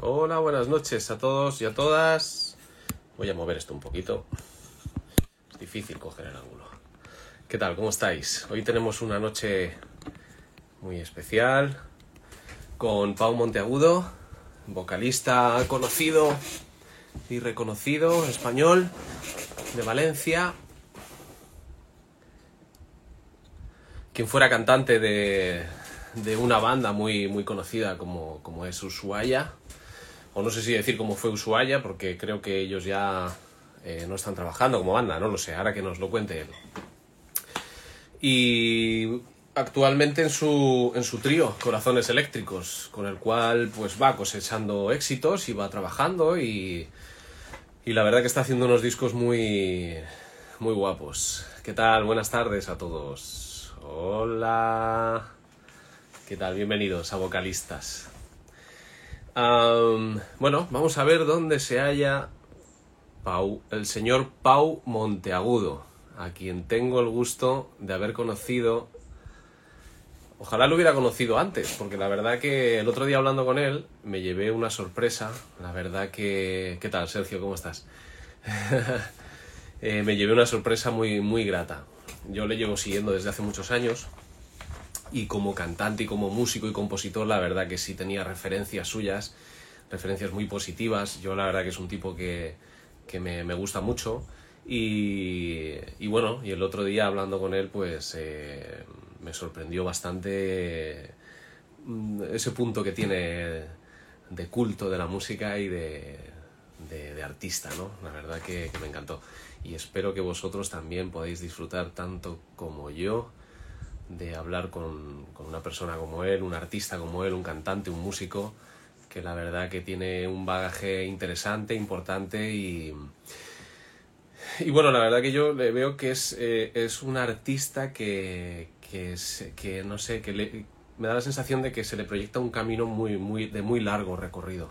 Hola, buenas noches a todos y a todas. Voy a mover esto un poquito. Es difícil coger el ángulo. ¿Qué tal? ¿Cómo estáis? Hoy tenemos una noche muy especial con Pau Monteagudo, vocalista conocido y reconocido español de Valencia, quien fuera cantante de, una banda muy, muy conocida como, como es Ushuaia, o no sé si decir cómo fue Ushuaia, porque creo que ellos ya eh, no están trabajando como banda, no lo sé, ahora que nos lo cuente él. Y actualmente en su, en su trío, Corazones Eléctricos, con el cual pues va cosechando éxitos y va trabajando y, y la verdad que está haciendo unos discos muy, muy guapos. ¿Qué tal? Buenas tardes a todos. Hola. ¿Qué tal? Bienvenidos a Vocalistas. Bueno, vamos a ver dónde se halla el señor Pau Monteagudo, a quien tengo el gusto de haber conocido. Ojalá lo hubiera conocido antes, porque la verdad que el otro día hablando con él me llevé una sorpresa. La verdad que... ¿Qué tal, Sergio? ¿Cómo estás? Eh, me llevé una sorpresa muy, muy grata. Yo le llevo siguiendo desde hace muchos años y como cantante y como músico y compositor, la verdad que sí tenía referencias suyas, referencias muy positivas. Yo la verdad que es un tipo que, que me, me gusta mucho. Y, y bueno, y el otro día hablando con él, pues eh, me sorprendió bastante mm, ese punto que tiene de culto de la música y de, de, artista, ¿no? La verdad que me encantó. Y espero que vosotros también podáis disfrutar tanto como yo de hablar con, con, una persona como él, un artista como él, un cantante, un músico, que la verdad que tiene un bagaje interesante, importante y... Y bueno, la verdad que yo le veo que es, eh, es un artista que, que, es, que no sé, que me da la sensación de que se le proyecta un camino muy, muy, de muy largo recorrido.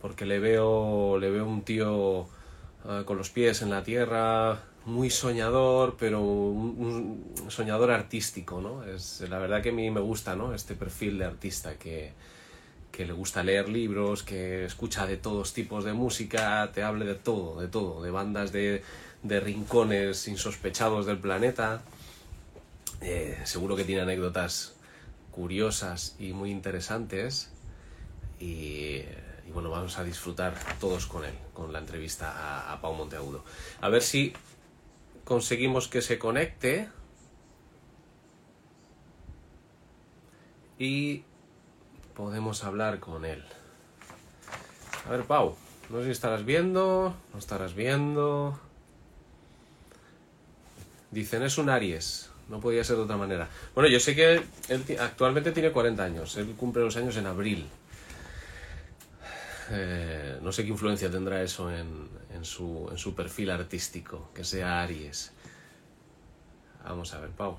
Porque le veo, le veo un tío uh, con los pies en la tierra, muy soñador, pero un, soñador artístico, ¿no? Es la verdad que a mí me gusta, ¿no? Este perfil de artista que, que le gusta leer libros, que escucha de todos tipos de música, te hable de todo, de todo, de bandas de, de rincones insospechados del planeta. Eh, seguro que tiene anécdotas curiosas y muy interesantes. Y, y, bueno, vamos a disfrutar todos con él, con la entrevista a, a Pau Monteagudo. A ver si conseguimos que se conecte. Y podemos hablar con él. A ver, Pau, no sé si estarás viendo, no estarás viendo. Dicen, es un Aries, no podía ser de otra manera. Bueno, yo sé que actualmente tiene 40 años, él cumple los años en abril. Eh, no sé qué influencia tendrá eso en, en, su, en su perfil artístico, que sea Aries. Vamos a ver, Pau.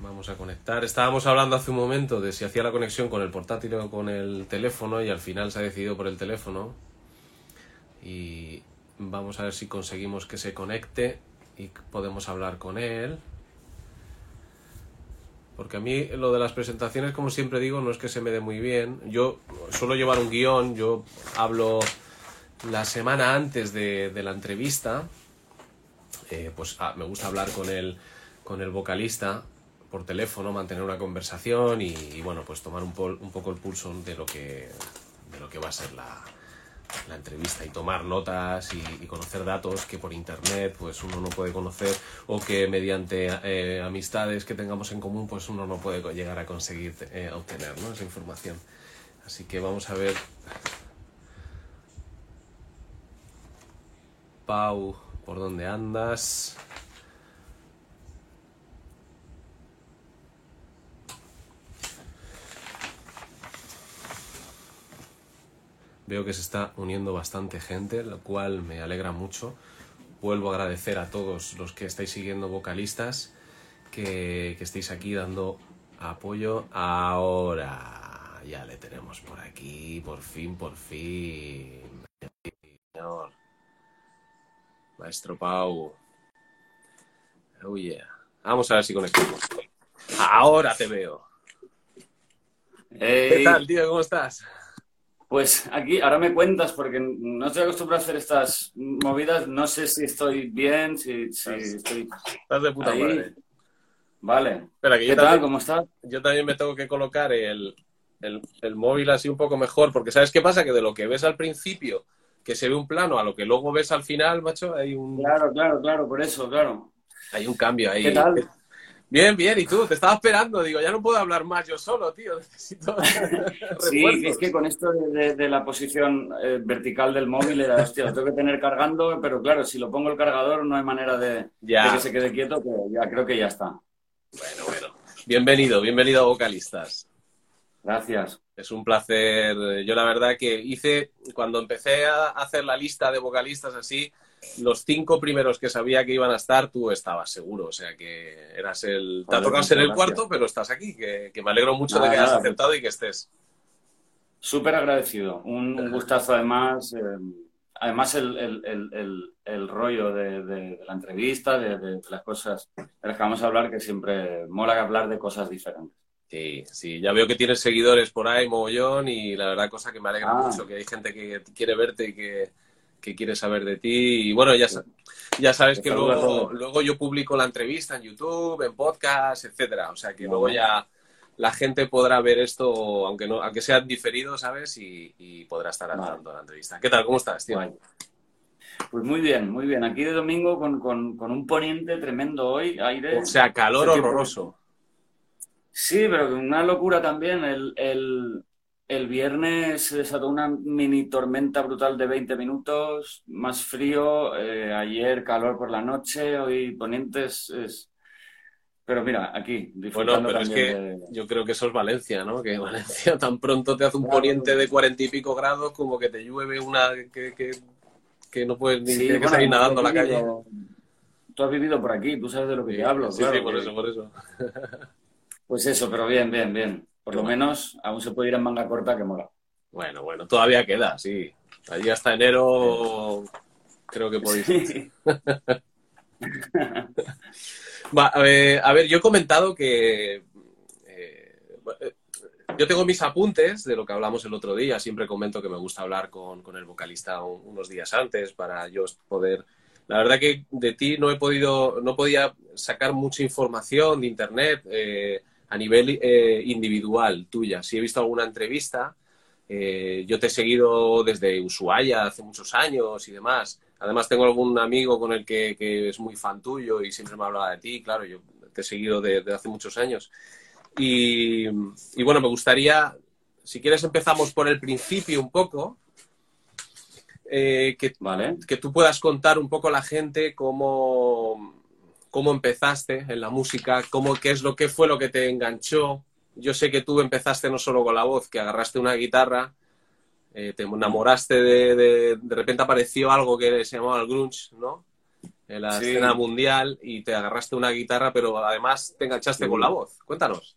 Vamos a conectar. Estábamos hablando hace un momento de si hacía la conexión con el portátil o con el teléfono y al final se ha decidido por el teléfono. Y vamos a ver si conseguimos que se conecte y podemos hablar con él. Porque a mí lo de las presentaciones, como siempre digo, no es que se me dé muy bien. Yo suelo llevar un guion, yo hablo la semana antes de, la entrevista. Eh, pues ah, me gusta hablar con el, con el vocalista por teléfono, mantener una conversación y, bueno, pues tomar un, pol, un, poco el pulso de lo que, de lo que va a ser la, la entrevista y tomar notas y, y, conocer datos que por internet pues uno no puede conocer o que mediante eh, amistades que tengamos en común pues uno no puede llegar a conseguir eh, obtener ¿no? esa información. Así que vamos a ver. Pau, ¿por dónde andas? Veo que se está uniendo bastante gente, lo cual me alegra mucho. Vuelvo a agradecer a todos los que estáis siguiendo vocalistas, que, que estéis aquí dando apoyo. Ahora ya le tenemos por aquí, por fin, por fin. Maestro Pau. Oh yeah. Vamos a ver si conectamos. Ahora te veo. Hey. ¿Qué tal, tío? ¿Cómo estás? Pues aquí, ahora me cuentas, porque no estoy acostumbrado a hacer estas movidas, no sé si estoy bien, si, si estoy... Estás de puta madre. Vale. Espera, que ¿Qué tal? ¿Cómo estás? Yo también me tengo que colocar el, el, el, móvil así un poco mejor, porque ¿sabes qué pasa? Que de lo que ves al principio, que se ve un plano, a lo que luego ves al final, macho, hay un... Claro, claro, claro, por eso, claro. Hay un cambio ahí. ¿Qué tal? Bien, bien, y tú, te estaba esperando, digo, ya no puedo hablar más yo solo, tío, necesito Sí, es que con esto de, de la posición eh, vertical del móvil era, hostia, lo tengo que tener cargando, pero claro, si lo pongo el cargador no hay manera de, Ya. de que se quede quieto, pero ya creo que ya está. Bueno, bueno. Bienvenido, bienvenido a Vocalistas. Gracias. Es un placer. Yo la verdad que hice, cuando empecé a hacer la lista de vocalistas así, los cinco primeros que sabía que iban a estar, tú estabas seguro. O sea que eras el... Te ha tocado ser el cuarto, pero estás aquí, que, que me alegro mucho Nada, de que hayas nada. aceptado y que estés. Súper agradecido. Un, un gustazo además. eh, además el, el- el- el- rollo de, de- de la entrevista, de, de- de las cosas de las que vamos a hablar, que siempre mola hablar de cosas diferentes. Sí, sí, ya veo que tienes seguidores por ahí, mogollón, y la verdad cosa que me alegra Ah. mucho, que hay gente que quiere verte y que, que quiere saber de ti. Y bueno, ya, ya sabes que luego, luego yo publico la entrevista en YouTube, en podcast, etcétera. O sea que luego ya la gente podrá ver esto, aunque no, aunque sea diferido, ¿sabes? Y, y podrá estar al tanto de la entrevista. ¿Qué tal? ¿Cómo estás, tío? Pues muy bien, muy bien. Aquí de domingo con, con- con un poniente tremendo hoy, aire. O sea, calor horroroso. Sí, pero una locura también. El, el- el viernes se desató una mini tormenta brutal de 20 minutos, más frío. eh, ayer calor por la noche, hoy ponientes es... Pero mira, aquí, Bueno, pero es que de- yo creo que eso es Valencia, ¿no? Que Valencia tan pronto te hace un Claro. poniente de cuarenta y pico grados como que te llueve una que, que, que no puedes ni Sí, bueno, salir nadando a la calle. Tú has vivido por aquí, tú sabes de lo que Sí, te hablo. sí, claro, sí, por que- eso, por eso. Pues eso, pero bien, bien, bien. Por lo menos aún se puede ir en manga corta, que mola. Bueno, bueno, todavía queda, sí. Allí hasta enero creo que podéis. Sí. Va, a, ver, a ver, yo he comentado que eh, yo tengo mis apuntes de lo que hablamos el otro día. Siempre comento que me gusta hablar con, con el vocalista un- unos días antes para yo poder. La verdad que de ti no he podido, no podía sacar mucha información de internet eh, a nivel eh, individual tuya. Si he visto alguna entrevista, eh, yo te he seguido desde Ushuaia hace muchos años y demás. Además, tengo algún amigo con el que, que es muy fan tuyo y siempre me hablaba de ti. Claro, yo te he seguido desde hace muchos años. Y, y bueno, me gustaría, si quieres, empezamos por el principio un poco. eh, que, Vale. que tú puedas contar un poco a la gente cómo, cómo empezaste en la música, cómo, qué es lo que fue lo que te enganchó. Yo sé que tú empezaste no solo con la voz, que agarraste una guitarra, eh, te enamoraste de, de, de repente apareció algo que se llamaba el grunge, ¿no? En la Sí. escena mundial y te agarraste una guitarra, pero además te enganchaste Sí. con la voz. Cuéntanos.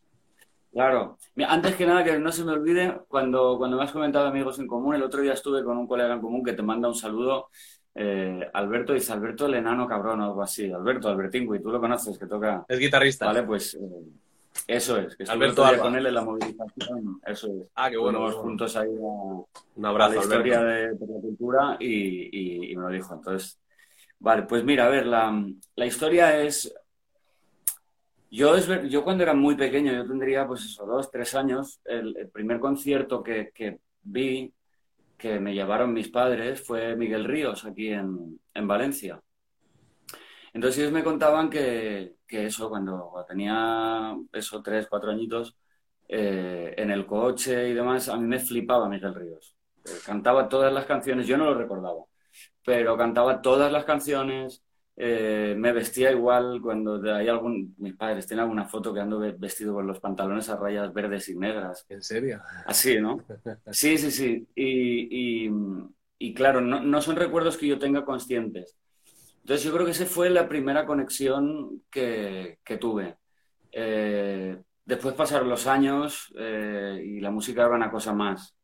Claro. Antes que nada, que no se me olvide, cuando, cuando me has comentado amigos en común, el otro día estuve con un colega en común que te manda un saludo. Eh, Alberto dice Alberto el enano cabrón o algo así. Alberto, Albertín, güey, tú lo conoces, que toca. Es guitarrista. Vale, pues eh, eso es. Que Alberto Alba. con él en la movilización. Eso es. Ah, qué bueno. Fuimos bueno. juntos ahí a, Un a abrazo, la historia de, de la cultura y, y- y me lo dijo. Entonces, vale, pues mira, a ver, la, la historia es. Yo, es ver- yo cuando era muy pequeño, yo tendría pues eso, dos, tres años, el, el primer concierto que, que vi, que me llevaron mis padres, fue Miguel Ríos, aquí en, en Valencia. Entonces ellos me contaban que, que eso, cuando, tenía eso, tres, cuatro añitos, eh, en el coche y demás, a mí me flipaba Miguel Ríos. Eh, Cantaba todas las canciones, yo no lo recordaba, pero cantaba todas las canciones, eh, me vestía igual cuando hay algún, mis padres tienen alguna foto que ando ve- vestido con los pantalones a rayas verdes y negras, ¿En serio? así, ¿no? Sí, sí, sí. Y, y- y claro, no, no son recuerdos que yo tenga conscientes. Entonces yo creo que esa fue la primera conexión que, que tuve. Eh, después pasaron los años eh, y la música era una cosa más.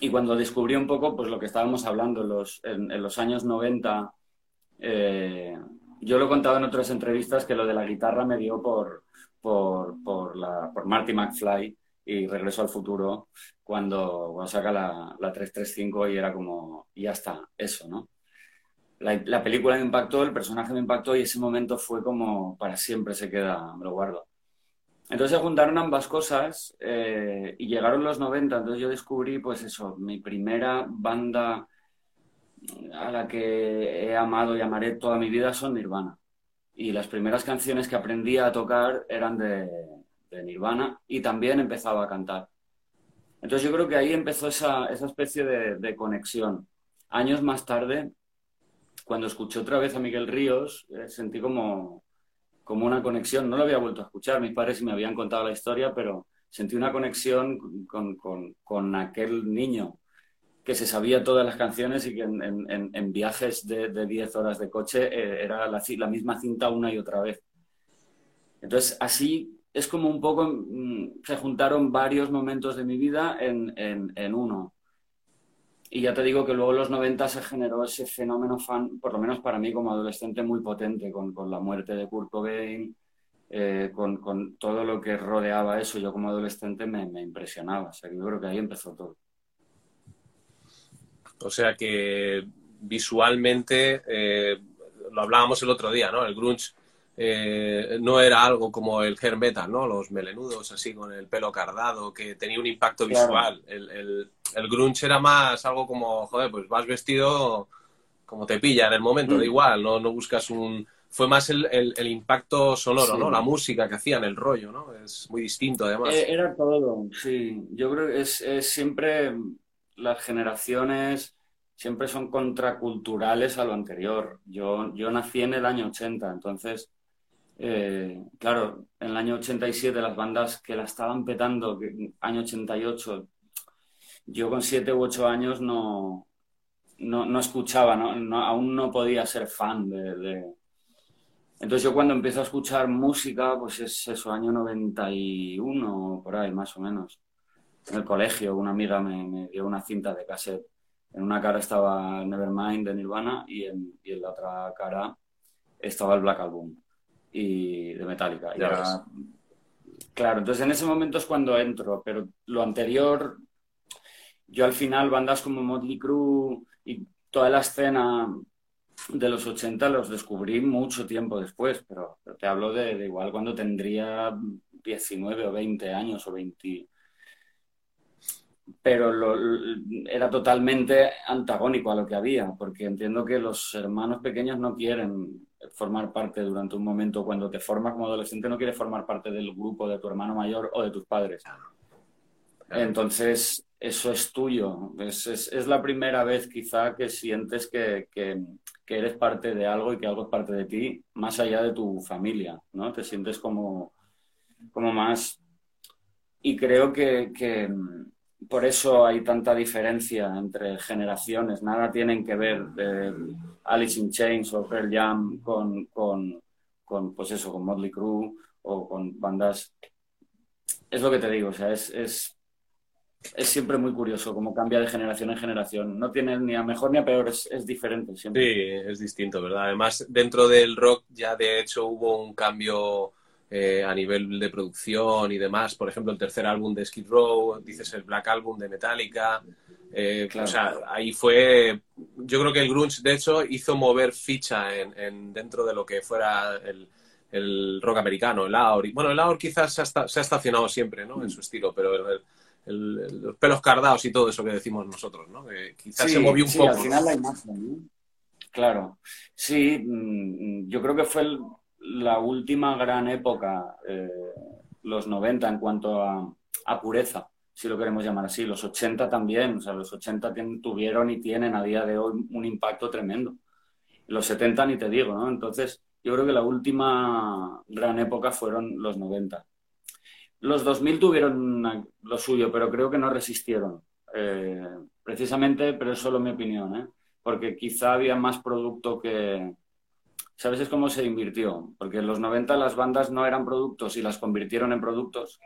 Y cuando descubrí un poco, pues lo que estábamos hablando, los, en, en los años 90, eh, yo lo he contado en otras entrevistas que lo de la guitarra me dio por, por, por, la, por Marty McFly y Regreso al Futuro cuando, cuando saca la, la 335 y era como, ya está, eso, ¿no? La, la, película me impactó, el personaje me impactó y ese momento fue como para siempre se queda, me lo guardo. Entonces se juntaron ambas cosas eh, y llegaron los 90, entonces yo descubrí, pues eso, mi primera banda a la que he amado y amaré toda mi vida son Nirvana. Y las primeras canciones que aprendí a tocar eran de, de Nirvana y también empezaba a cantar. Entonces yo creo que ahí empezó esa, esa especie de, conexión. Años más tarde, cuando escuché otra vez a Miguel Ríos, eh, sentí como, como una conexión. No lo había vuelto a escuchar, mis padres me habían contado la historia, pero sentí una conexión con, con, con aquel niño que se sabía todas las canciones y que en, en, en viajes de 10 horas de coche eh, era la, la, misma cinta una y otra vez. Entonces, así es como un poco, mm, se juntaron varios momentos de mi vida en, en, uno. Y ya te digo que luego en los 90 se generó ese fenómeno fan, por lo menos para mí como adolescente, muy potente, con, con la muerte de Kurt Cobain, eh, con, con, todo lo que rodeaba eso. Yo como adolescente me, me impresionaba. O sea, yo creo que ahí empezó todo. O sea que visualmente, eh, lo hablábamos el otro día, ¿no? El grunge eh, no era algo como el hair metal, ¿no? Los melenudos así con el pelo cardado, que tenía un impacto visual. Claro. El, el, el, grunge era más algo como, joder, pues vas vestido como te pilla en el momento, mm. da igual, no, no buscas un... Fue más el, el impacto sonoro, sí. ¿no? La música que hacían, el rollo, ¿no? Es muy distinto, además. Eh, era todo, sí. Yo creo que es, es siempre las generaciones siempre son contraculturales a lo anterior. Yo, yo nací en el año 80, entonces, eh, claro, en el año 87 las bandas que la estaban petando, año 88, yo con 7 u 8 años no, no, no escuchaba, no, aún no podía ser fan de, de... Entonces yo cuando empiezo a escuchar música, pues es eso, año 91, por ahí más o menos en el colegio, una amiga me, me, dio una cinta de cassette. En una cara estaba Nevermind de Nirvana y en, y en la otra cara estaba el Black Album y de Metallica. Y era... Claro, entonces en ese momento es cuando entro, pero lo anterior, yo al final bandas como Motley Crue y toda la escena de los 80 los descubrí mucho tiempo después, pero, pero te hablo de, de, igual cuando tendría 19 o 20 años o 20, pero lo, era totalmente antagónico a lo que había, porque entiendo que los hermanos pequeños no quieren formar parte durante un momento, cuando te formas como adolescente, no quieres formar parte del grupo de tu hermano mayor o de tus padres. Entonces, eso es tuyo. Es, es, es la primera vez quizá que sientes que, que, que, eres parte de algo y que algo es parte de ti, más allá de tu familia, ¿no? Te sientes como, como más... Y creo que, que por eso hay tanta diferencia entre generaciones. Nada tienen que ver de Alice in Chains o Pearl Jam con, con, con, pues eso, con Motley Crue o con bandas. Es lo que te digo, o sea, es, es, es siempre muy curioso cómo cambia de generación en generación. No tiene ni a mejor ni a peor, es, es diferente siempre. Sí, es distinto, ¿verdad? Además, dentro del rock ya de hecho hubo un cambio eh, a nivel de producción y demás. Por ejemplo, el tercer álbum de Skid Row, dices el Black Album de Metallica. Eh, claro. O sea, ahí fue. Yo creo que el grunge, de hecho, hizo mover ficha en, en dentro de lo que fuera el, el, rock americano, el AOR. Bueno, el AOR quizás se ha, se ha estacionado siempre, ¿no? En su estilo, pero el, el, los pelos cardados y todo eso que decimos nosotros, ¿no? Que quizás sí, se movió un sí, poco. Al final la imagen, ¿no? Claro. Sí, mm, yo creo que fue el, la última gran época, eh, los 90 en cuanto a, pureza, si lo queremos llamar así. Los 80 también, o sea, los 80 tuvieron y tienen a día de hoy un impacto tremendo. Los 70 ni te digo, ¿no? Entonces, yo creo que la última gran época fueron los 90. Los 2000 tuvieron lo suyo, pero creo que no resistieron. Eh, precisamente, pero es solo mi opinión, ¿eh? porque quizá había más producto que, ¿Sabes cómo se invirtió? Porque en los 90 las bandas no eran productos y las convirtieron en productos.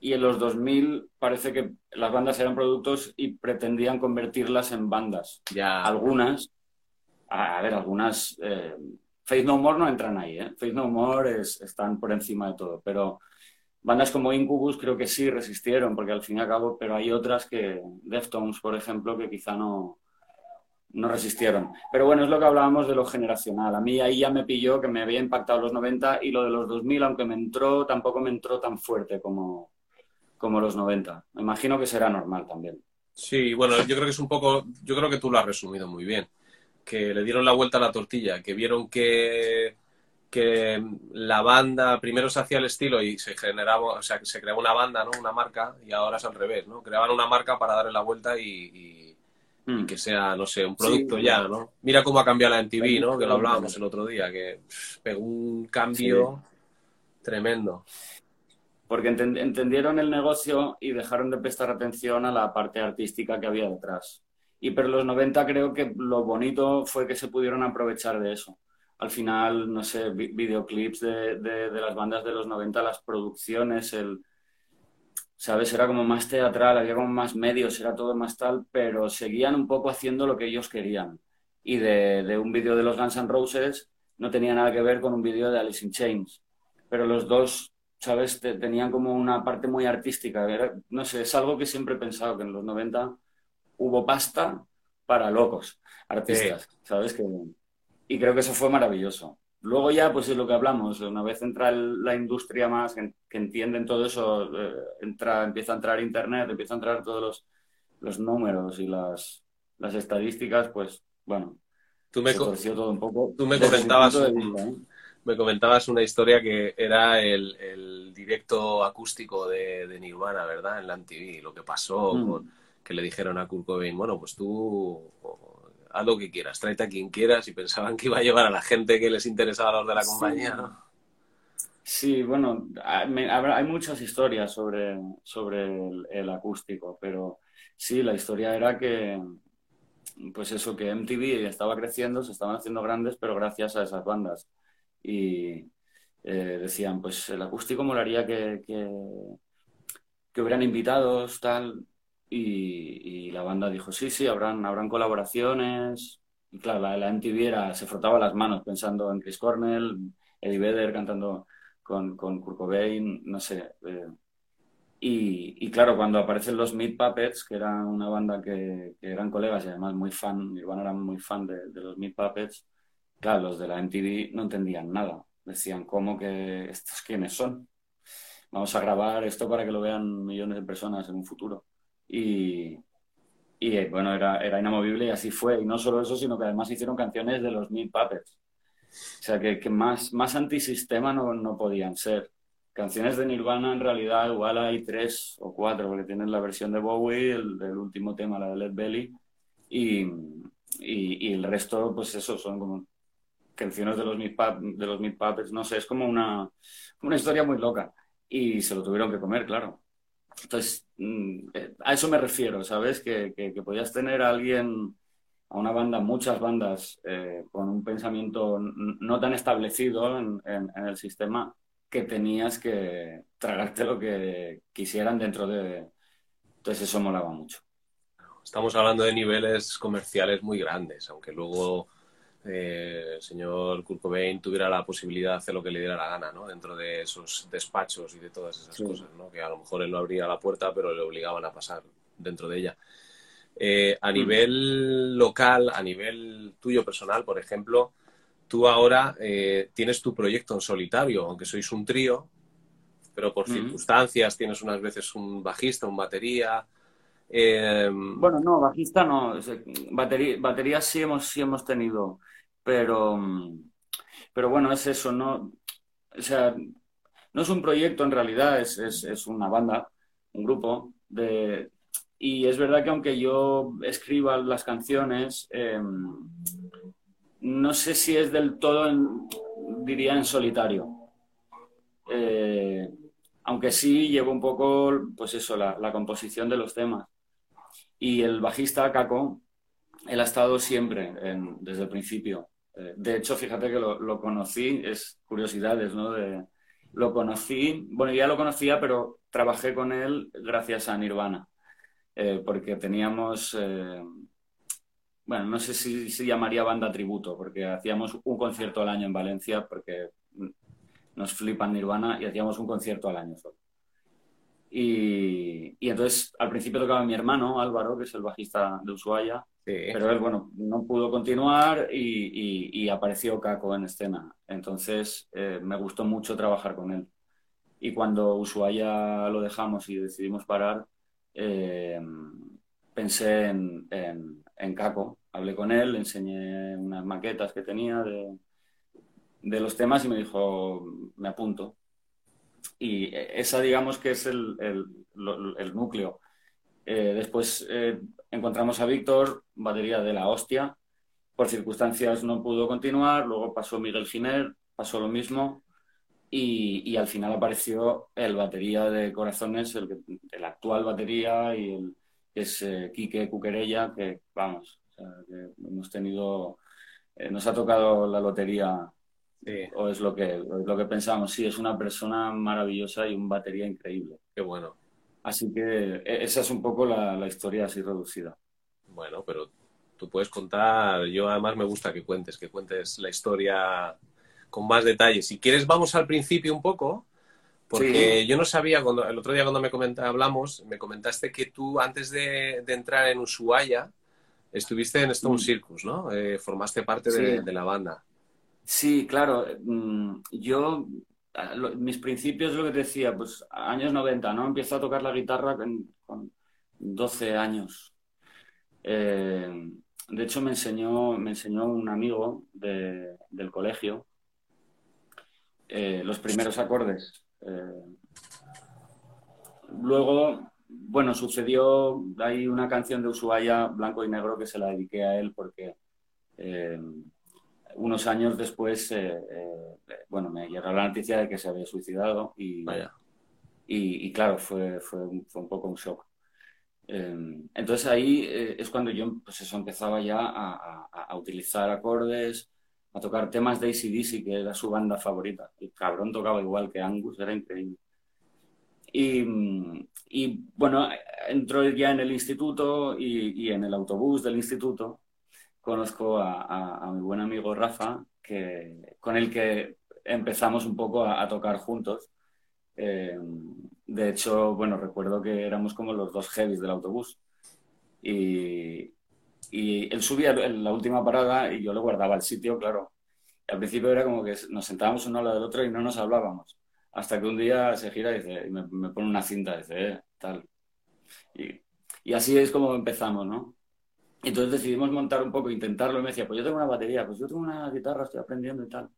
Y en los 2000 parece que las bandas eran productos y pretendían convertirlas en bandas. Ya. Algunas, a, a ver, algunas... Eh, Faith No More no entran ahí, ¿eh? Faith No More es, están por encima de todo. Pero, bandas como Incubus creo que sí resistieron, porque al fin y al cabo, pero hay otras que, Deftones, por ejemplo, que quizá no, no resistieron. Pero bueno, es lo que hablábamos de lo generacional. A mí ahí ya me pilló que me había impactado los 90 y lo de los 2000, aunque me entró, tampoco me entró tan fuerte como, como los 90. Me imagino que será normal también. Sí, bueno, yo creo que es un poco, yo creo que tú lo has resumido muy bien, que le dieron la vuelta a la tortilla, que vieron que, que la banda primero se hacía el estilo y se generaba, o sea, se creaba una banda, ¿no? Una marca, y ahora es al revés, ¿no? Creaban una marca para darle la vuelta y, mm. que sea, no sé, un producto ya, ¿no? Mira cómo ha cambiado la MTV, ¿no? Que lo hablábamos el otro día, que pegó un cambio tremendo porque entendieron el negocio y dejaron de prestar atención a la parte artística que había detrás. Y pero los 90 creo que lo bonito fue que se pudieron aprovechar de eso. Al final, no sé, videoclips de, de, las bandas de los 90, las producciones, el, ¿sabes? Era como más teatral, había como más medios, era todo más tal, pero seguían un poco haciendo lo que ellos querían. Y de, de un vídeo de los Guns N' Roses no tenía nada que ver con un vídeo de Alice in Chains. Pero los dos ¿sabes? tenían como una parte muy artística. no sé, es algo que siempre he pensado, que en los 90 hubo pasta para locos, artistas, ¿sabes? Que, y creo que eso fue maravilloso. Luego ya, pues es lo que hablamos, una vez entra la industria más, que, entienden todo eso, eh, entra, empieza a entrar Internet, empieza a entrar todos los, los números y las, las estadísticas, pues bueno, tú me, todo un poco. Tú me comentabas, me comentabas una historia que era el, directo acústico de, Nirvana, ¿verdad? En la MTV, lo que pasó, mm. que le dijeron a Kurt Cobain, bueno, pues tú haz lo que quieras, tráete a quien quieras y pensaban que iba a llevar a la gente que les interesaba a los de la compañía, ¿no? Sí, bueno, hay muchas historias sobre, sobre el, acústico, pero sí, la historia era que, pues eso, que MTV estaba creciendo, se estaban haciendo grandes, pero gracias a esas bandas y eh, decían, pues el acústico molaría que, que, que hubieran invitados, tal, y, la banda dijo, sí, sí, habrán, habrán colaboraciones. Y claro, la, la MTV se frotaba las manos pensando en Chris Cornell, Eddie Vedder cantando con, con Kurt Cobain, no sé. Eh. y, y, claro, cuando aparecen los Meat Puppets, que eran una banda que, que eran colegas y además muy fan, Iván era muy fan de, de los Meat Puppets, Claro, los de la MTV no entendían nada. Decían, ¿cómo que estos quiénes son? Vamos a grabar esto para que lo vean millones de personas en un futuro. Y, y eh, bueno, era, era inamovible y así fue. Y no solo eso, sino que además hicieron canciones de los Mil Puppets. O sea, que, que más, más antisistema no, no podían ser. Canciones de Nirvana en realidad igual hay tres o cuatro, porque tienen la versión de Bowie, el, del último tema, la de Led Belly, y, y, y, el resto, pues eso, son como canciones de los Meat, de los Puppets, no sé, es como una, una historia muy loca. Y se lo tuvieron que comer, claro. Entonces, mm, eh, a eso me refiero, ¿sabes? Que, que, podías tener a alguien, a una banda, muchas bandas, eh, con un pensamiento no tan establecido en, en, el sistema, que tenías que tragarte lo que quisieran dentro de... Entonces eso molaba mucho. Estamos hablando de niveles comerciales muy grandes, aunque luego eh, el señor Kurt Cobain tuviera la posibilidad de hacer lo que le diera la gana, ¿no? Dentro de esos despachos y de todas esas cosas, ¿no? Que a lo mejor él no abría la puerta, pero le obligaban a pasar dentro de ella. Eh, a mm. nivel local, a nivel tuyo personal, por ejemplo, tú ahora eh, tienes tu proyecto en solitario, aunque sois un trío, pero por mm. circunstancias tienes unas veces un bajista, un batería, bueno, no, bajista no. Batería, sí hemos, sí hemos tenido pero, pero bueno, es eso, ¿no? O sea, no es un proyecto en realidad, es, es, una banda, un grupo de... Y es verdad que aunque yo escriba las canciones, em, no sé si es del todo, diría, en solitario. Eh, aunque sí llevo un poco, pues eso, la, la, composición de los temas. Y el bajista, Caco, él ha estado siempre, desde el principio. Eh, de hecho, fíjate que lo, conocí, es curiosidades, ¿no? De, lo conocí, bueno, ya lo conocía, pero trabajé con él gracias a Nirvana, eh, porque teníamos, eh, bueno, no sé si se llamaría banda tributo, porque hacíamos un concierto al año en Valencia, porque nos flipan Nirvana y hacíamos un concierto al año solo. Y, y, entonces al principio tocaba mi hermano Álvaro, que es el bajista de Ushuaia, pero él, bueno, no pudo continuar y, y, y apareció Caco en escena. Entonces eh, me gustó mucho trabajar con él. Y cuando Ushuaia lo dejamos y decidimos parar, eh, pensé en, en, en, Caco. Hablé con él, le enseñé unas maquetas que tenía de, de los temas y me dijo, me apunto. Y esa, digamos, que es el, núcleo. Eh, después eh, encontramos a Víctor, batería de la hostia. Por circunstancias no pudo continuar. Luego pasó Miguel Giner, pasó lo mismo. Y, al final apareció el batería de Corazones, el, actual batería, y es eh, Quique Cuquerella, que vamos, que hemos tenido, eh, nos ha tocado la lotería, sí. o es lo, que, lo que pensamos. Sí, es una persona maravillosa y un batería increíble. Qué bueno. Así que e, esa es un poco la, la historia así reducida. Bueno, pero tú puedes contar, yo además me gusta que cuentes, que cuentes la historia con más detalles. Si quieres, vamos al principio un poco, porque sí. yo no sabía, cuando, el otro día cuando me comenta, hablamos, me comentaste que tú antes de, de entrar en Ushuaia estuviste en Stone Circus, ¿no? Eh, formaste parte sí. de, de, la banda. Sí, claro. Mm, yo, mis principios, lo que te decía, pues años 90, ¿no? Empiezo a tocar la guitarra con, con 12 años. Eh, de hecho, me enseñó, me enseñó un amigo de, del colegio eh, los primeros acordes. Eh, luego, bueno, sucedió, hay una canción de Ushuaia, Blanco y Negro, que se la dediqué a él porque eh, unos años después, eh, eh, bueno, me llegó la noticia de que se había suicidado y, y, y, claro, fue, fue, un, fue un poco un shock. entonces ahí es cuando yo pues eso, empezaba ya a, a, a utilizar acordes, a tocar temas de ACDC, que era su banda favorita. El cabrón tocaba igual que Angus, era increíble. Y, y bueno, entró ya en el instituto y, y, en el autobús del instituto conozco a, a, a, mi buen amigo Rafa, que, con el que empezamos un poco a, a tocar juntos. Eh, de hecho, bueno, recuerdo que éramos como los dos heavies del autobús. Y, y él subía en la última parada y yo le guardaba el sitio, claro. Al principio era como que nos sentábamos uno al lado del otro y no nos hablábamos. Hasta que un día se gira y, dice, y me, me, pone una cinta, dice, eh, tal. Y, y, así es como empezamos, ¿no? Entonces decidimos montar un poco, intentarlo. Y me decía, pues yo tengo una batería, pues yo tengo una guitarra, estoy aprendiendo y tal.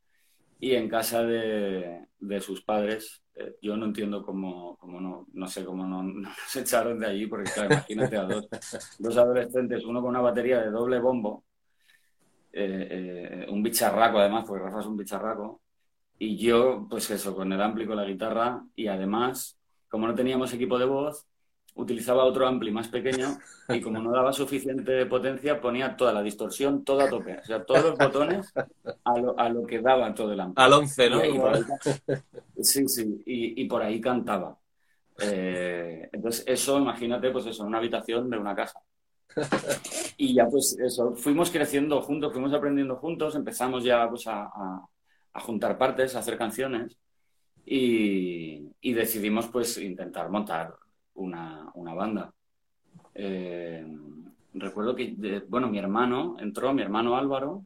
Y en casa de, de sus padres, eh, yo no entiendo cómo, cómo no, no sé cómo no, no, nos echaron de allí, porque claro, imagínate a dos, dos adolescentes, uno con una batería de doble bombo, eh, eh, un bicharraco además, porque Rafa es un bicharraco, y yo, pues eso, con el ampli, con la guitarra, y además, como no teníamos equipo de voz, utilizaba otro ampli más pequeño y como no daba suficiente potencia ponía toda la distorsión todo a tope, o sea, todos los botones a lo, a lo que daba todo el ampli. Al 11, ¿no? Y ahí, sí, sí, y, y, por ahí cantaba. Eh, entonces eso, imagínate, pues eso, en una habitación de una casa. Y ya pues eso, fuimos creciendo juntos, fuimos aprendiendo juntos, empezamos ya pues a, a, a juntar partes, a hacer canciones y, y decidimos pues intentar montar una, una banda. Eh, recuerdo que, de, bueno, mi hermano entró, mi hermano Álvaro,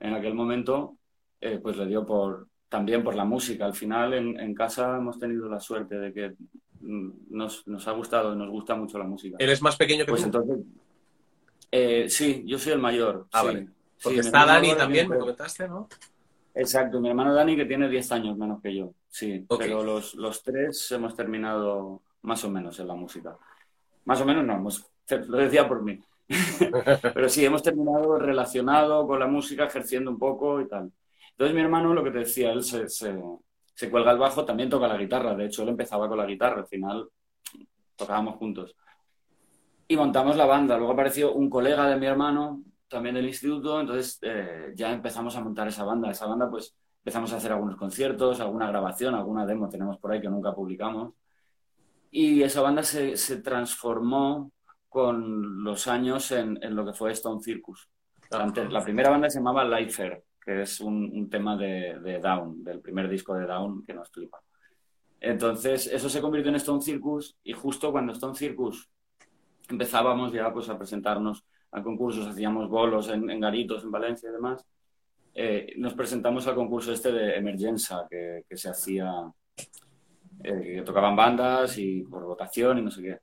en aquel momento, eh, pues le dio por, también por la música. Al final, en, en, casa hemos tenido la suerte de que nos, nos ha gustado, nos gusta mucho la música. ¿Él es más pequeño que pues tú? entonces, eh, sí, yo soy el mayor. Ah, sí. vale. Porque sí, está Dani también, me comentaste, ¿no? Exacto, mi hermano Dani que tiene 10 años menos que yo, sí. Okay. Pero los, los tres hemos terminado más o menos en la música. Más o menos no, hemos, lo decía por mí. Pero sí, hemos terminado relacionado con la música, ejerciendo un poco y tal. Entonces mi hermano, lo que te decía, él se, se, cuelga el bajo, también toca la guitarra. De hecho, él empezaba con la guitarra, al final tocábamos juntos. Y montamos la banda. Luego apareció un colega de mi hermano, también del instituto, entonces eh, ya empezamos a montar esa banda. Esa banda, pues empezamos a hacer algunos conciertos, alguna grabación, alguna demo tenemos por ahí que nunca publicamos. Y esa banda se, se transformó con los años en, en, lo que fue Stone Circus. Antes, la primera banda se llamaba Lifer, que es un, un tema de, de, Down, del primer disco de Down, que nos flipa. Entonces, eso se convirtió en Stone Circus y justo cuando Stone Circus empezábamos ya pues, a presentarnos a concursos, hacíamos bolos en, garitos en Valencia y demás, eh, nos presentamos al concurso este de Emergenza que, que se hacía, eh, que tocaban bandas y por votación y no sé qué.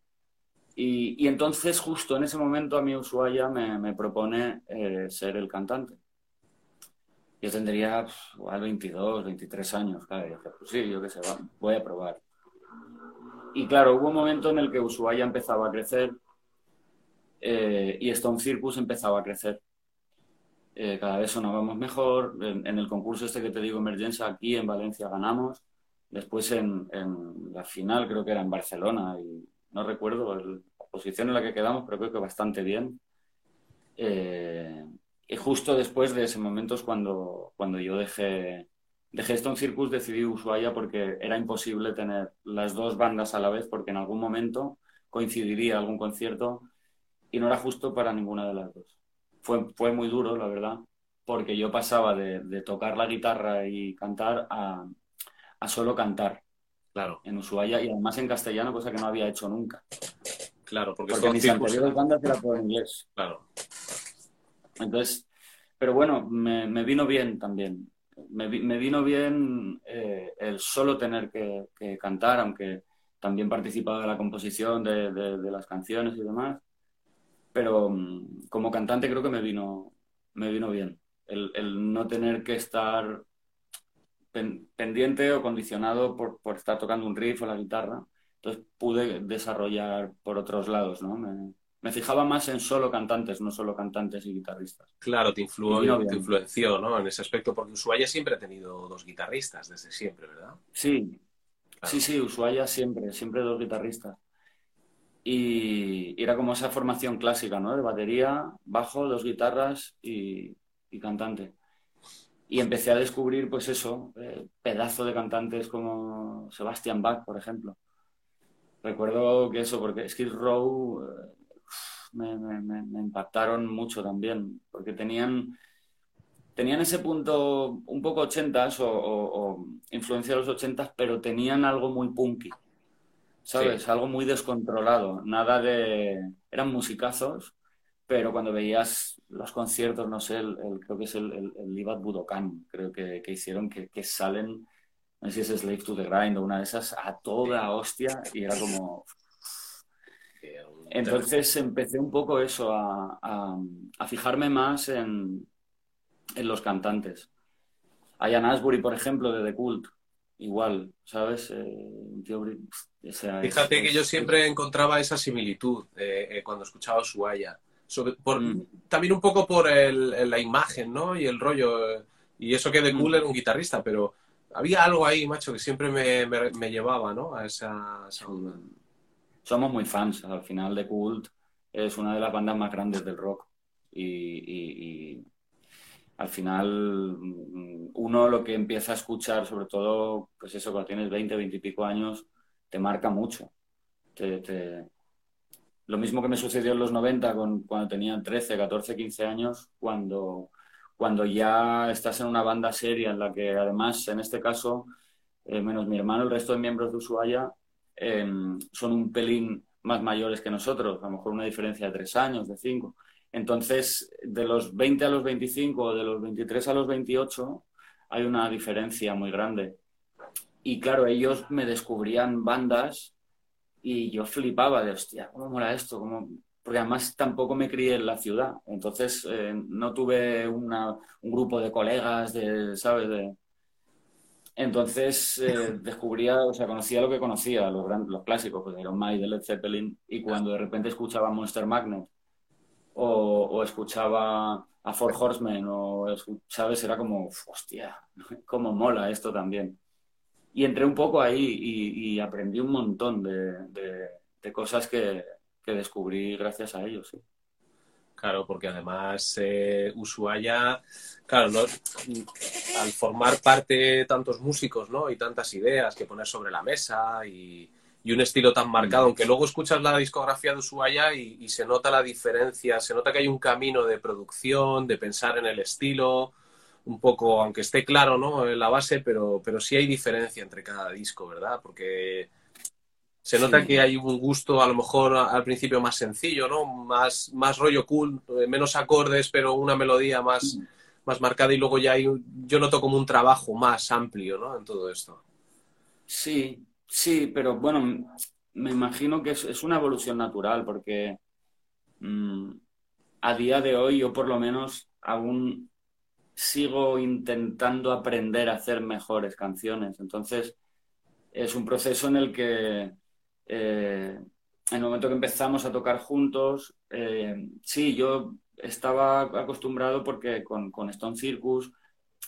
Y, entonces justo en ese momento a mí Ushuaia me, propone eh, ser el cantante. Yo tendría pues, 22, 23 años, claro, y dije, pues sí, yo qué sé, voy a probar. Y claro, hubo un momento en el que Ushuaia empezaba a crecer eh, y Stone Circus empezaba a crecer. Eh, cada vez sonábamos mejor. En, el concurso este que te digo, Emergencia, aquí en Valencia ganamos. Después en, la final, creo que era en Barcelona, y no recuerdo la posición en la que quedamos, pero creo que bastante bien. Eh, y justo después de ese momento es cuando, cuando yo dejé, dejé Stone Circus, decidí Ushuaia porque era imposible tener las dos bandas a la vez, porque en algún momento coincidiría algún concierto y no era justo para ninguna de las dos. Fue, fue muy duro, la verdad, porque yo pasaba de, tocar la guitarra y cantar a, a, solo cantar. Claro. En Ushuaia y además en castellano, cosa que no había hecho nunca. Claro, porque, porque mis anteriores bandas eran en inglés. Claro. Entonces, pero bueno, me, me vino bien también. Me, me vino bien eh, el solo tener que, que, cantar, aunque también participaba de la composición de, de, de las canciones y demás pero mm, como cantante creo que me vino, me vino bien. El, el no tener que estar pendiente o condicionado por, por, estar tocando un riff o la guitarra. Entonces pude desarrollar por otros lados, ¿no? Me, me fijaba más en solo cantantes, no solo cantantes y guitarristas. Claro, te, influyó, te influenció, ¿no? En ese aspecto, porque Ushuaia siempre ha tenido dos guitarristas desde siempre, ¿verdad? Sí, claro. sí, sí, Ushuaia siempre, siempre dos guitarristas. Y era como esa formación clásica, ¿no? De batería, bajo, dos guitarras y, y cantante. Y empecé a descubrir, pues eso, eh, pedazo de cantantes como Sebastian Bach, por ejemplo. Recuerdo que eso, porque Skid Row eh, me, me, me, impactaron mucho también, porque tenían, tenían ese punto un poco ochentas o, o, o influencia de los ochentas, pero tenían algo muy punky. ¿sabes? Sí. Algo muy descontrolado, nada de... Eran musicazos, pero cuando veías los conciertos, no sé, el, el, creo que es el, el, el Budokan, creo que, que hicieron, que, que, salen, no sé si es Slave to the Grind o una de esas, a toda hostia, y era como... Entonces empecé un poco eso, a, a, a fijarme más en, en, los cantantes. Ian Asbury, por ejemplo, de The Cult, igual, ¿sabes? Eh, tío, o sea, Fíjate es, que yo siempre encontraba esa similitud eh, eh, cuando escuchaba Ushuaia. Sobre, por, mm. También un poco por el, la imagen, ¿no? Y el rollo. Eh, y eso que de Cool mm. era un guitarrista, pero había algo ahí, macho, que siempre me, me, me llevaba, ¿no? A esa, esa. Somos muy fans. Al final, de Cult es una de las bandas más grandes del rock. y, y, y al final uno lo que empieza a escuchar, sobre todo, pues eso, cuando tienes 20, 20 y pico años, te marca mucho. Te, te... Lo mismo que me sucedió en los 90 con, cuando tenía 13, 14, 15 años, cuando, cuando ya estás en una banda seria en la que además, en este caso, eh, menos mi hermano, el resto de miembros de Ushuaia eh, son un pelín más mayores que nosotros, a lo mejor una diferencia de tres años, de cinco. Entonces, de los 20 a los 25 o de los 23 a los 28 hay una diferencia muy grande. Y claro, ellos me descubrían bandas y yo flipaba de, hostia, ¿cómo mola esto? ¿Cómo? Porque además tampoco me crié en la ciudad. Entonces, eh, no tuve una, un grupo de colegas, de, ¿sabes? De... Entonces, eh, descubría, o sea, conocía lo que conocía, los, gran, los clásicos, pues Iron Maiden, Led Zeppelin, y cuando de repente escuchaba Monster Magnet o, o escuchaba a Four Horsemen, o, ¿sabes? Era como, hostia, cómo mola esto también. Y entré un poco ahí y, y aprendí un montón de, de, de cosas que, que, descubrí gracias a ellos. Sí. Claro, porque además eh, Ushuaia, claro, ¿no? al formar parte tantos músicos ¿no? y tantas ideas que poner sobre la mesa y, y un estilo tan marcado, aunque luego escuchas la discografía de Ushuaia y, y, se nota la diferencia, se nota que hay un camino de producción, de pensar en el estilo, un poco, aunque esté claro, ¿no? En la base, pero, pero sí hay diferencia entre cada disco, ¿verdad? Porque se nota que hay un gusto a lo mejor al principio más sencillo, ¿no? Más, más rollo cool, eh, menos acordes, pero una melodía más, más marcada y luego ya hay, yo noto como un trabajo más amplio, ¿no? En todo esto. Sí, sí, pero bueno, me imagino que es, una evolución natural porque mm, a día de hoy yo por lo menos aún sigo intentando aprender a hacer mejores canciones. Entonces, es un proceso en el que eh, en el momento que empezamos a tocar juntos, eh, sí, yo estaba acostumbrado porque con, Stone Circus,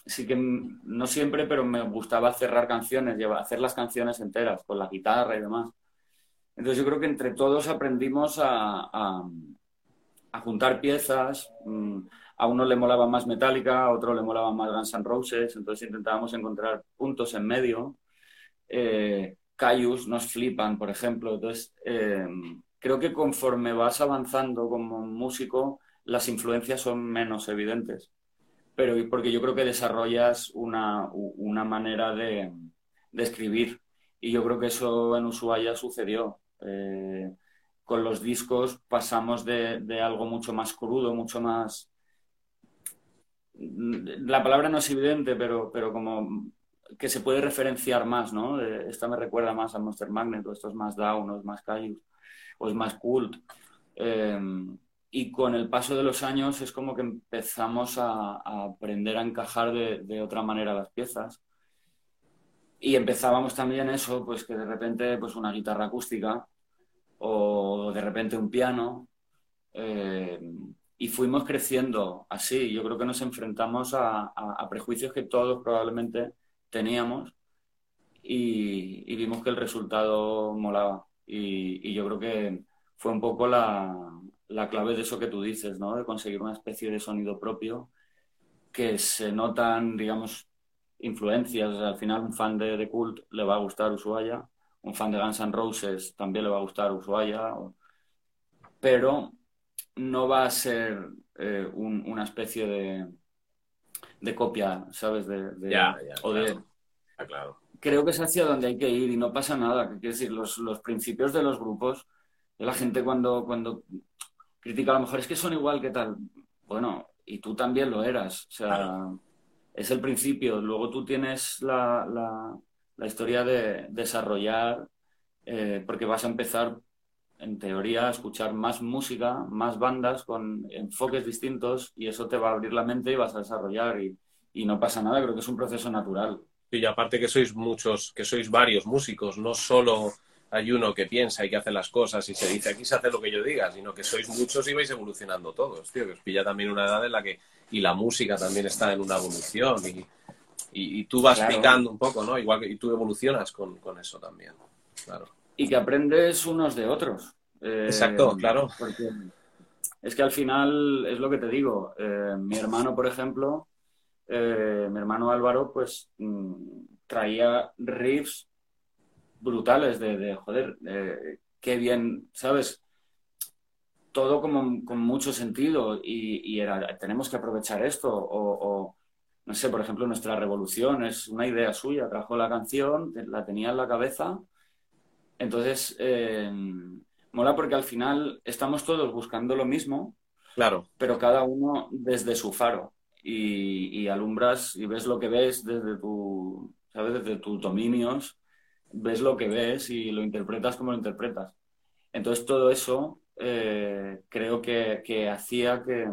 sí que no siempre, pero me gustaba cerrar canciones, hacer las canciones enteras con la guitarra y demás. Entonces yo creo que entre todos aprendimos a, juntar piezas. A uno le molaba más Metallica, a otro le molaba más Guns N' Roses, entonces intentábamos encontrar puntos en medio. Eh, Cayus nos flipan, por ejemplo. Entonces, eh, creo que conforme vas avanzando como músico, las influencias son menos evidentes. Pero porque yo creo que desarrollas una, manera de, escribir. Y yo creo que eso en Ushuaia sucedió. Eh, con los discos pasamos de, de, algo mucho más crudo, mucho más... La palabra no es evidente, pero, pero como que se puede referenciar más, ¿no? Esta me recuerda más al Monster Magnet, o esto es más Down, o es más Cayus, o es más Cult. Em, y con el paso de los años es como que empezamos a, aprender a encajar de, otra manera las piezas. Y empezábamos también eso, pues que de repente pues una guitarra acústica o de repente un piano. Em, y fuimos creciendo así. Yo creo que nos enfrentamos a prejuicios que todos probablemente teníamos y, vimos que el resultado molaba. Y, yo creo que fue un poco la, clave de eso que tú dices, ¿no? De conseguir una especie de sonido propio que se notan, digamos, influencias. al final, un fan de, de Cult le va a gustar Ushuaia, un fan de Guns N' Roses también le va a gustar Ushuaia, pero no va a ser eh, una especie de, de copia, ¿sabes? De, ya, o de, claro. Creo que es hacia donde hay que ir y no pasa nada. Quiero decir, los, los principios de los grupos, de la gente cuando, cuando critica a lo mejor es que son igual que tal. Bueno, y tú también lo eras. O sea, es el principio. Luego tú tienes la, la, historia de desarrollar, eh, porque vas a empezar en teoría, escuchar más música, más bandas con enfoques distintos y eso te va a abrir la mente y vas a desarrollar y, no pasa nada, creo que es un proceso natural. Y aparte que sois muchos, que sois varios músicos, no solo hay uno que piensa y que hace las cosas y se dice aquí se hace lo que yo diga, sino que sois muchos y vais evolucionando todos, tío, que os pilla también una edad en la que, y la música también está en una evolución y, y, tú vas picando un poco, ¿no? Igual que y tú evolucionas con, con eso también, claro y que aprendes unos de otros. Eh, Exacto, claro. Porque es que al final es lo que te digo. Eh, mi hermano, por ejemplo, eh, mi hermano Álvaro, pues mm, traía riffs brutales de, joder, qué bien, ¿sabes? Todo como con mucho sentido y, era, tenemos que aprovechar esto o, no sé, por ejemplo, nuestra revolución es una idea suya, trajo la canción, la tenía en la cabeza entonces, eh, mola porque al final estamos todos buscando lo mismo, claro. pero cada uno desde su faro. Y, alumbras y ves lo que ves desde tu, ¿sabes? Desde tus dominios, ves lo que ves y lo interpretas como lo interpretas. Entonces todo eso eh, creo que, hacía que,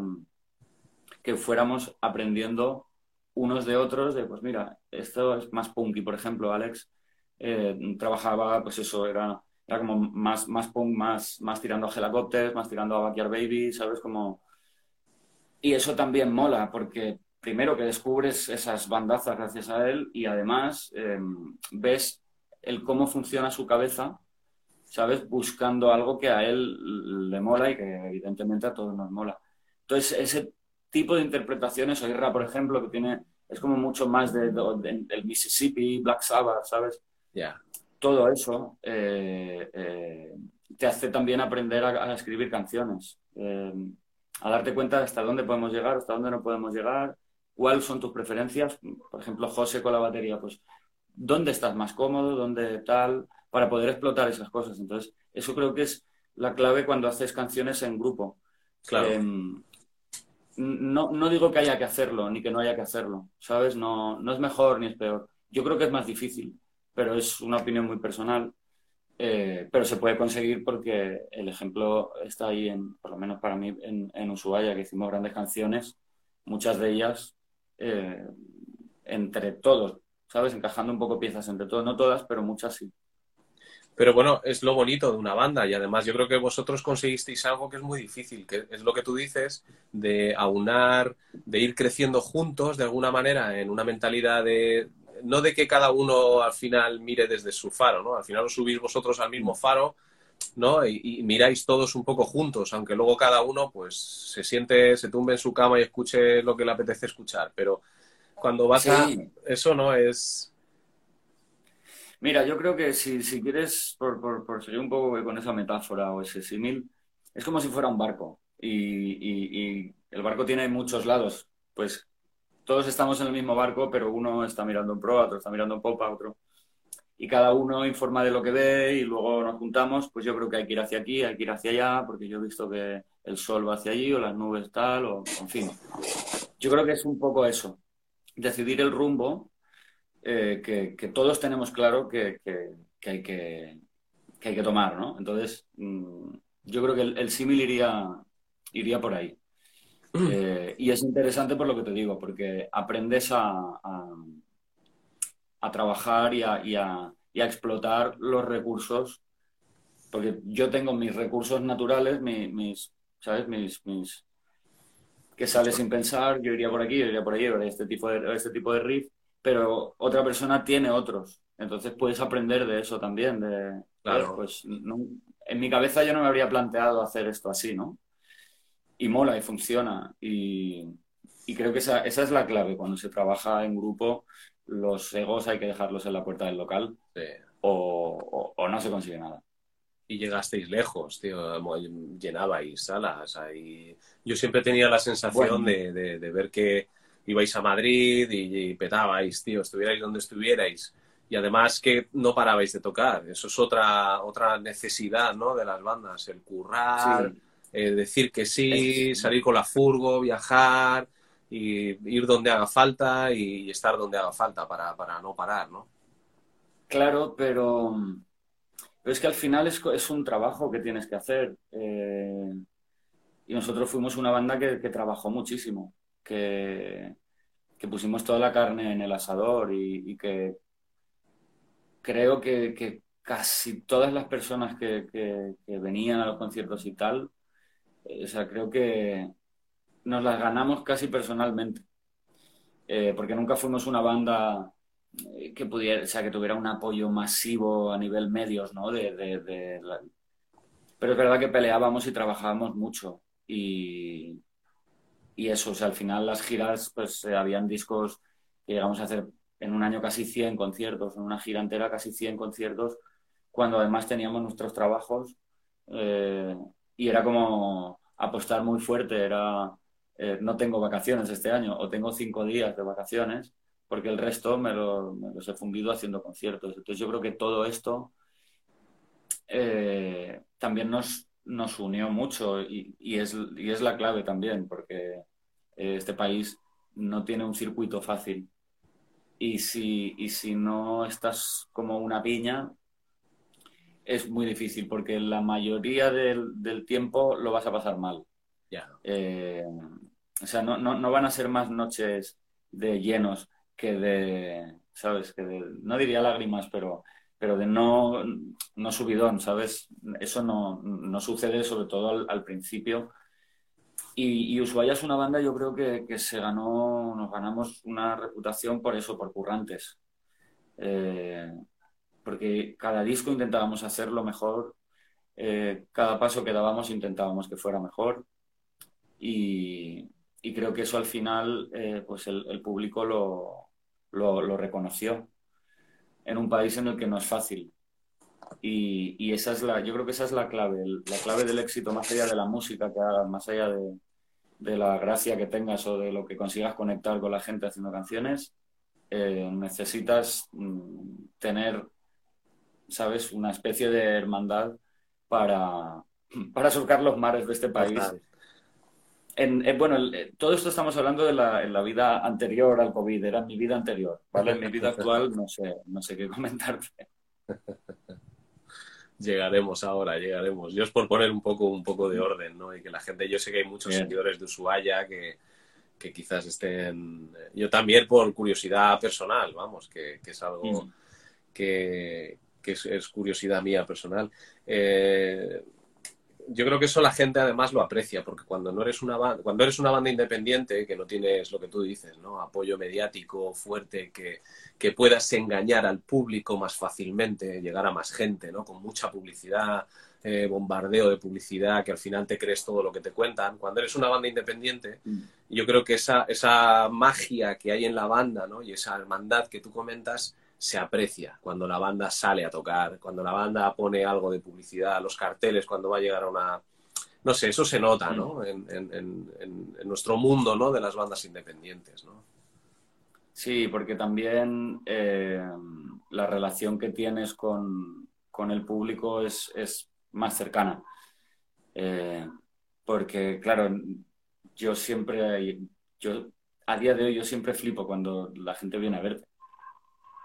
que fuéramos aprendiendo unos de otros, de pues mira, esto es más punky, por ejemplo, Alex, eh, trabajaba, pues eso, era, era como más, más punk, más, más tirando a helicópteros, más tirando a Backyard Baby, ¿sabes? Como... Y eso también mola, porque primero que descubres esas bandazas gracias a él y además em, ves el cómo funciona su cabeza, ¿sabes? Buscando algo que a él le mola y que evidentemente a todos nos mola. Entonces, ese tipo de interpretaciones, Oirra, por ejemplo, que tiene, es como mucho más de, del Mississippi, Black Sabbath, ¿sabes? Todo eso eh, eh, te hace también aprender a, escribir canciones, eh, a darte cuenta hasta dónde podemos llegar, hasta dónde no podemos llegar, cuáles son tus preferencias. Por ejemplo, José con la batería, pues, ¿dónde estás más cómodo? ¿Dónde tal? Para poder explotar esas cosas. Entonces, eso creo que es la clave cuando haces canciones en grupo. Claro. Em, no, no, digo que haya que hacerlo, ni que no haya que hacerlo, ¿sabes? No, no es mejor ni es peor. Yo creo que es más difícil, pero es una opinión muy personal. Eh, pero se puede conseguir porque el ejemplo está ahí, en, por lo menos para mí, en, en Ushuaia, que hicimos grandes canciones, muchas de ellas eh, entre todos, ¿sabes? Encajando un poco piezas entre todos, no todas, pero muchas sí. Pero bueno, es lo bonito de una banda y además yo creo que vosotros conseguisteis algo que es muy difícil, que es lo que tú dices, de aunar, de ir creciendo juntos de alguna manera en una mentalidad de, no de que cada uno al final mire desde su faro, ¿no? Al final os subís vosotros al mismo faro, ¿no? Y, miráis todos un poco juntos, aunque luego cada uno pues se siente, se tumbe en su cama y escuche lo que le apetece escuchar, pero cuando vas a... Eso no es... Mira, yo creo que si, si quieres, por, por, seguir un poco con esa metáfora o ese símil, es como si fuera un barco y, y el barco tiene muchos lados. Pues todos estamos en el mismo barco, pero uno está mirando en proa, otro está mirando en popa, otro. Y cada uno informa de lo que ve y luego nos juntamos, pues yo creo que hay que ir hacia aquí, hay que ir hacia allá, porque yo he visto que el sol va hacia allí o las nubes tal, o en fin. Yo creo que es un poco eso, decidir el rumbo eh, que, todos tenemos claro que, hay que, tomar, ¿no? Entonces, mm, yo creo que el, símil iría, iría por ahí. Eh, y es interesante por lo que te digo, porque aprendes a, a, trabajar y a, y, a, explotar los recursos, porque yo tengo mis recursos naturales, mis, ¿sabes? Mis, mis, que sale sin pensar, yo iría por aquí, yo iría por allí, este tipo de, este tipo de riff, pero otra persona tiene otros. Entonces puedes aprender de eso también, de, claro. pues en mi cabeza yo no me habría planteado hacer esto así, ¿no? Y mola y funciona. Y, creo que esa, esa, es la clave. Cuando se trabaja en grupo, los egos hay que dejarlos en la puerta del local o, no se consigue nada. Y llegasteis lejos, tío, llenabais salas. Ahí... Yo siempre tenía la sensación de, ver que ibais a Madrid y, petabais, tío, estuvierais donde estuvierais. Y además que no parabais de tocar. Eso es otra, otra necesidad, ¿no? De las bandas, el currar, eh, decir que sí, salir con la furgo, viajar y ir donde haga falta y estar donde haga falta para, no parar, ¿no? Claro, pero, pero es que al final es, es un trabajo que tienes que hacer. Eh, y nosotros fuimos una banda que, trabajó muchísimo, que, que, pusimos toda la carne en el asador y, que creo que, casi todas las personas que, que, venían a los conciertos y tal o sea, creo que nos las ganamos casi personalmente. Eh, porque nunca fuimos una banda eh, que pudiera, o sea, que tuviera un apoyo masivo a nivel medios, ¿no? De, Pero es verdad que peleábamos y trabajábamos mucho. Y, y eso, al final las giras, pues eh, habían discos que llegamos a hacer en un año casi 100 conciertos, en una gira entera casi 100 conciertos, cuando además teníamos nuestros trabajos y era como apostar muy fuerte, era eh, no tengo vacaciones este año o tengo cinco días de vacaciones porque el resto me, los he fundido haciendo conciertos. Entonces yo creo que todo esto eh, también nos, nos unió mucho y, es, y es la clave también porque eh, este país no tiene un circuito fácil. Y si, y si no estás como una piña, es muy difícil porque la mayoría del, tiempo lo vas a pasar mal. Eh, o sea, no, no, van a ser más noches de llenos que de, ¿sabes? Que de, no diría lágrimas, pero, pero de no, no subidón, ¿sabes? Eso no, no sucede sobre todo al, principio. Y, y, Ushuaia es una banda, yo creo que, que, se ganó, nos ganamos una reputación por eso, por currantes. Eh, porque cada disco intentábamos hacerlo mejor, eh, cada paso que dábamos intentábamos que fuera mejor y, creo que eso al final eh, pues el, público lo, lo, reconoció en un país en el que no es fácil. Y, esa es la, yo creo que esa es la clave, la clave del éxito, más allá de la música que hagas, más allá de, de la gracia que tengas o de lo que consigas conectar con la gente haciendo canciones, eh, necesitas mm, tener, ¿sabes?, una especie de hermandad para, para surcar los mares de este país. En, bueno, todo esto estamos hablando de la, en la vida anterior al COVID, era mi vida anterior, ¿vale? En mi vida actual no sé, no sé qué comentarte. llegaremos ahora, llegaremos. Yo es por poner un poco, un poco de orden, ¿no? Y que la gente, yo sé que hay muchos seguidores de Ushuaia que, que, quizás estén... Yo también por curiosidad personal, vamos, que, que es algo mm. que, que es, curiosidad mía personal. Eh, yo creo que eso la gente además lo aprecia, porque cuando no eres una banda, cuando eres una banda independiente, que no tienes lo que tú dices, ¿no? Apoyo mediático fuerte, que, que puedas engañar al público más fácilmente, llegar a más gente, ¿no? Con mucha publicidad, eh, bombardeo de publicidad, que al final te crees todo lo que te cuentan. Cuando eres una banda independiente, mm. yo creo que esa, esa magia que hay en la banda, ¿no? Y esa hermandad que tú comentas, se aprecia cuando la banda sale a tocar, cuando la banda pone algo de publicidad, los carteles, cuando va a llegar a una... No sé, eso se nota, ¿no? En, nuestro mundo, ¿no? De las bandas independientes, ¿no? Sí, porque también eh, la relación que tienes con, el público es, más cercana. Eh, porque, claro, yo siempre, yo a día de hoy yo siempre flipo cuando la gente viene a verte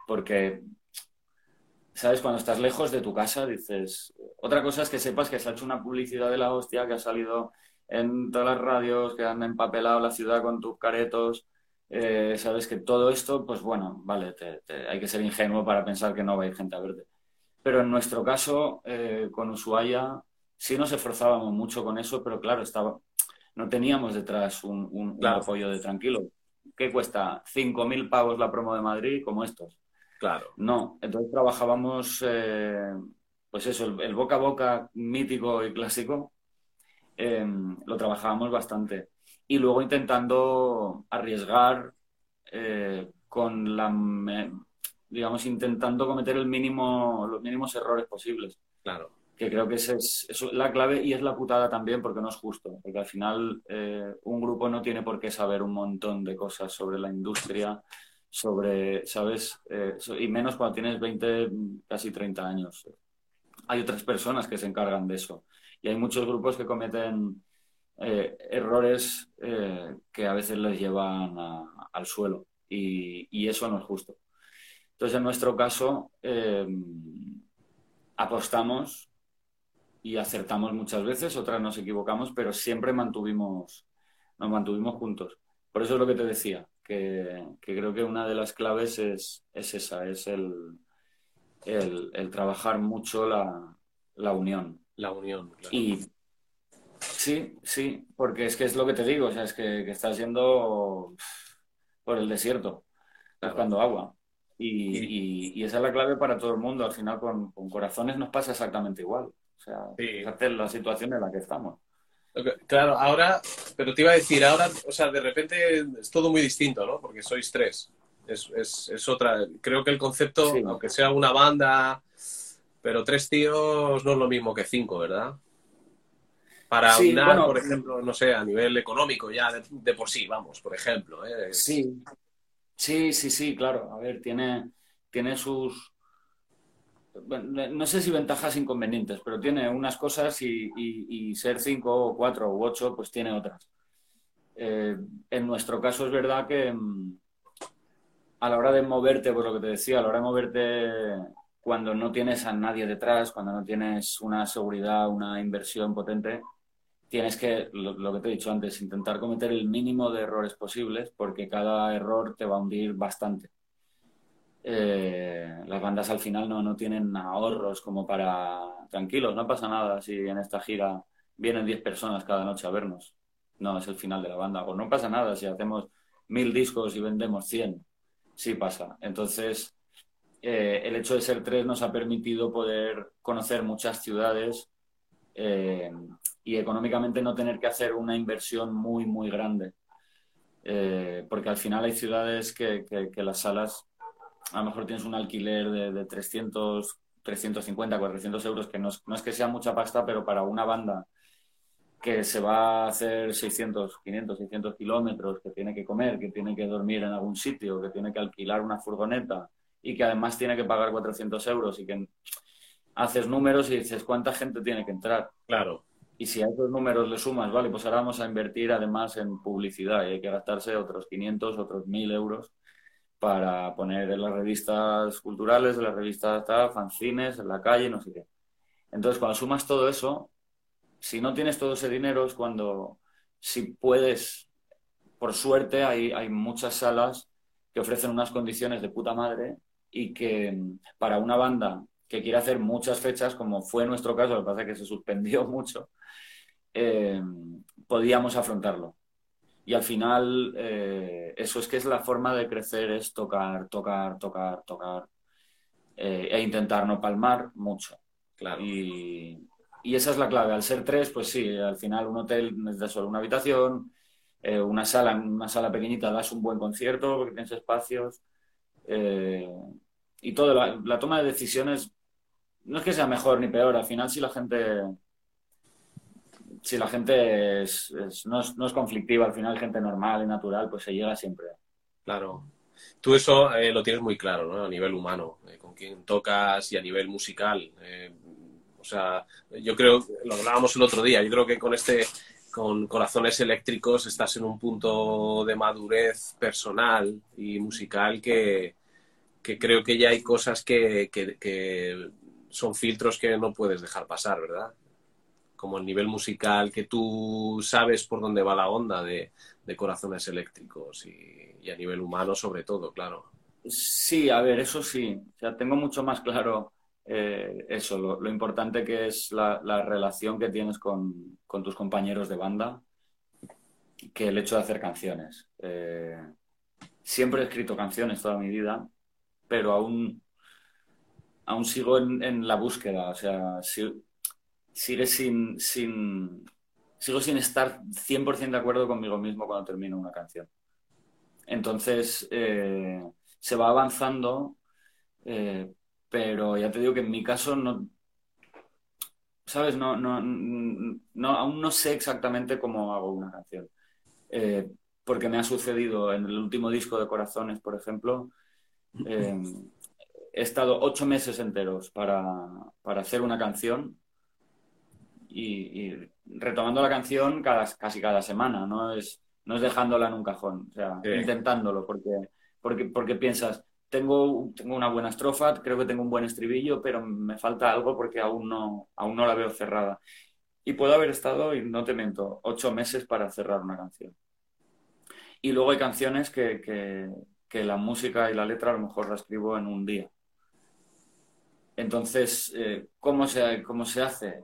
porque, ¿sabes? Cuando estás lejos de tu casa, dices, otra cosa es que sepas que se ha hecho una publicidad de la hostia, que ha salido en todas las radios, que han empapelado la ciudad con tus caretos. Eh, sabes que todo esto, pues bueno, vale, hay que ser ingenuo para pensar que no va a ir gente a verte. Pero en nuestro caso, eh, con Ushuaia, sí nos esforzábamos mucho con eso, pero claro, estaba, no teníamos detrás un, un, apoyo de tranquilo. ¿Qué cuesta? 5.000 pavos la promo de Madrid como estos. Claro. No, entonces trabajábamos, eh, pues eso, el, boca a boca mítico y clásico, em, lo trabajábamos bastante. Y luego intentando arriesgar eh, con la, digamos, intentando cometer el mínimo, los mínimos errores posibles. Claro. Que creo que esa es, la clave y es la putada también porque no es justo. Porque al final eh, un grupo no tiene por qué saber un montón de cosas sobre la industria sobre, ¿sabes? Eh, y menos cuando tienes 20, casi 30 años. Hay otras personas que se encargan de eso. Y hay muchos grupos que cometen eh, errores eh, que a veces les llevan al suelo. Y, y, eso no es justo. Entonces, en nuestro caso, apostamos y acertamos muchas veces, otras nos equivocamos, pero siempre mantuvimos, nos mantuvimos juntos. Por eso es lo que te decía que, creo que una de las claves es, esa, es el, el, trabajar mucho la, unión. La unión, Y sí, sí, porque es que es lo que te digo, o sea, es que, estás yendo por el desierto, buscando agua. Y, esa es la clave para todo el mundo. Al final, con, corazones nos pasa exactamente igual. O sea, fíjate la situación en la que estamos. Claro, ahora, pero te iba a decir, ahora, o sea, de repente es todo muy distinto, ¿no? Porque sois tres. Es, es, es otra. Creo que el concepto, aunque sea una banda, pero tres tíos no es lo mismo que cinco, ¿verdad? Para sí, por ejemplo, no sé, a nivel económico ya de, por sí, vamos, por ejemplo. ¿eh? Sí, sí, sí, sí, claro. A ver, tiene, tiene sus, no sé si ventajas inconvenientes, pero tiene unas cosas y, ser cinco o cuatro u ocho, pues tiene otras. Eh, en nuestro caso es verdad que mm, a la hora de moverte, por lo que te decía, a la hora de moverte cuando no tienes a nadie detrás, cuando no tienes una seguridad, una inversión potente, tienes que, lo, que te he dicho antes, intentar cometer el mínimo de errores posibles, porque cada error te va a hundir bastante. Eh, las bandas al final no, no tienen ahorros como para tranquilos, no pasa nada si en esta gira vienen 10 personas cada noche a vernos. No, es el final de la banda. O no pasa nada si hacemos mil discos y vendemos 100. Sí pasa. Entonces, eh, el hecho de ser tres nos ha permitido poder conocer muchas ciudades eh, y económicamente no tener que hacer una inversión muy, muy grande. porque al final hay ciudades que, que las salas a lo mejor tienes un alquiler de, de 300, 350, 400 euros, que no es, que sea mucha pasta, pero para una banda que se va a hacer 600, 500, 600 kilómetros, que tiene que comer, que tiene que dormir en algún sitio, que tiene que alquilar una furgoneta y que además tiene que pagar 400 euros y que haces números y dices cuánta gente tiene que entrar. Claro. Y si a esos números le sumas, vale, pues ahora vamos a invertir además en publicidad y hay que gastarse otros 500, otros 1000 euros para poner en las revistas culturales, en las revistas fanzines, en la calle, no sé qué. Entonces, cuando sumas todo eso, si no tienes todo ese dinero es cuando, si puedes, por suerte, hay, hay muchas salas que ofrecen unas condiciones de puta madre y que para una banda que quiere hacer muchas fechas, como fue nuestro caso, lo que pasa es que se suspendió mucho, eh, podíamos afrontarlo. Y al final, eh, eso es que es la forma de crecer, es tocar, tocar, tocar, tocar eh, e intentar no palmar mucho. Y, y, esa es la clave. Al ser tres, pues sí, al final un hotel es de solo una habitación, una sala, una sala pequeñita das un buen concierto porque tienes espacios. y todo, la, la toma de decisiones no es que sea mejor ni peor, al final si la gente si la gente es, no, es, conflictiva, al final gente normal y natural, pues se llega siempre. Claro. Tú eso eh, lo tienes muy claro, ¿no? A nivel humano, eh, con quién tocas y a nivel musical. Eh, o sea, yo creo, lo hablábamos el otro día, yo creo que con este, con Corazones Eléctricos estás en un punto de madurez personal y musical que, que creo que ya hay cosas que, que son filtros que no puedes dejar pasar, ¿verdad? Como el nivel musical, que tú sabes por dónde va la onda de, corazones eléctricos y, a nivel humano sobre todo, claro. Sí, a ver, eso sí. O sea, tengo mucho más claro eh, eso, lo, importante que es la, relación que tienes con, tus compañeros de banda que el hecho de hacer canciones. Eh, siempre he escrito canciones toda mi vida, pero aún aún sigo en, la búsqueda, o sea, sigue sin, sigo sin estar 100% de acuerdo conmigo mismo cuando termino una canción. Entonces, eh, se va avanzando, eh, pero ya te digo que en mi caso no, ¿sabes? No, no, aún no sé exactamente cómo hago una canción. Eh, porque me ha sucedido en el último disco de Corazones, por ejemplo, he estado ocho meses enteros para, hacer una canción y, retomando la canción cada, casi cada semana, no es, no es dejándola en un cajón, o sea, intentándolo, porque, porque, porque piensas, tengo, tengo una buena estrofa, creo que tengo un buen estribillo, pero me falta algo porque aún no, aún no la veo cerrada. Y puedo haber estado, y no te miento, ocho meses para cerrar una canción. Y luego hay canciones que, que, que la música y la letra a lo mejor la escribo en un día. Entonces, eh, ¿cómo, se, ¿cómo se hace?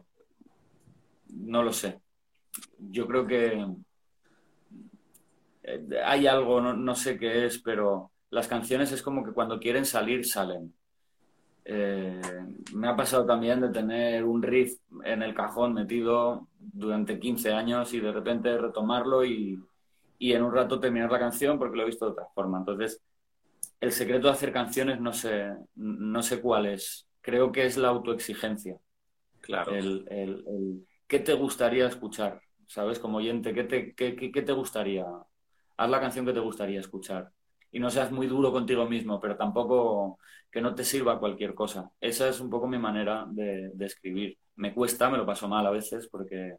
No lo sé. Yo creo que eh, hay algo, no, sé qué es, pero las canciones es como que cuando quieren salir, salen. Eh, me ha pasado también de tener un riff en el cajón metido durante 15 años y de repente retomarlo y, y en un rato terminar la canción porque lo he visto de otra forma. Entonces, el secreto de hacer canciones no sé, no sé cuál es creo que es la autoexigencia. Claro. El, ¿Qué te gustaría escuchar? ¿Sabes? Como oyente, ¿qué te, qué, te gustaría? Haz la canción que te gustaría escuchar. Y no seas muy duro contigo mismo, pero tampoco que no te sirva cualquier cosa. Esa es un poco mi manera de, escribir. Me cuesta, me lo paso mal a veces porque...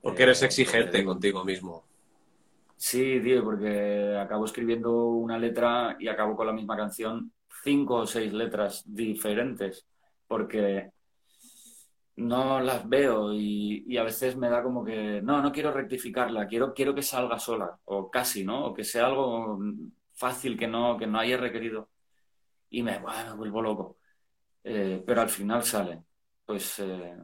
Porque eres eh, exigente contigo mismo. Sí, tío, porque acabo escribiendo una letra y acabo con la misma canción cinco o seis letras diferentes porque no las veo y, a veces me da como que no, no quiero rectificarla, quiero, quiero que salga sola o casi, ¿no? O que sea algo fácil que no, que no haya requerido y me, vuelvo loco. Eh, pero al final sale. Pues eh,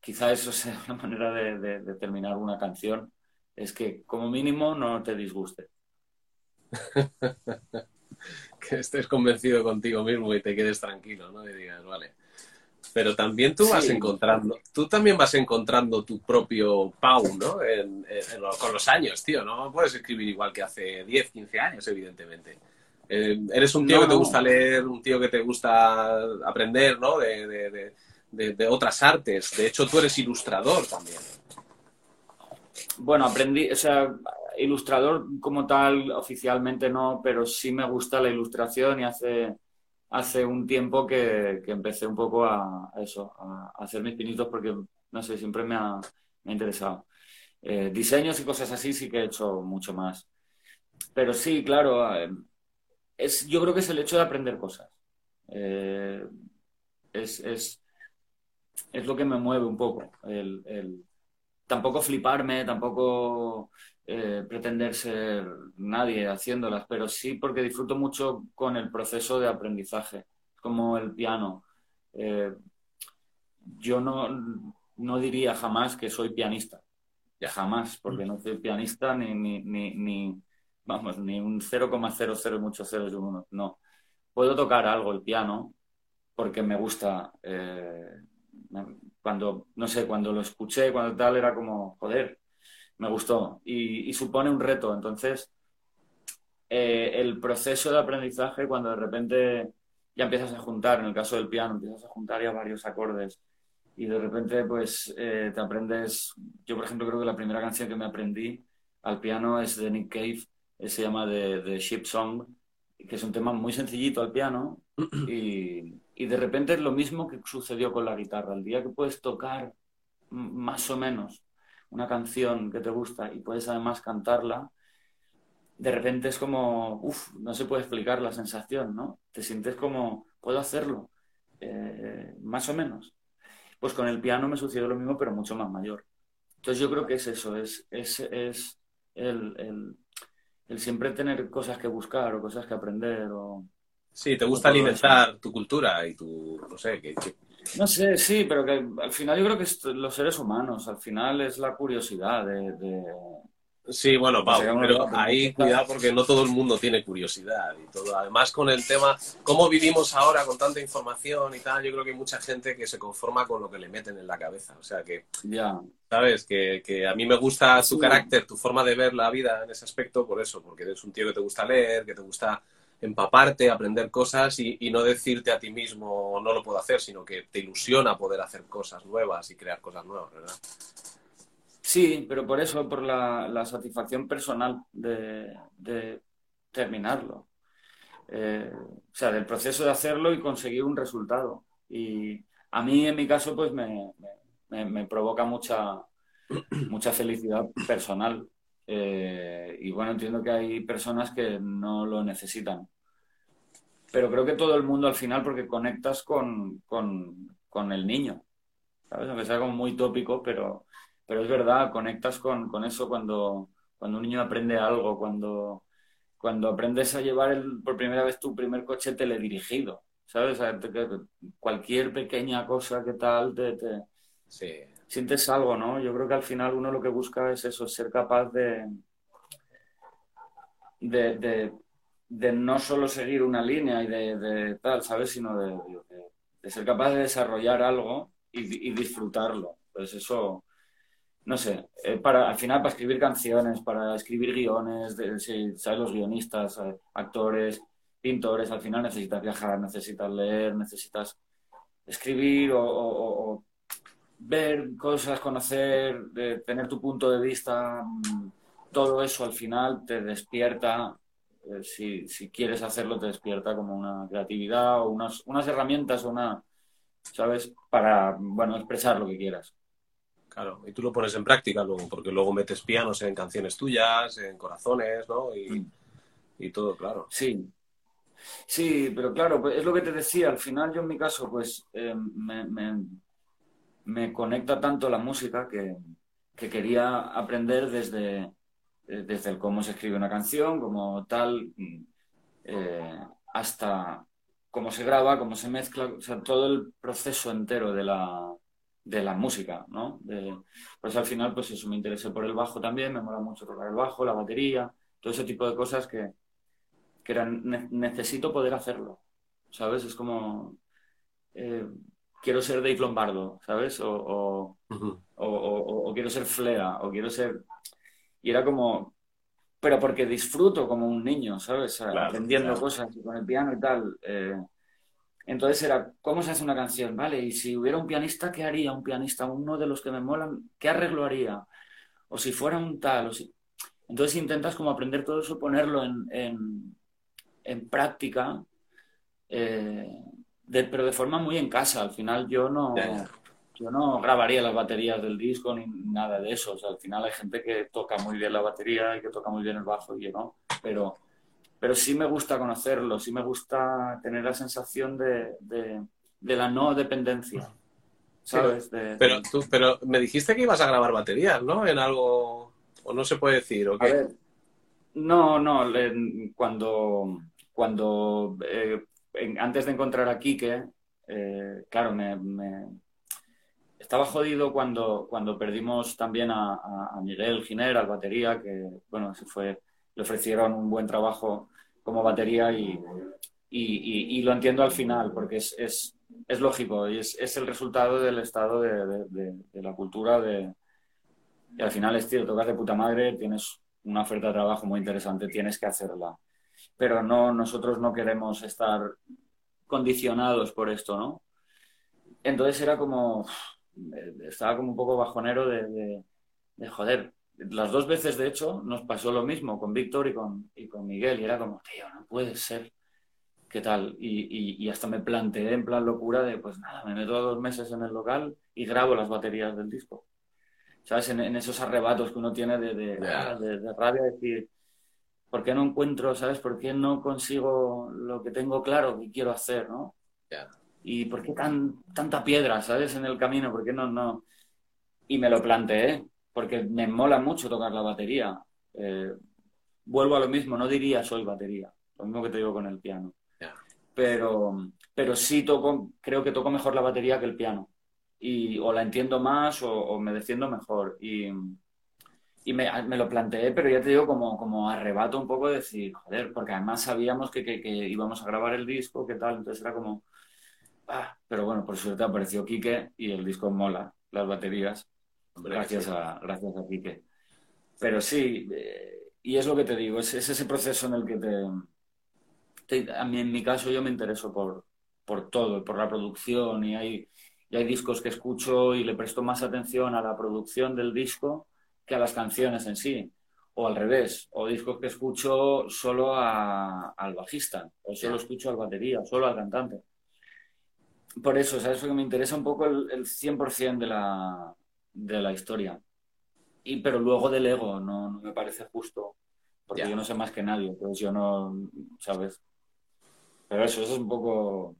quizá eso sea una manera de terminar una canción, es que como mínimo no te disguste. que estés convencido contigo mismo y te quedes tranquilo, ¿no? Y digas, vale. Pero también tú vas encontrando, tú también vas encontrando tu propio Pau, ¿no? con los años, tío, no puedes escribir igual que hace 10, 15 años, evidentemente. Eh, eres un tío que te gusta leer, un tío que te gusta aprender, ¿no? De, de, otras artes. De hecho, tú eres ilustrador también. bueno, aprendí, o sea, ilustrador como tal, oficialmente no, pero sí me gusta la ilustración y hace, hace un tiempo que, empecé un poco a, eso, a, hacer mis pinitos porque, no sé, siempre me ha, interesado. Eh, diseños y cosas así sí que he hecho mucho más. Pero sí, claro, eh, es, yo creo que es el hecho de aprender cosas. Eh, es, es, es, lo que me mueve un poco. El tampoco fliparme, tampoco eh, pretender ser nadie haciéndolas, pero sí porque disfruto mucho con el proceso de aprendizaje, como el piano. Eh, yo no, no diría jamás que soy pianista, ya jamás, porque no soy pianista ni, ni, ni, vamos, ni un 0,00 muchos ceros y uno, no. Puedo tocar algo el piano porque me gusta. Eh, cuando, no sé, cuando lo escuché, cuando tal, era como, joder, me gustó y, supone un reto. Entonces, eh, el proceso de aprendizaje, cuando de repente ya empiezas a juntar, en el caso del piano, empiezas a juntar ya varios acordes y de repente pues eh, te aprendes, yo por ejemplo creo que la primera canción que me aprendí al piano es de Nick Cave, eh, se llama The, Ship Song, que es un tema muy sencillito al piano y, y de repente es lo mismo que sucedió con la guitarra, el día que puedes tocar más o menos una canción que te gusta y puedes además cantarla, de repente es como, uff, no se puede explicar la sensación, ¿no? Te sientes como, puedo hacerlo, eh, más o menos. Pues con el piano me sucedió lo mismo, pero mucho más mayor. Entonces yo creo que es eso, es, es, es el, el, siempre tener cosas que buscar o cosas que aprender. O, sí, te gusta alimentar tu cultura y tu, no sé, que, no sé, sí, pero que al final yo creo que es los seres humanos, al final es la curiosidad de... Sí, bueno, Pau, pero ahí cuidado porque no todo el mundo tiene curiosidad y todo. Además, con el tema, cómo vivimos ahora con tanta información y tal, yo creo que hay mucha gente que se conforma con lo que le meten en la cabeza. O sea que, ya. ¿sabes? Que, que a mí me gusta tu carácter, tu forma de ver la vida en ese aspecto, por eso, porque eres un tío que te gusta leer, que te gusta empaparte, aprender cosas y, no decirte a ti mismo no lo puedo hacer, sino que te ilusiona poder hacer cosas nuevas y crear cosas nuevas, ¿verdad? Sí, pero por eso, por la, satisfacción personal de, terminarlo. Eh, o sea, del proceso de hacerlo y conseguir un resultado. Y a mí, en mi caso, pues me, provoca mucha, mucha felicidad personal. Eh, y bueno, entiendo que hay personas que no lo necesitan pero creo que todo el mundo al final, porque conectas con, el niño, ¿sabes? Aunque sea como muy tópico, pero, pero es verdad, conectas con, eso cuando, cuando un niño aprende algo, cuando, cuando aprendes a llevar el, por primera vez tu primer coche teledirigido, ¿sabes? cualquier pequeña cosa que tal te, sientes algo, ¿no? Yo creo que al final uno lo que busca es eso, ser capaz de, de, de no solo seguir una línea y de, tal, ¿sabes? Sino de, ser capaz de desarrollar algo y, disfrutarlo. Pues eso, no sé, eh, para, al final para escribir canciones, para escribir guiones, de, ¿sabes? Los guionistas, eh, actores, pintores, al final necesitas viajar, necesitas leer, necesitas escribir o, ver cosas, conocer, tener tu punto de vista, mm, todo eso al final te despierta eh, si, si, quieres hacerlo, te despierta como una creatividad o unas, unas herramientas o una, ¿sabes? Para, bueno, expresar lo que quieras. Claro, y tú lo pones en práctica luego, porque luego metes pianos en canciones tuyas, en corazones, ¿no? Y, mm. y todo, claro. Sí, sí, pero claro, pues es lo que te decía, al final yo en mi caso, pues eh, me, me, me, conecta tanto la música que, que quería aprender desde, eh, desde el cómo se escribe una canción, como tal, mm, eh, hasta cómo se graba, cómo se mezcla, o sea, todo el proceso entero de la, de la música, ¿no? De, pues al final, pues eso, me interesé por el bajo también, me mola mucho tocar el bajo, la batería, todo ese tipo de cosas que, que eran, necesito poder hacerlo, ¿sabes? Es como, eh, quiero ser Dave Lombardo, ¿sabes? O, o, o, o, quiero ser Flea, o quiero ser y era como, pero porque disfruto como un niño, ¿sabes? Aprendiendo cosas con el piano y tal. Eh, entonces era, ¿cómo se hace una canción? Vale, y si hubiera un pianista, ¿qué haría un pianista? Uno de los que me molan, ¿qué arreglo haría? o si fuera un tal, o si... Entonces intentas como aprender todo eso, ponerlo en, en, práctica, eh, pero de forma muy en casa. Al final yo no, yo no grabaría las baterías del disco ni nada de eso. O sea, al final hay gente que toca muy bien la batería y que toca muy bien el bajo y yo no. Pero, pero sí me gusta conocerlo, sí me gusta tener la sensación de, de, la no dependencia. ¿Sabes? pero, tú, pero me dijiste que ibas a grabar baterías, ¿no? En algo ¿O no se puede decir? ¿o qué? no, no. Cuando, cuando eh, antes de encontrar a Quique, eh, claro, me, estaba jodido cuando, cuando perdimos también a, Miguel Giner, al batería, que, bueno, se fue, le ofrecieron un buen trabajo como batería y, y, lo entiendo al final, porque es, es, es lógico y es, es, el resultado del estado de, de la cultura de, y al final es, tío, tocas de puta madre, tienes una oferta de trabajo muy interesante, tienes que hacerla. Pero no, nosotros no queremos estar condicionados por esto, ¿no? Entonces era como, estaba como un poco bajonero de, de, joder. Las dos veces, de hecho, nos pasó lo mismo con Víctor y con, y con Miguel. Y era como, tío, no puede ser. ¿Qué tal? Y, y, y, hasta me planteé en plan locura de, pues nada, me meto dos meses en el local y grabo las baterías del disco. ¿sabes? En, esos arrebatos que uno tiene de, de, de, rabia, decir, ¿por qué no encuentro, ¿sabes? ¿Por qué no consigo lo que tengo claro que quiero hacer, ¿no? ¿Y por qué tan, tanta piedra, ¿sabes? En el camino, ¿por qué no, no? Y me lo planteé, porque me mola mucho tocar la batería. Eh, vuelvo a lo mismo, no diría soy batería, lo mismo que te digo con el piano. Pero, pero sí toco, creo que toco mejor la batería que el piano y o la entiendo más o, me defiendo mejor. Y, y me, me, lo planteé, pero ya te digo, como, como arrebato un poco de decir, joder, porque además sabíamos que, que, íbamos a grabar el disco, qué tal, entonces era como, ah, pero bueno, por suerte apareció Quique y el disco mola, las baterías, gracias, a, gracias a Quique. Pero sí, eh, y es lo que te digo, es, es, ese proceso en el que te, A mí, en mi caso, yo me intereso por, por todo, por la producción y hay y hay discos que escucho y le presto más atención a la producción del disco que a las canciones en sí. O al revés, o discos que escucho solo al bajista, o solo escucho al batería, o solo al cantante. Por eso, ¿sabes? Porque me interesa un poco el, el 100% de la, de la historia. Y, pero luego del ego, no, me parece justo, porque yo no sé más que nadie, pues yo no, ¿sabes? Pero eso, eso es un poco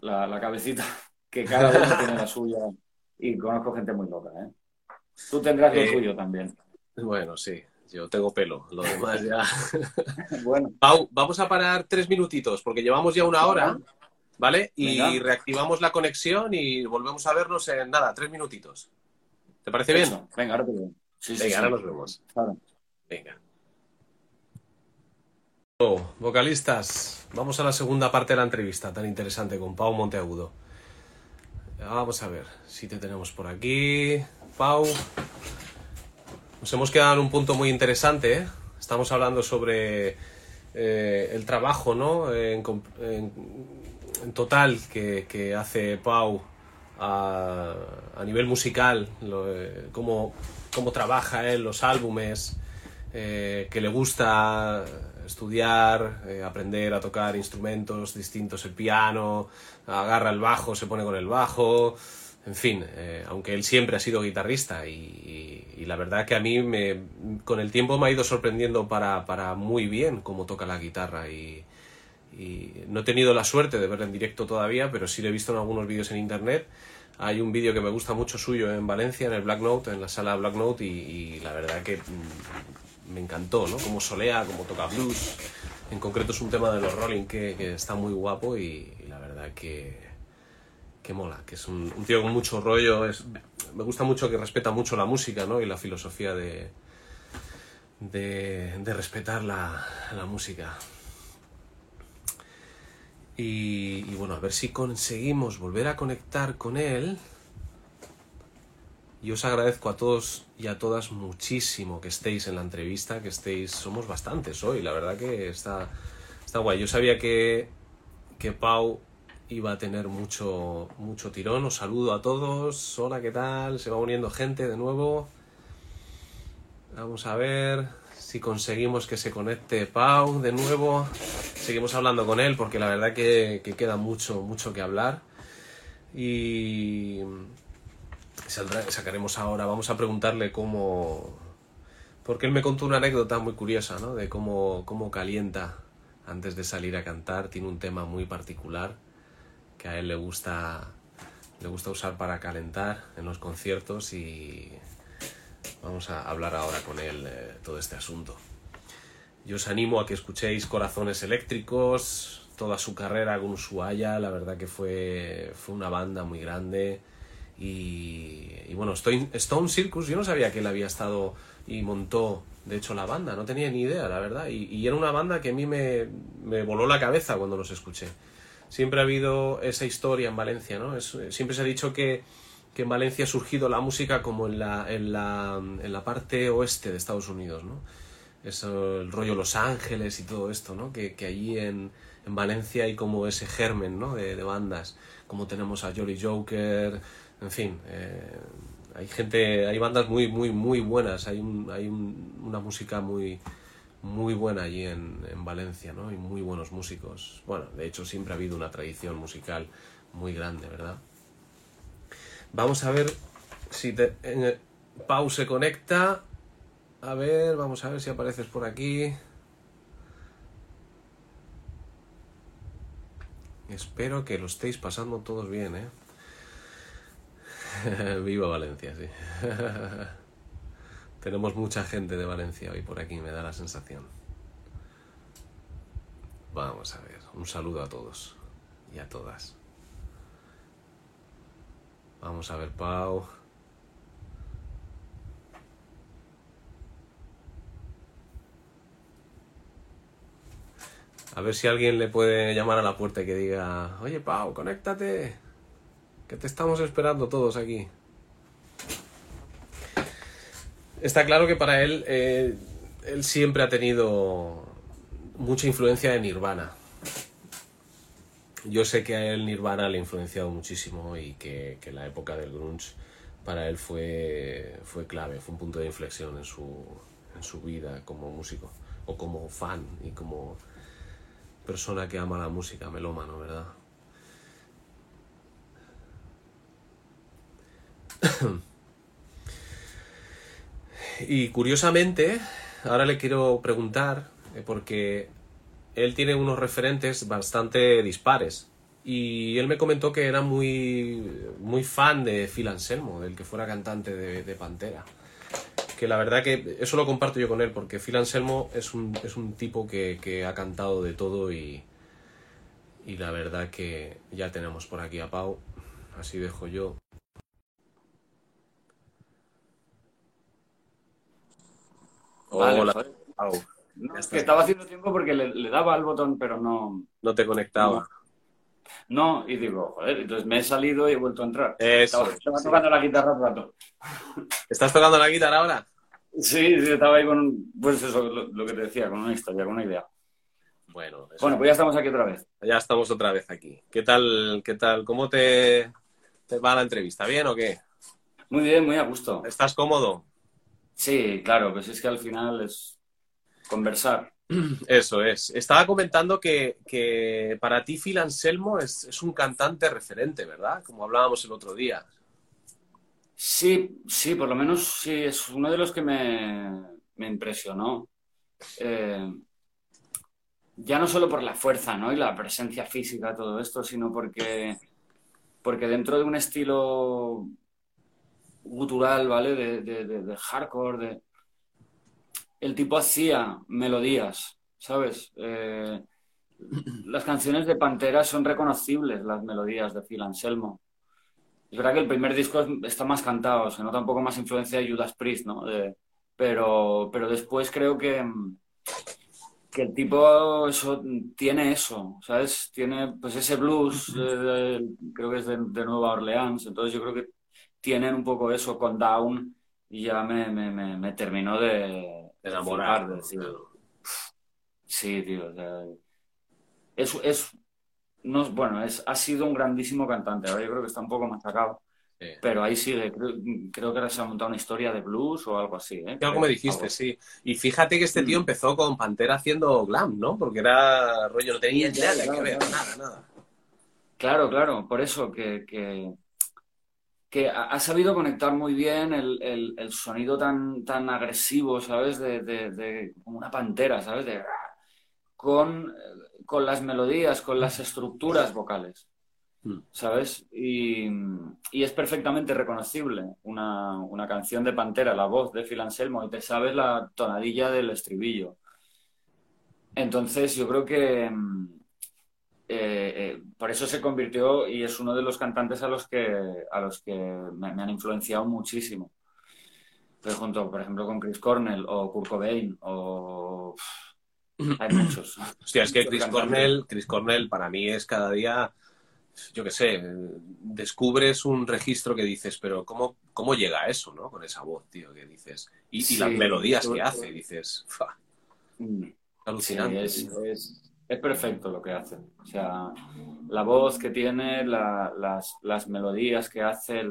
la, la cabecita que cada uno tiene la suya y conozco gente muy loca, ¿eh? Tú tendrás lo tuyo también. Bueno, sí, yo tengo pelo, lo demás ya. bueno. Pau, vamos a parar tres minutitos porque llevamos ya una hora, ¿vale? Y reactivamos la conexión y volvemos a vernos en nada, tres minutitos. ¿Te parece bien? Venga, ahora te veo. Venga, ahora nos vemos. Venga. Oh, vocalistas, vamos a la segunda parte de la entrevista tan interesante con Pau Monteagudo. Vamos a ver si te tenemos por aquí. Pau. Nos hemos quedado en un punto muy interesante. ¿eh? Estamos hablando sobre eh, el trabajo, ¿no? En, total que, hace Pau a, nivel musical, eh, cómo, trabaja él los álbumes, que le gusta estudiar, aprender a tocar instrumentos distintos, el piano, agarra el bajo, se pone con el bajo, en fin, eh, aunque él siempre ha sido guitarrista y, la verdad que a mí me, con el tiempo me ha ido sorprendiendo para, para muy bien cómo toca la guitarra no he tenido la suerte de verlo en directo todavía, pero sí lo he visto en algunos vídeos en internet. Hay un vídeo que me gusta mucho suyo en Valencia, en el Black Note, en la sala Black Note, y, la verdad que mm, me encantó, ¿no? Como solea, como toca blues. En concreto es un tema de los Rolling que, está muy guapo y, que, que mola, que es un, tío con mucho rollo. Me gusta mucho que respeta mucho la música ¿no? y la filosofía de, de, respetar la, música. Y, bueno, a ver si conseguimos volver a conectar con él. Y os agradezco a todos y a todas muchísimo que estéis en la entrevista, que estéis, somos bastantes hoy, la verdad que está, está guay. Yo sabía que, que Pau iba a tener mucho, mucho tirón. Os saludo a todos. Hola, ¿qué tal? Se va uniendo gente de nuevo. Vamos a ver si conseguimos que se conecte Pau de nuevo. Seguimos hablando con él porque la verdad que, que queda mucho, mucho que hablar. Y sacaremos ahora, vamos a preguntarle cómo... Porque él me contó una anécdota muy curiosa, ¿no? De cómo, cómo calienta antes de salir a cantar. Tiene un tema muy particular que a él le gusta, le gusta usar para calentar en los conciertos y vamos a hablar ahora con él de todo este asunto. Yo os animo a que escuchéis Corazones Eléctricos, toda su carrera con Ushuaia, la verdad que fue, fue una banda muy grande y, bueno, Stone Circus, yo no sabía que él había estado y montó, de hecho, la banda, no tenía ni idea, la verdad. Y, era una banda que a mí me, me, voló la cabeza cuando los escuché. Siempre ha habido esa historia en Valencia, ¿no? siempre se ha dicho que, que, en Valencia ha surgido la música como en la, en la, en la parte oeste de Estados Unidos, ¿no? Eso, el rollo Los Ángeles y todo esto, ¿no? Que, que allí en, en, Valencia hay como ese germen, ¿no? De, de bandas, como tenemos a Jolly Joker, en fin, eh, hay gente, hay bandas muy, muy, muy buenas, hay, hay una música muy, muy buena allí en, Valencia, ¿no? Y muy buenos músicos. Bueno, de hecho siempre ha habido una tradición musical muy grande, ¿verdad? Vamos a ver si te, Pau se conecta. A ver, vamos a ver si apareces por aquí. Espero que lo estéis pasando todos bien, ¿eh? Viva Valencia, sí. Tenemos mucha gente de Valencia hoy por aquí, me da la sensación. Vamos a ver, un saludo a todos y a todas. Vamos a ver, Pau. A ver si alguien le puede llamar a la puerta y que diga, oye Pau, conéctate que te estamos esperando todos aquí. Está claro que para él, eh, él siempre ha tenido mucha influencia de Nirvana. Yo sé que a él Nirvana le ha influenciado muchísimo y que, que la época del grunge para él fue, fue clave, fue un punto de inflexión en su, en su vida como músico o como fan y como persona que ama la música, melómano, ¿verdad? y curiosamente, ahora le quiero preguntar, eh, porque él tiene unos referentes bastante dispares. Y él me comentó que era muy, muy fan de Phil Anselmo, del que fuera cantante de, Pantera. Que la verdad que eso lo comparto yo con él, porque Phil Anselmo es un, es un tipo que, que ha cantado de todo y, y la verdad que ya tenemos por aquí a Pau. Así dejo yo. Hola. Es que estaba haciendo tiempo porque le, daba al botón, pero no. No te conectaba. No. y digo, joder, entonces me he salido y he vuelto a entrar. Eso. Estaba, tocando la guitarra un rato. ¿Estás tocando la guitarra ahora? Sí, sí, estaba ahí con, pues eso, lo, que te decía, con una historia, con una idea. Bueno, bueno, pues ya estamos aquí otra vez. Ya estamos otra vez aquí. ¿Qué tal, qué tal? ¿Cómo te, te va la entrevista? ¿Bien o qué? Muy bien, muy a gusto. ¿Estás cómodo? Sí, claro, pues es que al final es conversar. Eso es. Estaba comentando que, para ti Phil Anselmo es, un cantante referente, ¿verdad? Como hablábamos el otro día. Sí, sí, por lo menos sí, es uno de los que me, impresionó. Eh, ya no solo por la fuerza ¿no? y la presencia física, todo esto, sino porque, porque dentro de un estilo gutural, ¿vale? De, hardcore, de... El tipo hacía melodías, ¿sabes? Eh, las canciones de Pantera son reconocibles, las melodías de Phil Anselmo. Es verdad que el primer disco está más cantado, se nota un poco más influencia de Judas Priest, ¿no? pero, pero después creo que, que el tipo eso, tiene eso, ¿sabes? Tiene pues ese blues, creo que es de, de Nueva Orleans, entonces yo creo que tienen un poco eso con Down y ya me, me, me, terminó de, enamorar. sí, tío. es, es, no, bueno, es, ha sido un grandísimo cantante. Ahora yo creo que está un poco machacado. Pero ahí sigue, creo, que ahora se ha montado una historia de blues o algo así. ¿eh? Algo me dijiste, sí. Y fíjate que este tío mm. empezó con Pantera haciendo glam, ¿no? Porque era rollo, no tenía nada que ver, nada, nada. Claro, claro, por eso que, que, ha sabido conectar muy bien el, sonido tan, tan agresivo, ¿sabes? De, de, como una pantera, ¿sabes? De, con, con las melodías, con las estructuras vocales. Mm. ¿sabes? Y, es perfectamente reconocible una, canción de Pantera, la voz de Phil Anselmo, y te sabes la tonadilla del estribillo. Entonces, yo creo que mm, eh, eh, por eso se convirtió y es uno de los cantantes a los que, a los que me, han influenciado muchísimo. Pero junto, por ejemplo, con Chris Cornell o Kurt Cobain o... hay muchos. Hostia, es que Chris Cornell, Chris Cornell para mí es cada día yo qué sé, descubres un registro que dices, pero ¿cómo, cómo llega a eso, no? Con esa voz, tío, que dices. Y, las melodías que hace, dices, fa, mm. alucinante. es, perfecto lo que hace. O sea, la voz que tiene, las, melodías que hace,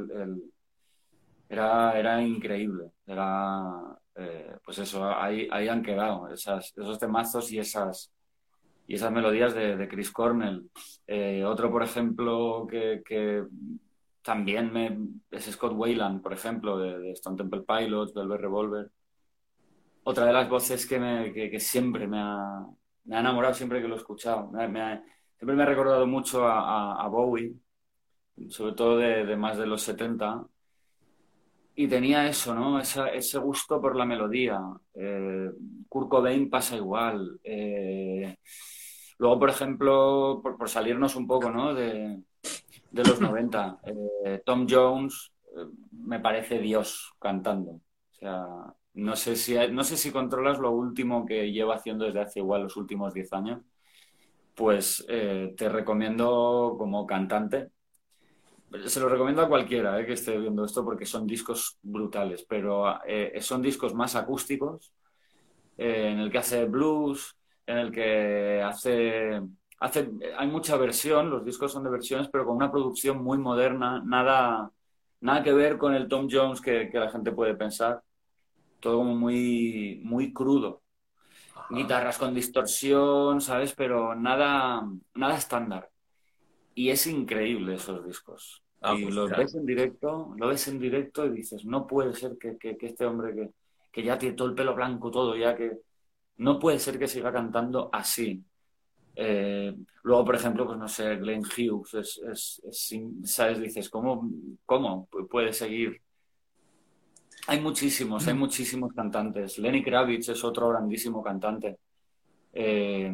era, era increíble. Era, eh, pues eso, ahí, ahí han quedado esas, esos temazos y esas y esas melodías de, Chris Cornell. Eh, otro, por ejemplo, que, también me, es Scott Wayland, por ejemplo, de, Stone Temple Pilots, Velvet Revolver. Otra de las voces que, me, siempre me ha, enamorado, siempre que lo he escuchado. siempre me ha recordado mucho a, Bowie, sobre todo de, más de los 70. Y tenía eso, ¿no? ese gusto por la melodía. Eh, Kurt Cobain pasa igual. Eh, Luego, por ejemplo, por, salirnos un poco ¿no? de, los 90, eh, Tom Jones eh, me parece Dios cantando. O sea, no sé, si, no sé si controlas lo último que llevo haciendo desde hace igual los últimos 10 años. Pues eh, te recomiendo como cantante. Se lo recomiendo a cualquiera que esté viendo esto porque son discos brutales, pero son discos más acústicos, en el que hace blues, en el que hace, hace, hay mucha versión, los discos son de versiones, pero con una producción muy moderna, nada, nada que ver con el Tom Jones que, la gente puede pensar, todo como muy, muy crudo. Guitarras con distorsión, ¿sabes? Pero nada, nada estándar. Y es increíble esos discos. Ah, y pues los ves en directo, lo ves en directo y dices, no puede ser que, que, este hombre que, que ya tiene todo el pelo blanco, todo, ya que, no puede ser que siga cantando así. Eh, luego, por ejemplo, pues no sé, Glenn Hughes, es, ¿sabes? Dices, ¿cómo, ¿cómo puede seguir? Hay muchísimos, hay muchísimos cantantes. Lenny Kravitz es otro grandísimo cantante. Eh,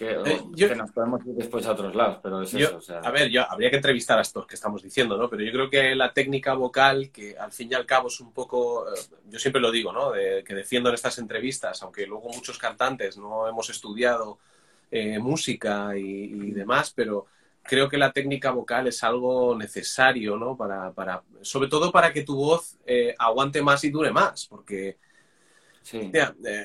eh, que, nos podemos ir después a otros lados, pero es eso. A ver, yo, habría que entrevistar a estos que estamos diciendo, ¿no? Pero yo creo que la técnica vocal, que al fin y al cabo es un poco, eh, yo siempre lo digo, ¿no? que defiendo en estas entrevistas, aunque luego muchos cantantes no hemos estudiado eh, música y, demás, pero creo que la técnica vocal es algo necesario, ¿no? Para, para sobre todo para que tu voz aguante más y dure más, porque Sí. Eh,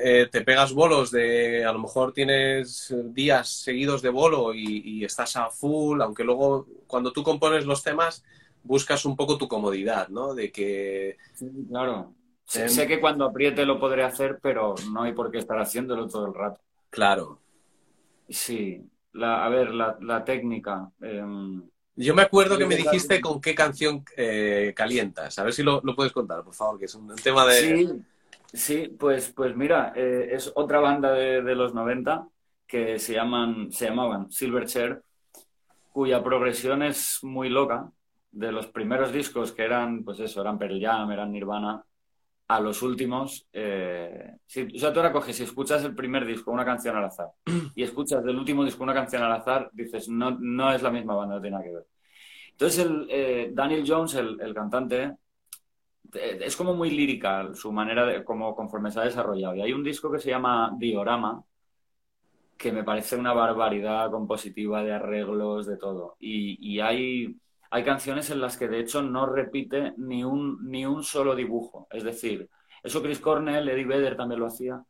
eh, te pegas bolos de, a lo mejor tienes días seguidos de bolo y, estás a full, aunque luego cuando tú compones los temas buscas un poco tu comodidad, ¿no? De que... claro. Sé, que cuando apriete lo podré hacer, pero no hay por qué estar haciéndolo todo el rato. Claro. Sí. La, a ver, la, técnica. Em, Yo me acuerdo que me dijiste con qué canción eh, calientas. A ver si lo, puedes contar, por favor, que es un, tema de... Sí. Sí, pues, pues mira, eh, es otra banda de, los 90 que se, llaman, se llamaban Silverchair, cuya progresión es muy loca. De los primeros discos que eran, pues eso, eran Pearl Jam, eran Nirvana, a los últimos. Eh, si, o sea, tú ahora coges, si escuchas el primer disco, una canción al azar, y escuchas del último disco una canción al azar, dices, no, no es la misma banda, no tiene nada que ver. Entonces, el, eh, Daniel Jones, el, el cantante, es como muy lírica su manera de, como conforme se ha desarrollado. Y hay un disco que se llama Diorama, que me parece una barbaridad compositiva de arreglos, de todo. Y, hay, hay canciones en las que de hecho no repite ni un, ni un solo dibujo. Es decir, eso Chris Cornell, Eddie Vedder también lo hacía.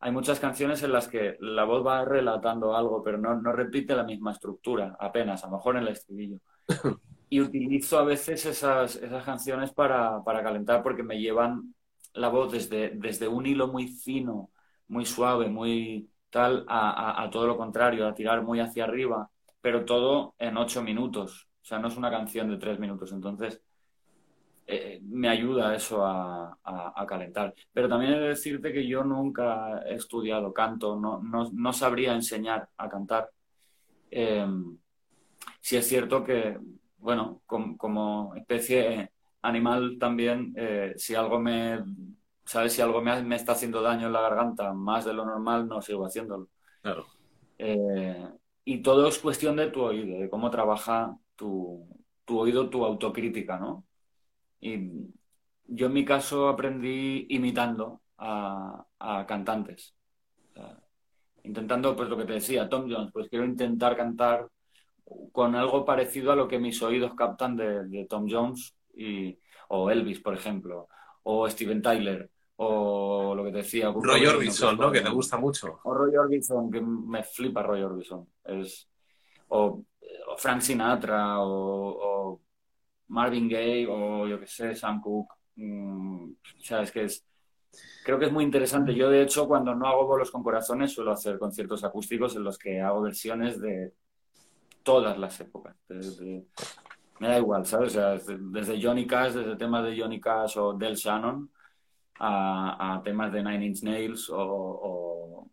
Hay muchas canciones en las que la voz va relatando algo, pero no, no repite la misma estructura, apenas, a lo mejor en el estribillo. y utilizo a veces esas, esas canciones para, para, calentar porque me llevan la voz desde, desde un hilo muy fino, muy suave, muy tal, a, a, todo lo contrario, a tirar muy hacia arriba, pero todo en ocho minutos. O sea, no es una canción de tres minutos. Entonces, eh, me ayuda eso a, a, calentar. Pero también he de decirte que yo nunca he estudiado canto, no, no, no sabría enseñar a cantar. Eh, sí es cierto que, bueno, como, especie animal también, eh, si algo me, ¿sabes? Si algo me, me, está haciendo daño en la garganta más de lo normal, no sigo haciéndolo. Claro. Eh, y todo es cuestión de tu oído, de cómo trabaja tu, tu oído, tu autocrítica, ¿no? Y yo en mi caso aprendí imitando a, a cantantes. intentando, pues lo que te decía, Tom Jones, pues quiero intentar cantar con algo parecido a lo que mis oídos captan de, Tom Jones y, o Elvis, por ejemplo, o Steven Tyler, o lo que te decía. Roy Orbison, ¿no? Que te gusta mucho. O Roy Orbison, que me flipa Roy Orbison. Es, o, Frank Sinatra, o, Marvin Gaye, o yo qué sé, Sam Cooke. Mm, o sea, es que es. Creo que es muy interesante. Yo, de hecho, cuando no hago bolos con corazones, suelo hacer conciertos acústicos en los que hago versiones de todas las épocas. me da igual, ¿sabes? desde, Johnny Cash, desde temas de Johnny Cash o Del Shannon, a, temas de Nine Inch Nails o...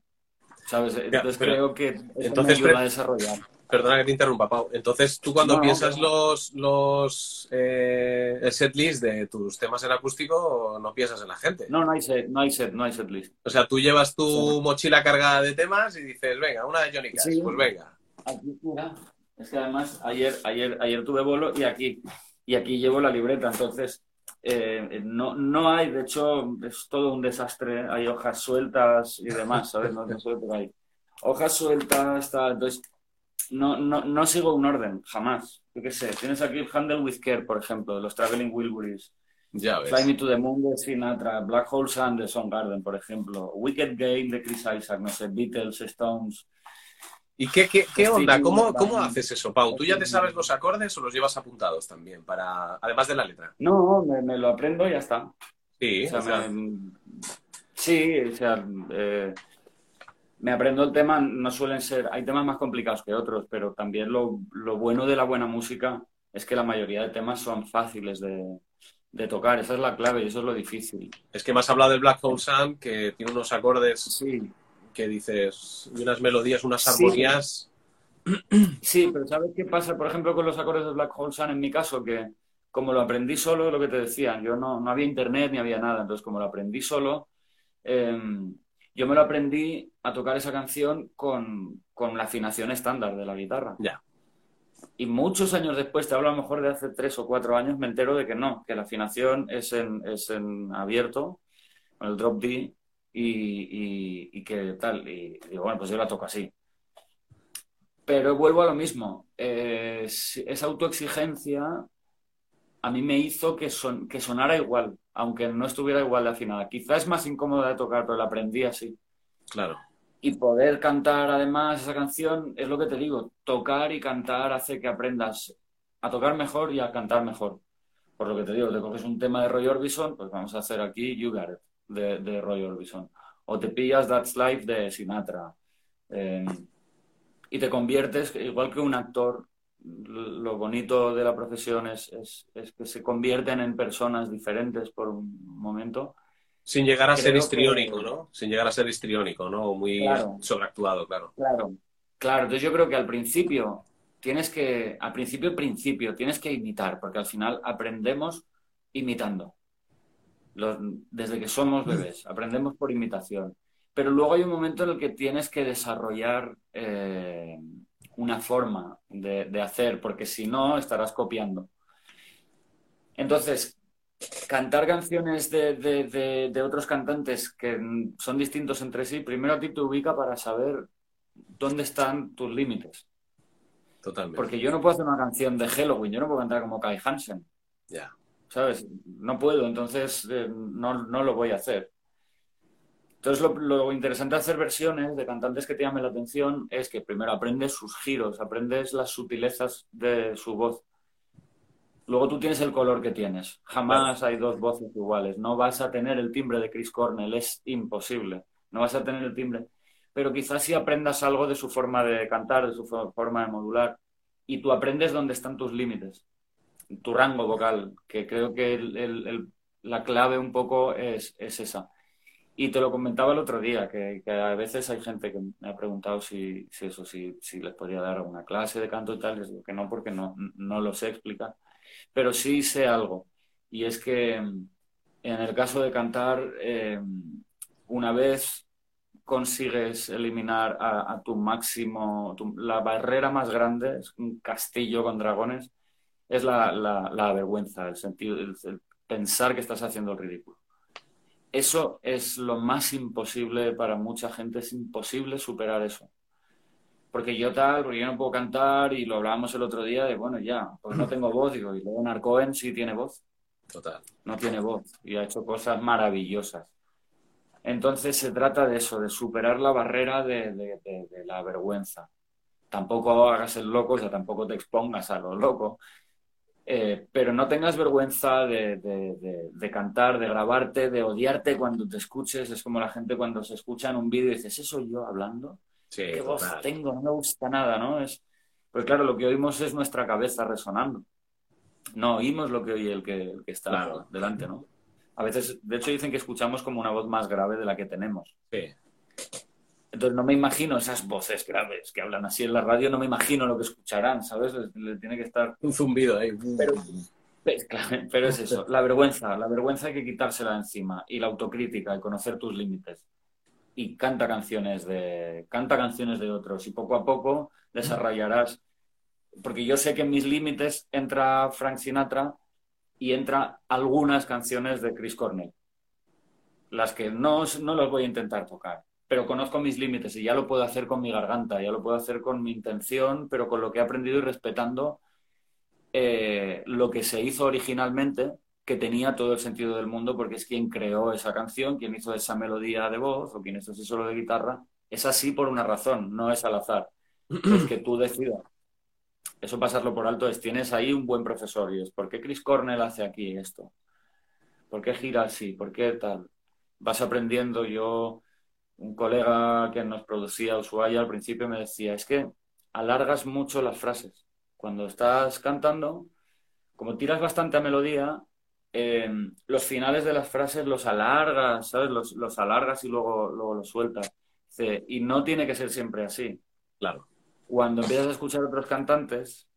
¿Sabes? Entonces creo que entonces, me ayuda a desarrollar. Perdona que te interrumpa, Pau. Entonces, tú cuando piensas los, los eh, el set list de tus temas en acústico, no piensas en la gente. No, no hay set, no hay set, no hay set list. O sea, tú llevas tu mochila cargada de temas y dices, venga, una de Johnny Cash, pues venga. Aquí, mira, es que además ayer, ayer, ayer tuve bolo y aquí, y aquí llevo la libreta, entonces eh, no, no hay, de hecho es todo un desastre, hay hojas sueltas y demás, ¿sabes? No, hay hojas sueltas, está, entonces no, no, no sigo un orden, jamás. Yo qué sé, tienes aquí Handle with Care, por ejemplo, los Traveling Wilburys. Ya ves. Fly Me to the Moon de Sinatra, Black Hole Sun de Garden, por ejemplo, Wicked Game de Chris Isaac, no sé, Beatles, Stones, ¿Y qué, qué, qué onda? ¿Cómo, ¿Cómo haces eso, Pau? ¿Tú ya te sabes los acordes o los llevas apuntados también, para además de la letra? No, me, lo aprendo y ya está. Sí, o sea, sí, o sea, eh, me aprendo el tema, no suelen ser, hay temas más complicados que otros, pero también lo, lo bueno de la buena música es que la mayoría de temas son fáciles de, de tocar, esa es la clave y eso es lo difícil. Es que me has hablado del Black Hole Sun, que tiene unos acordes sí que dices, unas melodías, unas armonías. Sí. pero ¿sabes qué pasa, por ejemplo, con los acordes de Black Hole Sun en mi caso? Que como lo aprendí solo, lo que te decía, yo no, no había internet ni había nada, entonces como lo aprendí solo, em, yo me lo aprendí a tocar esa canción con, con la afinación estándar de la guitarra. Ya. Y muchos años después, te hablo a lo mejor de hace tres o cuatro años, me entero de que no, que la afinación es en, es en abierto, con el drop D, y, y, que tal. Y digo, bueno, pues yo la toco así. Pero vuelvo a lo mismo. Eh, esa autoexigencia a mí me hizo que, son, que sonara igual, aunque no estuviera igual de afinada. Quizás es más incómoda de tocar, pero la aprendí así. Claro. Y poder cantar además esa canción, es lo que te digo, tocar y cantar hace que aprendas a tocar mejor y a cantar mejor. Por lo que te digo, te coges un tema de Roy Orbison, pues vamos a hacer aquí You Got It de, Roy Orbison. O te pillas That's Life de Sinatra. Eh, y te conviertes, igual que un actor, lo bonito de la profesión es, que se convierten en personas diferentes por un momento. Sin llegar a ser histriónico, ¿no? Sin llegar a ser histriónico, ¿no? Muy sobreactuado, claro. Claro, claro. Entonces yo creo que al principio tienes que, al principio, principio, tienes que imitar, porque al final aprendemos imitando desde que somos bebés, aprendemos por imitación. Pero luego hay un momento en el que tienes que desarrollar eh, una forma de, hacer, porque si no, estarás copiando. Entonces, cantar canciones de, otros cantantes que son distintos entre sí, primero a ti te ubica para saber dónde están tus límites. Totalmente. Porque yo no puedo hacer una canción de Halloween, yo no puedo cantar como Kai Hansen. Ya. ¿sabes? No puedo, entonces eh, no, lo voy a hacer. Entonces, lo, interesante de hacer versiones de cantantes que te llamen la atención es que primero aprendes sus giros, aprendes las sutilezas de su voz Luego tú tienes el color que tienes. Jamás hay dos voces iguales. No vas a tener el timbre de Chris Cornell, es imposible. No vas a tener el timbre. Pero quizás si aprendas algo de su forma de cantar, de su forma de modular, y tú aprendes dónde están tus límites, tu rango vocal, que creo que la clave un poco es, esa. Y te lo comentaba el otro día, que, a veces hay gente que me ha preguntado si, eso, si, si les podría dar alguna clase de canto y tal. Les digo que no, porque no, no lo sé explicar pero sí sé algo. Y es que en el caso de cantar, eh, una vez consigues eliminar a, tu máximo, la barrera más grande, es un castillo con dragones, es la, vergüenza, el sentido, el, pensar que estás haciendo el ridículo. Eso es lo más imposible para mucha gente, es imposible superar eso porque yo tal, porque yo no puedo cantar y lo hablábamos el otro día de, bueno, ya, pues no tengo voz, digo, y luego Narcoen sí tiene voz. Total. No tiene voz y ha hecho cosas maravillosas. Entonces se trata de eso, de superar la barrera de, la vergüenza. Tampoco hagas el loco, o sea, tampoco te expongas a lo loco, eh, pero no tengas vergüenza de, cantar, de grabarte, de odiarte cuando te escuches. Es como la gente cuando se escucha en un vídeo y dices, ¿eso yo hablando? ¿Qué voz tengo? No me gusta nada, ¿no? Es, pues claro, lo que oímos es nuestra cabeza resonando. No oímos lo que oye el que, está delante, ¿no? A veces, de hecho, dicen que escuchamos como una voz más grave de la que tenemos. Sí. Entonces no me imagino esas voces graves que hablan así en la radio, no me imagino lo que escucharán, ¿sabes? Le, tiene que estar... Un zumbido ahí. Pero, pero es eso, la vergüenza, la vergüenza hay que quitársela encima y la autocrítica, y conocer tus límites y canta canciones de canta canciones de otros y poco a poco desarrollarás porque yo sé que en mis límites entra Frank Sinatra y entra algunas canciones de Chris Cornell las que no, no los voy a intentar tocar pero conozco mis límites y ya lo puedo hacer con mi garganta ya lo puedo hacer con mi intención pero con lo que he aprendido y respetando eh, lo que se hizo originalmente que tenía todo el sentido del mundo porque es quien creó esa canción, quien hizo esa melodía de voz o quien hizo ese solo de guitarra. Es así por una razón, no es al azar. es que tú decidas. Eso pasarlo por alto es, tienes ahí un buen profesor y es, ¿por qué Chris Cornell hace aquí esto? ¿Por qué gira así? ¿Por qué tal? Vas aprendiendo. Yo, un colega que nos producía Ushuaia al principio me decía, es que alargas mucho las frases. Cuando estás cantando, como tiras bastante a melodía, eh, los finales de las frases los alargas, ¿sabes? Los, los alargas y luego, luego los sueltas. y no tiene que ser siempre así. Claro. Cuando empiezas a escuchar otros cantantes,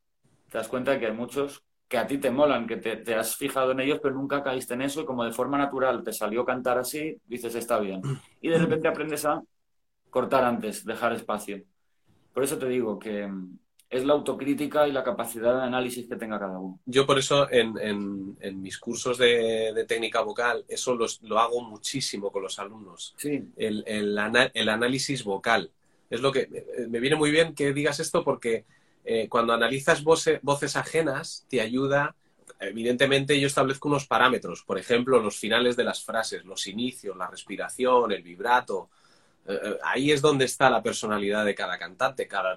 te das cuenta de que hay muchos que a ti te molan, que te, te, has fijado en ellos, pero nunca caíste en eso y como de forma natural te salió cantar así, dices, está bien. Y de repente aprendes a cortar antes, dejar espacio. Por eso te digo que, es la autocrítica y la capacidad de análisis que tenga cada uno. Yo por eso en, mis cursos de, técnica vocal, eso lo hago muchísimo con los alumnos. Sí. El, análisis vocal. Es lo que me viene muy bien que digas esto porque eh, cuando analizas voces ajenas te ayuda, evidentemente yo establezco unos parámetros, por ejemplo, los finales de las frases, los inicios, la respiración, el vibrato. Eh, eh, ahí es donde está la personalidad de cada cantante. Cada,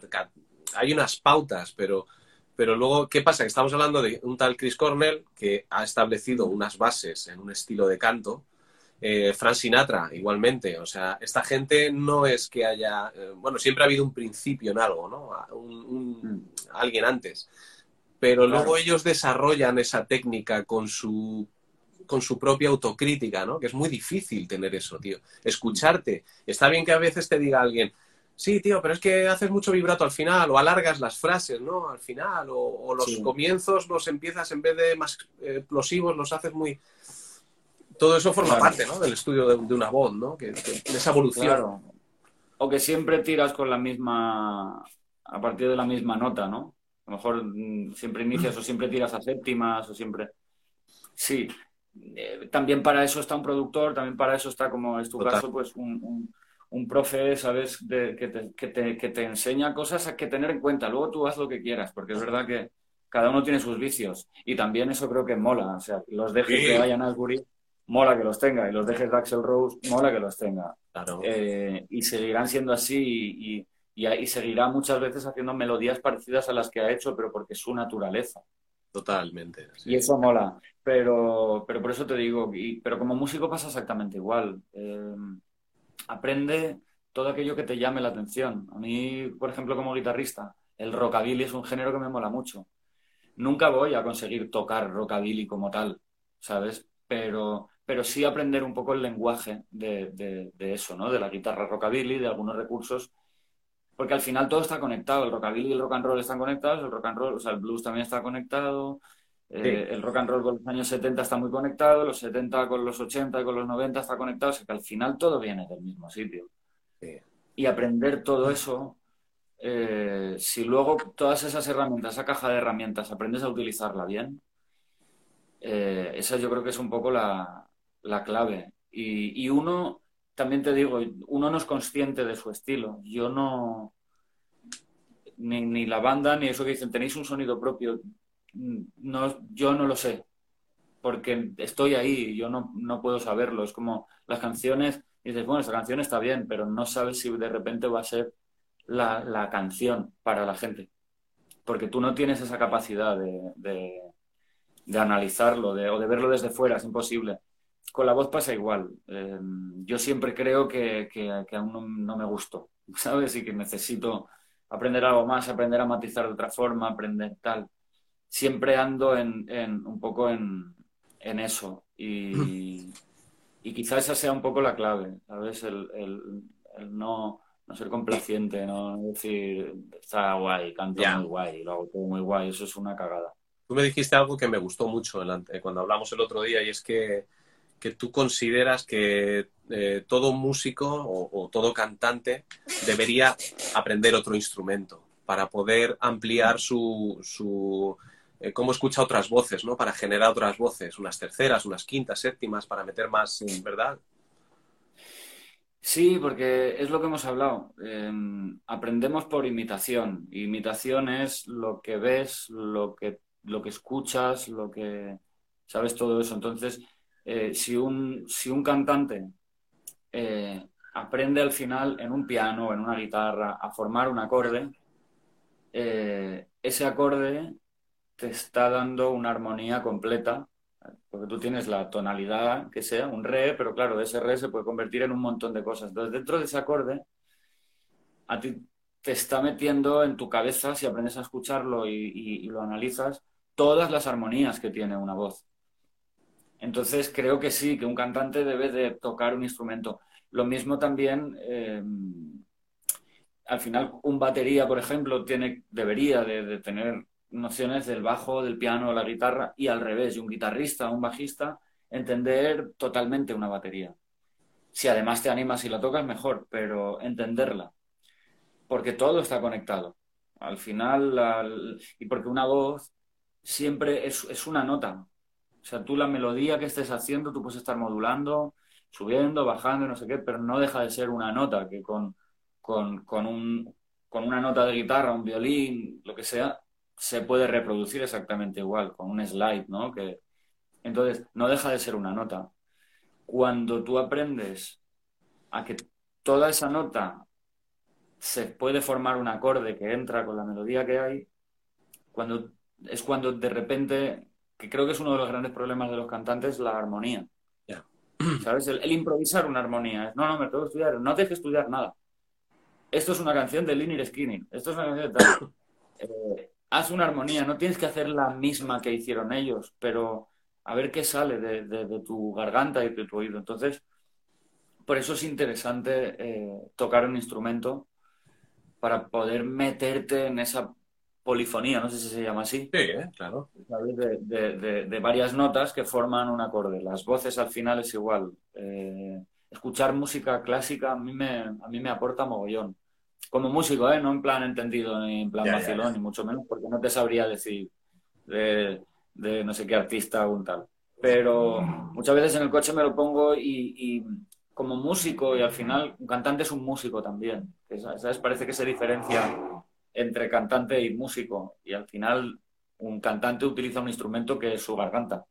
hay unas pautas, pero, pero luego, ¿qué pasa? Estamos hablando de un tal Chris Cornell que ha establecido unas bases en un estilo de canto. Eh, Frank Sinatra, igualmente. O sea, esta gente no es que haya. Eh, bueno, siempre ha habido un principio en algo, ¿no? Un, alguien antes. Pero luego ellos desarrollan esa técnica con su con su propia autocrítica, ¿no? Que es muy difícil tener eso, tío. Escucharte. Está bien que a veces te diga alguien, sí, tío, pero es que haces mucho vibrato al final, o alargas las frases, ¿no? Al final, o, los comienzos los empiezas en vez de más explosivos, los haces muy... Todo eso forma parte, ¿no? Del estudio de, una voz, ¿no? Que, de esa evolución. Claro. O que siempre tiras con la misma... a partir de la misma nota, ¿no? A lo mejor mm, siempre inicias o siempre tiras a séptimas o siempre... Sí, eh, también para eso está un productor, también para eso está, como es tu caso, pues un un profe, ¿sabes?, que, te, enseña cosas a que tener en cuenta. Luego tú haz lo que quieras, porque es verdad que cada uno tiene sus vicios. Y también eso creo que mola. O sea, los dejes de Ian Asbury, mola que los tenga. Y los dejes de Axel Rose, mola que los tenga. Eh, y seguirán siendo así y, y, seguirá muchas veces haciendo melodías parecidas a las que ha hecho, pero porque es su naturaleza. Totalmente. Y eso mola. Pero, pero por eso te digo, pero como músico pasa exactamente igual. Eh, aprende todo aquello que te llame la atención. A mí, por ejemplo, como guitarrista, el rockabilly es un género que me mola mucho. Nunca voy a conseguir tocar rockabilly como tal, ¿sabes? Pero, pero sí aprender un poco el lenguaje de, de eso, ¿no? De la guitarra rockabilly, de algunos recursos porque al final todo está conectado, el rockabilly y el rock and roll están conectados, el rock and roll, o sea, el blues también está conectado, eh, el rock and roll con los años 70 está muy conectado, los 70 con los 80 y con los 90 está conectado, o sea que al final todo viene del mismo sitio. Y aprender todo eso, eh, si luego todas esas herramientas, esa caja de herramientas, aprendes a utilizarla bien, eh, esa yo creo que es un poco la, clave. y uno también te digo, uno no es consciente de su estilo. Yo no, ni, la banda, ni eso que dicen, tenéis un sonido propio. No, yo no lo sé, porque estoy ahí, yo no, no puedo saberlo. Es como las canciones, dices, bueno, esta canción está bien, pero no sabes si de repente va a ser la, canción para la gente. Porque tú no tienes esa capacidad de, de, analizarlo de, o de verlo desde fuera, es imposible con la voz pasa igual. Em, yo siempre creo que, que, aún no, me gustó, ¿sabes? Y que necesito aprender algo más, aprender a matizar de otra forma, aprender tal. Siempre ando en, un poco en, eso. Y, y quizá esa sea un poco la clave, ¿sabes? El, el, no, no, ser complaciente, no decir, está guay, canto muy guay, lo hago todo muy guay, eso es una cagada. Tú me dijiste algo que me gustó mucho cuando hablamos el otro día y es que que tú consideras que eh, todo músico o, todo cantante debería aprender otro instrumento para poder ampliar su, su eh, cómo escucha otras voces, ¿no? Para generar otras voces, unas terceras, unas quintas, séptimas, para meter más, ¿verdad? Sí, porque es lo que hemos hablado. Em, aprendemos por imitación. Imitación es lo que ves, lo que, lo que escuchas, lo que sabes todo eso. Entonces, eh, si, un, si un cantante eh, aprende al final en un piano en una guitarra a formar un acorde, eh, ese acorde te está dando una armonía completa, porque tú tienes la tonalidad que sea, un re, pero claro, de ese re se puede convertir en un montón de cosas. Entonces, dentro de ese acorde, a ti te está metiendo en tu cabeza, si aprendes a escucharlo y lo analizas, todas las armonías que tiene una voz. Entonces creo que sí, que un cantante debe de tocar un instrumento. Lo mismo también, eh, al final, un batería, por ejemplo, tiene, debería de, tener nociones del bajo, del piano, la guitarra, y al revés, y un guitarrista, un bajista, entender totalmente una batería. Si además te animas y la tocas, mejor, pero entenderla. Porque todo está conectado. Al final, y porque una voz siempre es una nota, o sea, tú la melodía que estés haciendo, tú puedes estar modulando, subiendo, bajando, no sé qué, pero no deja de ser una nota que con, con, con, un, con una nota de guitarra, un violín, lo que sea, se puede reproducir exactamente igual, con un slide, ¿no? Que, entonces, no deja de ser una nota. Cuando tú aprendes a que toda esa nota se puede formar un acorde que entra con la melodía que hay, cuando, es cuando de repente que creo que es uno de los grandes problemas de los cantantes, la armonía. ¿Sabes? El, improvisar una armonía. No, no, me tengo que estudiar. No tienes que estudiar nada. Esto es una canción de Liner Skinny. Esto es una canción de tal. Eh, haz una armonía. No tienes que hacer la misma que hicieron ellos, pero a ver qué sale de, tu garganta y de tu oído. Entonces, por eso es interesante eh, tocar un instrumento para poder meterte en esa polifonía, no sé si se llama así. Sí, ¿eh? claro. De, varias notas que forman un acorde. Las voces al final es igual. Eh, escuchar música clásica a mí, me, a mí me aporta mogollón. Como músico, ¿eh? no en plan entendido ni en plan vacilón, ni mucho menos, porque no te sabría decir de, no sé qué artista o un tal. Pero muchas veces en el coche me lo pongo y, y como músico, y al final un cantante es un músico también. ¿Sabes? Parece que se diferencia entre cantante y músico. Y al final un cantante utiliza un instrumento que es su garganta.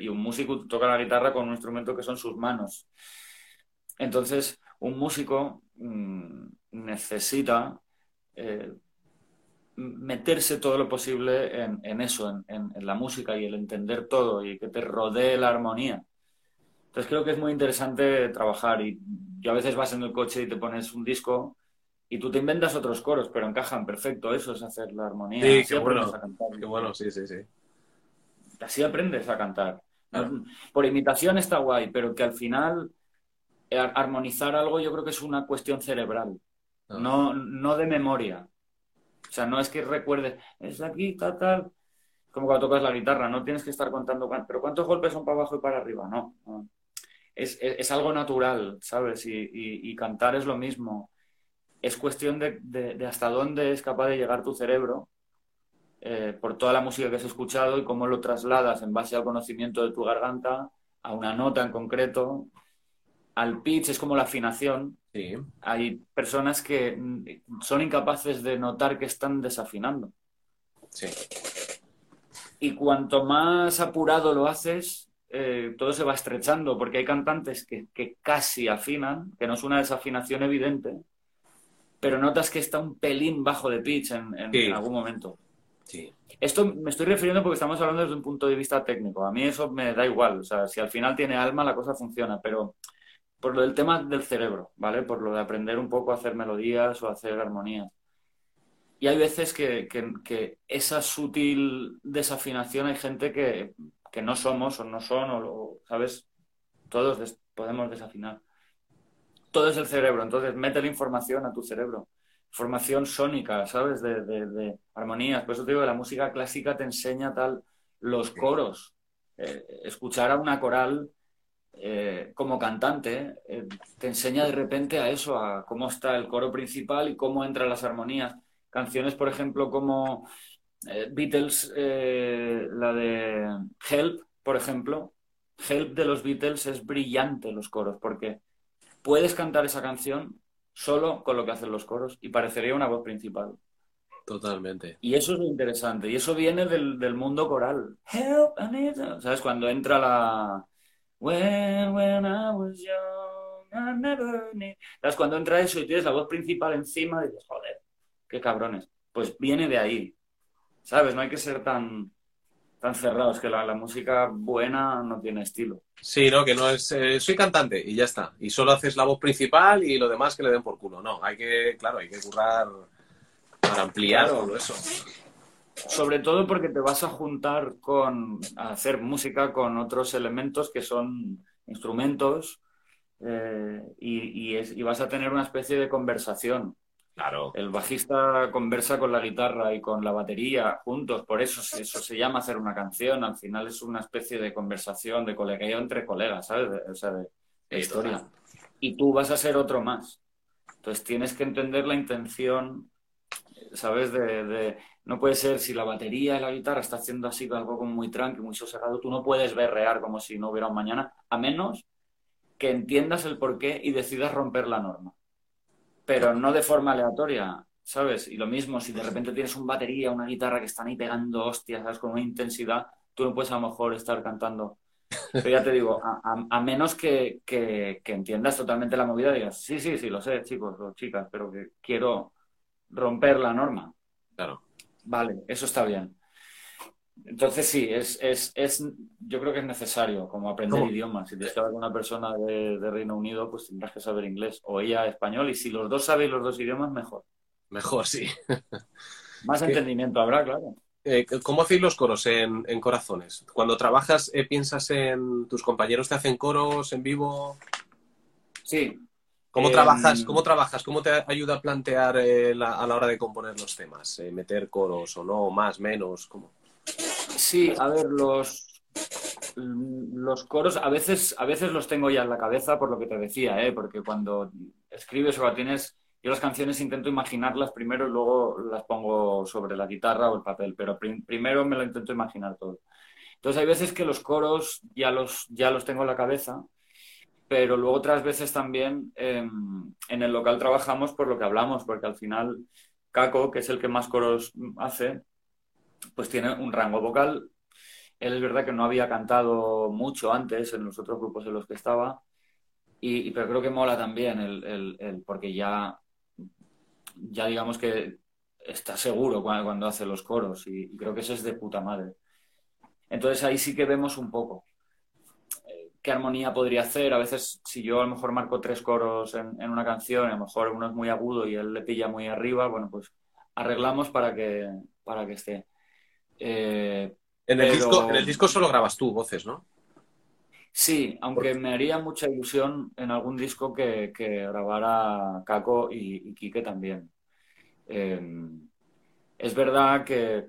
y un músico toca la guitarra con un instrumento que son sus manos. Entonces, un músico mm, necesita eh, meterse todo lo posible en, eso, en, la música y el entender todo y que te rodee la armonía. Entonces creo que es muy interesante trabajar y yo a veces vas en el coche y te pones un disco y tú te inventas otros coros, pero encajan perfecto. Eso es hacer la armonía. Sí, qué bueno. Qué bueno, sí, sí, sí. Así aprendes a cantar. Por imitación está guay, pero que al final eh, armonizar algo yo creo que es una cuestión cerebral, ah. no, no de memoria. O sea, no es que recuerdes, es aquí, tal, tal. Como cuando tocas la guitarra, no tienes que estar contando, pero ¿cuántos golpes son para abajo y para arriba? No. Es, algo natural, ¿sabes? Y, cantar es lo mismo. Es cuestión de, hasta dónde es capaz de llegar tu cerebro eh, por toda la música que has escuchado y cómo lo trasladas en base al conocimiento de tu garganta a una nota en concreto. Al pitch es como la afinación, hay personas que mm, son incapaces de notar que están desafinando. Y cuanto más apurado lo haces, eh, todo se va estrechando, porque hay cantantes que, casi afinan, que no es una desafinación evidente, pero notas que está un pelín bajo de pitch en, algún momento. Esto me estoy refiriendo porque estamos hablando desde un punto de vista técnico. A mí eso me da igual. O sea, si al final tiene alma, la cosa funciona. Pero por lo del tema del cerebro, ¿vale? Por lo de aprender un poco a hacer melodías o a hacer armonías. Y hay veces que, esa sutil desafinación hay gente que, no somos o no son, o, ¿sabes? Todos podemos desafinar. Todo es el cerebro, entonces mete la información a tu cerebro. Formación sónica, ¿sabes? De, de, armonías. Por eso te digo que la música clásica te enseña tal los coros. Eh, escuchar a una coral eh, como cantante, eh, te enseña de repente a eso, a cómo está el coro principal y cómo entran las armonías. Canciones, por ejemplo, como eh, Beatles, la de Help, por ejemplo. Help de los Beatles es brillante los coros, porque puedes cantar esa canción solo con lo que hacen los coros y parecería una voz principal. Totalmente. Y eso es lo interesante. Y eso viene del, del mundo coral. Help, ¿Sabes? Cuando entra la, When, when I was young, I never ¿Sabes? Cuando entra eso y tienes la voz principal encima, dices, joder, qué cabrones. Pues viene de ahí. ¿Sabes? No hay que ser tan, tan cerrados, que la, música buena no tiene estilo. Sí, no, que no es. Eh, soy cantante y ya está. Y solo haces la voz principal y lo demás que le den por culo. No, hay que, claro, hay que currar para ampliar todo eso. Sobre todo porque te vas a juntar con a hacer música con otros elementos que son instrumentos eh, y, y, vas a tener una especie de conversación. Claro. El bajista conversa con la guitarra y con la batería juntos, por eso eso se llama hacer una canción. Al final es una especie de conversación, de colegueo entre colegas, ¿sabes? o sea, de, historia. Y tú vas a ser otro más. Entonces tienes que entender la intención, ¿sabes? de, no puede ser, si la batería y la guitarra está haciendo así algo como muy tranqui, muy sosegado, tú no puedes berrear como si no hubiera un mañana, a menos que entiendas el porqué y decidas romper la norma. Pero no de forma aleatoria, ¿sabes? Y lo mismo, si de repente tienes un batería, una guitarra que están ahí pegando hostias, ¿sabes? Con una intensidad, tú no puedes a lo mejor estar cantando. Pero ya te digo, a, menos que, que, entiendas totalmente la movida, digas, sí, sí, sí, lo sé, chicos o chicas, pero que quiero romper la norma. Claro. Vale, eso está bien. Entonces sí, es, es, es, yo creo que es necesario como aprender idiomas. Si que hablar con una persona de, Reino Unido, pues tendrás que saber inglés o ella español y si los dos sabéis los dos idiomas, mejor. Mejor, sí. Más entendimiento habrá, claro. Eh, ¿Cómo hacéis los coros en, corazones? Cuando trabajas, eh, ¿piensas en tus compañeros te hacen coros en vivo? Sí, ¿Cómo, em, trabajas, ¿Cómo trabajas? ¿Cómo te ayuda a plantear eh, a la hora de componer los temas? ¿Meter coros o no? ¿Más, menos? ¿Cómo? Sí, a ver, los, los coros a veces, a veces los tengo ya en la cabeza por lo que te decía, ¿eh? porque cuando escribes o tienes, yo las canciones intento imaginarlas primero y luego las pongo sobre la guitarra o el papel, pero primero me lo intento imaginar todo. Entonces hay veces que los coros ya los, ya los tengo en la cabeza pero luego otras veces también em, en el local trabajamos por lo que hablamos, porque al final Caco, que es el que más coros hace, pues tiene un rango vocal. Él es verdad que no había cantado mucho antes en los otros grupos en los que estaba, y, pero creo que mola también porque ya, ya digamos que está seguro cuando, hace los coros y, creo que eso es de puta madre. Entonces ahí sí que vemos un poco eh, qué armonía podría hacer. A veces, si yo a lo mejor marco tres coros en, una canción, a lo mejor uno es muy agudo y él le pilla muy arriba, bueno, pues arreglamos para que, para que esté. Eh, en, el disco, en el disco solo grabas tú voces, ¿no? Sí, aunque me haría mucha ilusión en algún disco que, grabara Caco y, Quique también. Em, es verdad que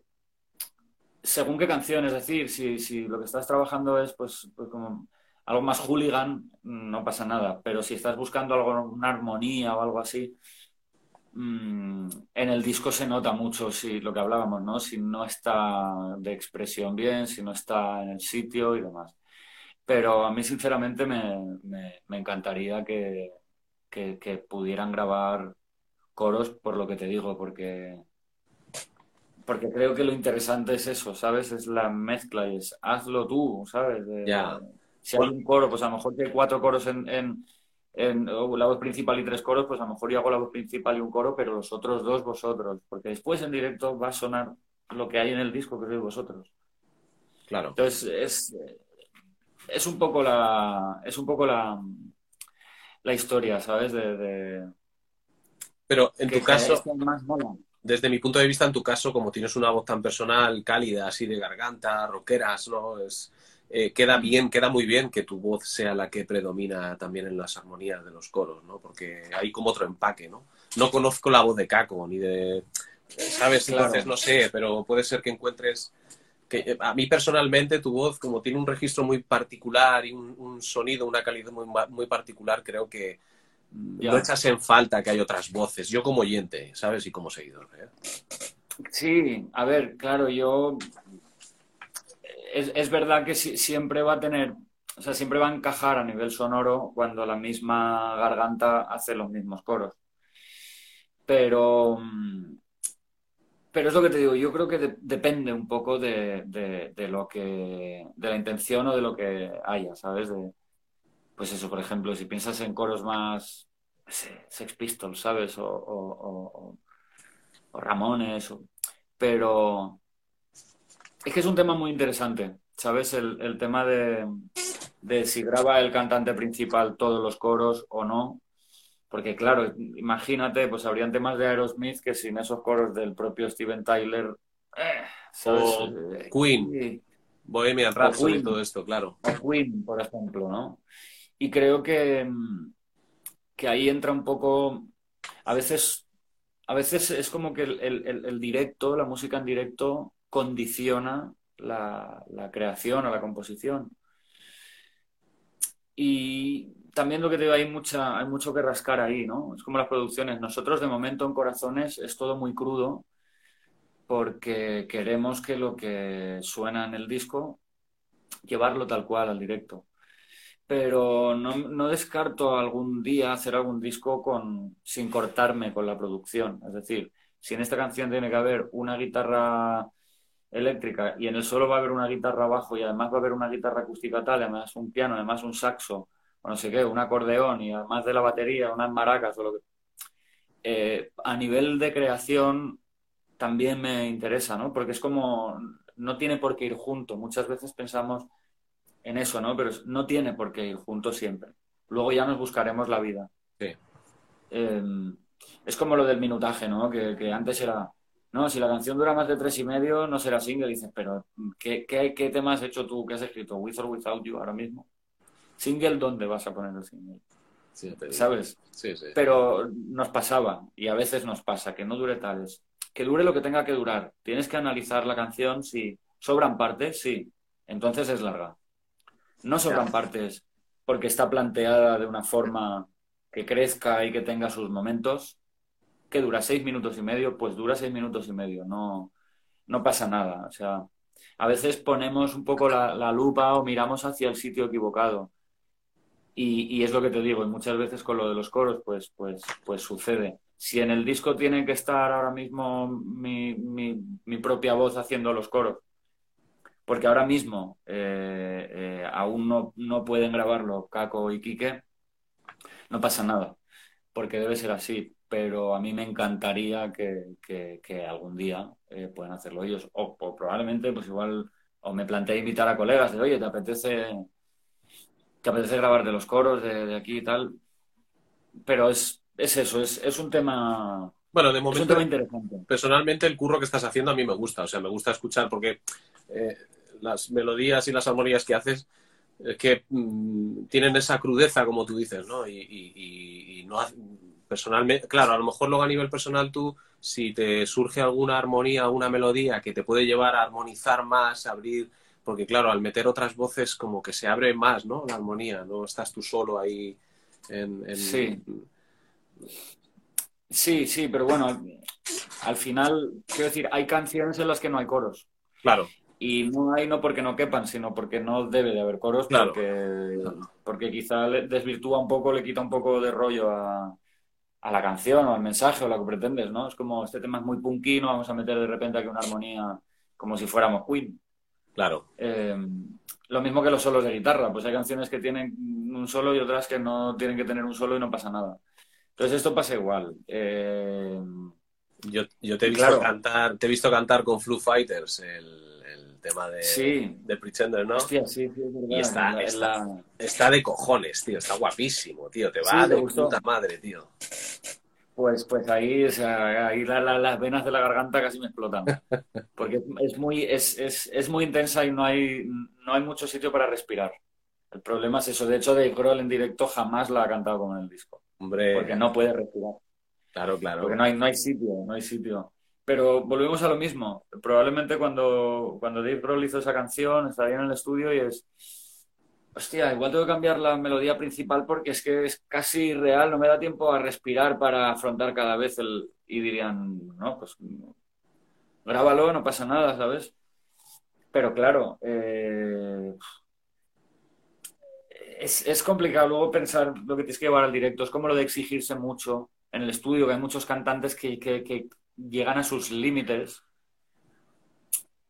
según qué canción, es decir, si, lo que estás trabajando es pues, pues, como algo más hooligan, no pasa nada. Pero si estás buscando algo, una armonía o algo así, mm, en el disco se nota mucho si lo que hablábamos, ¿no? Si no está de expresión bien, si no está en el sitio y demás. Pero a mí, sinceramente, me, encantaría que, pudieran grabar coros por lo que te digo, porque, porque creo que lo interesante es eso, ¿sabes? Es la mezcla y es hazlo tú, ¿sabes? Si hay un coro, pues a lo mejor que hay cuatro coros en, en, la voz principal y tres coros, pues a lo mejor yo hago la voz principal y un coro, pero los otros dos vosotros, porque después en directo va a sonar lo que hay en el disco que sois vosotros. Claro. Entonces, es, es un poco la. Es un poco la. La historia, ¿sabes? De. Pero en tu caso. Desde mi punto de vista, en tu caso, como tienes una voz tan personal, cálida, así de garganta, roqueras, ¿no? Es, eh, queda bien, queda muy bien que tu voz sea la que predomina también en las armonías de los coros, ¿no? Porque hay como otro empaque, ¿no? No conozco la voz de Caco, ni de... ¿Sabes? Entonces, no sé, pero puede ser que encuentres que eh, a mí personalmente tu voz, como tiene un registro muy particular y un, sonido, una calidad muy, muy particular, creo que mm, no echas en falta que hay otras voces. Yo como oyente, ¿sabes? Y como seguidor. ¿eh? Sí, a ver, claro, yo... Es, verdad que siempre va a tener, o sea, siempre va a encajar a nivel sonoro cuando la misma garganta hace los mismos coros. Pero, mm, pero es lo que te digo, yo creo que depende un poco de, lo que, de la intención o de lo que haya, ¿sabes? De, pues eso, por ejemplo, si piensas en coros más Sex Pistols, ¿sabes? O, o, Ramones, pero es que es un tema muy interesante, ¿sabes? El, el tema de, de si graba el cantante principal todos los coros o no, porque claro, imagínate, pues habrían temas de Aerosmith que sin esos coros del propio Steven Tyler... Eh, o eh, Queen, Bohemian Rhapsody y todo esto, claro. O Queen, por ejemplo, ¿no? Y creo que, que ahí entra un poco... A veces, a veces es como que el, directo, la música en directo, condiciona la, creación o la composición. Y también lo que te digo, hay, mucha, hay mucho que rascar ahí, ¿no? Es como las producciones. Nosotros, de momento, en Corazones es todo muy crudo porque queremos que lo que suena en el disco, llevarlo tal cual al directo. Pero no, no descarto algún día hacer algún disco con, sin cortarme con la producción. Es decir, si en esta canción tiene que haber una guitarra eléctrica y en el solo va a haber una guitarra abajo y además va a haber una guitarra acústica tal, además un piano, además un saxo, o no sé qué, un acordeón y además de la batería, unas maracas o lo que... Eh, a nivel de creación también me interesa, ¿no? Porque es como, no tiene por qué ir junto. Muchas veces pensamos en eso, ¿no? Pero no tiene por qué ir junto siempre. Luego ya nos buscaremos la vida. Sí. Em, es como lo del minutaje, ¿no? Que, antes era, no, si la canción dura más de tres y medio, no será single. dices, pero ¿qué, qué, qué tema has hecho tú? ¿Qué has escrito? With or Without You ahora mismo single, ¿dónde vas a poner el single? ¿Sabes? Sí, sí. Pero nos pasaba, y a veces nos pasa, que no dure tales. Que dure lo que tenga que durar. Tienes que analizar la canción si sobran partes, sí. Entonces es larga. No sobran partes porque está planteada de una forma que crezca y que tenga sus momentos. Que dura seis minutos y medio, pues dura seis minutos y medio. No, no pasa nada. O sea, a veces ponemos un poco la lupa o miramos hacia el sitio equivocado y, es lo que te digo, y muchas veces con lo de los coros, pues, pues, pues sucede. Si en el disco tiene que estar ahora mismo mi, mi, propia voz haciendo los coros, porque ahora mismo eh, eh, aún no, no pueden grabarlo Caco y Quique, no pasa nada, porque debe ser así. Pero a mí me encantaría que, que, algún día eh, puedan hacerlo ellos. O, probablemente, pues igual, o me planteé invitar a colegas de, oye, ¿te apetece, te apetece grabar de los coros de, aquí y tal? Pero es, es eso, es, es un tema... Bueno, de momento, personalmente el curro que estás haciendo a mí me gusta, o sea, me gusta escuchar porque eh, las melodías y las armonías que haces que mm, tienen esa crudeza, como tú dices, ¿no? Y, y, y no personalmente, claro, a lo mejor luego a nivel personal tú, si te surge alguna armonía, una melodía que te puede llevar a armonizar más, abrir, porque claro, al meter otras voces como que se abre más, ¿no? La armonía, no estás tú solo ahí en... Sí. Sí, sí, pero bueno, al final, quiero decir, hay canciones en las que no hay coros. Claro. Y no hay no porque no quepan, sino porque no debe de haber coros, porque, porque quizá desvirtúa un poco, le quita un poco de rollo a, a la canción o al mensaje o lo que pretendes, ¿no? Es como, este tema es muy punkino, vamos a meter de repente aquí una armonía como si fuéramos Queen. Claro. Eh, lo mismo que los solos de guitarra, pues hay canciones que tienen un solo y otras que no tienen que tener un solo y no pasa nada. Entonces esto pasa igual. Eh, yo, yo, te he visto cantar, te he visto cantar con Flu Fighters el tema de, sí. de Pretender, ¿no? Hostia, sí, sí, es Y está, está, de cojones, tío, está guapísimo, tío, te va de puta madre, tío. Pues, pues ahí, o sea, ahí las venas de la garganta casi me explotan. Porque es muy, es, es, es, muy intensa y no hay, no hay mucho sitio para respirar. El problema es eso. De hecho, Dave Grohl en directo jamás la ha cantado como en el disco. Hombre. Porque no puede respirar. Claro, claro. Porque no hay, no hay sitio, no hay sitio. Pero volvemos a lo mismo. Probablemente cuando, cuando Dave Grohl hizo esa canción, estaría en el estudio y es. Hostia, igual tengo que cambiar la melodía principal porque es que es casi real, no me da tiempo a respirar para afrontar cada vez el. Y dirían, no, pues. Grábalo, no pasa nada, ¿sabes? Pero claro, eh, es, es, complicado luego pensar lo que tienes que llevar al directo. Es como lo de exigirse mucho en el estudio, que hay muchos cantantes que, que llegan a sus límites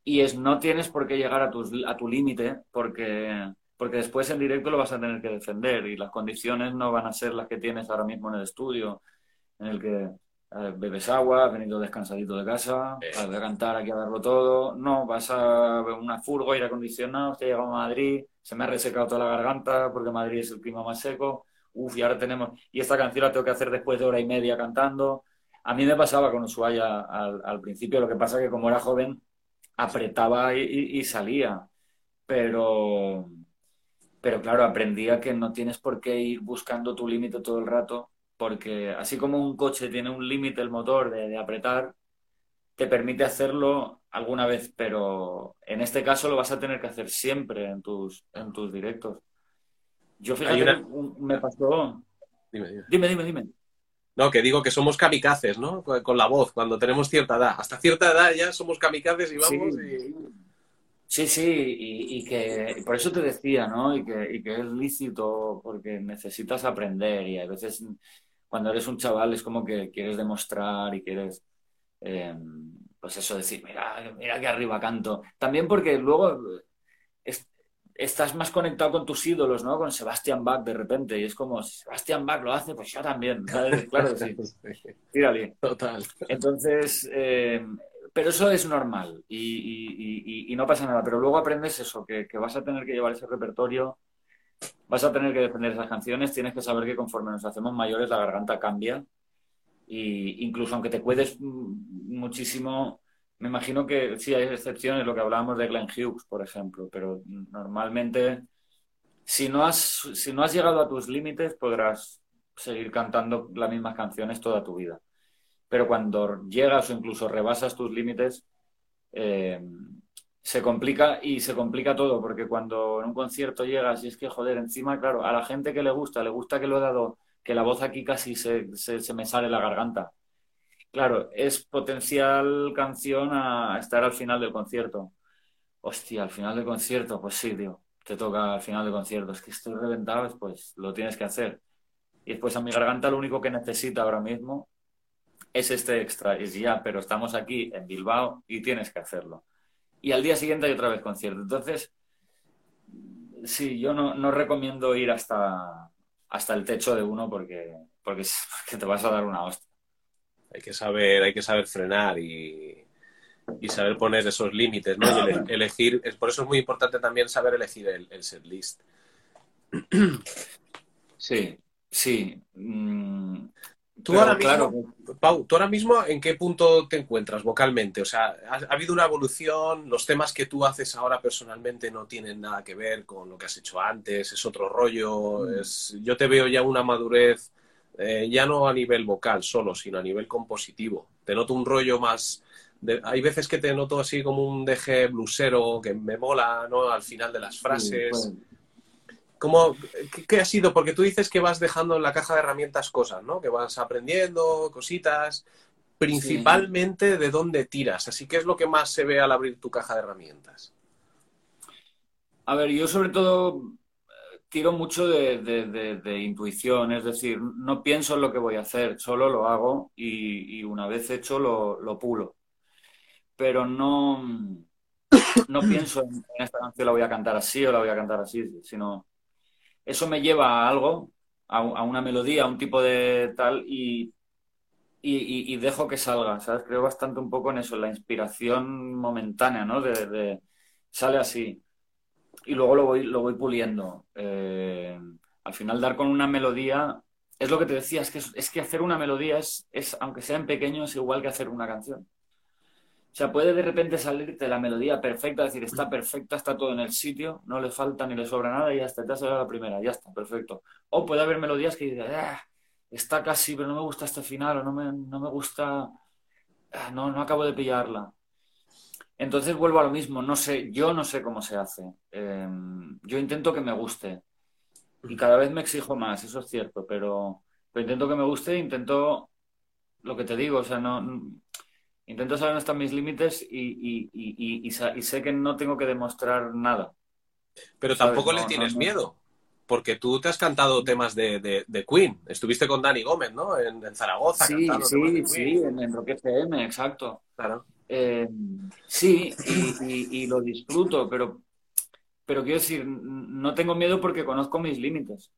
y es no tienes por qué llegar a, tus, a tu límite porque, porque después en directo lo vas a tener que defender y las condiciones no van a ser las que tienes ahora mismo en el estudio, en el que eh, bebes agua, has venido descansadito de casa, vas a cantar aquí a darlo todo, no, vas a ver una furgo, aire acondicionado, te llegado a Madrid, se me ha resecado toda la garganta porque Madrid es el clima más seco, uff, y ahora tenemos, y esta canción la tengo que hacer después de hora y media cantando, a mí me pasaba con Ushuaia al, principio, lo que pasa que como era joven apretaba y, salía, pero, pero claro, aprendía que no tienes por qué ir buscando tu límite todo el rato, porque así como un coche tiene un límite el motor de, apretar, te permite hacerlo alguna vez, pero en este caso lo vas a tener que hacer siempre en tus, en tus directos. Yo fíjate, me pasó... Dime, dime, dime. dime. No, que digo que somos kamikazes, ¿no? Con la voz, cuando tenemos cierta edad. Hasta cierta edad ya somos kamikazes y vamos sí. Sí, y, que por eso te decía, ¿no? Y que, y que es lícito porque necesitas aprender y a veces cuando eres un chaval es como que quieres demostrar y quieres, em, pues eso, decir, mira, mira que arriba canto. También porque luego estás más conectado con tus ídolos, ¿no? Con Sebastian Bach de repente. Y es como, si Sebastian Bach lo hace, pues yo también. Claro que sí. Tírale. Total. Entonces, eh, pero eso es normal y, no pasa nada. Pero luego aprendes eso, que, vas a tener que llevar ese repertorio, vas a tener que defender esas canciones, tienes que saber que conforme nos hacemos mayores la garganta cambia. Y incluso aunque te cuides muchísimo, me imagino que sí hay excepciones, lo que hablábamos de Glenn Hughes, por ejemplo, pero normalmente si no has, si no has llegado a tus límites podrás seguir cantando las mismas canciones toda tu vida. Pero cuando llegas o incluso rebasas tus límites, eh, se complica y se complica todo, porque cuando en un concierto llegas y es que, joder, encima, claro, a la gente que le gusta, le gusta que lo he dado, que la voz aquí casi se, se me sale la garganta Claro, es potencial canción a estar al final del concierto. Hostia, al final del concierto, pues sí, te toca al final del concierto. Es que estoy reventado, pues lo tienes que hacer. Y después a mi garganta lo único que necesita ahora mismo es este extra. Y ya, pero estamos aquí en Bilbao y tienes que hacerlo. Y al día siguiente hay otra vez concierto. Entonces, sí, yo no, no recomiendo ir hasta, hasta el techo de uno porque, porque, porque te vas a dar una hostia. Hay que saber, hay que saber frenar y, y saber poner esos límites, ¿no? Y ele- elegir, es, por eso es muy importante también saber elegir el, el set list. Sí, sí. Mm, Tú pero ahora mismo, claro, Pau, ¿tú ahora mismo en qué punto te encuentras vocalmente? O sea, ¿ha, ha habido una evolución? ¿Los temas que tú haces ahora personalmente no tienen nada que ver con lo que has hecho antes? ¿Es otro rollo? Mm. Es, yo te veo ya una madurez, eh, ya no a nivel vocal solo, sino a nivel compositivo. Te noto un rollo más... de- hay veces que te noto así como un deje blusero que me mola, ¿no? Al final de las sí, frases. ¿Cómo, qué, qué ha sido? Porque tú dices que vas dejando en la caja de herramientas cosas, ¿no? Que vas aprendiendo cositas. Principalmente de dónde tiras. Así que es lo que más se ve al abrir tu caja de herramientas. A ver, yo sobre todo tiro mucho de, de- de- de intuición, es decir, no pienso en lo que voy a hacer, solo lo hago y, y una vez hecho lo, lo pulo. Pero no, no pienso en, en esta canción la voy a cantar así o la voy a cantar así, sino eso me lleva a algo, a, un- a una melodía, a un tipo de tal y, y, dejo que salga, ¿sabes? Creo bastante un poco en eso, en la inspiración momentánea, ¿no? De- sale así y luego lo voy, lo voy puliendo. Eh, al final dar con una melodía, es lo que te decía, es que, es que hacer una melodía es, es, aunque sea en pequeño, es igual que hacer una canción. O sea, puede de repente salirte la melodía perfecta, decir, está perfecta, está todo en el sitio, no le falta ni le sobra nada y ya está, te ha salido la primera, ya está, perfecto. O puede haber melodías que dices, "Ah, está casi, pero no me gusta este final, o no me, no me gusta, ah, no, no acabo de pillarla. Entonces vuelvo a lo mismo, no sé, yo no sé cómo se hace. Eh, yo intento que me guste y cada vez me exijo más, eso es cierto, pero, pero intento que me guste, intento lo que te digo, o sea, no, intento saber dónde están mis límites y, sé que no tengo que demostrar nada. Pero ¿Sabes? tampoco le No, tienes no, no. miedo. Porque tú te has cantado temas de, de- de Queen. Estuviste con Dani Gómez, ¿no? En, en Zaragoza. Sí, sí, sí, en, en Rock FM, exacto. Claro. Eh, sí, y, y- y lo disfruto, pero, pero quiero decir, no tengo miedo porque conozco mis límites.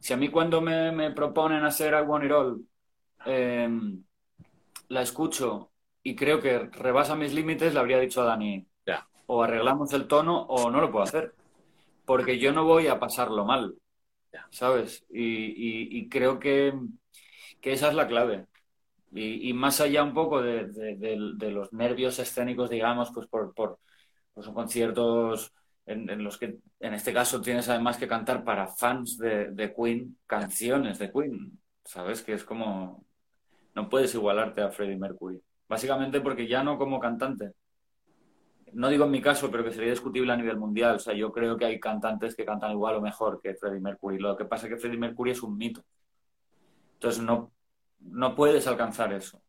Si a mí cuando me, me proponen hacer I Want It All, eh, la escucho y creo que rebasa mis límites, le habría dicho a Dani, o arreglamos el tono o no lo puedo hacer, porque yo no voy a pasarlo mal. ¿sabes? Y, y- y creo que, que esa es la clave. Y, más allá un poco de los nervios escénicos, digamos, pues por, por, pues son conciertos en, en los que en este caso tienes además que cantar para fans de, de Queen canciones de Queen, ¿sabes? Que es como, no puedes igualarte a Freddie Mercury. Básicamente porque ya no como cantante. No digo en mi caso, pero que sería discutible a nivel mundial. O sea, yo creo que hay cantantes que cantan igual o mejor que Freddie Mercury. Lo que pasa es que Freddie Mercury es un mito. Entonces no, no puedes alcanzar eso.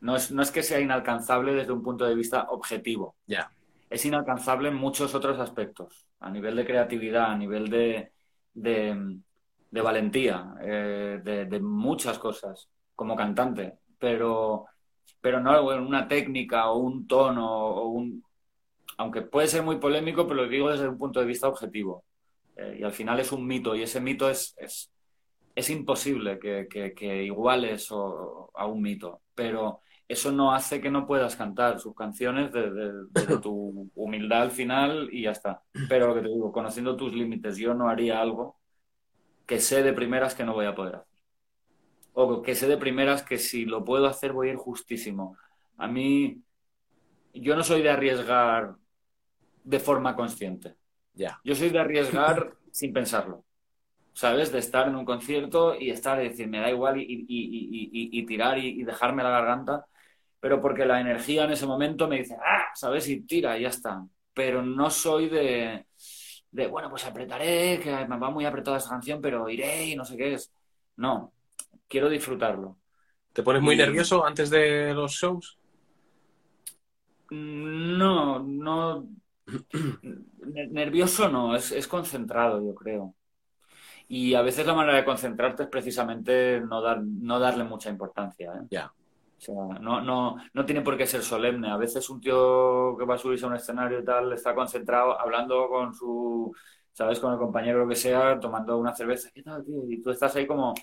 No es, no es que sea inalcanzable desde un punto de vista objetivo. Ya. Es inalcanzable en muchos otros aspectos, a nivel de creatividad, a nivel de, de, de valentía, eh, de, de muchas cosas como cantante, pero, pero no en una técnica o un tono o un... Aunque puede ser muy polémico, pero lo digo desde un punto de vista objetivo. Eh, y al final es un mito y ese mito es, es, es imposible que, que, que iguales o, a un mito, pero eso no hace que no puedas cantar sus canciones desde de, de, de tu humildad al final y ya está. Pero lo que te digo, conociendo tus límites, yo no haría algo que sé de primeras que no voy a poder hacer. O que sé de primeras que si lo puedo hacer voy a ir justísimo. A mí, yo no soy de arriesgar de forma consciente. Ya. Yo soy de arriesgar sin pensarlo. ¿Sabes? De estar en un concierto y estar y decir, me da igual y, y, y, y tirar y, dejarme la garganta, pero porque la energía en ese momento me dice, ah, ¿sabes? Y tira y ya está. Pero no soy de, de, bueno, pues apretaré, que me va muy apretada esta canción, pero iré y no sé qué es. No, quiero disfrutarlo. ¿Te pones muy nervioso antes de los shows? No, no. Nervioso no, es, es concentrado, yo creo. Y a veces la manera de concentrarte es precisamente no, dar, no darle mucha importancia. ¿eh? Ya. O sea, no, no, no tiene por qué ser solemne. A veces un tío que va a subirse a un escenario y tal está concentrado hablando con su, ¿sabes? Con el compañero o lo que sea, tomando una cerveza. ¿Qué tal, tío? Y tú estás ahí como,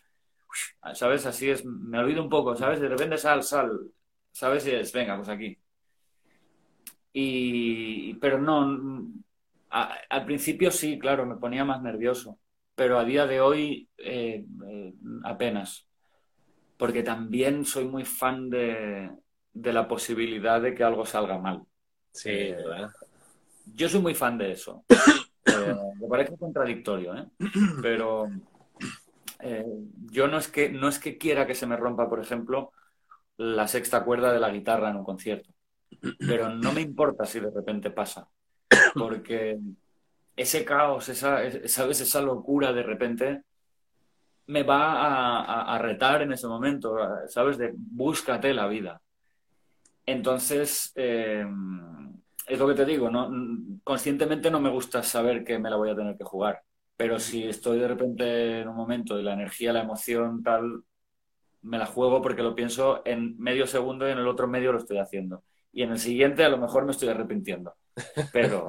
¿sabes? Así es, me olvido un poco, ¿sabes? De repente sal, sal, ¿sabes? Y es, venga, pues aquí. Y, pero no, al principio sí, claro, me ponía más nervioso, pero a día de hoy eh, eh, apenas, porque también soy muy fan de, de, la posibilidad de que algo salga mal. Sí, eh, ¿verdad? Yo soy muy fan de eso. me parece contradictorio, ¿eh? Pero yo no es, que, no es que quiera que se me rompa, por ejemplo, la sexta cuerda de la guitarra en un concierto pero no me importa si de repente pasa, porque ese caos, esa, ¿sabes? esa locura de repente me va a, retar en ese momento, ¿sabes? De búscate la vida. Entonces, eh, es lo que te digo, ¿no? conscientemente no me gusta saber que me la voy a tener que jugar, pero si estoy de repente en un momento y la energía, la emoción, tal, me la juego porque lo pienso en medio segundo y en el otro medio lo estoy haciendo y en el siguiente a lo mejor me estoy arrepintiendo. Pero,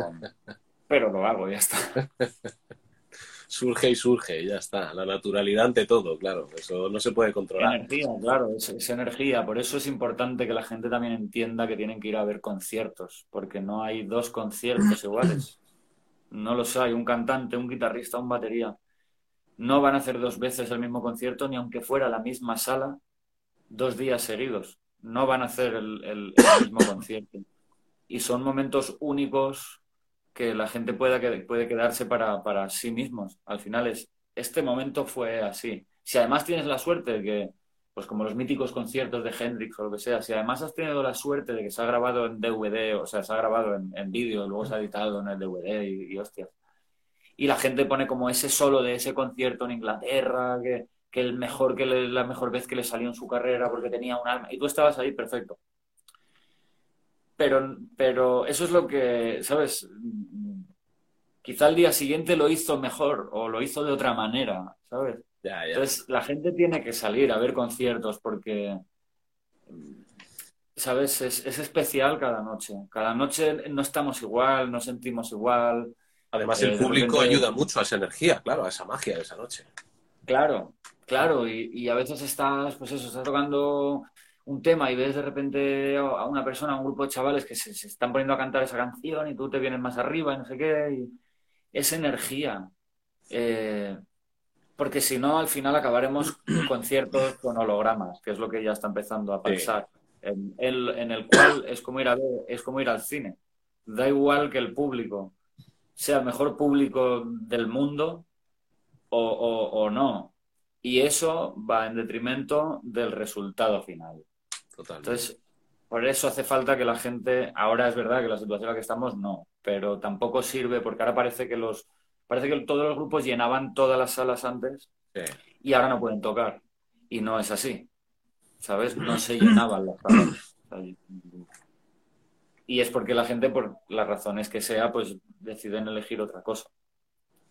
pero lo hago, ya está. Surge y surge, ya está. La naturalidad ante todo, claro. Eso no se puede controlar. Energía, claro, es, energía. Por eso es importante que la gente también entienda que tienen que ir a ver conciertos, porque no hay dos conciertos iguales. No los hay. Un cantante, un guitarrista, un batería. No van a hacer dos veces el mismo concierto, ni aunque fuera la misma sala, dos días seguidos no van a hacer el, mismo concierto. Y son momentos únicos que la gente pueda, puede quedarse para, para sí mismos. Al final es, este momento fue así. Si además tienes la suerte de que, pues como los míticos conciertos de Hendrix o lo que sea, si además has tenido la suerte de que se ha grabado en DVD, o sea, se ha grabado en, en vídeo, luego se ha editado en el DVD y, y hostias. Y la gente pone como ese solo de ese concierto en Inglaterra, que, que el mejor que la mejor vez que le salió en su carrera porque tenía un alma y tú estabas ahí perfecto. Pero, pero eso es lo que, ¿sabes? Quizá el día siguiente lo hizo mejor o lo hizo de otra manera, ¿sabes? Entonces la gente tiene que salir a ver conciertos porque, ¿sabes? Es, especial cada noche. Cada noche no estamos igual, no sentimos igual. Además, el eh, público ayuda mucho a esa energía, claro, a esa magia de esa noche. Claro, Claro, y, a veces estás, pues eso, estás tocando un tema y ves de repente a una persona, a un grupo de chavales que se, están poniendo a cantar esa canción y tú te vienes más arriba y no sé qué. Y es energía. Eh, porque si no, al final acabaremos conciertos con hologramas, que es lo que ya está empezando a pensar. En, el, en el cual es como, ir a es como ir al cine. Da igual que el público sea el mejor público del mundo o no y eso va en detrimento del resultado final. Entonces, por eso hace falta que la gente, ahora es verdad que la situación en la que estamos no, pero tampoco sirve porque ahora parece que los parece que todos los grupos llenaban todas las salas antes y ahora no pueden tocar y no es así. ¿Sabes? No se llenaban las salas. Y es porque la gente, por las razones que sea, pues deciden elegir otra cosa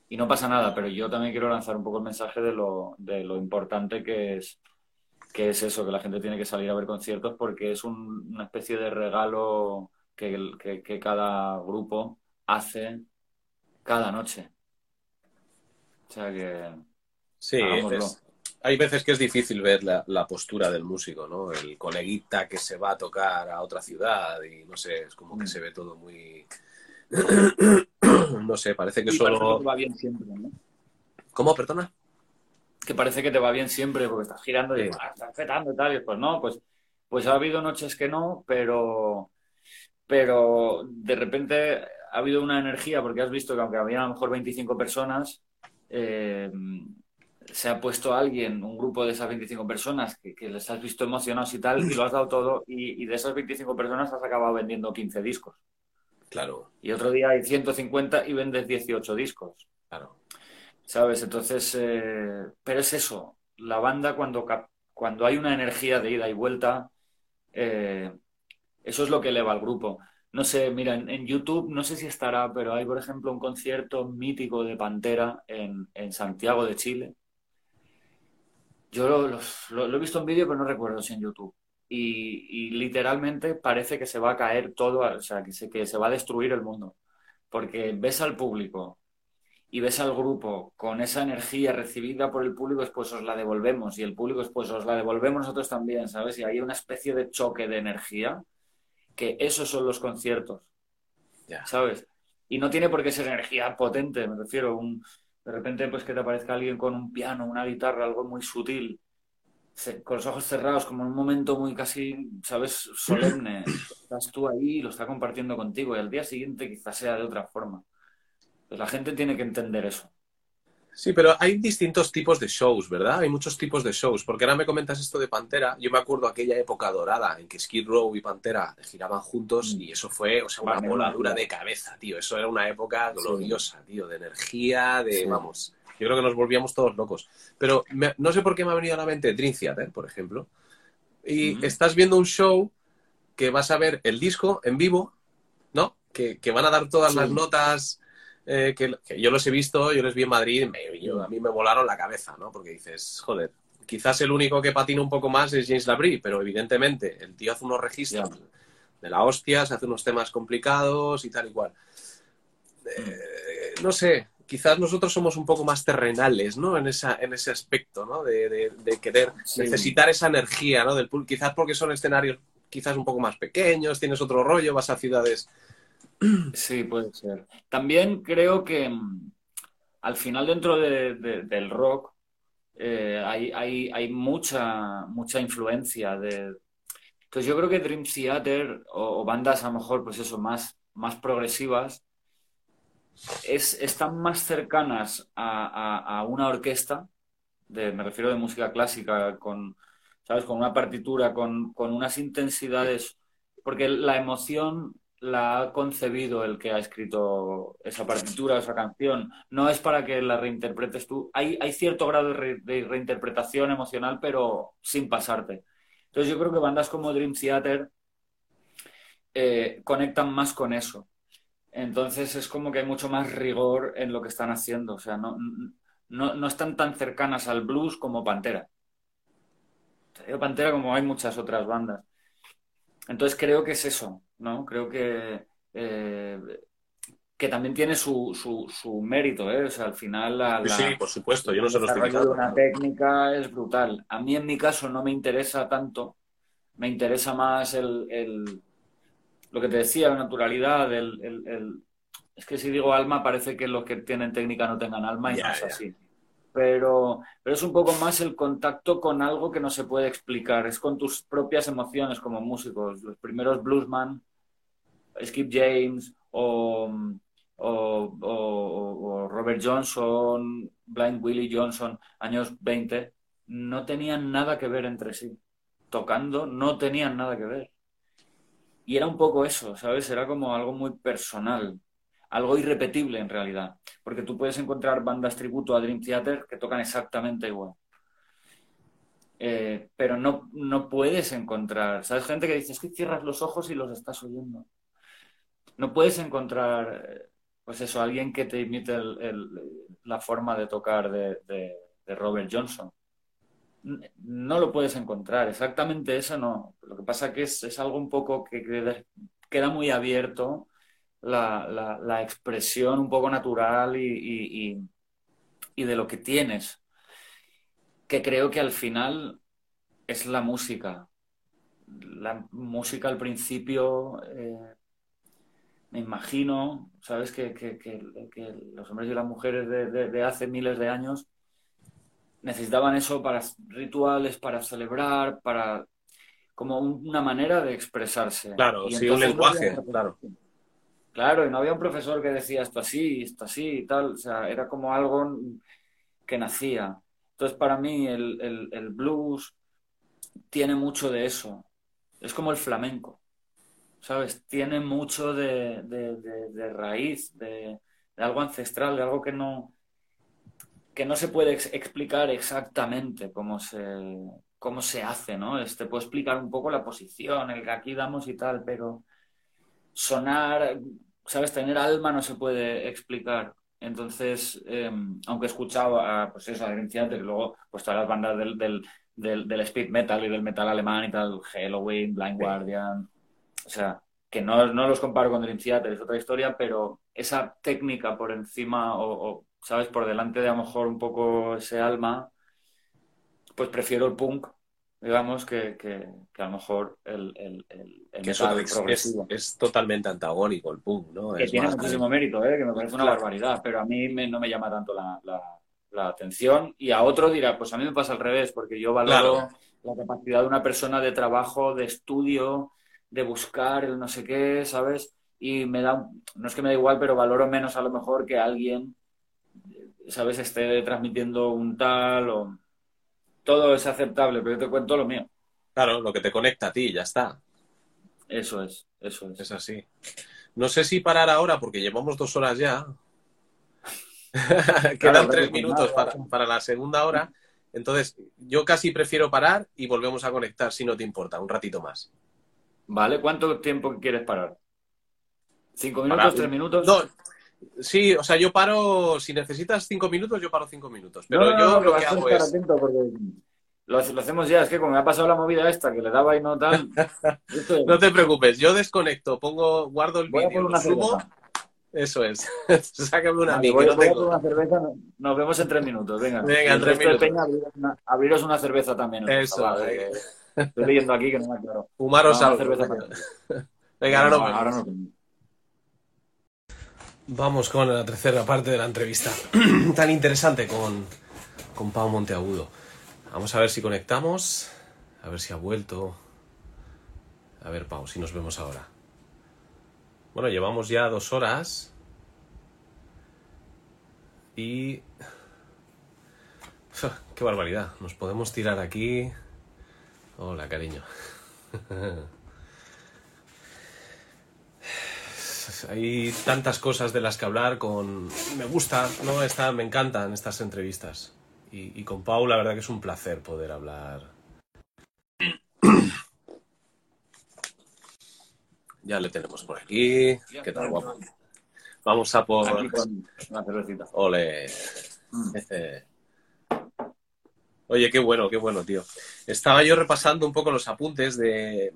y no pasa nada, pero yo también quiero lanzar un poco el mensaje de lo, de lo importante que es, que es eso, que la gente tiene que salir a ver conciertos porque es una especie de regalo que, que, cada grupo hace cada noche. O sea que... Sí, hay veces que es difícil ver la, la, postura del músico, ¿no? El coleguita que se va a tocar a otra ciudad y no sé, es como que mm. se ve todo muy no sé, parece que solo. va bien siempre, ¿no? ¿Cómo, perdona? Que parece que te va bien siempre porque estás girando y ah, estás fetando y tal. Y pues no, pues, pues ha habido noches que no, pero, pero de repente ha habido una energía porque has visto que aunque había a lo mejor 25 personas, eh, se ha puesto alguien, un grupo de esas 25 personas que, les has visto emocionados y tal, y lo has dado todo, y, y de esas 25 personas has acabado vendiendo 15 discos. Claro. Y otro día hay 150 y vendes 18 discos. Claro. ¿Sabes? Entonces, eh, pero es eso. La banda cuando, cuando hay una energía de ida y vuelta, eh, eso es lo que eleva al grupo. No sé, mira, en, YouTube no sé si estará, pero hay, por ejemplo, un concierto mítico de Pantera en, Santiago de Chile. Yo lo he visto en vídeo, pero no recuerdo si en YouTube y, literalmente parece que se va a caer todo, o sea, que se, que se va a destruir el mundo. Porque ves al público y ves al grupo con esa energía recibida por el público, después os la devolvemos y el público después os la devolvemos nosotros también, ¿sabes? Y hay una especie de choque de energía que esos son los conciertos, ¿sabes? Y no tiene por qué ser energía potente, me refiero, un, de repente pues que te aparezca alguien con un piano, una guitarra, algo muy sutil, con los ojos cerrados, como en un momento muy casi, ¿sabes?, solemne. Estás tú ahí y lo está compartiendo contigo y al día siguiente quizás sea de otra forma. Pues la gente tiene que entender eso. Sí, pero hay distintos tipos de shows, ¿verdad? Hay muchos tipos de shows. Porque ahora me comentas esto de Pantera. Yo me acuerdo aquella época dorada en que Skid Row y Pantera giraban juntos mm. y eso fue, o sea, una voladura de cabeza, tío. Eso era una época gloriosa, tío, de energía, de, vamos, yo creo que nos volvíamos todos locos. Pero no sé por qué me ha venido a la mente Dream Theater, por ejemplo. Y estás viendo un show que vas a ver el disco en vivo, ¿no? Que, van a dar todas las notas eh, que, yo los he visto, yo les vi en Madrid, y a mí me volaron la cabeza, ¿no? Porque dices, joder, quizás el único que patina un poco más es James Labrie, pero evidentemente el tío hace unos registros de la hostia, se hace unos temas complicados y tal y cual. Eh, no sé, quizás nosotros somos un poco más terrenales, ¿no? En, esa, en ese aspecto, ¿no? De, querer necesitar esa energía, ¿no? Del quizás porque son escenarios quizás un poco más pequeños, tienes otro rollo, vas a ciudades Sí, puede ser. También creo que mm, al final dentro del rock eh, hay, mucha, mucha influencia de... Entonces yo creo que Dream Theater o, bandas a lo mejor, pues eso, más, más progresivas, es, están más cercanas a, una orquesta, de, me refiero de música clásica, con, ¿sabes? con una partitura, con, con unas intensidades, porque la emoción la ha concebido el que ha escrito esa partitura, esa canción. No es para que la reinterpretes tú. Hay, hay cierto grado de, reinterpretación emocional, pero sin pasarte. Entonces yo creo que bandas como Dream Theater eh, conectan más con eso. Entonces es como que hay mucho más rigor en lo que están haciendo. O sea, no, no, están tan cercanas al blues como Pantera. Pantera como hay muchas otras bandas. Entonces creo que es eso, ¿no? Creo que, eh, que también tiene su, su, mérito, ¿eh? O sea, al final la, sí, por supuesto, yo no sé de una técnica es brutal. A mí en mi caso no me interesa tanto, me interesa más el, lo que te decía, la naturalidad, el, es que si digo alma parece que los que tienen técnica no tengan alma y no es así pero, pero es un poco más el contacto con algo que no se puede explicar, es con tus propias emociones como músicos. Los primeros bluesman, Skip James o, o, Robert Johnson, Blind Willie Johnson, años 20, no tenían nada que ver entre sí. Tocando no tenían nada que ver. Y era un poco eso, ¿sabes? Era como algo muy personal algo irrepetible en realidad, porque tú puedes encontrar bandas tributo a Dream Theater que tocan exactamente igual. Eh, pero no, no puedes encontrar, ¿sabes? Gente que dice, es que cierras los ojos y los estás oyendo. No puedes encontrar, pues eso, alguien que te imite la forma de tocar de, Robert Johnson. No lo puedes encontrar, exactamente eso no. Lo que pasa que es, es algo un poco que queda muy abierto la, la, expresión un poco natural y, y, de lo que tienes, que creo que al final es la música. La música al principio, eh, me imagino, ¿sabes? Que, que, que, los hombres y las mujeres de, de, hace miles de años necesitaban eso para rituales, para celebrar, para como una manera de expresarse. Claro, sí, un lenguaje, claro. Claro, y no había un profesor que decía esto así, esto así y tal, o sea, era como algo que nacía. Entonces, para mí, el, blues tiene mucho de eso. Es como el flamenco, ¿sabes? Tiene mucho de, raíz, de, algo ancestral, de algo que no, que no se puede explicar exactamente cómo se, cómo se hace, ¿no? Este puedo explicar un poco la posición, el que aquí damos y tal, pero sonar, ¿sabes? Tener alma no se puede explicar. Entonces, em, aunque he escuchado a, pues eso, a y luego pues todas las bandas del, del, del, speed metal y del metal alemán y tal, Halloween, Blind Guardian, o sea, que no, no los comparo con Dream Theater, es otra historia, pero esa técnica por encima o, ¿sabes? Por delante de a lo mejor un poco ese alma, pues prefiero el punk, digamos, que, que, que a lo mejor el, el, el, el Que eso es, progresivo. es- es totalmente antagónico el punk, ¿no? Que Es tiene muchísimo mérito, ¿eh? que me parece una Claro. barbaridad, pero a mí me- no me llama tanto la, la- la atención y a otro dirá, pues a mí me pasa al revés, porque yo valoro Claro. la capacidad de una persona de trabajo, de estudio, de buscar el no sé qué, ¿sabes? Y me da, no es que me da igual, pero valoro menos a lo mejor que alguien, ¿sabes?, esté transmitiendo un tal o... Todo es aceptable, pero yo te cuento lo mío. Claro, lo que te conecta a ti, ya está. Eso es, eso es. Es así. No sé si parar ahora porque llevamos dos horas ya. Quedan Claro, tres minutos para, para la segunda hora. Entonces, yo casi prefiero parar y volvemos a conectar si no te importa, un ratito más. ¿Vale? ¿Cuánto tiempo quieres parar? ¿Cinco minutos, Para- tres minutos? No, sí, o sea, yo paro, si necesitas cinco minutos, yo paro cinco minutos. Pero No, no, yo no, lo vas que hago estar es. atento porque lo, lo hacemos ya. Es que como me ha pasado la movida esta, que le daba y no tal. esto- No te preocupes, yo desconecto, pongo, guardo el vídeo, lo subo. cerveza. Eso es. Sácame una voy, no voy a una cerveza. Nos vemos en tres minutos. Venga, Venga, en tres minutos. Peña, abriros una, abriros una cerveza también. Eso, chaval, que Estoy leyendo aquí que no me aclaro. Fumaros No, algo. cerveza Venga, ahora No, ahora. Vamos con la tercera parte de la entrevista. Tan interesante con, con Pau Monteagudo. Vamos a ver si conectamos. A ver si ha vuelto. A ver, Pau, si nos vemos ahora. Bueno, llevamos ya dos horas. Y... ¡Qué barbaridad! Nos podemos tirar aquí. Hola, cariño. Hay tantas cosas de las que hablar con... Me gusta, ¿no? Esta, me encantan estas entrevistas. Y, y con Pau la verdad que es un placer poder hablar. Ya le tenemos por aquí. ¿Qué tal, guapo? Vamos a por... Una cervecita. Ole. Mm. Oye, qué bueno, qué bueno, tío. Estaba yo repasando un poco los apuntes de...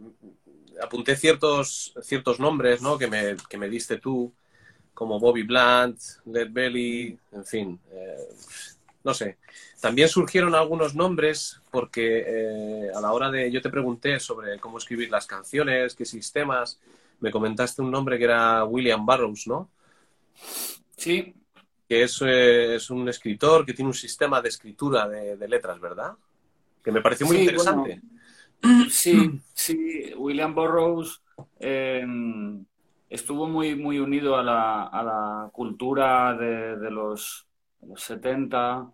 Apunté ciertos, ciertos nombres, ¿no? Que me, que me diste tú, como Bobby Blunt, Led Belly, en fin. eh, no sé. También surgieron algunos nombres porque eh, a la hora de... Yo te pregunté sobre cómo escribir las canciones, qué sistemas. Me comentaste un nombre que era William Burroughs, ¿no? Sí, que es, eh, es un escritor que tiene un sistema de escritura de, de letras, ¿verdad? Que me pareció muy Sí, interesante. Sí, sí, William Burroughs eh, estuvo muy, muy unido a la, a la cultura de, de los, los 70,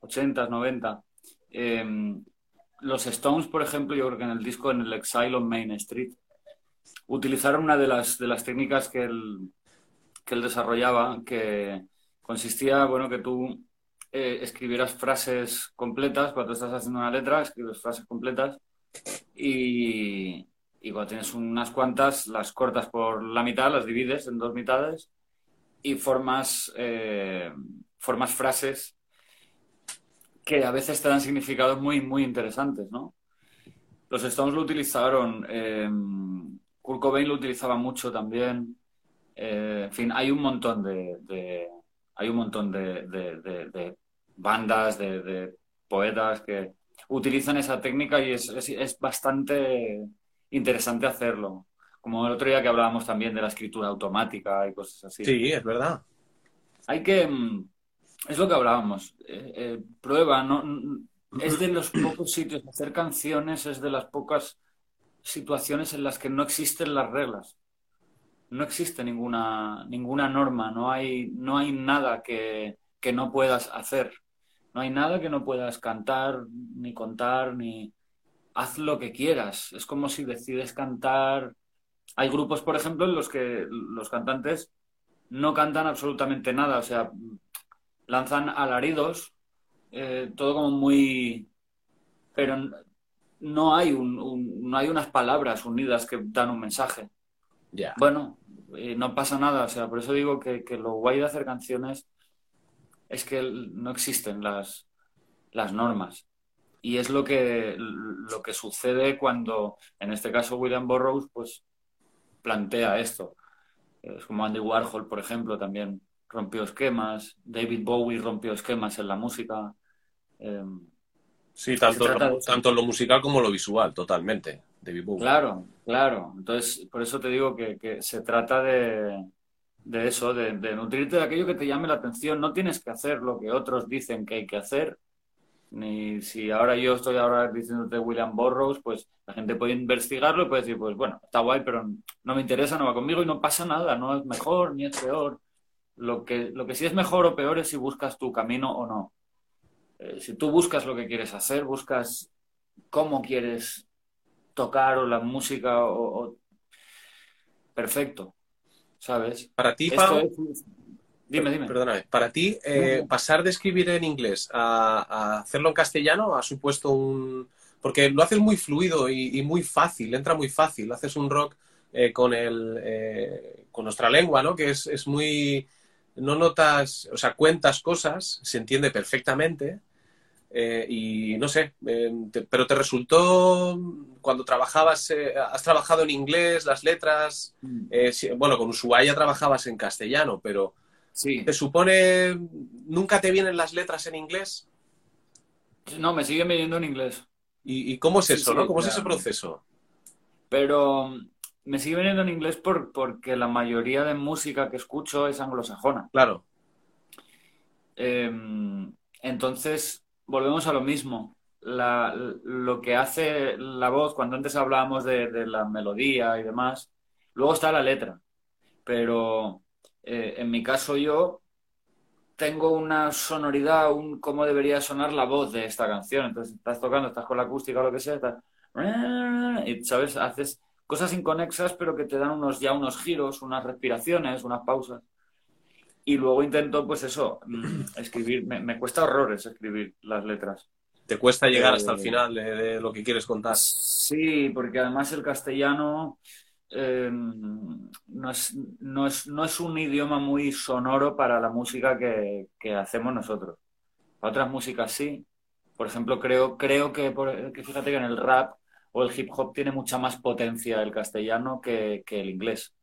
80, 90. Eh, los Stones, por ejemplo, yo creo que en el disco, en el Exile on Main Street, utilizaron una de las, de las técnicas que él, que él desarrollaba, que consistía, bueno, que tú eh, escribieras frases completas, cuando estás haciendo una letra, escribes frases completas y, y cuando tienes unas cuantas, las cortas por la mitad, las divides en dos mitades y formas, eh, formas frases que a veces te dan significados muy, muy interesantes, ¿no? Los Stones lo utilizaron, eh, Kurt Cobain lo utilizaba mucho también. Eh, en fin, hay un montón de, de- hay un montón de, de- de- bandas, de poetas que utilizan esa técnica y es, es- es bastante interesante hacerlo. Como el otro día que hablábamos también de la escritura automática y cosas así. Sí, es verdad. Hay que, mm, es lo que hablábamos, eh, eh, prueba, no, es de los pocos sitios, hacer canciones es de las pocas situaciones en las que no existen las reglas. No existe ninguna, ninguna norma, no hay, no hay nada que, que no puedas hacer. No hay nada que no puedas cantar, ni contar, ni haz lo que quieras. Es como si decides cantar. Hay grupos, por ejemplo, en los que los cantantes no cantan absolutamente nada, o sea, lanzan alaridos, eh, todo como muy... Pero no hay, un, un- no hay unas palabras unidas que dan un mensaje. Ya. Bueno, eh, no pasa nada, o sea, por eso digo que, que lo guay de hacer canciones es que no existen las, las normas. Y es lo que, lo que sucede cuando, en este caso, William Burroughs, pues plantea esto. Es como Andy Warhol, por ejemplo, también rompió esquemas, David Bowie rompió esquemas en la música. Eh, sí, tanto, de tanto lo musical como lo visual, totalmente. David Bowie. Claro, claro. Entonces, por eso te digo que, que se trata de, de eso, de, de nutrirte de aquello que te llame la atención. No tienes que hacer lo que otros dicen que hay que hacer. Ni si ahora yo estoy ahora diciéndote William Burroughs, pues la gente puede investigarlo y puede decir, pues bueno, está guay, pero no me interesa, no va conmigo y no pasa nada, no es mejor ni es peor. Lo que, lo que sí es mejor o peor es si buscas tu camino o no. Eh, si tú buscas lo que quieres hacer, buscas cómo quieres tocar o la música o, o- perfecto, ¿sabes? Para ti, Pau, es- Dime, dime. Perdóname, para ti, eh, pasar de escribir en inglés a, a hacerlo en castellano ha supuesto un... Porque lo haces muy fluido y, y muy fácil, entra muy fácil. Haces un rock eh, con, el, eh, con nuestra lengua, ¿no? Que es, es muy... No notas, o sea, cuentas cosas, se entiende perfectamente. Eh, y no sé, eh, te- pero te resultó cuando trabajabas, eh, has trabajado en inglés, las letras, sí, bueno, con Ushuaia trabajabas en castellano, pero Sí, ¿Te supone, nunca te vienen las letras en inglés? no, me sigue viniendo en inglés. ¿Y, y cómo es Sí, eso, sí, no? ¿Cómo es ese proceso? Pero mm, me sigue viniendo en inglés por, porque la mayoría de música que escucho es anglosajona. Claro, Eh, entonces, volvemos a lo mismo. La- lo que hace la voz, cuando antes hablábamos de, de la melodía y demás, luego está la letra. Pero eh, en mi caso yo tengo una sonoridad, un cómo debería sonar la voz de esta canción. Entonces estás tocando, estás con la acústica o lo que sea, estás... y sabes, haces cosas inconexas, pero que te dan unos ya unos giros, unas respiraciones, unas pausas. Y luego intento, pues eso, mm, escribir. Me, me cuesta horrores escribir las letras. te cuesta llegar Eh, hasta el final de, de lo que quieres contar. Sí, porque además el castellano eh, no es, no es, no es un idioma muy sonoro para la música que, que hacemos nosotros. Para otras músicas sí. Por ejemplo, creo, creo que, por- que fíjate que en el rap o el hip hop tiene mucha más potencia el castellano que, que el inglés.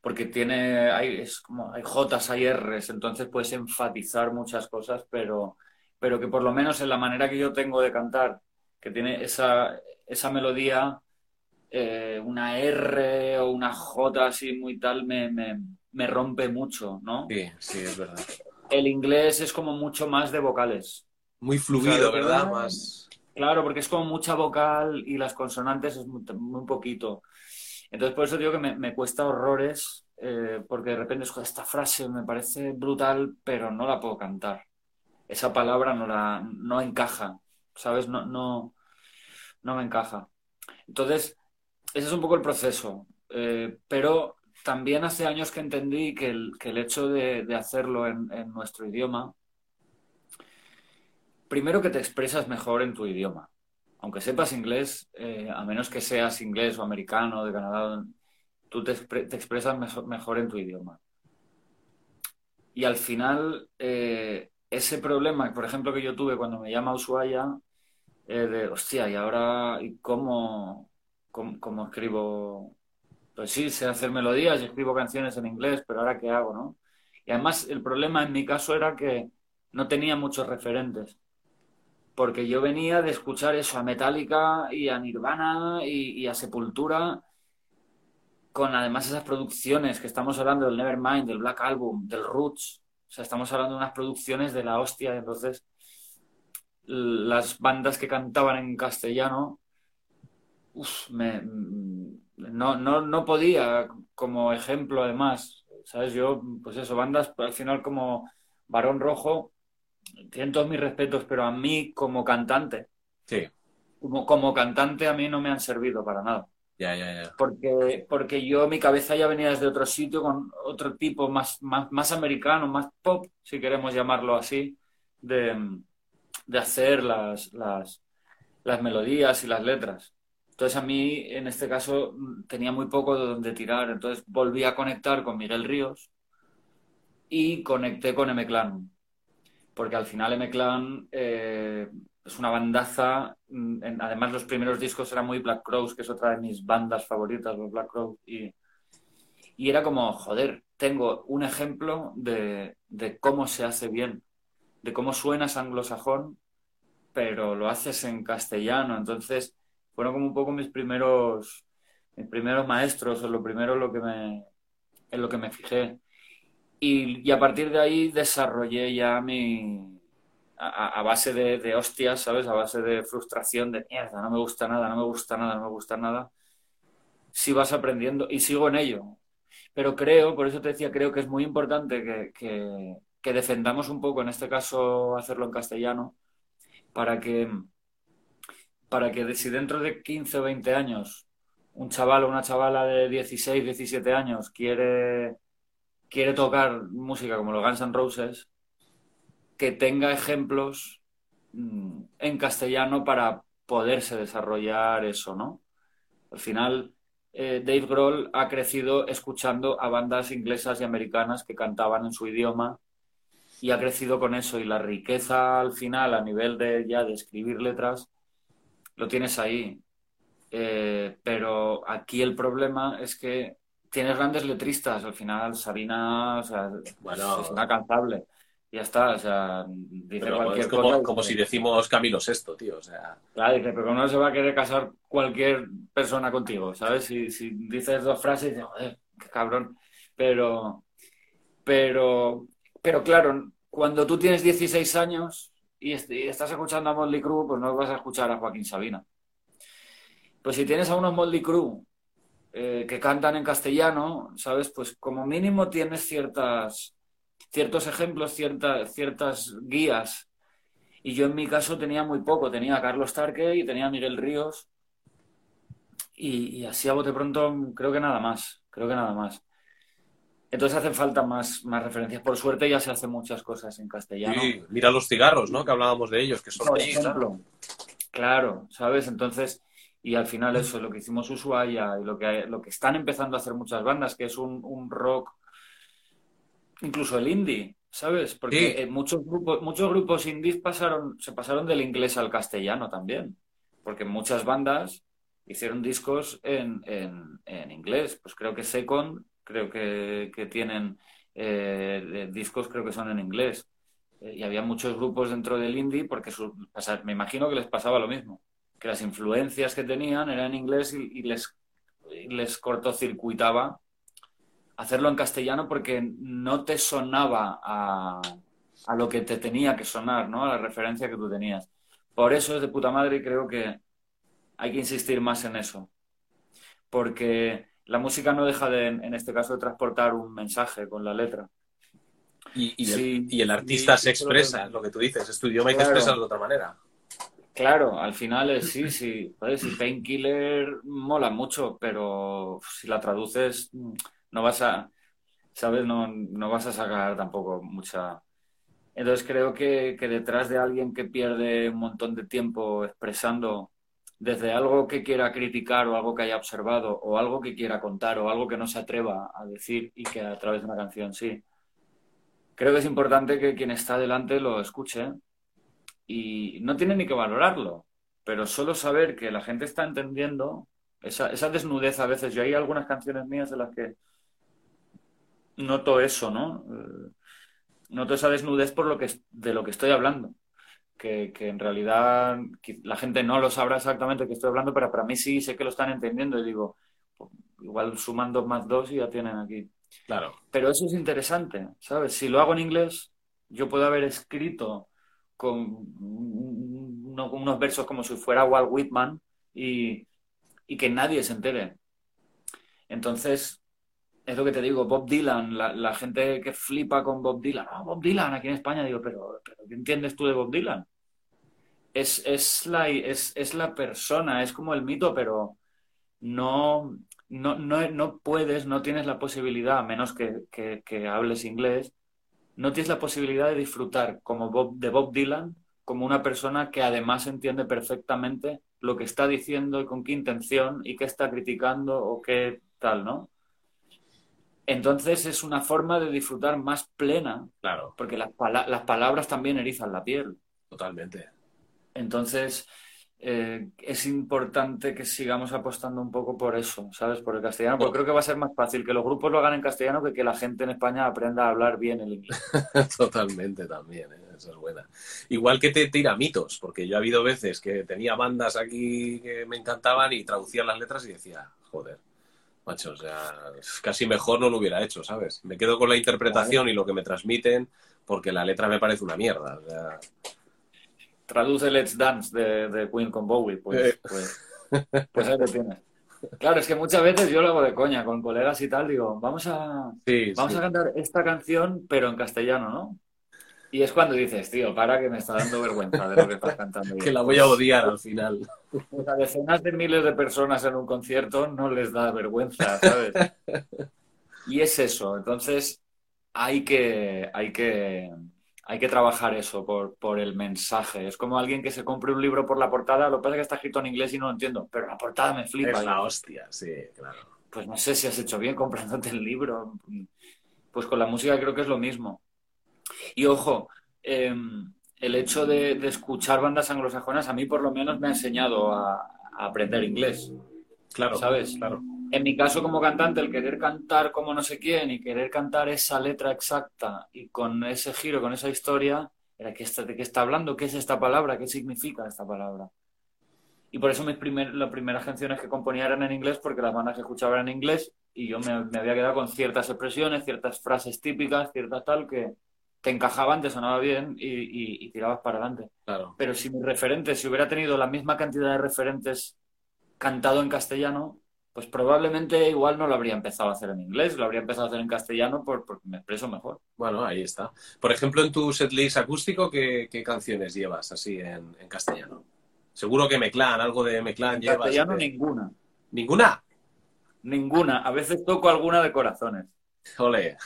Porque tiene, hay, es como, hay Jotas, hay R's, entonces puedes enfatizar muchas cosas, pero, pero que por lo menos en la manera que yo tengo de cantar, que tiene esa, esa melodía, eh, una R o una J así muy tal, me, me, me rompe mucho, ¿no? Sí, sí, es verdad. El inglés es como mucho más de vocales. Muy fluido, Claro, ¿verdad? claro. Más... Claro, porque es como mucha vocal y las consonantes es muy, muy poquito. Entonces, por eso digo que me, cuesta horrores, eh, porque de repente es, "Joder, esta frase me parece brutal, pero no la puedo cantar. Esa palabra no la no encaja, ¿sabes? No, no, no me encaja. Entonces, ese es un poco el proceso. Eh, pero también hace años que entendí que el, que el hecho de, hacerlo en nuestro idioma, primero que te expresas mejor en tu idioma. Aunque sepas inglés, eh, a menos que seas inglés o americano de Canadá, tú te, te expresas mejor en tu idioma. Y al final, eh, ese problema, por ejemplo, que yo tuve cuando me llama Ushuaia, eh, de, hostia, ¿y ahora ¿y cómo, cómo, cómo escribo? Pues sí, sé hacer melodías y escribo canciones en inglés, pero ahora ¿qué hago, no? Y además el problema en mi caso era que no tenía muchos referentes, porque yo venía de escuchar eso a Metallica y a Nirvana y, a Sepultura, con además esas producciones que estamos hablando del Nevermind, del Black Album, del Roots, o sea, estamos hablando de unas producciones de la hostia, entonces las bandas que cantaban en castellano, uf, me, no, no, no podía, como ejemplo además, ¿sabes? Yo, pues eso, bandas al final como Barón Rojo, tienen todos mis respetos, pero a mí como cantante, Sí, como, como cantante a mí no me han servido para nada. ya, ya, ya. Porque, porque yo, mi cabeza ya venía desde otro sitio con otro tipo más, más, más americano, más pop, si queremos llamarlo así, de, de hacer las, las, las melodías y las letras. Entonces a mí, en este caso, tenía muy poco de donde tirar. Entonces volví a conectar con Miguel Ríos y conecté con M-Clan. Porque al final M-Clan eh, es una bandaza. mm, en- además, los primeros discos eran muy Black Crowes, que es otra de mis bandas favoritas, los Black Crowes. Y, Y era como, joder, tengo un ejemplo de, de cómo se hace bien, de cómo suenas anglosajón, pero lo haces en castellano. Entonces, fueron como un poco mis primeros, mis primeros maestros, o lo primero lo que me, en lo que me fijé. Y, a partir de ahí desarrollé ya mi, a, base de, hostias, ¿sabes? A base de frustración, de mierda, no me gusta nada, no me gusta nada, no me gusta nada. Si vas aprendiendo y sigo en ello. Pero creo, por eso te decía, creo que es muy importante que, que, que defendamos un poco, en este caso, hacerlo en castellano, para que, para que si dentro de 15 o 20 años un chaval o una chavala de 16, 17 años quiere, quiere tocar música como los Guns N' Roses, que tenga ejemplos mm, en castellano para poderse desarrollar eso, ¿no? Al final, eh, Dave Grohl ha crecido escuchando a bandas inglesas y americanas que cantaban en su idioma y ha crecido con eso y la riqueza al final a nivel de ya de escribir letras lo tienes ahí. Eh, pero aquí el problema es que tienes grandes letristas. Al final, Sabina o sea, bueno, es inalcanzable ya está, o sea, dice cualquier como, cosa. Como si decimos Camilo Sexto, tío, o sea. Claro, dice, pero no se va a querer casar cualquier persona contigo, ¿sabes? Si, si dices dos frases, dices, joder, qué cabrón. Pero, pero, pero claro, cuando tú tienes 16 años y, estás escuchando a Motley Crue, pues no vas a escuchar a Joaquín Sabina. Pues si tienes a unos Motley Crue eh, que cantan en castellano, ¿sabes? Pues como mínimo tienes ciertas ciertos ejemplos, ciertas, ciertas guías. Y yo en mi caso tenía muy poco, tenía a Carlos Tarque y tenía a Miguel Ríos. Y, así a bote pronto creo que nada más, creo que nada más. Entonces hacen falta más, más referencias. Por suerte ya se hacen muchas cosas en castellano. Sí, mira los cigarros, ¿no? Que hablábamos de ellos, que son Por ejemplo. Claro, ¿sabes? Entonces, y al final eso es lo que hicimos Ushuaia y lo que, lo que están empezando a hacer muchas bandas, que es un, un rock incluso el indie, ¿sabes? Porque eh, muchos, grupos, muchos grupos indies pasaron, se pasaron del inglés al castellano también, porque muchas bandas hicieron discos en, en, inglés. Pues creo que Second, creo que, que tienen eh, discos, creo que son en inglés. Eh, y había muchos grupos dentro del indie porque me imagino que les pasaba lo mismo, que las influencias que tenían eran en inglés y, les, y les cortocircuitaba hacerlo en castellano porque no te sonaba a, a, lo que te tenía que sonar, ¿no? A la referencia que tú tenías. Por eso es de puta madre y creo que hay que insistir más en eso. Porque la música no deja de, en este caso, de transportar un mensaje con la letra. Y, y, el, artista se expresa, lo que tú dices, es tu idioma y te expresas de otra manera. Claro, al final es sí, sí. Si Painkiller mola mucho, pero si la traduces no vas a, ¿sabes? No, no vas a sacar tampoco mucha... Entonces creo que, que detrás de alguien que pierde un montón de tiempo expresando desde algo que quiera criticar o algo que haya observado o algo que quiera contar o algo que no se atreva a decir y que a través de una canción sí. Creo que es importante que quien está delante lo escuche y no tiene ni que valorarlo, pero solo saber que la gente está entendiendo esa, esa desnudez a veces. Yo hay algunas canciones mías de las que noto eso, ¿no? Eh, noto esa desnudez por lo que, de lo que estoy hablando. Que, en realidad la gente no lo sabrá exactamente que estoy hablando, pero para mí sí sé que lo están entendiendo y digo, pues, igual suman dos más dos y ya tienen aquí. Claro. Pero eso es interesante, ¿sabes? Si lo hago en inglés, yo puedo haber escrito con unos versos como si fuera Walt Whitman y, y que nadie se entere. Entonces, es lo que te digo, Bob Dylan, la, gente que flipa con Bob Dylan, oh, Bob Dylan aquí en España, digo, pero, ¿qué entiendes tú de Bob Dylan? Es, es, la, es, es la persona, es como el mito, pero no, no, no, no puedes, no tienes la posibilidad, a menos que, que, hables inglés, no tienes la posibilidad de disfrutar como Bob, de Bob Dylan como una persona que además entiende perfectamente lo que está diciendo y con qué intención y qué está criticando o qué tal, ¿no? Entonces es una forma de disfrutar más plena. Claro. Porque las, las palabras también erizan la piel. Totalmente. Entonces, eh, es importante que sigamos apostando un poco por eso, ¿sabes? Por el castellano, porque creo que va a ser más fácil que los grupos lo hagan en castellano que que la gente en España aprenda a hablar bien el inglés. Totalmente también, ¿eh? esa es buena. Igual que te tira mitos, porque yo ha habido veces que tenía bandas aquí que me encantaban y traducía las letras y decía, joder, macho, o sea, casi mejor no lo hubiera hecho, ¿sabes? Me quedo con la interpretación y lo que me transmiten porque la letra me parece una mierda. O sea, traduce Let's Dance de, de Queen con Bowie, pues, pues, pues, ahí lo tienes. Claro, es que muchas veces yo lo hago de coña con colegas y tal, digo, vamos a, vamos a cantar esta canción, pero en castellano, ¿no? Y es cuando dices, tío, para que me está dando vergüenza de lo que estás cantando. que la voy a odiar al final. a decenas de miles de personas en un concierto no les da vergüenza, ¿sabes? Y es eso. Entonces, hay que, hay que, hay que trabajar eso por, por, el mensaje. Es como alguien que se compre un libro por la portada, lo que pasa es que está escrito en inglés y no lo entiendo, pero la portada me flipa. Es la hostia, sí, claro. Pues no sé si has hecho bien comprándote el libro. Pues con la música creo que es lo mismo. Y ojo, em, el hecho de, escuchar bandas anglosajonas a mí por lo menos me ha enseñado a, a aprender inglés. Claro, ¿sabes? Claro en mi caso como cantante, el querer cantar como no sé quién y querer cantar esa letra exacta y con ese giro, con esa historia, era que está, de qué está hablando, qué es esta palabra, qué significa esta palabra. Y por eso mis primer, las primeras canciones que componía eran en inglés, porque las bandas que escuchaba eran en inglés y yo me, había quedado con ciertas expresiones, ciertas frases típicas, ciertas tal, que te encajaban, te sonaba bien y, y tirabas para adelante. Claro. Pero si mi referente, si hubiera tenido la misma cantidad de referentes cantado en castellano, pues probablemente igual no lo habría empezado a hacer en inglés, lo habría empezado a hacer en castellano por, porque me expreso mejor. Bueno, ahí está. Por ejemplo, en tu setlist acústico, ¿qué, canciones llevas así en, castellano? Seguro que Meclán, algo de Meclán en llevas. castellano ninguna. ¿Ninguna? Ninguna. A veces toco alguna de corazones. Ole.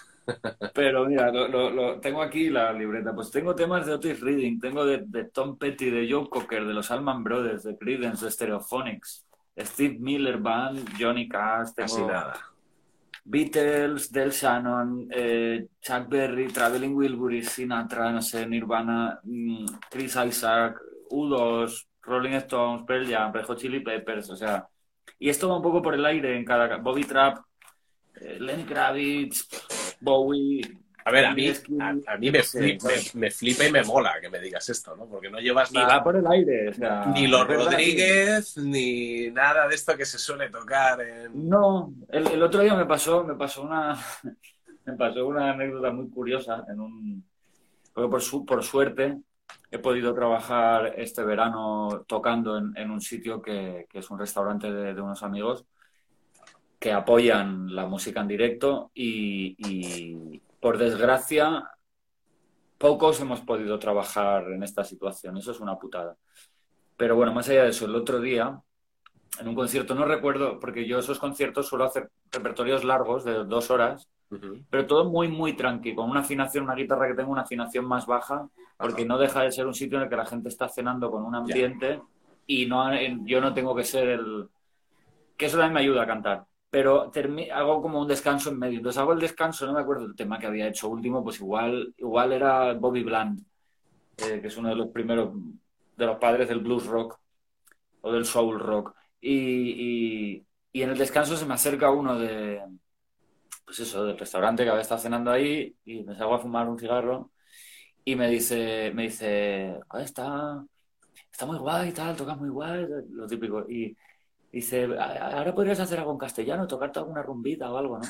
Pero mira, lo, tengo aquí la libreta. Pues tengo temas de Otis Reading, tengo de, de Tom Petty, de Joe Cocker, de los Allman Brothers, de Creedence, de Stereophonics. Steve Miller Band, Johnny Cash, tengo nada. Beatles, Del Shannon, eh, Chuck Berry, Traveling Wilbury, Sinatra, no sé, Nirvana, mm, Chris Isaac, U2, Rolling Stones, Pearl Jam, Red Chili Peppers, o sea, y esto va un poco por el aire en cada Bobby Trap, eh, Lenny Kravitz, Bowie, a ver, a mí, a, mí me, flipa, y me mola que me digas esto, ¿no? Porque no llevas nada. va por el aire. ni los Rodríguez, ni nada de esto que se suele tocar. En... No, el, otro día me pasó, me pasó una, me pasó una anécdota muy curiosa en un. Porque por, su, por suerte he podido trabajar este verano tocando en, un sitio que, es un restaurante de, unos amigos que apoyan la música en directo y por desgracia, pocos hemos podido trabajar en esta situación. Eso es una putada. Pero bueno, más allá de eso, el otro día, en un concierto, no recuerdo, porque yo esos conciertos suelo hacer repertorios largos de dos horas, pero todo muy, muy tranqui, con una afinación, una guitarra que tenga una afinación más baja, porque no deja de ser un sitio en el que la gente está cenando con un ambiente y no, yo no tengo que ser el... que eso también me ayuda a cantar pero hago como un descanso en medio. Entonces hago el descanso, no me acuerdo del tema que había hecho último, pues igual, igual era Bobby Bland, eh, que es uno de los primeros, de los padres del blues rock o del soul rock. Y, y, en el descanso se me acerca uno de, pues eso, del restaurante que había estado cenando ahí y me salgo a fumar un cigarro y me dice, me dice, está, está muy guay y tal, tocas muy guay, lo típico. Y, Dice, ahora podrías hacer algo en castellano, tocarte alguna rumbita o algo, ¿no?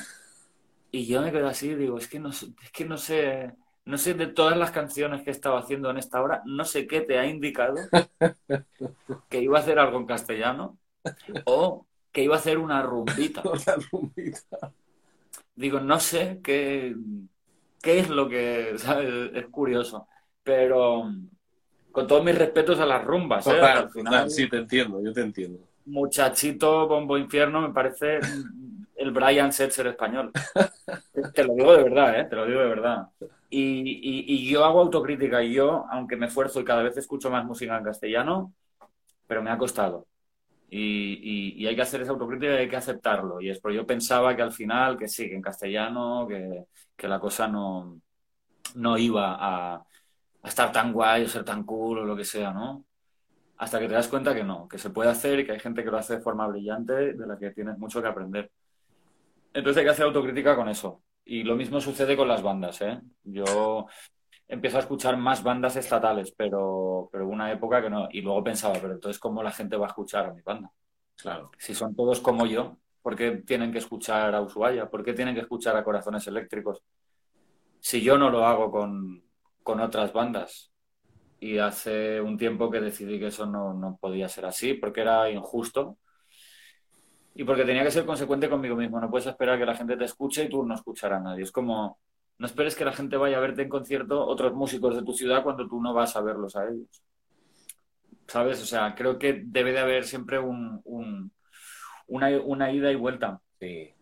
Y yo me quedo así, digo, es que no, es que no sé, no sé de todas las canciones que estaba haciendo en esta hora, no sé qué te ha indicado que iba a hacer algo en castellano o que iba a hacer una rumbita. Una rumbita. Digo, no sé qué, qué es lo que, ¿sabes? Es curioso, pero con todos mis respetos a las rumbas, ¿eh? Al final, sí, te entiendo, yo te entiendo muchachito bombo infierno me parece el Brian Setzer español. Te lo digo de verdad, ¿eh? Te lo digo de verdad. Y, yo hago autocrítica y yo, aunque me esfuerzo y cada vez escucho más música en castellano, pero me ha costado. Y, hay que hacer esa autocrítica y hay que aceptarlo. Y es porque yo pensaba que al final, que sí, que en castellano, que, la cosa no, no iba a, a estar tan guay o ser tan cool o lo que sea, ¿no? Hasta que te das cuenta que no, que se puede hacer y que hay gente que lo hace de forma brillante, de la que tienes mucho que aprender. Entonces hay que hacer autocrítica con eso. Y lo mismo sucede con las bandas, ¿eh? Yo empiezo a escuchar más bandas estatales, pero, pero una época que no. Y luego pensaba, pero entonces, ¿cómo la gente va a escuchar a mi banda? Claro. Si son todos como yo, ¿por qué tienen que escuchar a Ushuaia? ¿Por qué tienen que escuchar a Corazones Eléctricos? Si yo no lo hago con, con otras bandas. Y hace un tiempo que decidí que eso no, no podía ser así, porque era injusto y porque tenía que ser consecuente conmigo mismo. No puedes esperar que la gente te escuche y tú no escuchar a nadie. Es como, no esperes que la gente vaya a verte en concierto otros músicos de tu ciudad cuando tú no vas a verlos a ellos. ¿Sabes? O sea, creo que debe de haber siempre un, una, una, ida y vuelta. Sí.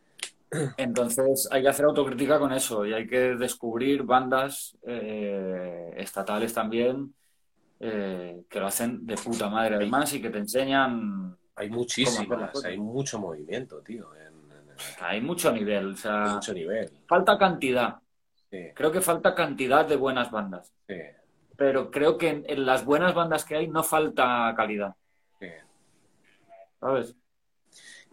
Entonces hay que hacer autocrítica con eso y hay que descubrir bandas eh, estatales también eh, que lo hacen de puta madre además y que te enseñan hay muchísimas, hay mucho movimiento, tío. Hay mucho nivel, o sea, mucho nivel. Falta cantidad. Creo que falta cantidad de buenas bandas. Pero creo que en, las buenas bandas que hay no falta calidad. ¿Sabes?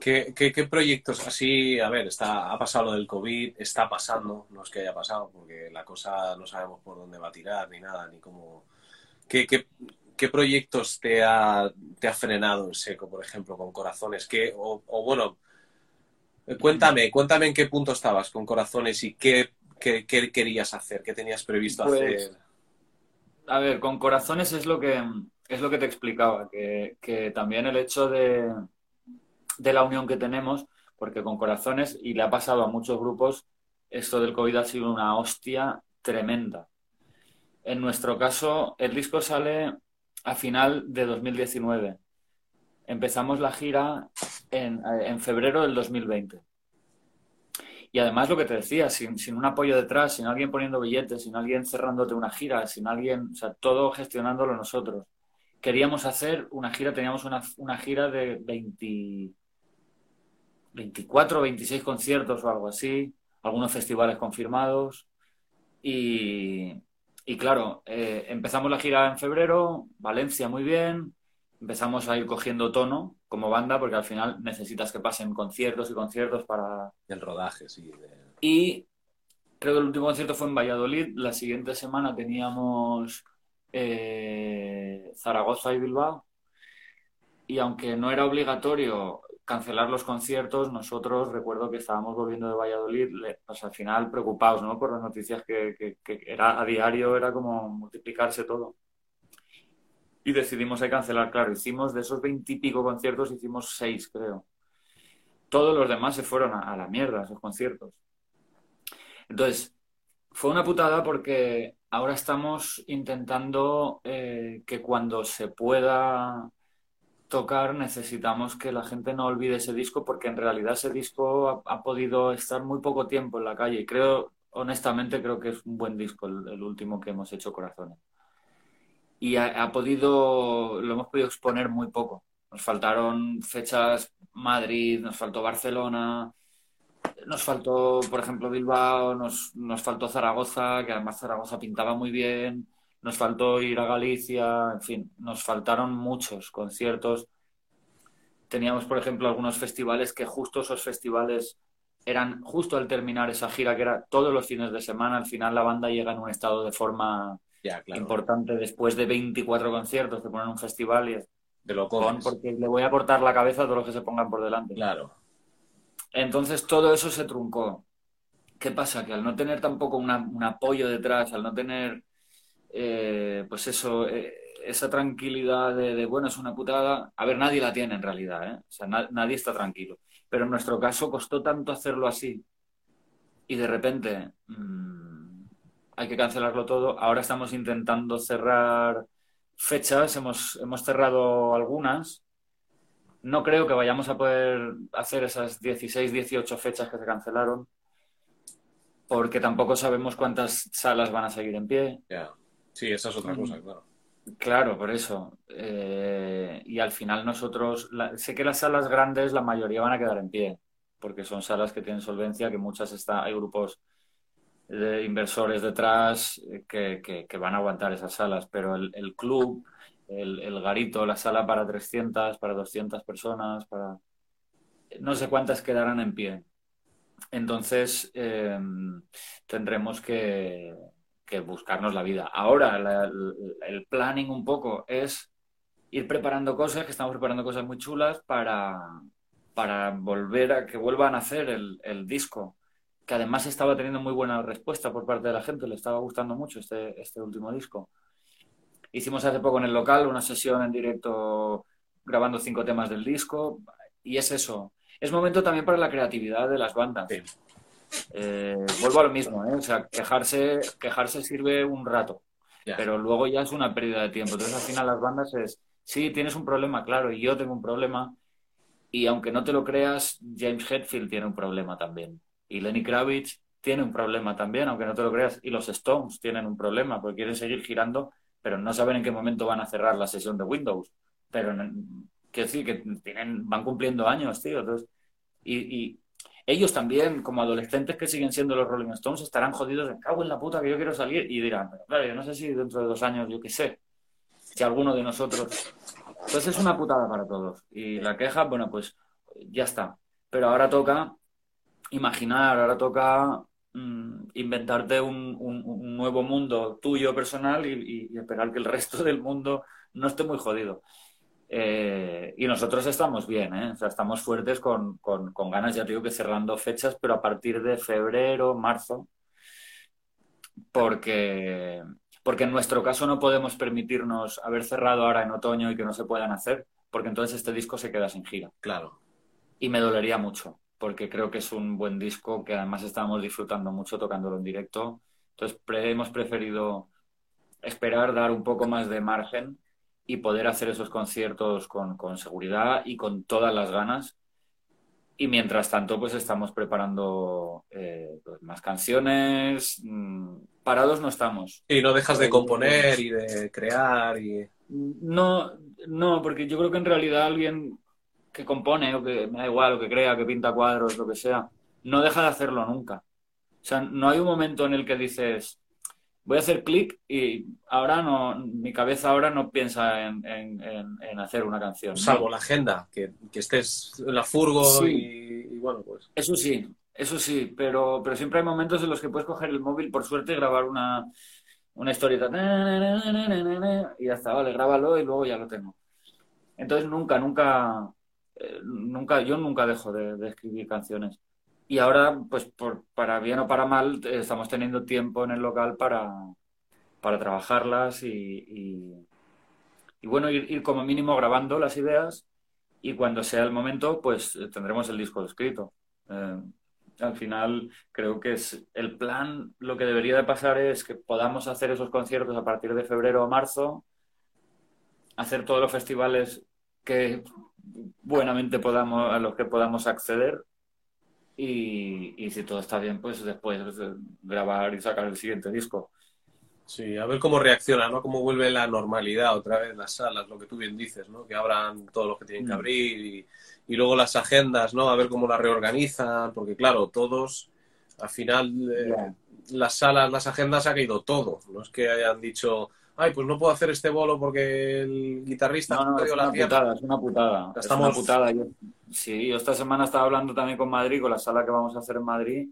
¿Qué, qué, proyectos así? A ver, está, ha pasado lo del COVID, está pasando, no es que haya pasado, porque la cosa no sabemos por dónde va a tirar, ni nada, ni cómo. ¿Qué, qué, ¿Qué proyectos te ha, te ha frenado en seco, por ejemplo, con Corazones? ¿Qué, o, bueno, cuéntame, cuéntame en qué punto estabas con Corazones y qué, qué, querías hacer, qué tenías previsto pues, hacer. A ver, con Corazones es lo que, es lo que te explicaba, que, que también el hecho de, de la unión que tenemos, porque con Corazones, y le ha pasado a muchos grupos, esto del COVID ha sido una hostia tremenda. En nuestro caso, el disco sale a final de 2019. Empezamos la gira en, febrero del 2020. Y además lo que te decía, sin, sin, un apoyo detrás, sin alguien poniendo billetes, sin alguien cerrándote una gira, sin alguien, o sea, todo gestionándolo nosotros. Queríamos hacer una gira, teníamos una, una gira de 20, 24 o 26 conciertos o algo así, algunos festivales confirmados. Y, y claro, eh, empezamos la gira en febrero, Valencia muy bien, empezamos a ir cogiendo tono como banda, porque al final necesitas que pasen conciertos y conciertos para... El rodaje, sí. Y creo que el último concierto fue en Valladolid, la siguiente semana teníamos eh, Zaragoza y Bilbao, y aunque no era obligatorio cancelar los conciertos, nosotros recuerdo que estábamos volviendo de Valladolid, pues al final preocupados ¿no? por las noticias que, era a diario, era como multiplicarse todo. Y decidimos ahí cancelar, claro, hicimos de esos veintipico conciertos, hicimos seis, creo. Todos los demás se fueron a, la mierda, esos conciertos. Entonces, fue una putada porque ahora estamos intentando eh, que cuando se pueda tocar necesitamos que la gente no olvide ese disco porque en realidad ese disco ha, podido estar muy poco tiempo en la calle y creo, honestamente, creo que es un buen disco el, último que hemos hecho Corazones. Y ha, podido, lo hemos podido exponer muy poco. Nos faltaron fechas Madrid, nos faltó Barcelona, nos faltó, por ejemplo, Bilbao, nos, nos faltó Zaragoza, que además Zaragoza pintaba muy bien nos faltó ir a Galicia, en fin, nos faltaron muchos conciertos. Teníamos, por ejemplo, algunos festivales que justo esos festivales eran justo al terminar esa gira, que era todos los fines de semana, al final la banda llega en un estado de forma importante después de 24 conciertos, te ponen un festival y es de lo porque le voy a cortar la cabeza a todos los que se pongan por delante. Claro. Entonces todo eso se truncó. ¿Qué pasa? Que al no tener tampoco un apoyo detrás, al no tener eh, pues eso, eh, esa tranquilidad de, bueno, es una putada. A ver, nadie la tiene en realidad, ¿eh? O sea, nadie está tranquilo. Pero en nuestro caso costó tanto hacerlo así y de repente mm, hay que cancelarlo todo. Ahora estamos intentando cerrar fechas, hemos, hemos cerrado algunas. No creo que vayamos a poder hacer esas 16, 18 fechas que se cancelaron, porque tampoco sabemos cuántas salas van a seguir en pie. Sí, esa es otra cosa, claro. Claro, por eso. Eh, y al final nosotros, sé que las salas grandes, la mayoría van a quedar en pie, porque son salas que tienen solvencia, que muchas está, hay grupos de inversores detrás eh, que, van a aguantar esas salas, pero el, club el, garito, la sala para 300, para 200 personas, para no sé cuántas quedarán en pie. Entonces em, tendremos que, buscarnos la vida. Ahora el planning un poco es ir preparando cosas, que estamos preparando cosas muy chulas para, para volver a que vuelvan a hacer el, el, disco, que además estaba teniendo muy buena respuesta por parte de la gente, le estaba gustando mucho este, este último disco. Hicimos hace poco en el local una sesión en directo grabando cinco temas del disco y es eso. Es momento también para la creatividad de las bandas. Eh, vuelvo a lo mismo, ¿eh? o sea, quejarse, quejarse sirve un rato, pero luego ya es una pérdida de tiempo. Entonces al final las bandas es sí, tienes un problema, claro, y yo tengo un problema. Y aunque no te lo creas, James Hetfield tiene un problema también. Y Lenny Kravitz tiene un problema también, aunque no te lo creas. Y los Stones tienen un problema porque quieren seguir girando, pero no saben en qué momento van a cerrar la sesión de Windows. Pero que decir que tienen, van cumpliendo años, tío. Entonces, y, ellos también, como adolescentes que siguen siendo los Rolling Stones, estarán jodidos, de cago en la puta que yo quiero salir y dirán, pero claro, yo no sé si dentro de dos años, yo qué sé, si alguno de nosotros. Entonces es una putada para todos. Y la queja, bueno, pues ya está. Pero ahora toca imaginar, ahora toca mm, inventarte un, nuevo mundo tuyo personal y, esperar que el resto del mundo no esté muy jodido. Eh, y nosotros estamos bien, ¿eh? o sea, estamos fuertes con, con, con, ganas, ya digo que cerrando fechas, pero a partir de febrero, marzo, porque porque en nuestro caso no podemos permitirnos haber cerrado ahora en otoño y que no se puedan hacer, porque entonces este disco se queda sin gira. Claro. Y me dolería mucho, porque creo que es un buen disco que además estábamos disfrutando mucho tocándolo en directo. Entonces hemos preferido esperar, dar un poco más de margen y poder hacer esos conciertos con, con seguridad y con todas las ganas y mientras tanto, pues estamos preparando eh, pues, más canciones. Mm, parados no estamos. Y no dejas de componer y de crear y... No, no, porque yo creo que en realidad alguien que compone o que me da igual, o que crea, que pinta cuadros, lo que sea, no deja de hacerlo nunca. O sea, no hay un momento en el que dices, voy a hacer clic y ahora no, mi cabeza ahora no piensa en, hacer una canción. Salvo la agenda, que, estés en la furgo y, bueno, pues. Eso sí, eso sí, pero, pero siempre hay momentos en los que puedes coger el móvil, por suerte, y grabar una, una historieta. Y ya está, vale, grábalo y luego ya lo tengo. Entonces nunca, nunca, eh, nunca, yo nunca dejo de escribir canciones y ahora, pues por, para bien o para mal, estamos teniendo tiempo en el local para, para trabajarlas y, y, bueno, ir, como mínimo grabando las ideas y cuando sea el momento, pues tendremos el disco escrito. Eh, al final, creo que es el plan, lo que debería de pasar es que podamos hacer esos conciertos a partir de febrero o marzo, hacer todos los festivales que buenamente podamos, a los que podamos acceder y, si todo está bien, pues después grabar y sacar el siguiente disco. Sí, a ver cómo reacciona, ¿no? Cómo vuelve la normalidad otra vez las salas, lo que tú bien dices, ¿no? Que abran todos los que tienen que mm. abrir y, luego las agendas, ¿no? A ver cómo las reorganizan, porque claro, todos, al final, eh, las salas, las agendas ha caído todo. No es que hayan dicho, ay, pues no puedo hacer este bolo porque el guitarrista no, no, es una putada, es una putada, es una putada. sí, yo esta semana estaba hablando también con Madrid, con la sala que vamos a hacer en Madrid,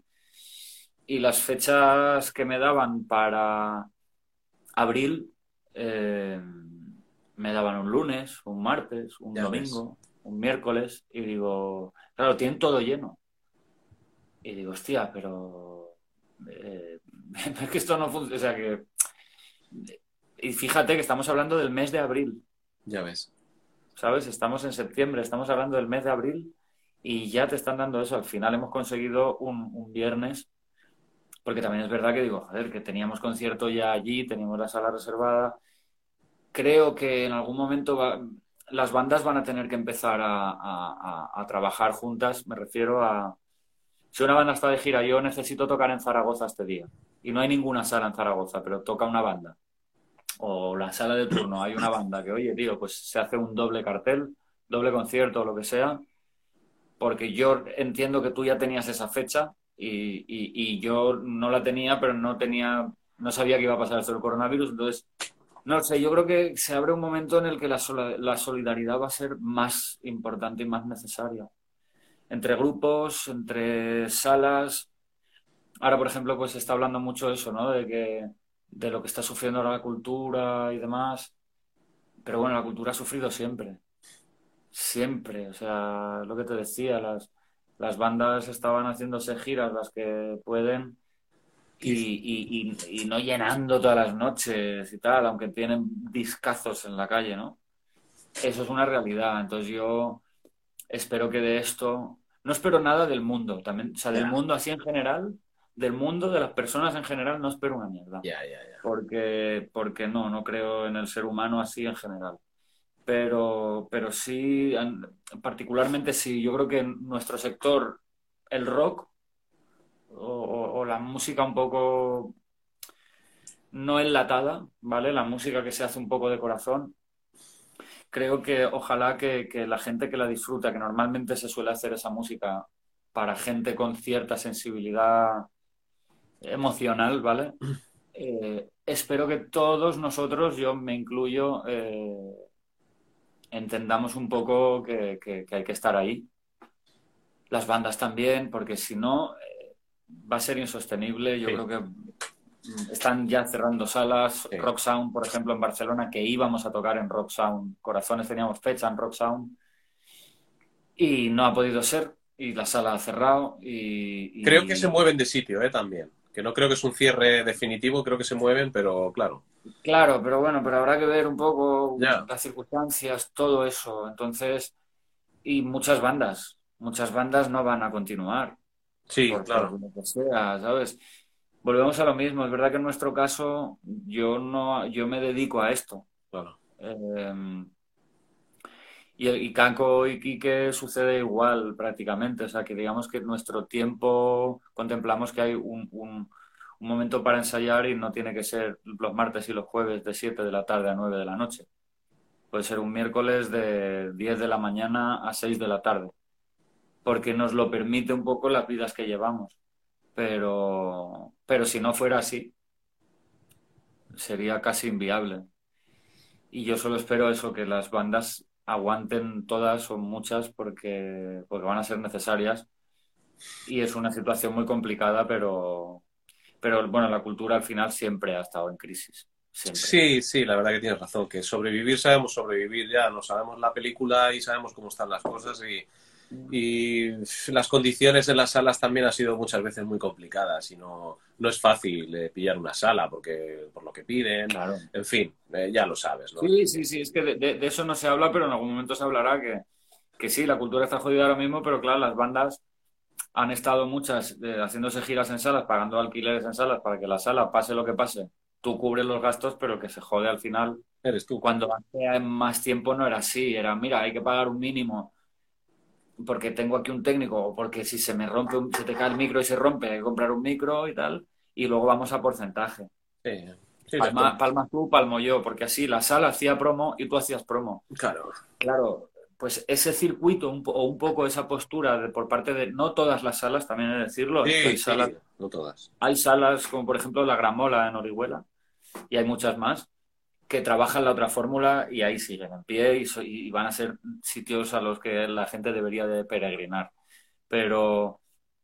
y las fechas que me daban para abril eh, me daban un lunes, un martes, un domingo, un miércoles, y digo, claro, tienen todo lleno. Y digo, hostia, pero eh, es que esto no funciona, o sea que y fíjate que estamos hablando del mes de abril. Ya ves. ¿Sabes? Estamos en septiembre, estamos hablando del mes de abril y ya te están dando eso. Al final hemos conseguido un, viernes, porque también es verdad que digo, joder, que teníamos concierto ya allí, teníamos la sala reservada. Creo que en algún momento las bandas van a tener que empezar a, a trabajar juntas. Me refiero a, si una banda está de gira, yo necesito tocar en Zaragoza este día. Y no hay ninguna sala en Zaragoza, pero toca una banda o la sala de turno hay una banda que, oye, tío, pues se hace un doble cartel, doble concierto o lo que sea, porque yo entiendo que tú ya tenías esa fecha y, yo no la tenía, pero no tenía, no sabía que iba a pasar esto del coronavirus, entonces No sé, yo creo que se abre un momento en el que la, la solidaridad va a ser más importante y más necesaria. Entre grupos, entre salas. Ahora, por ejemplo, pues se está hablando mucho de eso, ¿no? De que de lo que está sufriendo ahora la cultura y demás. Pero bueno, la cultura ha sufrido siempre. Siempre. O sea, lo que te decía, las, las bandas estaban haciéndose giras las que pueden y, y, no llenando todas las noches y tal, aunque tienen discazos en la calle, ¿no? Eso es una realidad. Entonces yo espero que de esto, no espero nada del mundo, también, o sea, del mundo así en general, del mundo, de las personas en general, no espero una mierda. Porque, porque no, no creo en el ser humano así en general. Pero, pero sí, particularmente sí, yo creo que en nuestro sector, el rock o, la música un poco no enlatada, ¿vale? La música que se hace un poco de corazón. Creo que ojalá que, que la gente que la disfruta, que normalmente se suele hacer esa música para gente con cierta sensibilidad emocional, ¿vale? Eh, espero que todos nosotros, yo me incluyo, eh, entendamos un poco que, hay que estar ahí. Las bandas también, porque si no, eh, va a ser insostenible. Yo creo que están ya cerrando salas. Rock Sound, por ejemplo, en Barcelona, que íbamos a tocar en Rock Sound. Corazones teníamos fecha en Rock Sound. Y no ha podido ser. Y la sala ha cerrado. Y, Creo que se mueven de sitio, ¿eh? También que no creo que es un cierre definitivo, creo que se mueven, pero claro. Claro, pero bueno, pero habrá que ver un poco las circunstancias, todo eso. Entonces, y muchas bandas, muchas bandas no van a continuar. Sí, claro. lo que sea, ¿sabes? Volvemos a lo mismo. Es verdad que en nuestro caso yo no, yo me dedico a esto. Claro. Em, y, y Caco y Quique sucede igual prácticamente. O sea, que digamos que nuestro tiempo contemplamos que hay un, un, momento para ensayar y no tiene que ser los martes y los jueves de 7 de la tarde a 9 de la noche. Puede ser un miércoles de 10 de la mañana a 6 de la tarde. Porque nos lo permite un poco las vidas que llevamos. Pero, pero si no fuera así, sería casi inviable. Y yo solo espero eso, que las bandas aguanten todas o muchas porque, porque van a ser necesarias y es una situación muy complicada, pero, pero bueno, la cultura al final siempre ha estado en crisis. Sí, sí, la verdad que tienes razón, que sobrevivir sabemos sobrevivir ya, no sabemos la película y sabemos cómo están las cosas y, y las condiciones en las salas también han sido muchas veces muy complicadas y no, no es fácil eh, pillar una sala porque por lo que piden, en fin, eh, ya lo sabes. ¿no? Sí, sí, sí, es que de, eso no se habla, pero en algún momento se hablará que, que sí, la cultura está jodida ahora mismo, pero claro, las bandas han estado muchas eh, haciéndose giras en salas, pagando alquileres en salas para que la sala, pase lo que pase, tú cubres los gastos, pero que se jode al final eres tú. Cuando hace más tiempo no era así, era, mira, hay que pagar un mínimo porque tengo aquí un técnico o porque si se me rompe, se te cae el micro y se rompe, hay que comprar un micro y tal, y luego vamos a porcentaje. Sí. palma, tú, palmo yo, porque así la sala hacía promo y tú hacías promo. Claro. Claro, pues ese circuito o un poco esa postura de, por parte de, no todas las salas, también he de decirlo, hay salas, no todas. Hay salas como por ejemplo la Gramola en Orihuela y hay muchas más que trabajan la otra fórmula y ahí siguen en pie y, van a ser sitios a los que la gente debería de peregrinar. Pero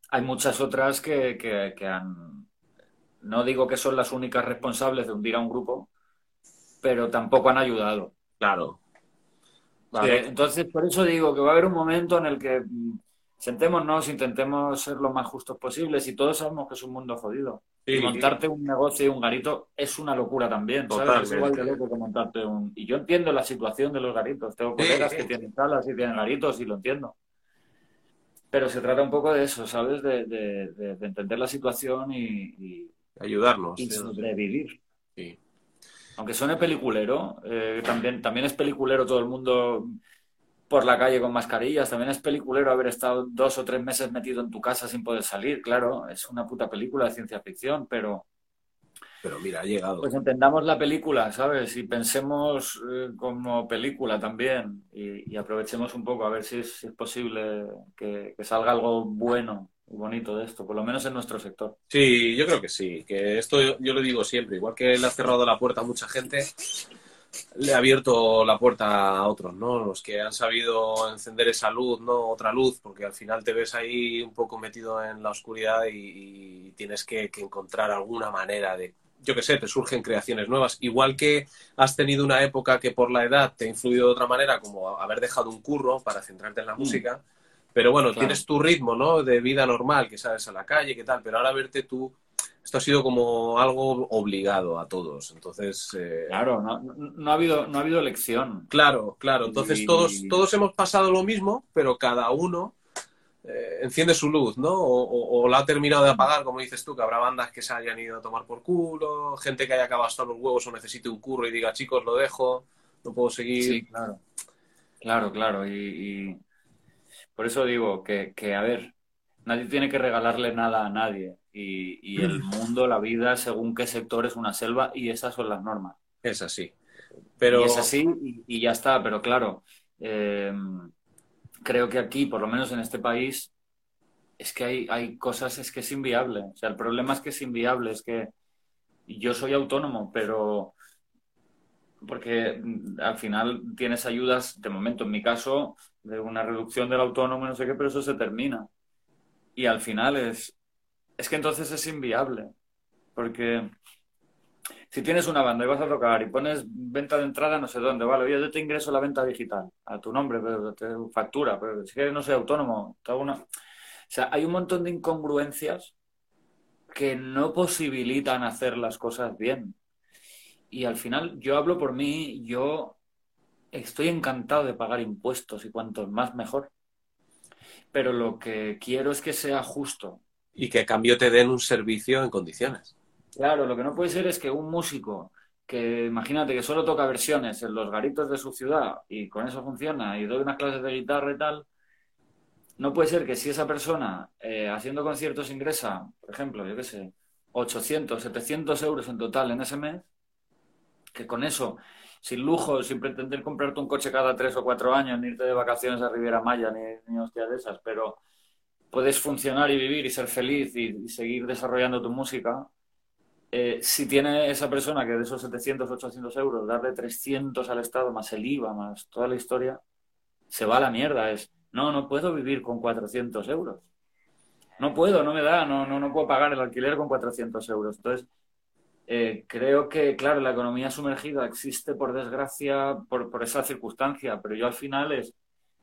hay muchas otras que, que, han... No digo que son las únicas responsables de hundir a un grupo, pero tampoco han ayudado. Claro. Entonces, por eso digo que va a haber un momento en el que sentémonos, intentemos ser lo más justos posibles y todos sabemos que es un mundo jodido. y montarte un negocio y un garito es una locura también, ¿sabes? Es igual de loco que montarte un... Y yo entiendo la situación de los garitos. Tengo colegas que tienen salas y tienen garitos y lo entiendo. Pero se trata un poco de eso, ¿sabes? De, de, entender la situación y... Ayudarnos. Y sobrevivir. Sí. Aunque suene peliculero, eh, también, también es peliculero todo el mundo por la calle con mascarillas. También es peliculero haber estado dos o tres meses metido en tu casa sin poder salir. Claro, es una puta película de ciencia ficción, pero. Pero mira, ha llegado. Pues entendamos la película, ¿sabes? Y pensemos eh, como película también. Y, aprovechemos un poco a ver si es, posible que, salga algo bueno bonito de esto, por lo menos en nuestro sector. Sí, yo creo que sí, que esto yo, yo lo digo siempre, igual que le ha cerrado la puerta a mucha gente, le ha abierto la puerta a otros, ¿no? Los que han sabido encender esa luz, ¿no? Otra luz, porque al final te ves ahí un poco metido en la oscuridad y, y tienes que, que, encontrar alguna manera de, yo qué sé, te surgen creaciones nuevas. Igual que has tenido una época que por la edad te ha influido de otra manera, como haber dejado un curro para centrarte en la mm. música, pero bueno, claro. tienes tu ritmo, ¿no? De vida normal, que sales a la calle, qué tal, pero ahora verte tú esto ha sido como algo obligado a todos. Entonces. Eh... Claro, no, no, ha habido, no ha habido elección. Claro, claro. Entonces y... todos, todos hemos pasado lo mismo, pero cada uno eh, enciende su luz, ¿no? O, o, o, la ha terminado de apagar, como dices tú, que habrá bandas que se hayan ido a tomar por culo, gente que haya acabado hasta los huevos o necesite un curro y diga, chicos, lo dejo, no puedo seguir. Sí, claro. Claro, claro. Y, y... por eso digo que, que, a ver, nadie tiene que regalarle nada a nadie y, y, el mundo, la vida, según qué sector es una selva y esas son las normas. Es así. Pero... Y es así y, y ya está, pero claro, eh, creo que aquí, por lo menos en este país, es que hay, hay cosas, es que es inviable. O sea, el problema es que es inviable, es que yo soy autónomo, pero porque al final tienes ayudas, de momento en mi caso, de una reducción del autónomo, no sé qué, pero eso se termina. Y al final es, es que entonces es inviable. Porque si tienes una banda y vas a tocar y pones venta de entrada no sé dónde, vale, yo te ingreso la venta digital a tu nombre, pero te factura, pero si que no soy autónomo, te una... O sea, hay un montón de incongruencias que no posibilitan hacer las cosas bien. Y al final, yo hablo por mí, yo estoy encantado de pagar impuestos y cuantos más mejor. Pero lo que quiero es que sea justo, y que a cambio te den un servicio en condiciones. Claro, lo que no puede ser es que un músico que imagínate que solo toca versiones en los garitos de su ciudad y con eso funciona y doy unas clases de guitarra y tal, no puede ser que si esa persona eh, haciendo conciertos ingresa, por ejemplo, yo qué sé, 800, 700 euros en total en ese mes, que con eso, sin lujo, sin pretender comprarte un coche cada tres o cuatro años, ni irte de vacaciones a Riviera Maya, ni, ni hostia de esas, pero puedes funcionar y vivir y ser feliz y, seguir desarrollando tu música, eh, si tiene esa persona que de esos 700, 800 euros, darle 300 al Estado, más el IVA, más toda la historia, se va a la mierda. Es, no, no puedo vivir con 400 euros. No puedo, no me da, no, no, no puedo pagar el alquiler con 400 euros. Entonces, eh, creo que, claro, la economía sumergida existe por desgracia, por, por esa circunstancia, pero yo al final es,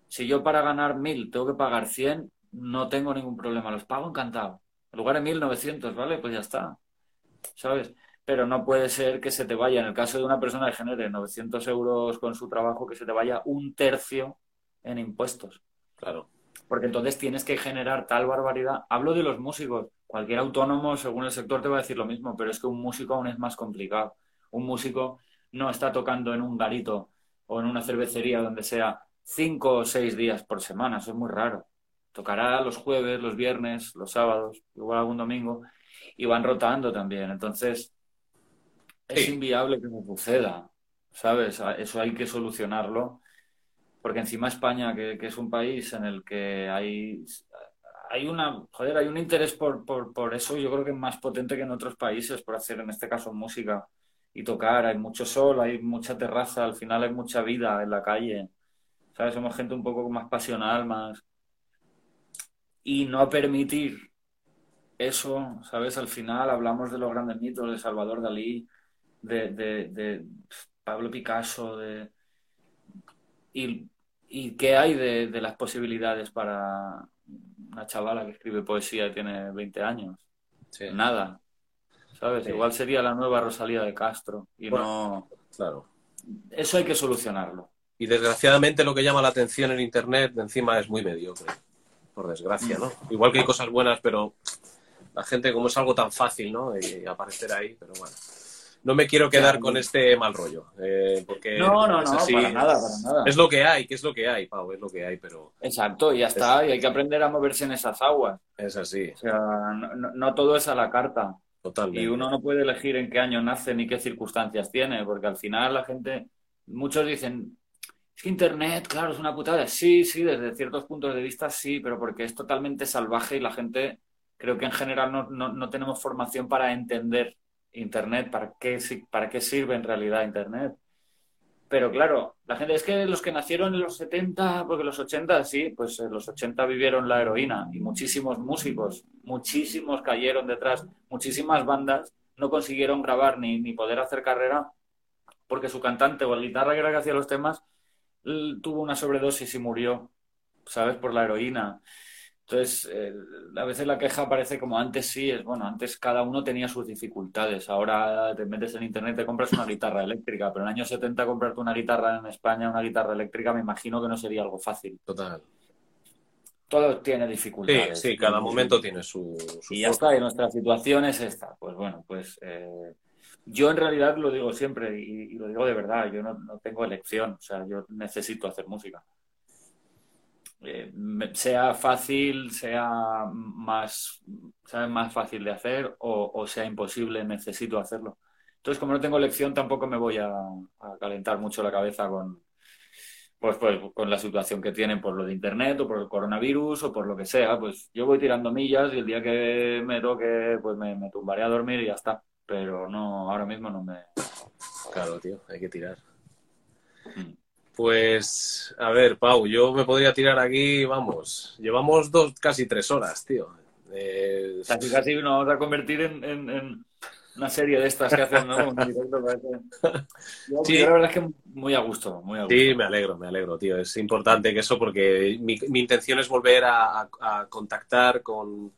si yo para ganar 1000 tengo que pagar 100, no tengo ningún problema, los pago encantado. En lugar de 1900, ¿vale? Pues ya está. ¿Sabes? Pero no puede ser que se te vaya, en el caso de una persona que genere 900 euros con su trabajo, que se te vaya un tercio en impuestos. Claro. Porque entonces tienes que generar tal barbaridad. Hablo de los músicos. Cualquier autónomo, según el sector, te va a decir lo mismo, pero es que un músico aún es más complicado. Un músico no está tocando en un garito o en una cervecería donde sea cinco o seis días por semana. Eso es muy raro. Tocará los jueves, los viernes, los sábados, igual algún domingo, y van rotando también. Entonces, es sí. inviable que me suceda, ¿sabes? Eso hay que solucionarlo, porque encima España, que, que, es un país en el que hay, hay una, joder, hay un interés por, por, por eso, yo creo que es más potente que en otros países, por hacer en este caso música y tocar, hay mucho sol, hay mucha terraza, al final hay mucha vida en la calle, ¿sabes? Somos gente un poco más pasional, más y no permitir eso, ¿sabes? Al final hablamos de los grandes mitos de Salvador Dalí, de, de, de Pablo Picasso, de... Y, y qué hay de, de, las posibilidades para una chavala que escribe poesía y tiene 20 años. Sí. Nada. ¿Sabes? Sí. Igual sería la nueva Rosalía de Castro. Y bueno, no. Claro. Eso hay que solucionarlo. Y desgraciadamente lo que llama la atención en Internet encima es muy mediocre por desgracia, ¿no? Igual que hay cosas buenas, pero la gente, como es algo tan fácil, ¿no? Y aparecer ahí, pero bueno. No me quiero quedar con este mal rollo, eh, porque... No, no, no, así, para nada, para nada. Es lo que hay, que es lo que hay, Pau, es lo que hay, pero... Exacto, y ya está, y hay que aprender a moverse en esas aguas. Es así. O sea, no, no todo es a la carta. Totalmente. Y uno no puede elegir en qué año nace ni qué circunstancias tiene, porque al final la gente, muchos dicen, es que Internet, claro, es una putada. Sí, sí, desde ciertos puntos de vista sí, pero porque es totalmente salvaje y la gente, creo que en general no, no, no tenemos formación para entender Internet, para qué, para qué sirve en realidad Internet. Pero claro, la gente es que los que nacieron en los 70, porque los 80 sí, pues en los 80 vivieron la heroína y muchísimos músicos, muchísimos cayeron detrás, muchísimas bandas no consiguieron grabar ni, ni poder hacer carrera porque su cantante o el guitarra que era que hacía los temas tuvo una sobredosis y murió, ¿sabes? Por la heroína. Entonces, eh, a veces la queja parece como antes sí, es bueno, antes cada uno tenía sus dificultades. Ahora te metes en internet y te compras una guitarra eléctrica, pero en el año 70 comprarte una guitarra en España, una guitarra eléctrica, me imagino que no sería algo fácil. Total. Todo tiene dificultades. Sí, sí, cada momento tiene su, Y ya está, y nuestra situación es esta. Pues bueno, pues eh, yo en realidad lo digo siempre y, lo digo de verdad, yo no, no tengo elección, o sea, yo necesito hacer música. Eh, sea fácil, sea más, sea más fácil de hacer o, sea imposible, necesito hacerlo. Entonces, como no tengo elección, tampoco me voy a, calentar mucho la cabeza con, pues, pues, con la situación que tienen por lo de Internet o por el coronavirus o por lo que sea. Pues yo voy tirando millas y el día que me toque, pues me, me tumbaré a dormir y ya está. Pero no, ahora mismo no me... Claro, tío, hay que tirar. Mm. Pues, a ver, Pau, yo me podría tirar aquí, vamos, llevamos dos, casi tres horas, tío. Eh... Casi, casi nos vamos a convertir en, una serie de estas que hacen, ¿no? sí. la verdad es que muy a gusto, muy a gusto. Sí, me alegro, me alegro, tío. Es importante que eso porque mi, intención es volver a, contactar con,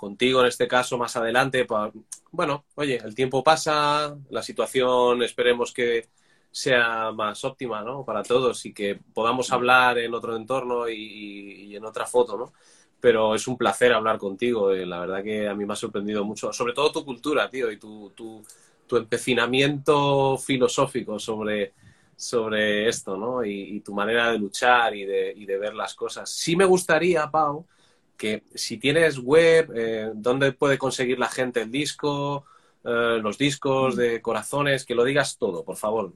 contigo en este caso más adelante. bueno, oye, el tiempo pasa, la situación esperemos que sea más óptima ¿no? para todos y que podamos hablar en otro entorno y, en otra foto, ¿no? Pero es un placer hablar contigo, eh, la verdad que a mí me ha sorprendido mucho, sobre todo tu cultura, tío, y tu, tu, tu empecinamiento filosófico sobre, sobre esto, ¿no? Y, tu manera de luchar y de, y de, ver las cosas. Sí me gustaría, Pau, que si tienes web, eh, ¿dónde puede conseguir la gente el disco, eh, los discos de corazones? Que lo digas todo, por favor.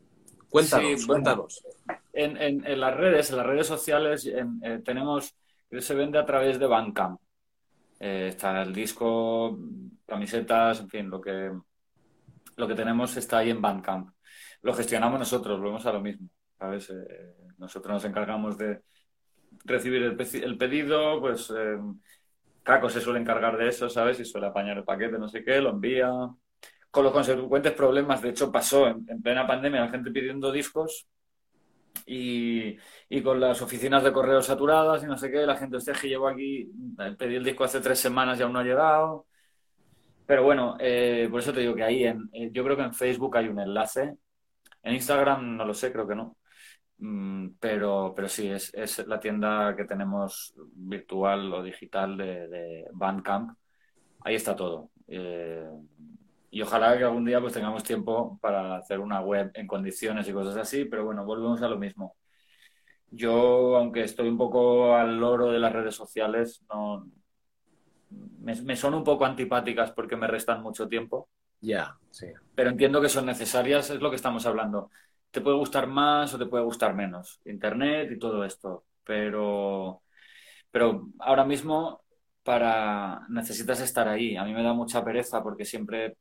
Cuéntanos, cuéntanos. En, en, las redes, en las redes sociales, eh, tenemos, se vende a través de Bandcamp. Está el disco, camisetas, en fin, lo que, lo que tenemos está ahí en Bandcamp. Lo gestionamos nosotros, volvemos a lo mismo. ¿sabes? Nosotros nos encargamos de recibir el, pedido, pues Caco se suele encargar de eso, ¿sabes? Y suele apañar el paquete, no sé qué, lo envía, con los consecuentes problemas. De hecho, pasó en, plena pandemia la gente pidiendo discos y, con las oficinas de correo saturadas y no sé qué, la gente, usted que llevo aquí, pedí el disco hace tres semanas y aún no ha llegado. Pero bueno, eh, por eso te digo que ahí, en, eh, yo creo que en Facebook hay un enlace. En Instagram no lo sé, creo que no. Mm, pero, pero sí, es, es, la tienda que tenemos virtual o digital de, de Bandcamp. Ahí está todo. Eh, y ojalá que algún día pues tengamos tiempo para hacer una web en condiciones y cosas así, pero bueno, volvemos a lo mismo. Yo, aunque estoy un poco al loro de las redes sociales, no me, son un poco antipáticas porque me restan mucho tiempo. Ya, sí. Pero entiendo que son necesarias, es lo que estamos hablando. Te puede gustar más o te puede gustar menos. Internet y todo esto. Pero, pero ahora mismo para necesitas estar ahí. A mí me da mucha pereza porque siempre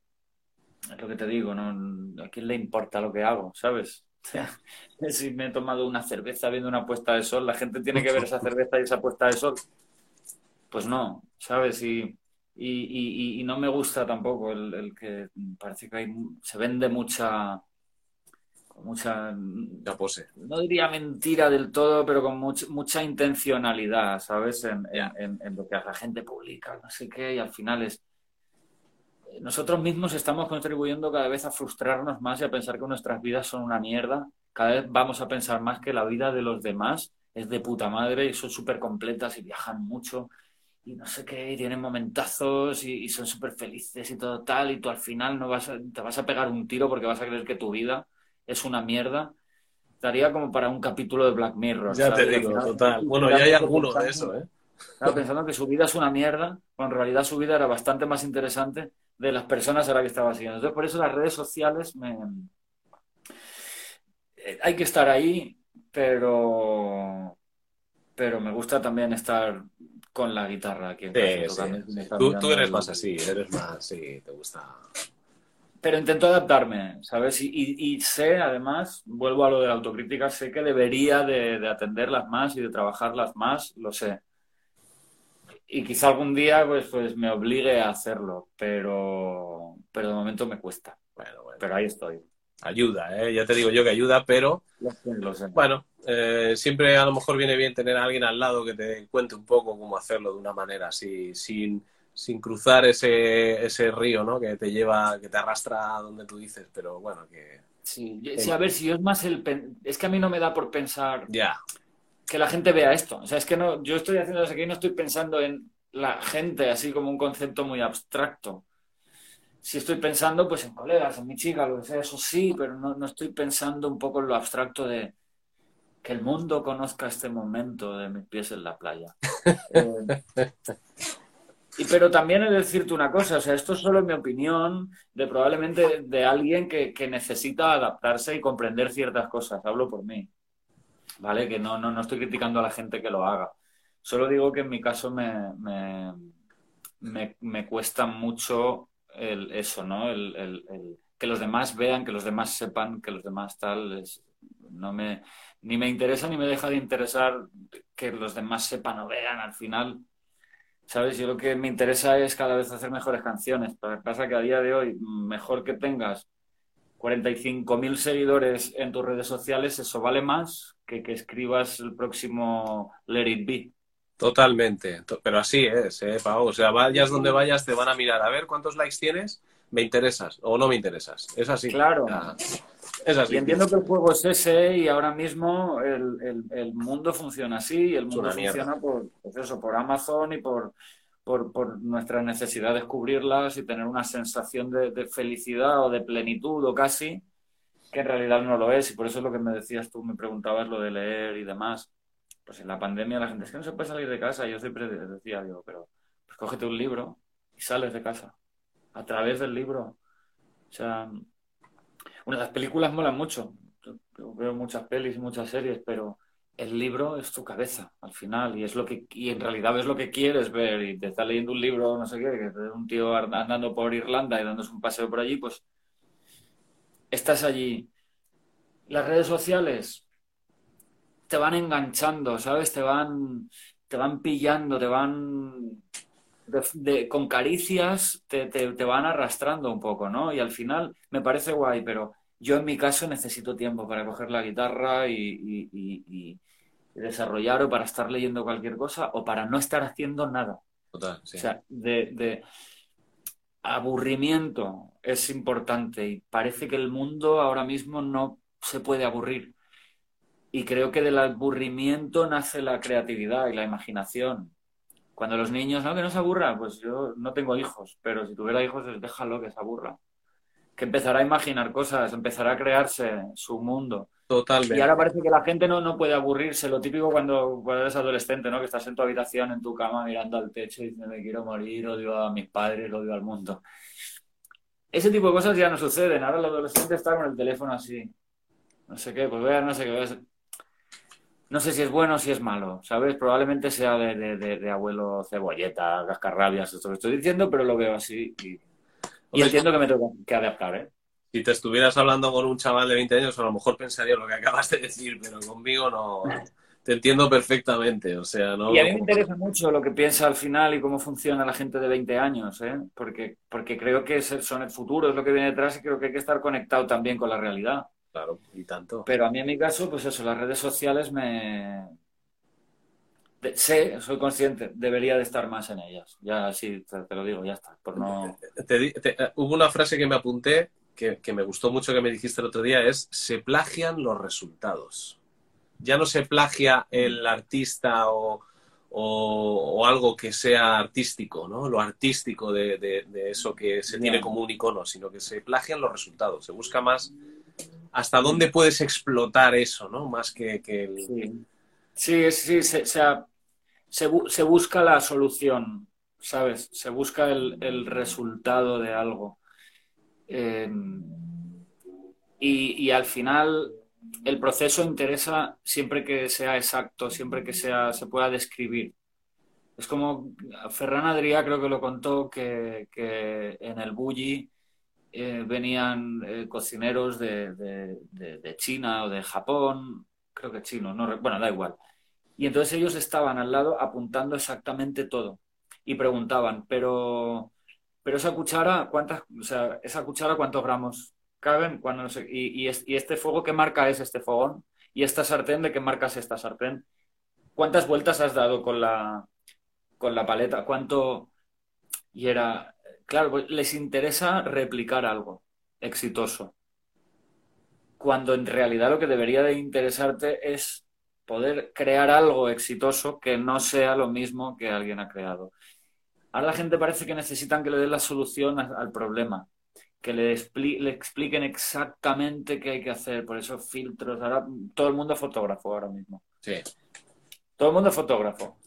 es lo que te digo. ¿a quién le importa lo que hago, sabes? si me he tomado una cerveza viendo una puesta de sol, la gente tiene que ver esa cerveza y esa puesta de sol. Pues no, ¿sabes? Y, y, no me gusta tampoco el, que parece que hay, se vende mucha mucha pose. no diría mentira del todo pero con mucha intencionalidad sabes en, en, en, lo que la gente publica no sé qué y al final es nosotros mismos estamos contribuyendo cada vez a frustrarnos más y a pensar que nuestras vidas son una mierda. Cada vez vamos a pensar más que la vida de los demás es de puta madre y son súper completas y viajan mucho y no sé qué, y tienen momentazos y, son súper felices y todo tal, y tú al final no vas te vas a pegar un tiro porque vas a creer que tu vida es una mierda. Estaría como para un capítulo de Black Mirror. Ya te digo, total. Bueno, ya hay alguno de eso, ¿eh? pensando que su vida es una mierda, cuando en realidad su vida era bastante más interesante de las personas a las que estaba siguiendo. Entonces, por eso las redes sociales me... Eh, hay que estar ahí, pero, pero me gusta también estar con la guitarra aquí en casa. Tú, tú, eres más así, eres más, sí, te gusta. Pero intento adaptarme, ¿sabes? Y, sé, además, vuelvo a lo de la autocrítica, sé que debería de, de, atenderlas más y de trabajarlas más, lo sé. Y quizá algún día pues, pues me obligue a hacerlo, pero, pero de momento me cuesta. Bueno, bueno. Pero ahí estoy ayuda, ¿eh? ya te digo yo que ayuda, pero bueno, eh, siempre a lo mejor viene bien tener a alguien al lado que te cuente un poco cómo hacerlo de una manera así, sin, sin cruzar ese, ese río, ¿no? Que te lleva, que te arrastra a donde tú dices, pero bueno, que... Sí, sí a ver, si yo es más el... Es que a mí no me da por pensar ya. que la gente vea esto. O sea, es que no, yo estoy haciendo eso aquí y no estoy pensando en la gente así como un concepto muy abstracto si estoy pensando pues en colegas, en mi chica, lo que sea, eso sí, pero no, no estoy pensando un poco en lo abstracto de que el mundo conozca este momento de mis pies en la playa. Eh, y, pero también he de decirte una cosa, o sea, esto es solo mi opinión de probablemente de alguien que, que, necesita adaptarse y comprender ciertas cosas, hablo por mí, ¿vale? Que no, no, no estoy criticando a la gente que lo haga, solo digo que en mi caso me, me, me, me cuesta mucho el, eso, ¿no? El, el, que los demás vean, que los demás sepan, que los demás tal, no me, ni me interesa ni me deja de interesar que los demás sepan o vean al final. ¿Sabes? Yo lo que me interesa es cada vez hacer mejores canciones. Pasa que a día de hoy, mejor que tengas 45.000 seguidores en tus redes sociales, eso vale más que que escribas el próximo Let It Be. Totalmente, pero así es, ¿eh, Pau? O sea, vayas donde vayas, te van a mirar a ver cuántos likes tienes, me interesas o no me interesas. Es así. Claro. es así. Y entiendo que el juego es ese y ahora mismo el, el, mundo funciona así y el mundo funciona por, pues eso, por Amazon y por, por, por, nuestra necesidad de descubrirlas y tener una sensación de, de, felicidad o de plenitud o casi, que en realidad no lo es. Y por eso es lo que me decías tú, me preguntabas lo de leer y demás pues en la pandemia la gente es que no se puede salir de casa. Yo siempre decía, digo, pero pues cógete un libro y sales de casa a través del libro. O sea, bueno, las películas molan mucho. Yo veo muchas pelis y muchas series, pero el libro es tu cabeza al final y es lo que y en realidad ves lo que quieres ver y te está leyendo un libro no sé qué que es un tío andando por Irlanda y dándose un paseo por allí pues estás allí las redes sociales te van enganchando, ¿sabes? Te van, te van pillando, te van con caricias, te, van arrastrando un poco, ¿no? Y al final me parece guay, pero yo en mi caso necesito tiempo para coger la guitarra y, desarrollar o para estar leyendo cualquier cosa o para no estar haciendo nada. Total, O sea, de, de aburrimiento es importante y parece que el mundo ahora mismo no se puede aburrir. Y creo que del aburrimiento nace la creatividad y la imaginación. Cuando los niños, no, que no se aburra, pues yo no tengo hijos, pero si tuviera hijos, pues déjalo que se aburra. Que empezará a imaginar cosas, empezará a crearse su mundo. Totalmente. Y ahora parece que la gente no, no puede aburrirse. Lo típico cuando, cuando eres adolescente, ¿no? Que estás en tu habitación, en tu cama, mirando al techo y diciendo, me quiero morir, odio a mis padres, odio al mundo. Ese tipo de cosas ya no suceden. Ahora el adolescente está con el teléfono así. No sé qué, pues voy a no sé qué no sé si es bueno o si es malo, ¿sabes? Probablemente sea de, abuelo cebolleta, cascarrabias, esto que estoy diciendo, pero lo veo así y, entiendo que me tengo que adaptar, ¿eh? Si te estuvieras hablando con un chaval de 20 años, a lo mejor pensaría lo que acabas de decir, pero conmigo no. Te entiendo perfectamente, o sea, no... Y a mí me interesa mucho lo que piensa al final y cómo funciona la gente de 20 años, ¿eh? Porque, porque creo que son el futuro, es lo que viene detrás y creo que hay que estar conectado también con la realidad. Claro, y tanto. Pero a mí en mi caso, pues eso, las redes sociales me... sé, soy consciente, debería de estar más en ellas. Ya sí, te, lo digo, ya está. Por no... hubo una frase que me apunté que, me gustó mucho que me dijiste el otro día, es se plagian los resultados. Ya no se plagia el artista o, o, algo que sea artístico, ¿no? Lo artístico de, de, eso que se tiene como un icono, sino que se plagian los resultados. Se busca más hasta dónde puedes explotar eso, ¿no? Más que, el... Sí, sí, se, se, busca la solución, ¿sabes? Se busca el, resultado de algo. Em, y, al final el proceso interesa siempre que sea exacto, siempre que sea, se pueda describir. Es como Ferran Adrià creo que lo contó que, en el Bulli eh, venían eh, cocineros de, China o de Japón, creo que chino, no, bueno, da igual. Y entonces ellos estaban al lado apuntando exactamente todo y preguntaban, pero, pero esa cuchara, ¿cuántas, o sea, esa cuchara cuántos gramos caben? Cuando y, y, este fuego, ¿qué marca es este fogón? ¿Y esta sartén, de qué marca es esta sartén? ¿Cuántas vueltas has dado con la, con la paleta? ¿Cuánto? Y era, claro, pues, les interesa replicar algo exitoso. Cuando en realidad lo que debería de interesarte es poder crear algo exitoso que no sea lo mismo que alguien ha creado. Ahora la gente parece que necesitan que le den la solución al problema, que le, le, expliquen exactamente qué hay que hacer, por esos filtros. Ahora todo el mundo es fotógrafo ahora mismo. Sí. Todo el mundo es fotógrafo.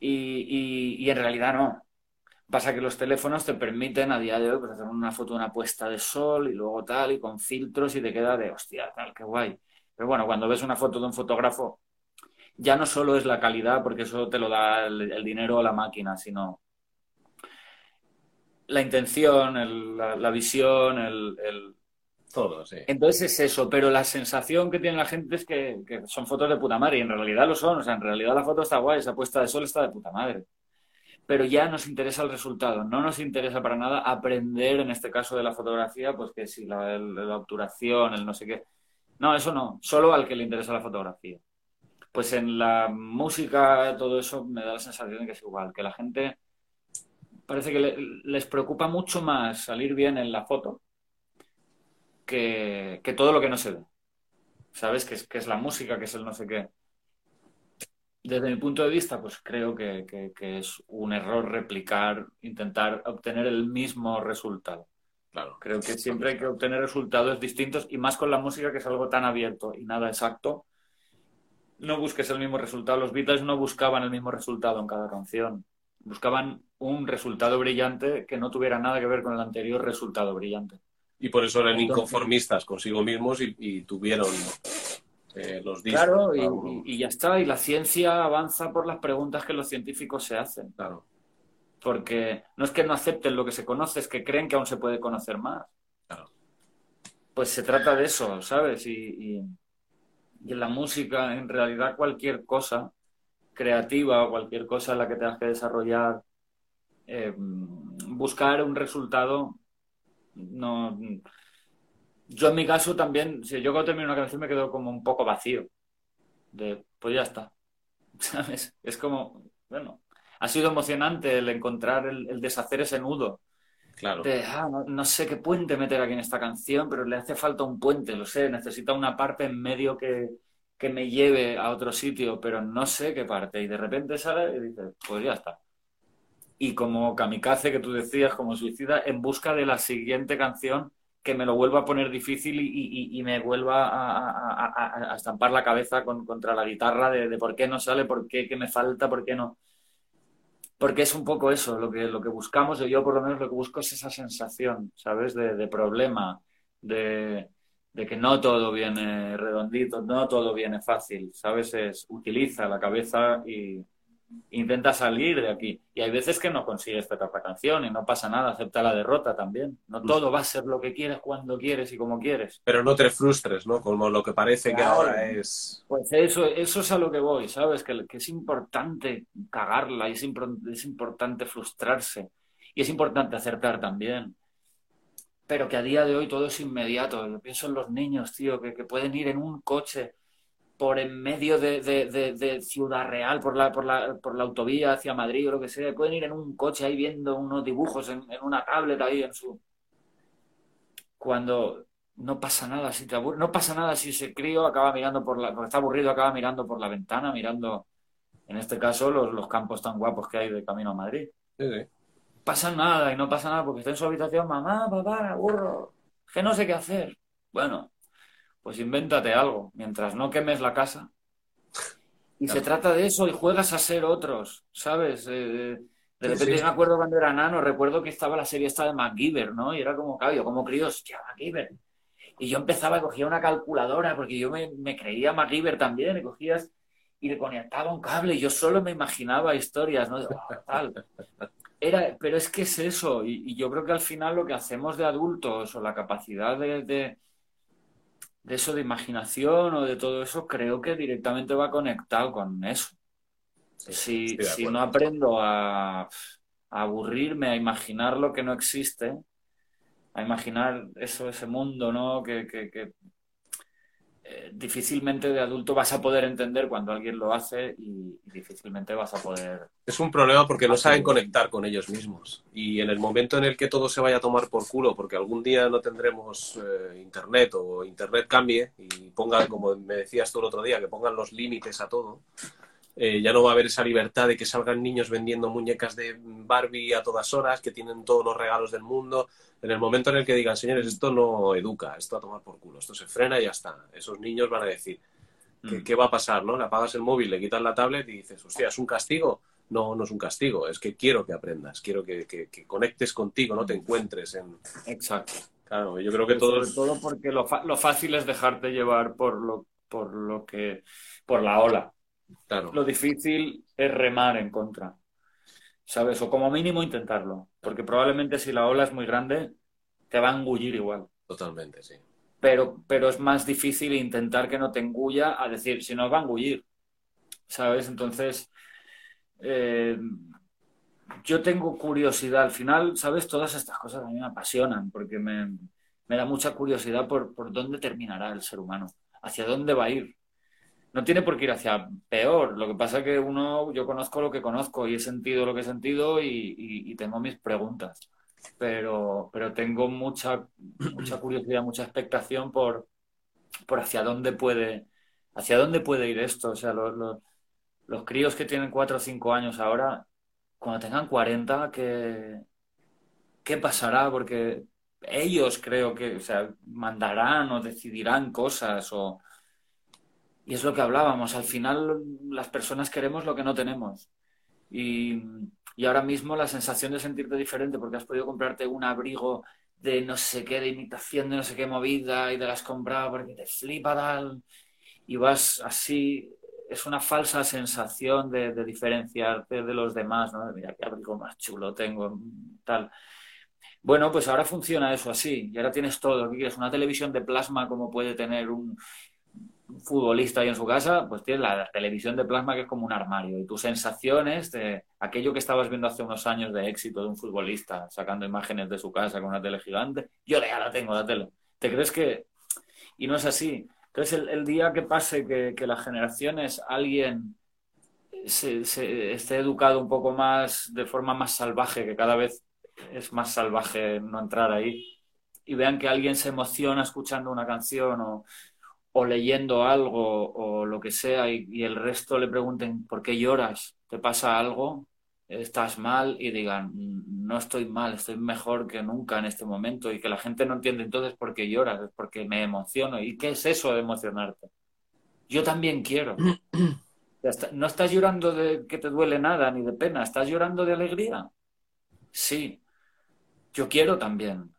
Y, y, en realidad no. Pasa que los teléfonos te permiten a día de hoy pues, hacer una foto de una puesta de sol y luego tal, y con filtros y te queda de hostia, tal, qué guay. Pero bueno, cuando ves una foto de un fotógrafo, ya no solo es la calidad, porque eso te lo da el, dinero o la máquina, sino la intención, la, visión, el, Todo, sí. Entonces es eso, pero la sensación que tiene la gente es que, son fotos de puta madre, y en realidad lo son, o sea, en realidad la foto está guay, esa puesta de sol está de puta madre. Pero ya nos interesa el resultado, no nos interesa para nada aprender, en este caso de la fotografía, pues que si la, obturación, el no sé qué no, eso no, solo al que le interesa la fotografía. Pues en la música, todo eso me da la sensación de que es igual, que la gente parece que les preocupa mucho más salir bien en la foto que, todo lo que no se ve. ¿Sabes? Que es, que es la música, que es el no sé qué. Desde mi punto de vista, pues creo que es un error replicar, intentar obtener el mismo resultado. Claro. Creo que siempre hay que obtener resultados distintos y más con la música que es algo tan abierto y nada exacto. No busques el mismo resultado. Los Beatles no buscaban el mismo resultado en cada canción. Buscaban un resultado brillante que no tuviera nada que ver con el anterior resultado brillante. Y por eso eran inconformistas consigo mismos y, tuvieron eh, los discos. Claro, y, y, ya está. Y la ciencia avanza por las preguntas que los científicos se hacen. Claro porque no es que no acepten lo que se conoce, es que creen que aún se puede conocer más. Pues se trata de eso, ¿sabes? Y, en la música, en realidad, cualquier cosa creativa o cualquier cosa en la que tengas que desarrollar, eh, buscar un resultado, no. Yo en mi caso también, si yo cuando termino una canción me quedo como un poco vacío. De, pues ya está. ¿Sabes? Es como, bueno, ha sido emocionante el encontrar, el, deshacer ese nudo. Claro. De, ah, no, sé qué puente meter aquí en esta canción, pero le hace falta un puente, lo sé, necesita una parte en medio que, que me lleve a otro sitio, pero no sé qué parte. Y de repente sale y dice, pues ya está. Y como kamikaze que tú decías, como suicida, en busca de la siguiente canción que me lo vuelva a poner difícil y, me vuelva a, estampar la cabeza contra la guitarra de, de, por qué no sale, por qué, qué me falta, por qué no porque es un poco eso, lo que, lo que buscamos, yo por lo menos lo que busco es esa sensación, ¿sabes? De, problema, de, de, que no todo viene redondito, no todo viene fácil, ¿sabes? Es utiliza la cabeza y, intenta salir de aquí. Y hay veces que no consigues tocar la canción y no pasa nada, acepta la derrota también. No todo va a ser lo que quieres cuando quieres y como quieres. Pero no te frustres, ¿no? Como lo que parece que ahora es. Pues eso, eso es a lo que voy, ¿sabes? Que, que es importante cagarla y es, es importante frustrarse y es importante acertar también pero que a día de hoy todo es inmediato. Yo pienso en los niños, tío, que, que pueden ir en un coche por en medio de, Ciudad Real, por la, por, la, por la autovía hacia Madrid o lo que sea, pueden ir en un coche ahí viendo unos dibujos en, una tablet ahí en su... Cuando no pasa nada si te no pasa nada si ese crío acaba mirando por la... porque está aburrido, acaba mirando por la ventana, mirando, en este caso, los, los campos tan guapos que hay de camino a Madrid. Sí, sí. Pasa nada y no pasa nada porque está en su habitación, mamá, papá, aburro, que no sé qué hacer. Bueno, pues invéntate algo, mientras no quemes la casa. Y se trata de eso, y juegas a ser otros, ¿sabes? Eh, de repente yo me acuerdo cuando era nano, recuerdo que estaba la serie esta de MacGyver, ¿no? Y era como, cabio, como críos, hostia, MacGyver. Y yo empezaba, cogía una calculadora, porque yo me, me creía MacGyver también, y cogías y le conectaba un cable, y yo solo me imaginaba historias, ¿no? Ah, tal. Era, pero es que es eso, y, yo creo que al final lo que hacemos de adultos, o la capacidad de, de, eso de imaginación o de todo eso, creo que directamente va conectado con eso. si, si no aprendo a, a aburrirme, a imaginar lo que no existe, a imaginar eso, ese mundo, ¿no? Que, que, eh, difícilmente de adulto vas a poder entender cuando alguien lo hace y, difícilmente vas a poder. Es un problema porque no saben conectar con ellos mismos. Y en el momento en el que todo se vaya a tomar por culo, porque algún día no tendremos eh, internet o internet cambie y pongan, como me decías tú el otro día, que pongan los límites a todo eh, ya no va a haber esa libertad de que salgan niños vendiendo muñecas de Barbie a todas horas, que tienen todos los regalos del mundo. En el momento en el que digan, señores, esto no educa, esto a tomar por culo, esto se frena y ya está. Esos niños van a decir, ¿qué, mm. va a pasar? ¿no? Le apagas el móvil, le quitas la tablet y dices, hostia, ¿es un castigo? No, no es un castigo, es que quiero que aprendas, quiero que, conectes contigo, no te encuentres en... Exacto. Claro, yo creo que todo... todo porque lo, lo fácil es dejarte llevar por lo, por lo que... por la ola lo difícil es remar en contra, ¿sabes? O como mínimo intentarlo, porque probablemente si la ola es muy grande, te va a engullir igual. Totalmente, sí. Pero, pero es más difícil intentar que no te engulla a decir, si no, va a engullir, ¿sabes? Entonces, eh, yo tengo curiosidad. Al final, ¿sabes? Todas estas cosas a mí me apasionan porque me, me da mucha curiosidad por, por dónde terminará el ser humano, hacia dónde va a ir no tiene por qué ir hacia peor. Lo que pasa es que uno, yo conozco lo que conozco y he sentido lo que he sentido y, tengo mis preguntas. Pero, pero tengo mucha, mucha curiosidad, mucha expectación por, por hacia dónde puede, hacia dónde puede ir esto. O sea, los, los, críos que tienen 4 o 5 años ahora, cuando tengan 40, ¿qué, qué pasará? Porque ellos creo que o sea, mandarán o decidirán cosas o y es lo que hablábamos, al final las personas queremos lo que no tenemos. Y, ahora mismo la sensación de sentirte diferente porque has podido comprarte un abrigo de no sé qué, de imitación de no sé qué movida y te la has comprado porque te flipa tal y vas así, es una falsa sensación de, diferenciarte de los demás, ¿no? Mira qué abrigo más chulo tengo, tal. Bueno, pues ahora funciona eso así y ahora tienes todo. ¿Qué quieres? Una televisión de plasma como puede tener un, futbolista ahí en su casa, pues tienes la televisión de plasma que es como un armario y tus sensaciones de aquello que estabas viendo hace unos años de éxito de un futbolista sacando imágenes de su casa con una tele gigante, yo ya la tengo la tele. ¿Te crees que...? Y no es así. Entonces el, día que pase que, que las generaciones, alguien se, se, esté educado un poco más, de forma más salvaje, que cada vez es más salvaje no entrar ahí, y vean que alguien se emociona escuchando una canción o o leyendo algo o lo que sea y, el resto le pregunten ¿por qué lloras? ¿Te pasa algo? ¿Estás mal? Y digan no estoy mal, estoy mejor que nunca en este momento y que la gente no entiende entonces por qué lloras, es porque me emociono. ¿Y qué es eso de emocionarte? Yo también quiero. No estás llorando de que te duele nada ni de pena, estás llorando de alegría. Sí, yo quiero también.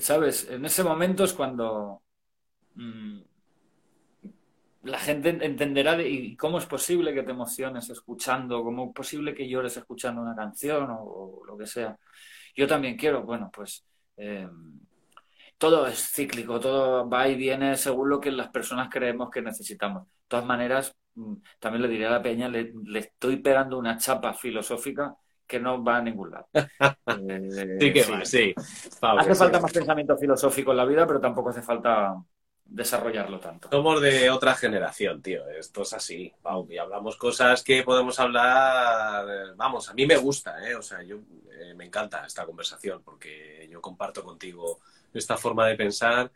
¿Sabes? En ese momento es cuando, Mm, la gente entenderá de, y cómo es posible que te emociones escuchando, cómo es posible que llores escuchando una canción o, lo que sea. Yo también quiero, bueno, pues eh, todo es cíclico, todo va y viene según lo que las personas creemos que necesitamos. De todas maneras, mm, también le diré a la peña, le, estoy pegando una chapa filosófica que no va a ningún lado. Eh, sí que va, sí. hace falta más pensamiento filosófico en la vida, pero tampoco hace falta desarrollarlo tanto. Somos de otra generación, tío. Esto es así. y hablamos cosas que podemos hablar. Vamos, a mí me gusta, ¿eh? O sea, yo eh, me encanta esta conversación porque yo comparto contigo esta forma de pensar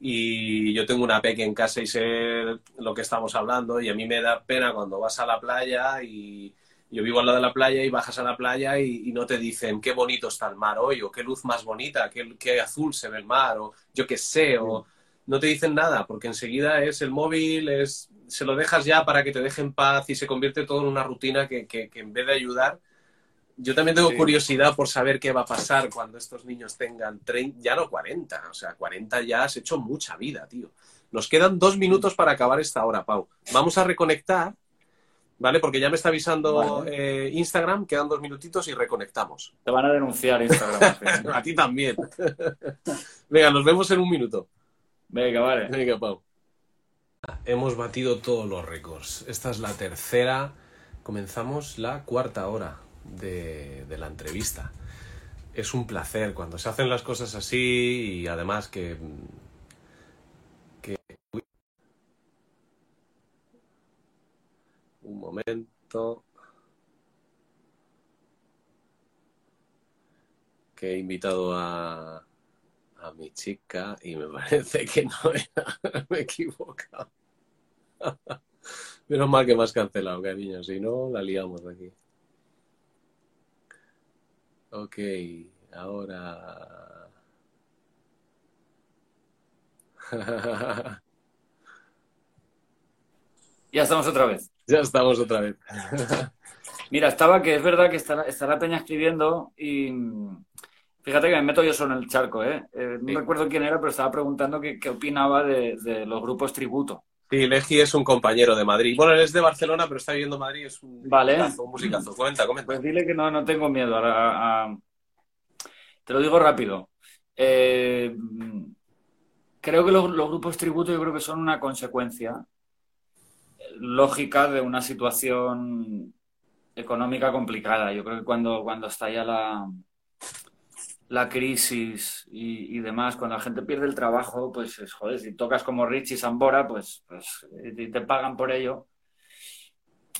y yo tengo una peque en casa y sé lo que estamos hablando y a mí me da pena cuando vas a la playa y yo vivo al lado de la playa y bajas a la playa y, no te dicen qué bonito está el mar hoy o qué luz más bonita, qué, qué azul se ve el mar o yo qué sé o no te dicen nada, porque enseguida es el móvil, es, se lo dejas ya para que te deje en paz y se convierte todo en una rutina que, en vez de ayudar, Yo también tengo Sí. curiosidad por saber qué va a pasar cuando estos niños tengan 30, ya no 40, o sea, 40 ya has hecho mucha vida, tío. Nos quedan dos minutos para acabar esta hora, Pau. Vamos a reconectar, ¿vale? Porque ya me está avisando Vale. eh, Instagram, quedan dos minutitos y reconectamos. Te van a denunciar Instagram. A ti también. Venga, nos vemos en un minuto. Venga, vale. Venga, Pau. Hemos batido todos los récords. Esta es la tercera. Comenzamos la cuarta hora de, de la entrevista. Es un placer cuando se hacen las cosas así y además que... que... Un momento. Que he invitado a, a mi chica y me parece que no era. me he equivocado. Menos mal que me has cancelado, cariño. Si no, la liamos aquí. Ok, ahora. Ya estamos otra vez. ya estamos otra vez. Mira, estaba que es verdad que está, la- está la peña escribiendo y fíjate que me meto yo solo en el charco, ¿eh? Eh, no Sí. recuerdo quién era, pero estaba preguntando qué, qué opinaba de, de los grupos tributo. Sí, Legi es un compañero de Madrid. Bueno, él es de Barcelona, pero está viviendo en Madrid. Es un Vale. musicazo, un musicazo. Comenta, comenta. Pues dile que no, no tengo miedo a, a- a- Te lo digo rápido. Eh, creo que los, los grupos tributo yo creo que son una consecuencia lógica de una situación económica complicada. Yo creo que cuando, cuando estalla la, la crisis y, y demás, cuando la gente pierde el trabajo, pues es, joder, si tocas como Richie Sambora, pues, pues y te pagan por ello.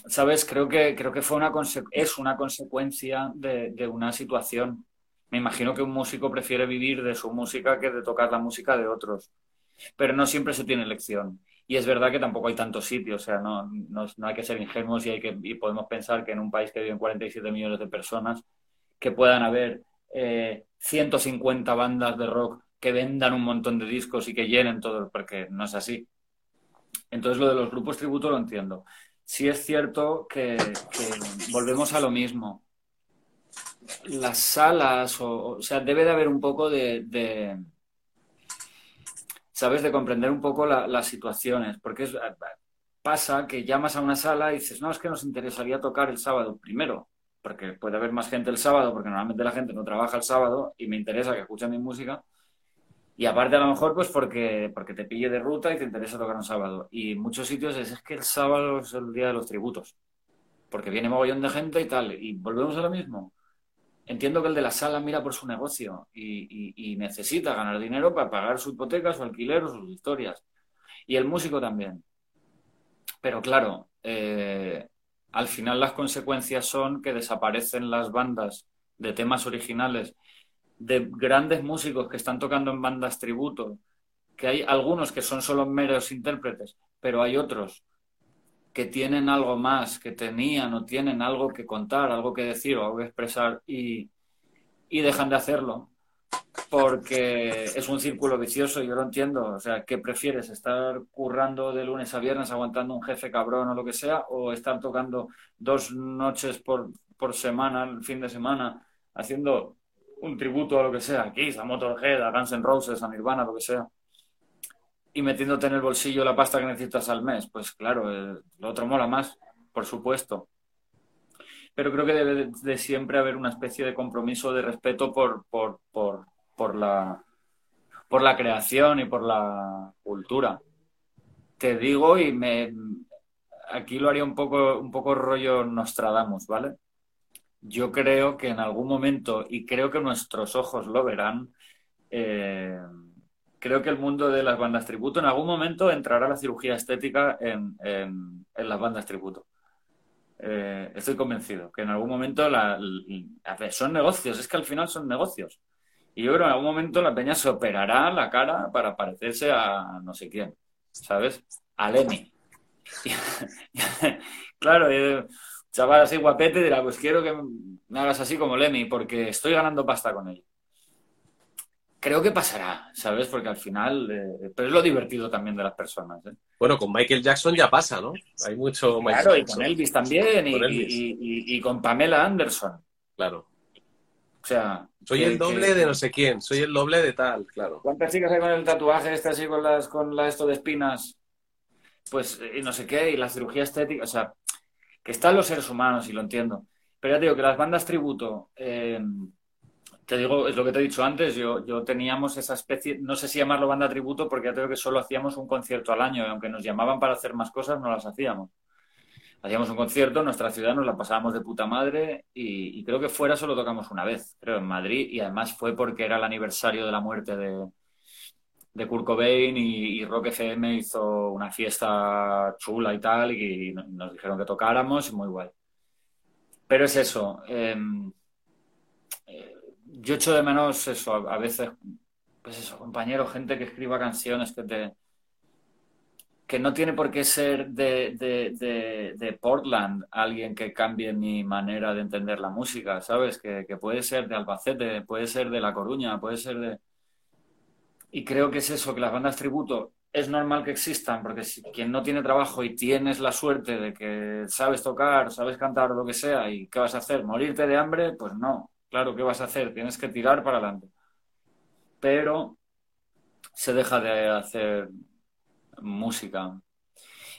¿Sabes? Creo que, creo que fue una es una consecuencia de, de una situación. Me imagino que un músico prefiere vivir de su música que de tocar la música de otros. Pero no siempre se tiene elección. Y es verdad que tampoco hay tantos sitios, o sea, no, no, no hay que ser ingenuos y, hay que, podemos pensar que en un país que viven 47 millones de personas, que puedan haber eh, 150 bandas de rock que vendan un montón de discos y que llenen todo, porque no es así. Entonces lo de los grupos tributo lo entiendo. Sí es cierto que, volvemos a lo mismo. Las salas, o, sea, debe de haber un poco de, ¿sabes? De comprender un poco la- las situaciones, porque pasa que llamas a una sala y dices, no, es que nos interesaría tocar el sábado primero, porque puede haber más gente el sábado, porque normalmente la gente no trabaja el sábado y me interesa que escuchen mi música. Y aparte a lo mejor pues porque, porque te pille de ruta y te interesa tocar un sábado. Y en muchos sitios es, es que el sábado es el día de los tributos, porque viene mogollón de gente y tal. Y volvemos a lo mismo. Entiendo que el de la sala mira por su negocio y, y- y necesita ganar dinero para pagar su hipoteca, su alquiler o sus historias. Y el músico también. Pero claro, eh, al final las consecuencias son que desaparecen las bandas de temas originales de grandes músicos que están tocando en bandas tributo, que hay algunos que son solo meros intérpretes, pero hay otros que tienen algo más, que tenían o tienen algo que contar, algo que decir o algo que expresar y, y dejan de hacerlo porque es un círculo vicioso, yo lo entiendo. O sea, ¿qué prefieres? ¿Estar currando de lunes a viernes aguantando un jefe cabrón o lo que sea? ¿O estar tocando dos noches por, por semana, el fin de semana, haciendo un tributo a lo que sea, Kiss, a Motorhead, a Guns N' Roses, a Nirvana, lo que sea? Y metiéndote en el bolsillo la pasta que necesitas al mes. Pues claro, eh, lo otro mola más, por supuesto pero creo que debe de, siempre haber una especie de compromiso de respeto por, por, por, por, la, por la creación y por la cultura. Te digo y me aquí lo haría un poco, un poco rollo Nostradamus, ¿vale? Yo creo que en algún momento, y creo que nuestros ojos lo verán, eh, creo que el mundo de las bandas tributo en algún momento entrará la cirugía estética en, en las bandas tributo. Eh, estoy convencido que en algún momento la, son negocios, es que al final son negocios. Y yo creo que en algún momento la peña se operará la cara para parecerse a no sé quién, ¿sabes? A Lemmy. claro, y, chaval así guapete dirá, pues quiero que me hagas así como Lemmy, porque estoy ganando pasta con él. Creo que pasará, ¿sabes? Porque al final, eh, pero es lo divertido también de las personas. ¿eh? Bueno, con Michael Jackson ya pasa, ¿no? Hay mucho Michael Claro, y con Elvis también, y, Con Elvis. y- y- y con Pamela Anderson. Claro. O sea... Soy el doble de no sé quién, soy el doble de tal, claro. ¿Cuántas chicas hay con el tatuaje este así con las con la esto de espinas? Pues, y no sé qué, y la cirugía estética, o sea, que están los seres humanos, y lo entiendo. Pero ya te digo que las bandas tributo, eh, te digo, es lo que te he dicho antes, yo, yo teníamos esa especie, no sé si llamarlo banda tributo, porque ya digo que solo hacíamos un concierto al año, y aunque nos llamaban para hacer más cosas, no las hacíamos. Hacíamos un concierto en nuestra ciudad, nos la pasábamos de puta madre y, creo que fuera solo tocamos una vez, creo, en Madrid, y además fue porque era el aniversario de la muerte de, de Kurt Cobain y, Rock FM hizo una fiesta chula y tal, y, nos dijeron que tocáramos, y muy guay. Pero es eso. Em, eh, yo echo de menos eso, a, veces, pues eso, compañero, gente que escriba canciones que te. que no tiene por qué ser de, de, Portland alguien que cambie mi manera de entender la música, ¿sabes? Que, que puede ser de Albacete, puede ser de La Coruña, puede ser de. Y creo que es eso, que las bandas tributo es normal que existan, porque si quien no tiene trabajo y tienes la suerte de que sabes tocar, sabes cantar o lo que sea, ¿y qué vas a hacer? ¿Morirte de hambre? Pues no, claro, ¿qué vas a hacer? Tienes que tirar para adelante. Pero se deja de hacer música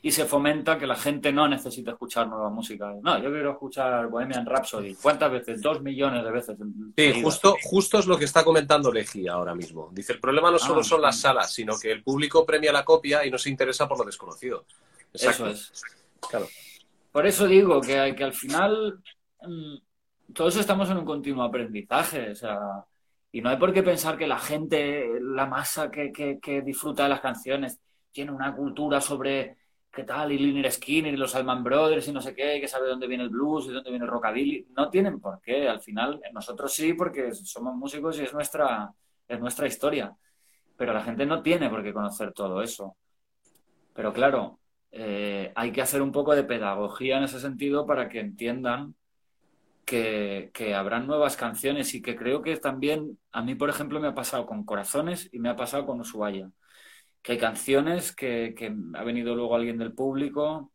y se fomenta que la gente no necesite escuchar nueva música. No, yo quiero escuchar Bohemian Rhapsody. ¿Cuántas veces? Dos millones de veces. Sí, justo, justo es lo que está comentando Legi ahora mismo. Dice, el problema no solo ah, son las salas, sino que el público premia la copia y no se interesa por lo desconocido. Eso es. Claro. Por eso digo que, que al final mm, todos estamos en un continuo aprendizaje. O sea, y no hay por qué pensar que la gente, la masa que, que disfruta de las canciones, tiene una cultura sobre qué tal, y Liner Skinner y los Alman Brothers y no sé qué, que sabe dónde viene el blues y dónde viene el rockabilly. No tienen por qué, al final nosotros sí, porque somos músicos y es nuestra, es nuestra historia. Pero la gente no tiene por qué conocer todo eso. Pero claro, eh, hay que hacer un poco de pedagogía en ese sentido para que entiendan que, que, habrán nuevas canciones y que creo que también, a mí por ejemplo me ha pasado con Corazones y me ha pasado con Ushuaia. Que hay canciones que, ha venido luego alguien del público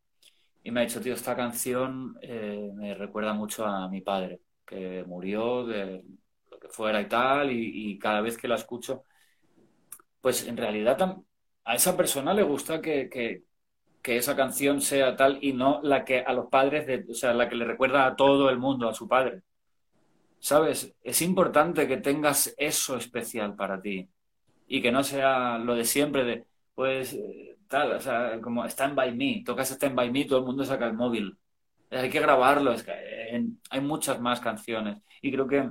y me ha dicho, tío, esta canción eh, me recuerda mucho a mi padre, que murió de lo que fuera y tal, y, cada vez que la escucho, pues en realidad a esa persona le gusta que, que, esa canción sea tal y no la que a los padres, de, o sea, la que le recuerda a todo el mundo, a su padre. ¿Sabes? Es importante que tengas eso especial para ti y que no sea lo de siempre de, pues, eh, tal, o sea, como Stand By Me, tocas Stand By Me, todo el mundo saca el móvil. Hay que grabarlo, que hay muchas más canciones y creo que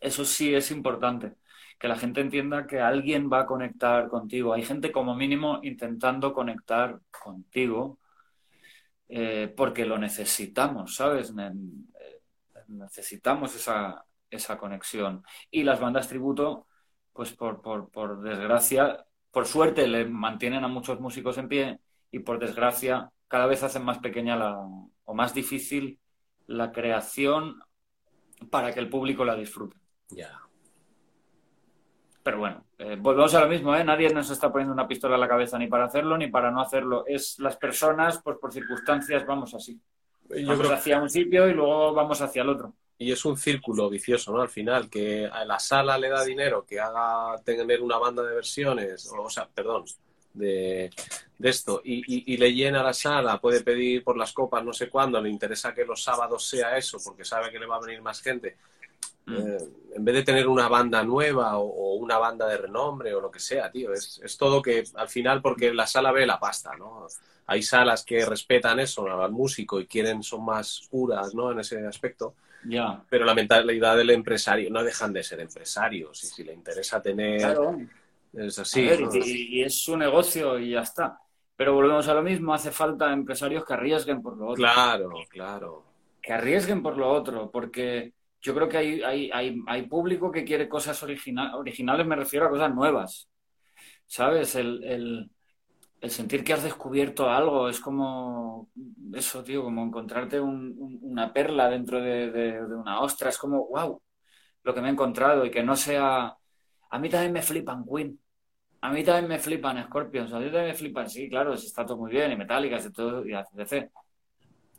eso sí es importante, que la gente entienda que alguien va a conectar contigo. Hay gente como mínimo intentando conectar contigo eh, porque lo necesitamos, ¿sabes? Eh, necesitamos esa, esa conexión. Y las bandas tributo pues por, por, por desgracia, por suerte le mantienen a muchos músicos en pie y por desgracia cada vez hacen más pequeña la, o más difícil la creación para que el público la disfrute. Ya. Pero bueno, eh, volvemos a lo mismo, ¿eh? Nadie nos está poniendo una pistola en la cabeza ni para hacerlo ni para no hacerlo. Es las personas, pues por circunstancias, vamos así. vamos hacia un sitio y luego vamos hacia el otro y es un círculo vicioso, ¿no? Al final, que a la sala le da dinero, que haga tener una banda de versiones, o, sea, perdón, de, esto, y, le llena la sala, puede pedir por las copas no sé cuándo, le interesa que los sábados sea eso, porque sabe que le va a venir más gente. Mm. Eh, en vez de tener una banda nueva o, una banda de renombre o lo que sea, tío, es, es todo que al final, porque la sala ve la pasta, ¿no? Hay salas que respetan eso al músico y quieren, son más puras, ¿no? En ese aspecto pero la mentalidad del empresario, no dejan de ser empresarios y si le interesa tener... Es así. y, es su negocio y ya está. Pero volvemos a lo mismo, hace falta empresarios que arriesguen por lo otro. Claro, claro. Que arriesguen por lo otro, porque yo creo que hay, hay, hay, hay público que quiere cosas originales, me refiero a cosas nuevas. ¿Sabes? el, el sentir que has descubierto algo es como eso, tío, como encontrarte una perla dentro de, una ostra. Es como, wow, lo que me he encontrado y que no sea. A mí también me flipan Queen. A mí también me flipan Scorpions. A mí también me flipan, sí, claro, está todo muy bien, y Metallica, y todo, y ACDC.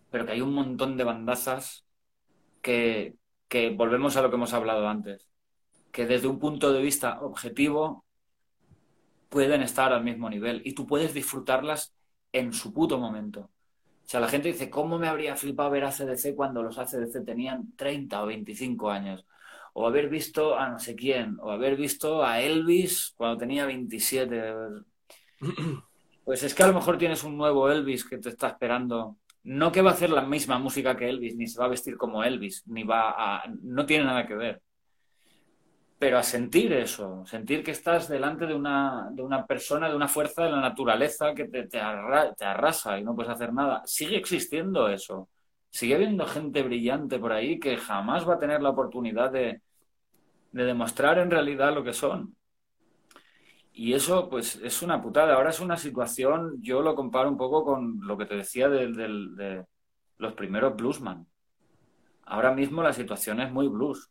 Pero que hay un montón de bandazas que, que volvemos a lo que hemos hablado antes, que desde un punto de vista objetivo pueden estar al mismo nivel y tú puedes disfrutarlas en su puto momento. O sea, la gente dice, ¿cómo me habría flipado ver a CDC cuando los ACDC tenían 30 o 25 años? O haber visto a no sé quién, o haber visto a Elvis cuando tenía 27. Pues es que a lo mejor tienes un nuevo Elvis que te está esperando. No que va a hacer la misma música que Elvis, ni se va a vestir como Elvis, ni va a... No tiene nada que ver. Pero a sentir eso, sentir que estás delante de una, de una persona, de una fuerza de la naturaleza que te, te, arrasa y no puedes hacer nada. Sigue existiendo eso. Sigue habiendo gente brillante por ahí que jamás va a tener la oportunidad de, de demostrar en realidad lo que son. Y eso, pues, es una putada. Ahora es una situación, yo lo comparo un poco con lo que te decía de, los primeros bluesman. Ahora mismo la situación es muy blues.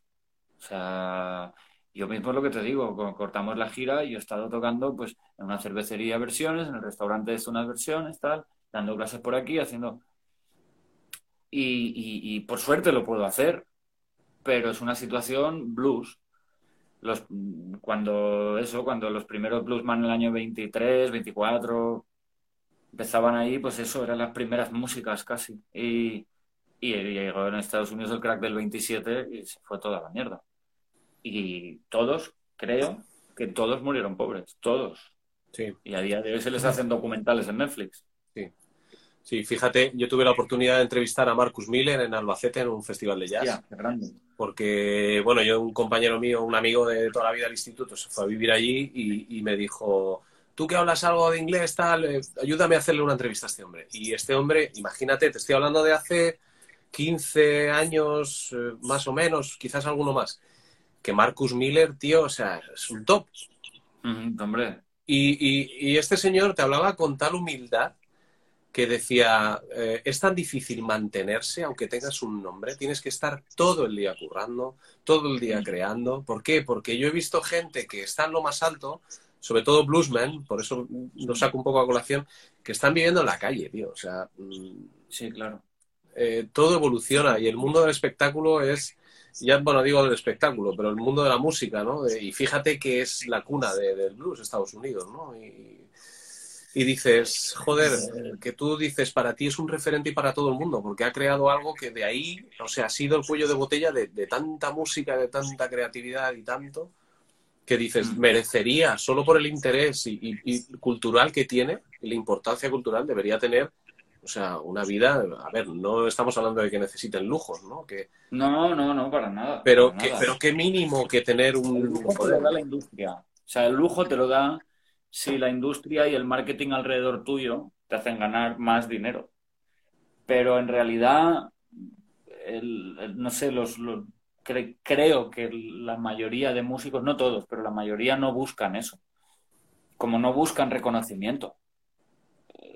O sea, yo mismo es lo que te digo, cortamos la gira y yo he estado tocando, pues, en una cervecería versiones, en el restaurante de unas versiones, tal, dando clases por aquí, haciendo... Y por suerte lo puedo hacer, pero es una situación blues los, cuando eso, cuando los primeros bluesman en el año 23, 24 empezaban ahí, pues eso, eran las primeras músicas casi. Y, y, llegó en Estados Unidos el crack del 27 y se fue toda la mierda. Y todos, creo, que todos murieron pobres, todos. Sí. Y a día de hoy se les hacen documentales en Netflix. Sí. Fíjate, yo tuve la oportunidad de entrevistar a Marcus Miller en Albacete en un festival de jazz. qué grande. Porque, bueno, yo, un compañero mío, un amigo de toda la vida del instituto, se fue a vivir allí y, me dijo, tú que hablas algo de inglés, tal, eh, ayúdame a hacerle una entrevista a este hombre. Y este hombre, imagínate, te estoy hablando de hace 15 años, eh, más o menos, quizás alguno más, que Marcus Miller, tío, o sea, es un top. hombre. y este señor te hablaba con tal humildad que decía, eh, es tan difícil mantenerse aunque tengas un nombre, tienes que estar todo el día currando, todo el día creando. ¿Por qué? Porque yo he visto gente que está en lo más alto, sobre todo bluesmen, por eso lo saco un poco a colación, que están viviendo en la calle, tío. O sea, mm, sí, claro. Eh, todo evoluciona y el mundo del espectáculo es, ya, bueno, digo del espectáculo, pero el mundo de la música, ¿no? y fíjate que es la cuna del blues, Estados Unidos, ¿no? Y, y dices, joder, que tú dices, para ti es un referente y para todo el mundo, porque ha creado algo que de ahí, o sea, ha sido el cuello de botella de, tanta música, de tanta creatividad y tanto, que dices, mm. merecería, solo por el interés y, cultural que tiene, y la importancia cultural, debería tener, o sea, una vida, a ver, no estamos hablando de que necesiten lujos, ¿no? Que, no, no, no, para nada. Pero, que, pero qué mínimo que tener un... El lujo te lo da la industria. O sea, el lujo te lo da si la industria y el marketing alrededor tuyo te hacen ganar más dinero. Pero en realidad, no sé, los, creo que la mayoría de músicos, no todos, pero la mayoría no buscan eso. Como no buscan reconocimiento.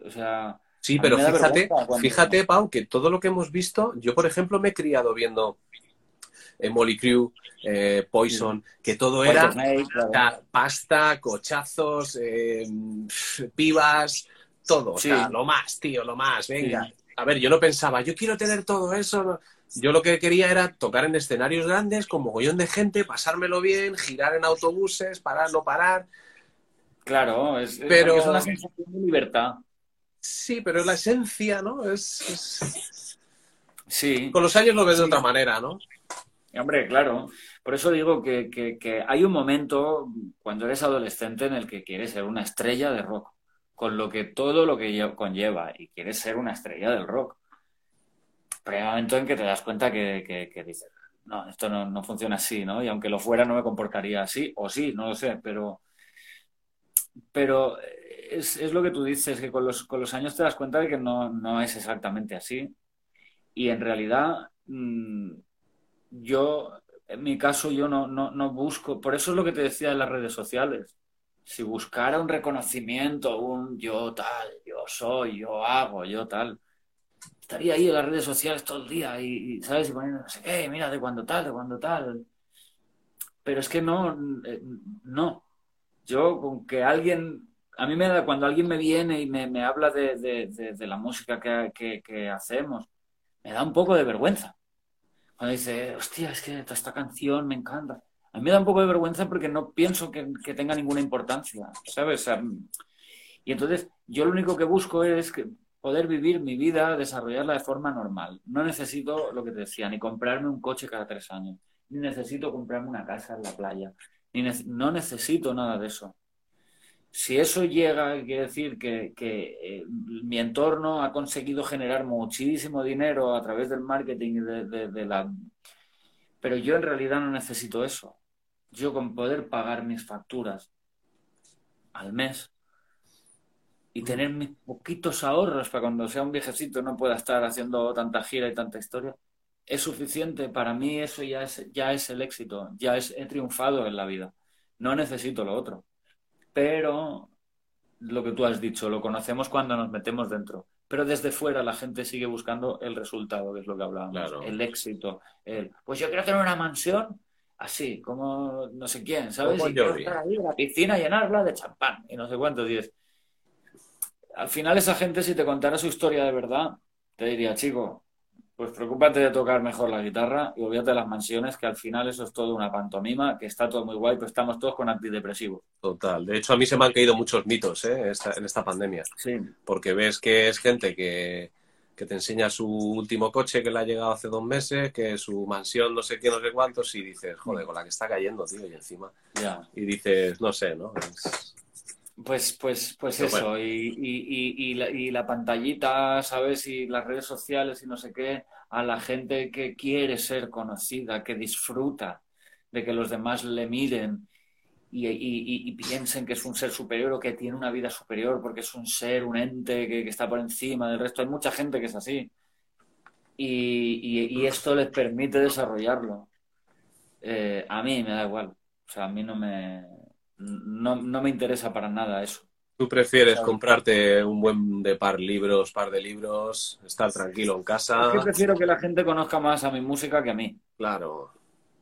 O sea. Sí, pero fíjate, fíjate, Pau, que todo lo que hemos visto, yo por ejemplo me he criado viendo Molly Crew, eh, Poison, que todo era pasta, cochazos, eh, pibas, todo, o sea, lo más, tío, lo más, venga. A ver, yo no pensaba, yo quiero tener todo eso. Yo lo que quería era tocar en escenarios grandes, con mogollón de gente, pasármelo bien, girar en autobuses, parar, no parar. Claro, es, pero... es una sensación de libertad. Sí, pero la esencia, ¿no? Es, Sí. Con los años lo ves de otra manera, ¿no? Hombre, claro. Por eso digo que, hay un momento cuando eres adolescente en el que quieres ser una estrella de rock, con lo que todo lo que conlleva, y quieres ser una estrella del rock. Pero hay un momento en que te das cuenta que, dices, no, esto no, funciona así, ¿no? Y aunque lo fuera no me comportaría así, o sí, no lo sé, pero, pero es, lo que tú dices, que con los, con los años te das cuenta de que no, no es exactamente así. Y en realidad... Mm, yo, en mi caso, yo no, no, busco, por eso es lo que te decía de las redes sociales. Si buscara un reconocimiento, un yo tal, yo soy, yo hago, yo tal, estaría ahí en las redes sociales todo el día y, ¿sabes? Y poniendo no sé qué, mira, de cuando tal, de cuando tal. Pero es que no, eh, no. Yo, con que alguien, a mí me da, cuando alguien me viene y me, habla de, la música que, que hacemos, me da un poco de vergüenza cuando dice, hostia, es que esta canción me encanta. A mí me da un poco de vergüenza porque no pienso que, tenga ninguna importancia, ¿sabes? y entonces yo lo único que busco es poder vivir mi vida, desarrollarla de forma normal. No necesito, lo que te decía, ni comprarme un coche cada tres años, ni necesito comprarme una casa en la playa, ni no necesito nada de eso. Si eso llega, quiere decir que, eh, mi entorno ha conseguido generar muchísimo dinero a través del marketing y de la... Pero yo en realidad no necesito eso. Yo con poder pagar mis facturas al mes y tener mis poquitos ahorros para cuando sea un viejecito no pueda estar haciendo tanta gira y tanta historia, es suficiente. Para mí eso ya es, ya es el éxito, ya es, he triunfado en la vida. No necesito lo otro. Pero lo que tú has dicho, lo conocemos cuando nos metemos dentro. Pero desde fuera la gente sigue buscando el resultado, que es lo que hablábamos, el éxito. El, pues yo quiero tener una mansión así, como no sé quién, ¿sabes? Y quiero estar ahí en la piscina, llenarla de champán y no sé cuántos días al final esa gente si te contara su historia de verdad, te diría, chico, pues preocúpate de tocar mejor la guitarra y olvídate de las mansiones, que al final eso es todo una pantomima, que está todo muy guay, pues estamos todos con antidepresivos. Total. De hecho, a mí se me han caído muchos mitos ¿eh? en esta pandemia. Sí. Porque ves que es gente que, te enseña su último coche que le ha llegado hace dos meses, que su mansión no sé qué, no sé cuántos, y dices, joder, con la que está cayendo, tío, y encima. Ya. Y dices, no sé, ¿no? Pues, pues, pues eso, y, la, pantallita, ¿sabes? Y las redes sociales y no sé qué, a la gente que quiere ser conocida, que disfruta de que los demás le miren y, piensen que es un ser superior o que tiene una vida superior porque es un ser, un ente que, está por encima del resto. Hay mucha gente que es así. Y, esto les permite desarrollarlo. Eh, a mí me da igual. O sea, a mí no me, no, no me interesa para nada eso. ¿Tú prefieres comprarte un buen de par libros, par de libros, estar tranquilo en casa? Es prefiero que la gente conozca más a mi música que a mí. Claro.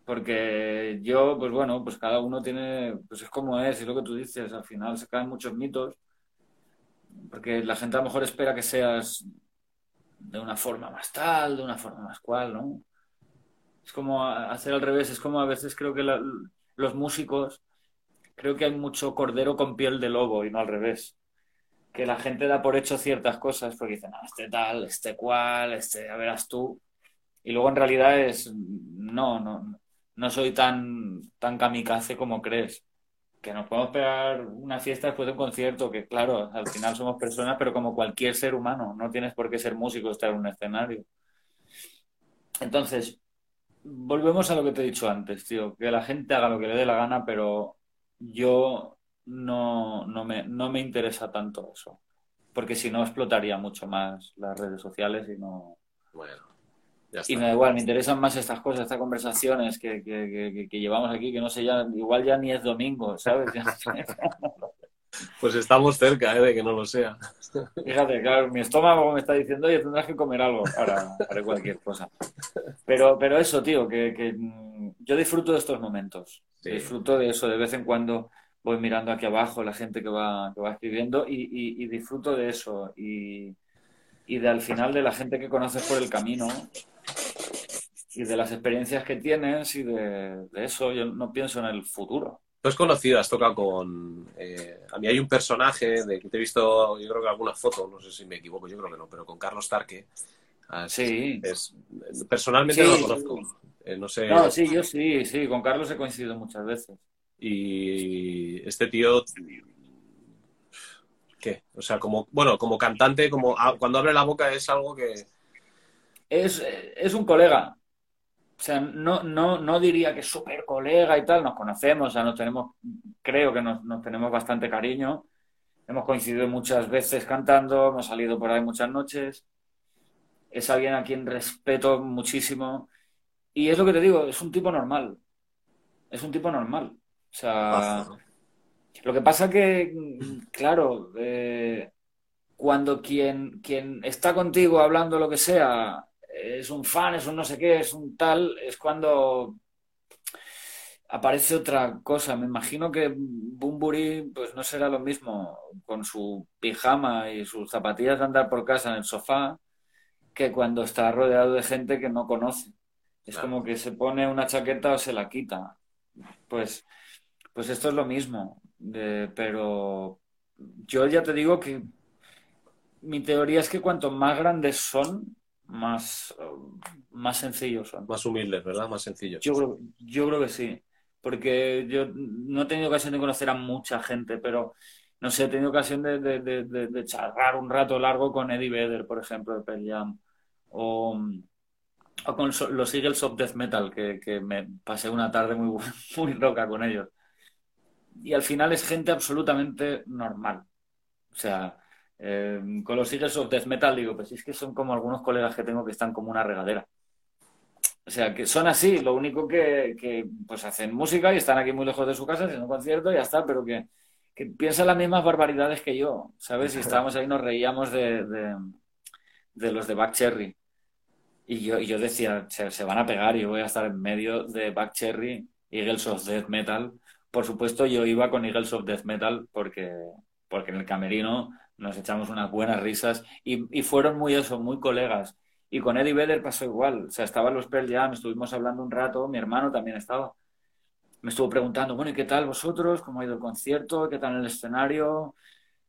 Porque yo, pues bueno, pues cada uno tiene, pues es como es, es lo que tú dices, al final se caen muchos mitos, porque la gente a lo mejor espera que seas de una forma más tal, de una forma más cual, ¿no? Es como hacer al revés, es como a veces creo que los músicos creo que hay mucho cordero con piel de lobo y no al revés. Que la gente da por hecho ciertas cosas porque dicen, ah, este tal, este cual, este, ya verás tú. Y luego en realidad es, no, no, no soy tan, tan kamikaze como crees. Que nos podemos pegar una fiesta después de un concierto, que claro, al final somos personas, pero como cualquier ser humano, no tienes por qué ser músico estar en un escenario. Entonces, volvemos a lo que te he dicho antes, tío, que la gente haga lo que le dé la gana, pero yo no, no, me, no me interesa tanto eso, porque si no explotaría mucho más las redes sociales y no... Bueno. Y me da igual, me interesan más estas cosas, estas conversaciones que, que, que, llevamos aquí, que no sé, ya, igual ya ni es domingo, ¿sabes? pues estamos cerca ¿eh? de que no lo sea. Fíjate, claro, mi estómago me está diciendo, oye, tendrás que comer algo para, para cualquier cosa. Pero, pero eso, tío, que, yo disfruto de estos momentos. Disfruto de eso, de vez en cuando voy mirando aquí abajo la gente que va, que va escribiendo y, disfruto de eso. Y, de al final de la gente que conoces por el camino y de las experiencias que tienes y de, eso yo no pienso en el futuro. Tú has conocido, has tocado con... Eh, a mí hay un personaje de que te he visto, yo creo que alguna foto, no sé si me equivoco, yo creo que no, pero con Carlos Tarque. Ah, sí. personalmente no lo conozco. Eh, no sé. No, sí, yo sí, sí, con Carlos he coincidido muchas veces. Y este tío, ¿qué? O sea, como, bueno, como cantante, como cuando abre la boca es algo que... Es, es un colega. O sea, no, no, no diría que es súper colega y tal, nos conocemos, o sea, nos tenemos, creo que nos, nos tenemos bastante cariño. Hemos coincidido muchas veces cantando, hemos salido por ahí muchas noches. Es alguien a quien respeto muchísimo y es lo que te digo, es un tipo normal. Es un tipo normal. O sea, lo que pasa que, claro, eh, cuando quien, quien está contigo hablando lo que sea es un fan, es un no sé qué, es un tal, es cuando aparece otra cosa. Me imagino que Bumburi pues no será lo mismo con su pijama y sus zapatillas de andar por casa en el sofá que cuando está rodeado de gente que no conoce Es como que se pone una chaqueta o se la quita. Pues, pues esto es lo mismo. pero yo ya te digo que mi teoría es que cuanto más grandes son, más, más sencillos son. Más humildes, ¿verdad? Más sencillos. Yo creo, yo creo que sí. Porque yo no he tenido ocasión de conocer a mucha gente, pero no sé, he tenido ocasión de, de, de, charlar un rato largo con Eddie Vedder, por ejemplo, de Pearl Jam. O, o con los Eagles of Death Metal, que, que me pasé una tarde muy, muy loca con ellos. Y al final es gente absolutamente normal. O sea, eh, con los Eagles of Death Metal digo, pues es que son como algunos colegas que tengo que están como una regadera. O sea, que son así, lo único que, que pues hacen música y están aquí muy lejos de su casa haciendo un concierto y ya está, pero que, que piensan las mismas barbaridades que yo, ¿sabes? Y estábamos ahí, nos reíamos de, de, de los de Back Cherry. Y yo, y yo decía, se, se, van a pegar, yo voy a estar en medio de Back Cherry, Eagles of Death Metal. Por supuesto, yo iba con Eagles of Death Metal porque, porque en el camerino nos echamos unas buenas risas y, y fueron muy eso, muy colegas. Y con Eddie Vedder pasó igual. O sea, estaban los Pearl Jam, estuvimos hablando un rato, mi hermano también estaba. Me estuvo preguntando, bueno, ¿y qué tal vosotros? ¿Cómo ha ido el concierto? ¿Qué tal el escenario?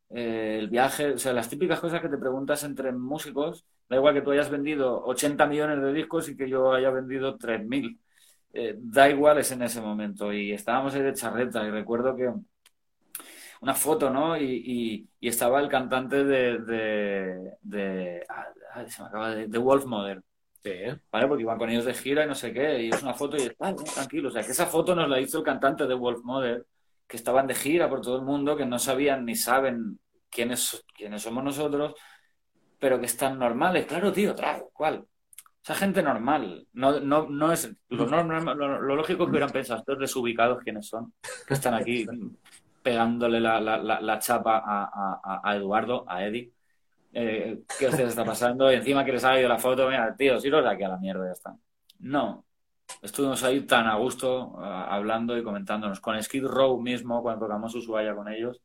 Eh, el viaje, o sea, las típicas cosas que te preguntas entre músicos. Da igual que tú hayas vendido 80 millones de discos y que yo haya vendido 3.000. Eh, da igual es en ese momento. Y estábamos ahí de charreta y recuerdo que una foto, ¿no? Y, y, estaba el cantante de, de, de, ah, se me acaba de, de Wolf Mother. Sí. ¿Vale? Porque iban con ellos de gira y no sé qué, y es una foto y está, tranquilo. O sea, que esa foto nos la hizo el cantante de Wolf Mother, que estaban de gira por todo el mundo, que no sabían ni saben quiénes, quiénes somos nosotros, pero que están normales. Claro, tío, trago, ¿cuál? Esa gente normal. No, no, no es lo, lo, lógico que hubieran pensado estos desubicados quiénes son, que están aquí pegándole la, la, la, chapa a, a, Eduardo, a Eddie. Eh, ¿Qué os está pasando? Y encima que les ha ido la foto, mira, tío, si los de aquí a la mierda ya está. No. Estuvimos ahí tan a gusto hablando y comentándonos. Con Skid Row mismo, cuando tocamos Ushuaia con ellos,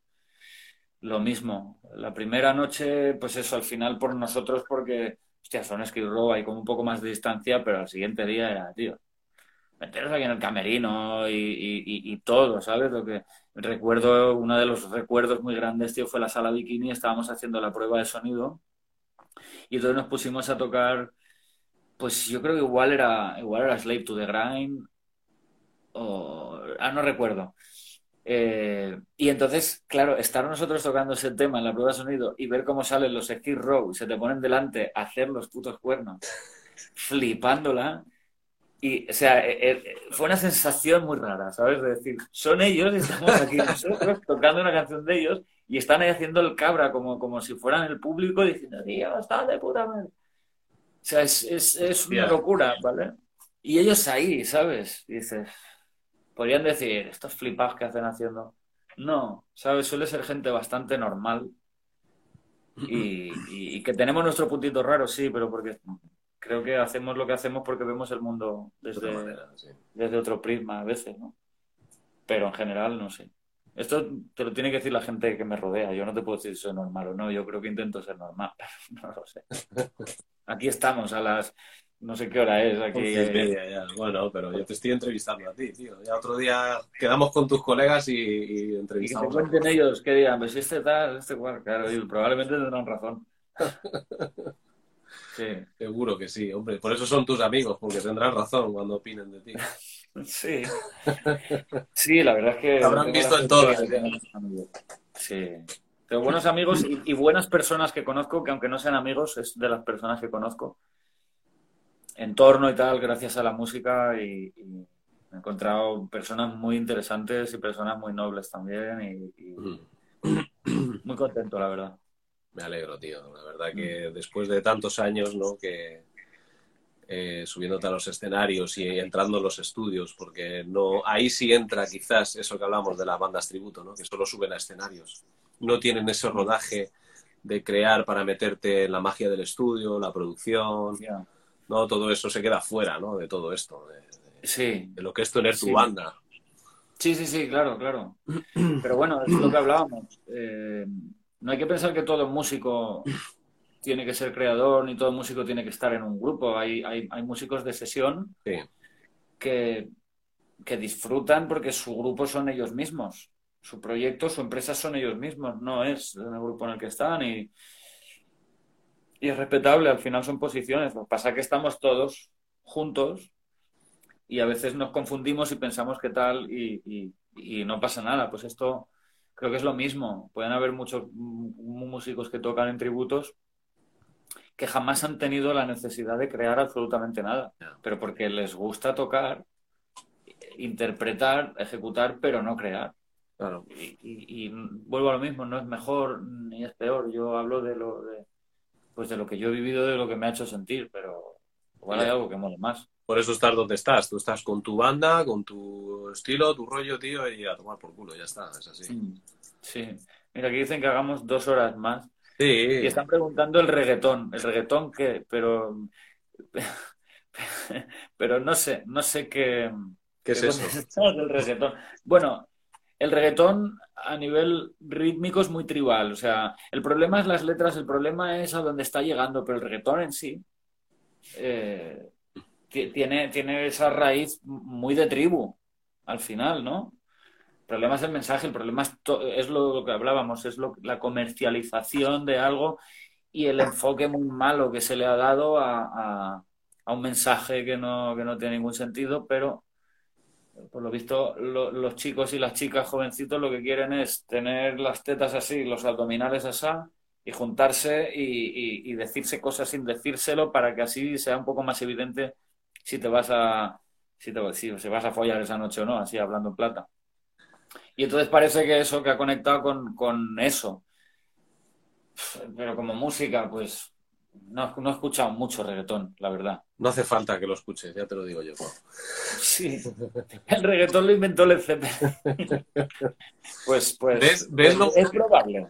lo mismo. La primera noche, pues eso, al final por nosotros, porque, hostia, son Skid Row, hay como un poco más de distancia, pero al siguiente día era, tío, meteros aquí en el camerino y, todo, ¿sabes? Lo que recuerdo, uno de los recuerdos muy grandes, tío, fue la sala bikini, estábamos haciendo la prueba de sonido y entonces nos pusimos a tocar, pues yo creo que igual era, igual era Slave to the Grind o... Ah, no recuerdo. Eh, y entonces, claro, estar nosotros tocando ese tema en la prueba de sonido y ver cómo salen los Skid Row y se te ponen delante a hacer los putos cuernos, flipándola, y, o sea, eh, eh, fue una sensación muy rara, ¿sabes? De decir, son ellos, estamos aquí nosotros tocando una canción de ellos y están ahí haciendo el cabra como, como si fueran el público diciendo, tío, está de puta madre. O sea, es, es, es una locura, ¿vale? Y ellos ahí, ¿sabes? Y dices, podrían decir, estos flipados que hacen haciendo. No, ¿sabes? Suele ser gente bastante normal y, y, que tenemos nuestro puntito raro, sí, pero porque creo que hacemos lo que hacemos porque vemos el mundo desde, desde otro prisma a veces, ¿no? Pero en general, no sé. Esto te lo tiene que decir la gente que me rodea. Yo no te puedo decir si soy normal o no. Yo creo que intento ser normal, pero no lo sé. Aquí estamos a las... No sé qué hora es aquí. ya. Bueno, pero yo te estoy entrevistando a ti, tío. Ya otro día quedamos con tus colegas y, y entrevistamos. Y que te cuenten ellos, que digan, pues este tal, este cual. Claro, probablemente tendrán razón. Seguro que sí, hombre. Por eso son tus amigos, porque tendrán razón cuando opinen de ti. Sí. Sí, la verdad es que. habrán visto en todo. Sí. Tengo buenos amigos y, buenas personas que conozco, que aunque no sean amigos, es de las personas que conozco. Entorno y tal, gracias a la música y, he encontrado personas muy interesantes y personas muy nobles también y muy contento, la verdad. Me alegro, tío. La verdad que mm. después de tantos años, ¿no? Que eh, subiéndote a los escenarios y entrando en los estudios, porque no ahí sí entra quizás eso que hablamos de las bandas tributo, ¿no? Que solo suben a escenarios. No tienen ese rodaje de crear para meterte en la magia del estudio, la producción, ¿no? Todo eso se queda fuera, ¿no? De todo esto, de, sí. de lo que es tener tu banda. Sí, sí, sí, claro, claro. Pero bueno, es lo que hablábamos. Eh, no hay que pensar que todo músico tiene que ser creador, ni todo músico tiene que estar en un grupo. Hay, hay, hay músicos de sesión que, que disfrutan porque su grupo son ellos mismos. Su proyecto, su empresa son ellos mismos, no es el grupo en el que están. Y, y es respetable, al final son posiciones. Lo que pasa es que estamos todos juntos y a veces nos confundimos y pensamos que tal y, y, no pasa nada. Pues esto creo que es lo mismo. Pueden haber muchos músicos que tocan en tributos que jamás han tenido la necesidad de crear absolutamente nada, pero porque les gusta tocar, interpretar, ejecutar, pero no crear. Claro. Y, vuelvo a lo mismo, no es mejor ni es peor. Yo hablo de lo de, pues de lo que yo he vivido, de lo que me ha hecho sentir, pero igual hay algo que mole más. Por eso estás donde estás. Tú estás con tu banda, con tu estilo, tu rollo, tío, y a tomar por culo, ya está, es así. Sí. Mira, aquí dicen que hagamos dos horas más. Sí. Y están preguntando el reggaetón. ¿El reggaetón qué? Pero. Pero no sé, no sé qué. ¿Qué es eso? El reggaetón. Bueno, el reggaetón a nivel rítmico es muy tribal. O sea, el problema es las letras, el problema es a dónde está llegando, pero el reggaetón en sí eh, tiene, tiene esa raíz muy de tribu al final, ¿no? El problema es el mensaje, el problema es, lo que hablábamos, es lo, la comercialización de algo y el enfoque muy malo que se le ha dado a, a, un mensaje que no, que no tiene ningún sentido, pero por lo visto, los chicos y las chicas jovencitos lo que quieren es tener las tetas así, los abdominales así, y juntarse y, decirse cosas sin decírselo para que así sea un poco más evidente si te vas a si, te, si, vas a follar esa noche o no, así hablando en plata. Y entonces parece que eso que ha conectado con, con eso. Pero como música, pues no, no he escuchado mucho reggaetón, la verdad. No hace falta que lo escuches, ya te lo digo yo. Sí, el reggaetón lo inventó el Pues, pues, ¿Ves, es probable.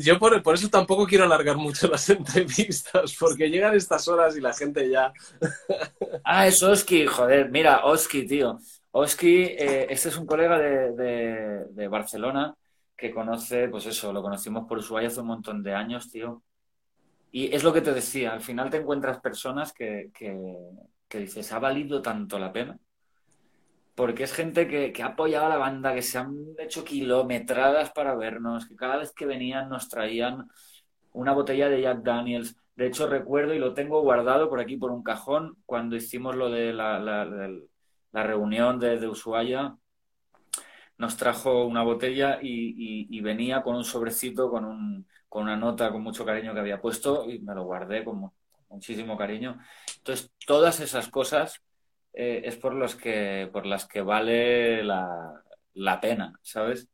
Yo por, por, eso tampoco quiero alargar mucho las entrevistas, porque llegan estas horas y la gente ya... ah, es Oski, joder, mira, Oski, tío. Oski, eh, este es un colega de, de, de, Barcelona que conoce, pues eso, lo conocimos por Ushuaia hace un montón de años, tío. Y es lo que te decía, al final te encuentras personas que, que, dices, ha valido tanto la pena. Porque es gente que, que, ha apoyado a la banda, que se han hecho kilometradas para vernos, que cada vez que venían nos traían una botella de Jack Daniels. De hecho, recuerdo y lo tengo guardado por aquí, por un cajón, cuando hicimos lo de la, la, la, reunión de, de, Ushuaia, nos trajo una botella y, y venía con un sobrecito, con un, con una nota con mucho cariño que había puesto y me lo guardé con muchísimo cariño. Entonces, todas esas cosas eh, es por, los que, por las que vale la, pena, ¿sabes?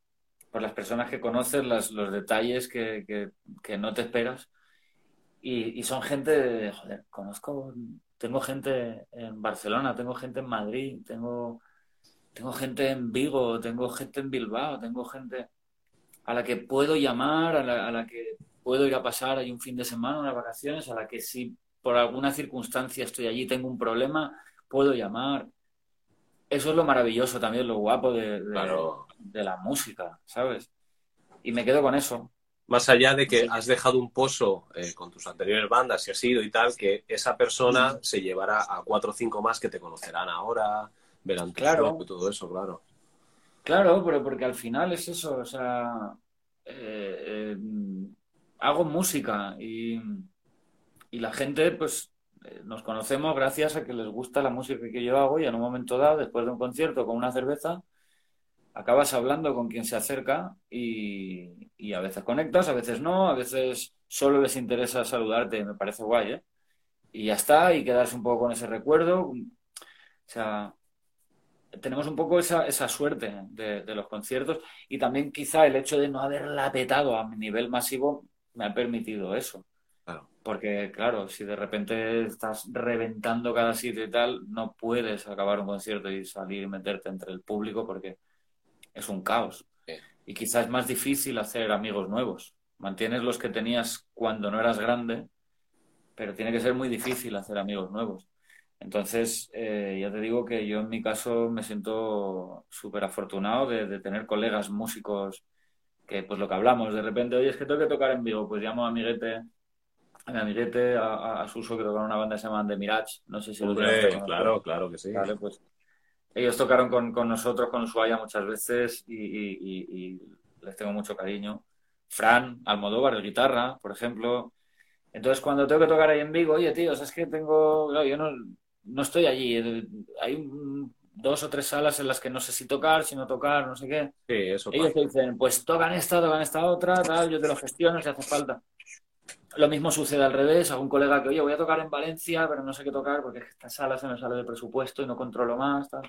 Por las personas que conoces, los detalles que, no te esperas. Y, son gente, de, joder, conozco, tengo gente en Barcelona, tengo gente en Madrid, tengo, tengo gente en Vigo, tengo gente en Bilbao, tengo gente a la que puedo llamar, a la, que puedo ir a pasar ahí un fin de semana, unas vacaciones, a la que si por alguna circunstancia estoy allí, tengo un problema, puedo llamar. Eso es lo maravilloso también, lo guapo de, de, la música, ¿sabes? Y me quedo con eso. Más allá de que has dejado un pozo eh, con tus anteriores bandas, si ha sido y tal, que esa persona se llevará a cuatro o cinco más que te conocerán ahora, verán tu claro. y todo eso, claro. Claro, pero porque al final es eso, o sea, eh, eh, hago música y, la gente, pues, eh, nos conocemos gracias a que les gusta la música que yo hago y en un momento dado, después de un concierto con una cerveza, acabas hablando con quien se acerca y, y a veces conectas, a veces no, a veces solo les interesa saludarte, me parece guay, ¿eh? Y ya está, y quedarse un poco con ese recuerdo. O sea, tenemos un poco esa, esa suerte de, los conciertos y también quizá el hecho de no haberla petado a nivel masivo me ha permitido eso. Porque, claro, si de repente estás reventando cada sitio y tal, no puedes acabar un concierto y salir y meterte entre el público porque es un caos. Y quizás es más difícil hacer amigos nuevos. Mantienes los que tenías cuando no eras grande, pero tiene que ser muy difícil hacer amigos nuevos. Entonces, eh, ya te digo que yo en mi caso me siento súper afortunado de, tener colegas músicos que, pues lo que hablamos, de repente, oye, es que tengo que tocar en vivo, pues llamo a Miguete a mi amiguete, a, a, Suso, que tocaron una banda que se llama The Mirage. No sé si lo Hombre, claro, claro que sí. Vale, pues ellos tocaron con, con nosotros, con Ushuaia muchas veces y, y, y, les tengo mucho cariño. Fran, Almodóvar, de guitarra, por ejemplo. Entonces, cuando tengo que tocar ahí en Vigo, oye, tío, es que tengo. Claro, yo no, no estoy allí. Hay dos o tres salas en las que no sé si tocar, si no tocar, no sé qué. Sí, eso Ellos te dicen, pues tocan esta, tocan esta otra, tal, yo te lo gestiono si hace falta. Lo mismo sucede al revés, a un colega que, oye, voy a tocar en Valencia, pero no sé qué tocar porque esta sala se me sale de presupuesto y no controlo más, tal.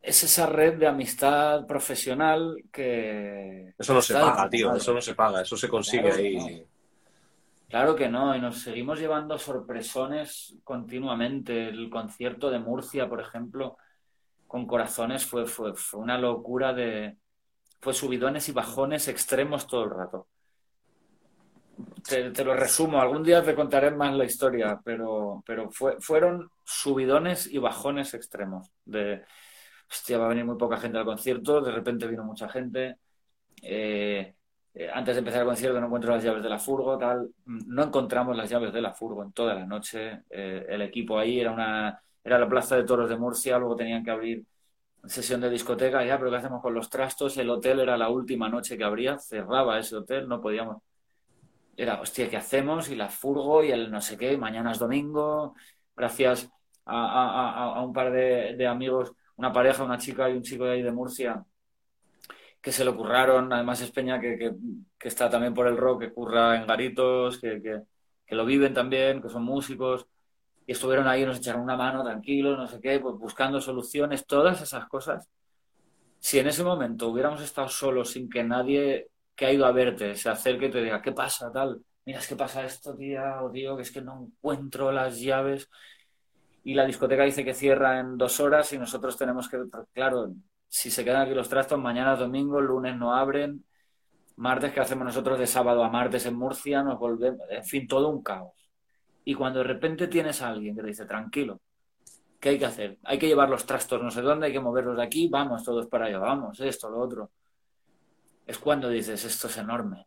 Es esa red de amistad profesional que... Eso no se paga, tío, eso no se paga, eso se consigue ahí. Claro que no, y nos seguimos llevando sorpresones continuamente. El concierto de Murcia, por ejemplo, con corazones fue, fue, una locura de... Fue subidones y bajones extremos todo el rato. Te, te, lo resumo, algún día te contaré más la historia, pero, pero fue, fueron subidones y bajones extremos. De, hostia, va a venir muy poca gente al concierto, de repente vino mucha gente. Eh, eh, antes de empezar el concierto no encuentro las llaves de la furgo, tal. No encontramos las llaves de la furgo en toda la noche. Eh, el equipo ahí era una era la Plaza de Toros de Murcia, luego tenían que abrir sesión de discoteca, ya, pero ¿qué hacemos con los trastos? El hotel era la última noche que abría, cerraba ese hotel, no podíamos. Era, hostia, ¿qué hacemos? Y la furgo y el no sé qué, mañana es domingo, gracias a, a, a un par de, de amigos, una pareja, una chica y un chico de ahí de Murcia, que se lo curraron. Además, es Peña que, que, que, está también por el rock, que curra en garitos, que, que, que, lo viven también, que son músicos. Y estuvieron ahí, nos echaron una mano, tranquilos, no sé qué, pues buscando soluciones, todas esas cosas. Si en ese momento hubiéramos estado solos sin que nadie que ha ido a verte se acerque y te diga, ¿qué pasa? Tal, mira, es que pasa esto, tía, o tío, que es que no encuentro las llaves. Y la discoteca dice que cierra en dos horas y nosotros tenemos que, claro, si se quedan aquí los trastos, mañana es domingo, lunes no abren, martes que hacemos nosotros de sábado a martes en Murcia, nos volvemos, en fin, todo un caos. Y cuando de repente tienes a alguien que te dice, tranquilo, ¿qué hay que hacer? Hay que llevar los trastos no sé dónde, hay que moverlos de aquí, vamos, todos para allá, vamos, esto, lo otro. Es cuando dices, esto es enorme,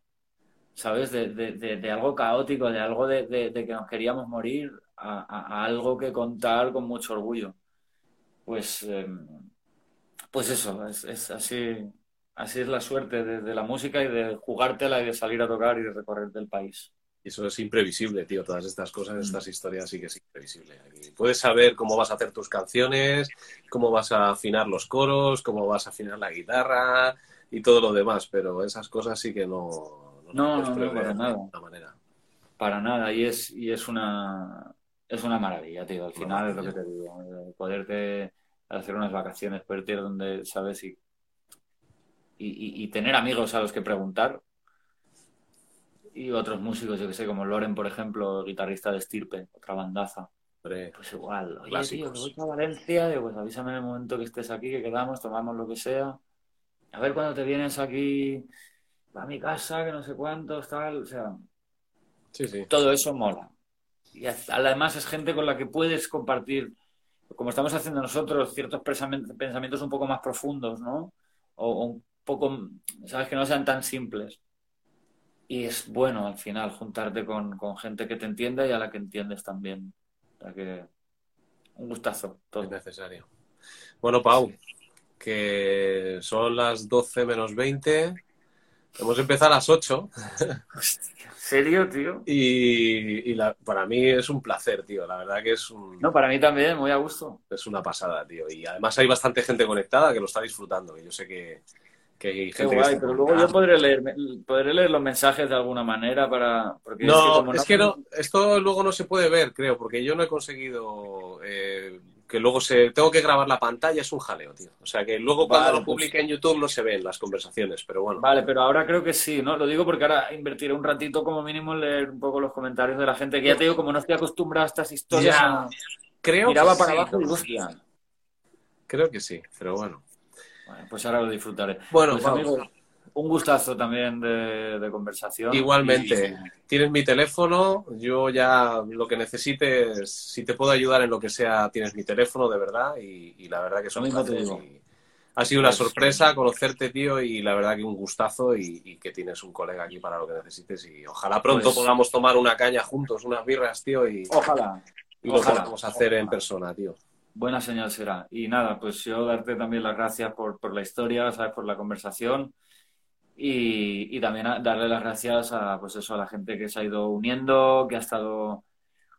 ¿sabes? De, de, de, algo caótico, de algo de, que nos queríamos morir, a, algo que contar con mucho orgullo. Pues... Eh, pues eso, es, es, así, así es la suerte de, de, la música y de jugártela y de salir a tocar y de recorrer del país. Y eso es imprevisible, tío. Todas estas cosas, estas historias sí que es imprevisible. Puedes saber cómo vas a hacer tus canciones, cómo vas a afinar los coros, cómo vas a afinar la guitarra y todo lo demás, pero esas cosas sí que no, no, no, no para nada. Manera. Para nada. Y es, y es una es una maravilla, tío. Al final es lo que te digo. Poderte hacer unas vacaciones, poder ir donde sabes y, y, y, tener amigos a los que preguntar. Y otros músicos, yo que sé, como Loren, por ejemplo, guitarrista de Estirpe, otra bandaza. Pues igual, oye, tío, que voy a Valencia, digo, pues avísame en el momento que estés aquí, que quedamos, tomamos lo que sea. A ver cuando te vienes aquí, va a mi casa, que no sé cuántos, tal, o sea. Sí, sí. Todo eso mola. Y además es gente con la que puedes compartir como estamos haciendo nosotros, ciertos pensamientos un poco más profundos, ¿no? O, o, un poco, ¿sabes? Que no sean tan simples. Y es bueno al final juntarte con, con gente que te entienda y a la que entiendes también. O sea que un gustazo. Todo. Es necesario. Bueno, Pau, que son las 12 menos 20. Hemos empezado a las 8. Hostia, ¿Serio, tío? Y, y la, para mí es un placer, tío. La verdad que es un. No, para mí también, muy a gusto. Es una pasada, tío. Y además hay bastante gente conectada que lo está disfrutando. Y yo sé que, que hay gente. Qué guay, pero luego yo podré leer, podré leer los mensajes de alguna manera para. Porque no, es que, no, es que no, esto luego no se puede ver, creo, porque yo no he conseguido. Eh, que luego se tengo que grabar la pantalla es un jaleo, tío. O sea que luego cuando vale, lo publique pues... en YouTube no se ven las conversaciones, pero bueno. Vale, pero ahora creo que sí, ¿no? Lo digo porque ahora invertiré un ratito como mínimo en leer un poco los comentarios de la gente, que ya te digo, como no estoy acostumbrado a estas historias, ya, creo miraba que para sí, abajo y hostia. Creo que sí, pero bueno. bueno pues ahora lo disfrutaré. Bueno, pues, vamos. Un gustazo también de, de conversación. Igualmente. Y... Tienes mi teléfono, yo ya lo que necesites, si te puedo ayudar en lo que sea, tienes mi teléfono, de verdad, y, y la verdad que son. Y Ha sido una Pues- sorpresa conocerte, tío, y la verdad que un gustazo y, y que tienes un colega aquí para lo que necesites y ojalá pronto Pues- podamos tomar una caña juntos, unas birras, tío, y, Ojalá. y lo podamos hacer en ojalá. persona, tío. Buena señal será. Y nada, pues yo darte también las gracias por, por la historia, ¿sabes? Por la conversación. Y, y también a- darle las gracias a, pues eso, a la gente que se ha ido uniendo, que ha estado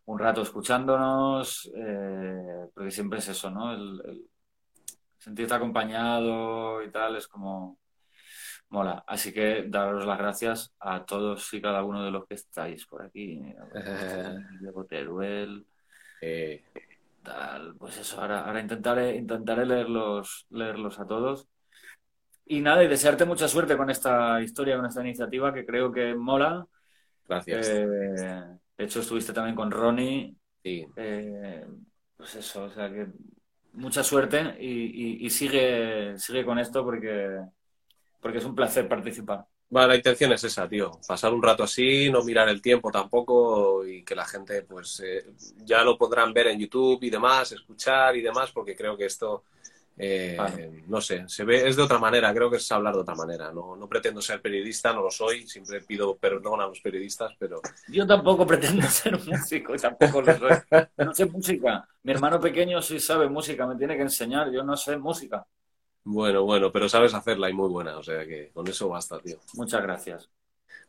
un rato escuchándonos, eh, porque siempre es eso, ¿no? El, el sentirte acompañado y tal es como mola. Así que daros las gracias a todos y cada uno de los que estáis por aquí. Diego Teruel, Eh, tal, pues eso, ahora, ahora intentaré, intentaré leerlos, leerlos a todos. Y nada, y desearte mucha suerte con esta historia, con esta iniciativa que creo que mola. gracias. Eh, de hecho, estuviste también con Ronnie. Sí. eh, pues eso, o sea que mucha suerte y, y- y sigue, sigue con esto porque, porque es un placer participar. Bueno, la intención es esa, tío. Pasar un rato así, no mirar el tiempo tampoco y que la gente, pues, eh, ya lo podrán ver en YouTube y demás, escuchar y demás, porque creo que esto, eh, no sé, se ve, es de otra manera, creo que es hablar de otra manera. No, no pretendo ser periodista, no lo soy, siempre pido perdón a los periodistas, pero Yo tampoco pretendo ser músico tampoco lo soy. No sé música. Mi hermano pequeño sí sabe música, me tiene que enseñar. Yo no sé música. bueno, bueno, pero sabes hacerla y muy buena, o sea que con eso basta, tío. Muchas gracias.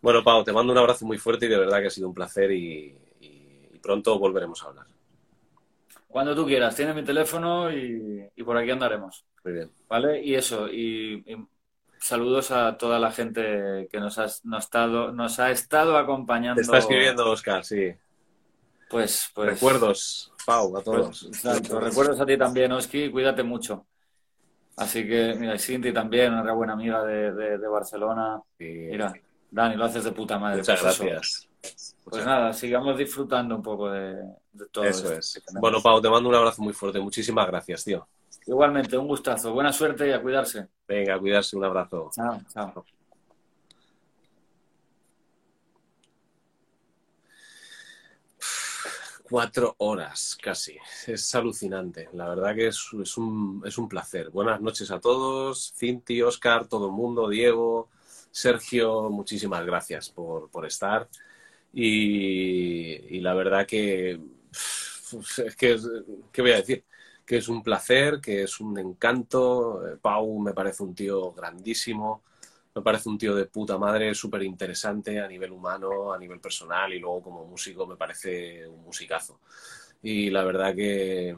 Bueno, Pau, te mando un abrazo muy fuerte y de verdad que ha sido un placer y, y- y pronto volveremos a hablar. Cuando tú quieras, tienes mi teléfono y, y por aquí andaremos. Muy bien. ¿Vale? Y eso, y, y saludos a toda la gente que nos ha, nos estado, nos ha estado acompañando. Te está escribiendo Oscar, sí. Pues, pues. Recuerdos, Pau, a pues, todos. exacto. Recuerdos a ti también, Oski, cuídate mucho. Así que, mira, Cinti también, una buena amiga de, de- de Barcelona. Sí. Mira, Dani, lo haces de puta madre. Muchas pues eso. Pues nada, sigamos disfrutando un poco de, de todo Eso esto es. Bueno, Pau, te mando un abrazo muy fuerte. Muchísimas gracias, tío. Igualmente, un gustazo. Buena suerte y a cuidarse. Venga, a cuidarse. Un abrazo. Chao, chao. Cuatro horas casi. Es alucinante. La verdad que es, es un, es un placer. Buenas noches a todos. Cinti, Oscar, todo el mundo, Diego, Sergio, muchísimas gracias por, por estar. Y, y la verdad que es que, ¿qué voy a decir? Que es un placer, que es un encanto. Eh, Pau me parece un tío grandísimo. Me parece un tío de puta madre, súper interesante a nivel humano, a nivel personal y luego como músico me parece un musicazo. Y la verdad que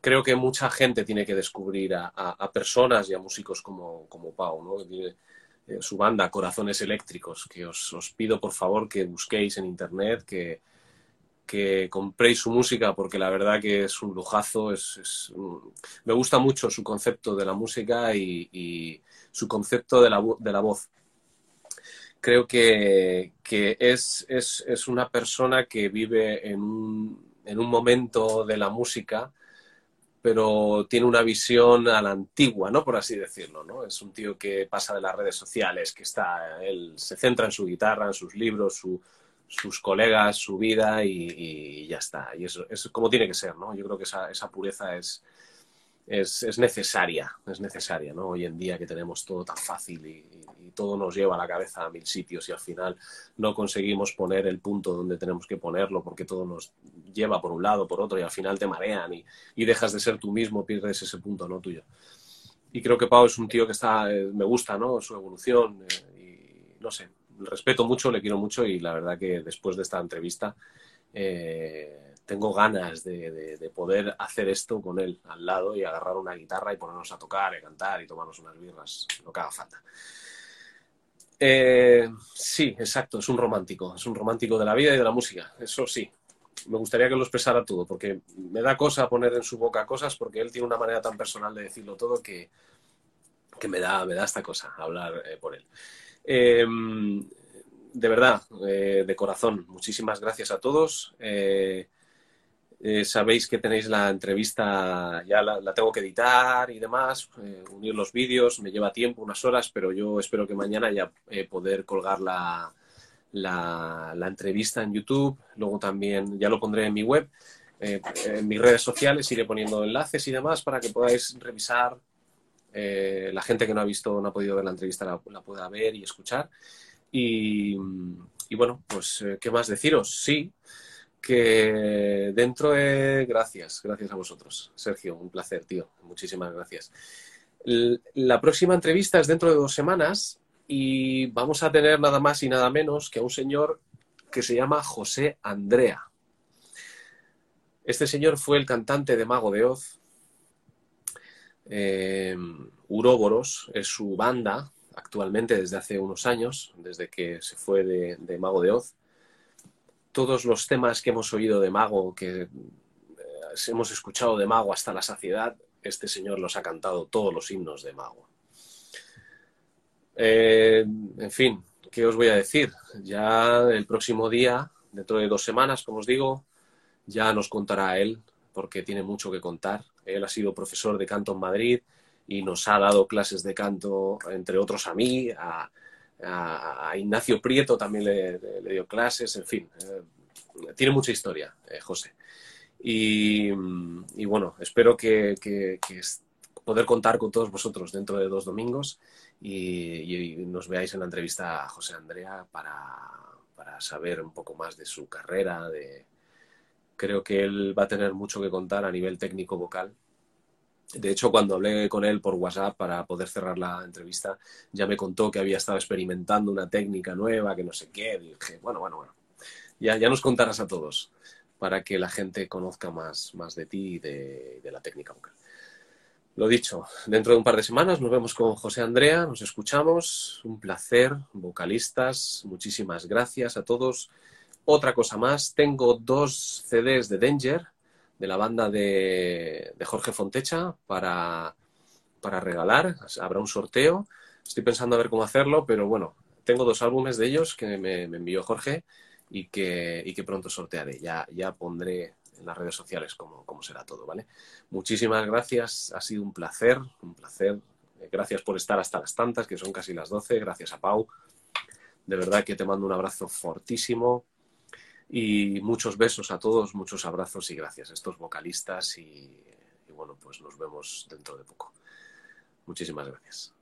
creo que mucha gente tiene que descubrir a, a- a personas y a músicos como, como Pau, ¿no? Que tiene eh, su banda Corazones Eléctricos, que os, os pido por favor que busquéis en internet, que, que compréis su música porque la verdad que es un lujazo, es, es- me gusta mucho su concepto de la música y, su concepto de la, de la voz. Creo que, que es, es, es una persona que vive en un, en un momento de la música, pero tiene una visión a la antigua, ¿no? Por así decirlo, ¿no? Es un tío que pasa de las redes sociales, que está, él se centra en su guitarra, en sus libros, su, sus colegas, su vida y, ya está. Y eso es como tiene que ser, ¿no? Yo creo que esa, esa pureza es, es, es necesaria, es necesaria, ¿no? Hoy en día que tenemos todo tan fácil y, todo nos lleva a la cabeza a mil sitios y al final no conseguimos poner el punto donde tenemos que ponerlo porque todo nos lleva por un lado, por otro y al final te marean y, y dejas de ser tú mismo, pierdes ese punto, ¿no? Tuyo. Y creo que Pau es un tío que está, eh, me gusta, ¿no? Su evolución eh, y no sé, respeto mucho, le quiero mucho y la verdad que después de esta entrevista eh, tengo ganas de, de- de poder hacer esto con él al lado y agarrar una guitarra y ponernos a tocar, y cantar y tomarnos unas birras, lo que haga falta. Eh, sí, exacto, es un romántico, es un romántico de la vida y de la música, eso sí. Me gustaría que lo expresara todo, porque me da cosa poner en su boca cosas, porque él tiene una manera tan personal de decirlo todo que, que me, da, me da esta cosa hablar eh, por él. Eh, de verdad, eh, de corazón, muchísimas gracias a todos. Eh, sabéis que tenéis la entrevista, ya la, la tengo que editar y demás, eh, unir los vídeos, me lleva tiempo, unas horas, pero yo espero que mañana ya eh, poder colgar la, la, entrevista en YouTube, luego también ya lo pondré en mi web, en mis redes sociales iré poniendo enlaces y demás para que podáis revisar la gente que no ha visto, no ha podido ver la entrevista, la, pueda ver y escuchar. Y, bueno, pues, ¿qué más deciros? Sí, que dentro de... Gracias, gracias a vosotros. Sergio, un placer, tío. Muchísimas gracias. La próxima entrevista es dentro de dos semanas y vamos a tener nada más y nada menos que a un señor que se llama José Andrea. Este señor fue el cantante de Mago de Oz. Eh, Uroboros es su banda actualmente desde hace unos años, desde que se fue de, Mago de Oz. Todos los temas que hemos oído de Mago, que eh, hemos escuchado de Mago hasta la saciedad, este señor los ha cantado todos los himnos de Mago. Eh, en fin, ¿qué os voy a decir? Ya el próximo día, dentro de dos semanas, como os digo, ya nos contará él, porque tiene mucho que contar. Él ha sido profesor de canto en Madrid y nos ha dado clases de canto, entre otros a mí, a, Ignacio Prieto también le, dio clases, en fin. Eh, tiene mucha historia, eh, José. Y, bueno, espero que, poder contar con todos vosotros dentro de dos domingos y, nos veáis en la entrevista a José Andrea para, saber un poco más de su carrera. De... Creo que él va a tener mucho que contar a nivel técnico vocal. De hecho, cuando hablé con él por WhatsApp para poder cerrar la entrevista, ya me contó que había estado experimentando una técnica nueva, que no sé qué. dije, bueno, bueno, bueno, ya, ya nos contarás a todos para que la gente conozca más, más de ti y de, de la técnica vocal. Lo dicho, dentro de un par de semanas nos vemos con José Andrea, nos escuchamos, un placer, vocalistas, muchísimas gracias a todos. Otra cosa más, tengo dos CDs de Danger, de la banda de, Jorge Fontecha, para, para regalar, habrá un sorteo, estoy pensando a ver cómo hacerlo, pero bueno, tengo dos álbumes de ellos que me, envió Jorge y que, y que pronto sortearé, ya, ya pondré en las redes sociales cómo, será todo, ¿vale? Muchísimas gracias, ha sido un placer, un placer. Gracias por estar hasta las tantas, que son casi las 12. Gracias a Pau. De verdad que te mando un abrazo fortísimo y muchos besos a todos, muchos abrazos y gracias a estos vocalistas y, y bueno, pues nos vemos dentro de poco. Muchísimas gracias.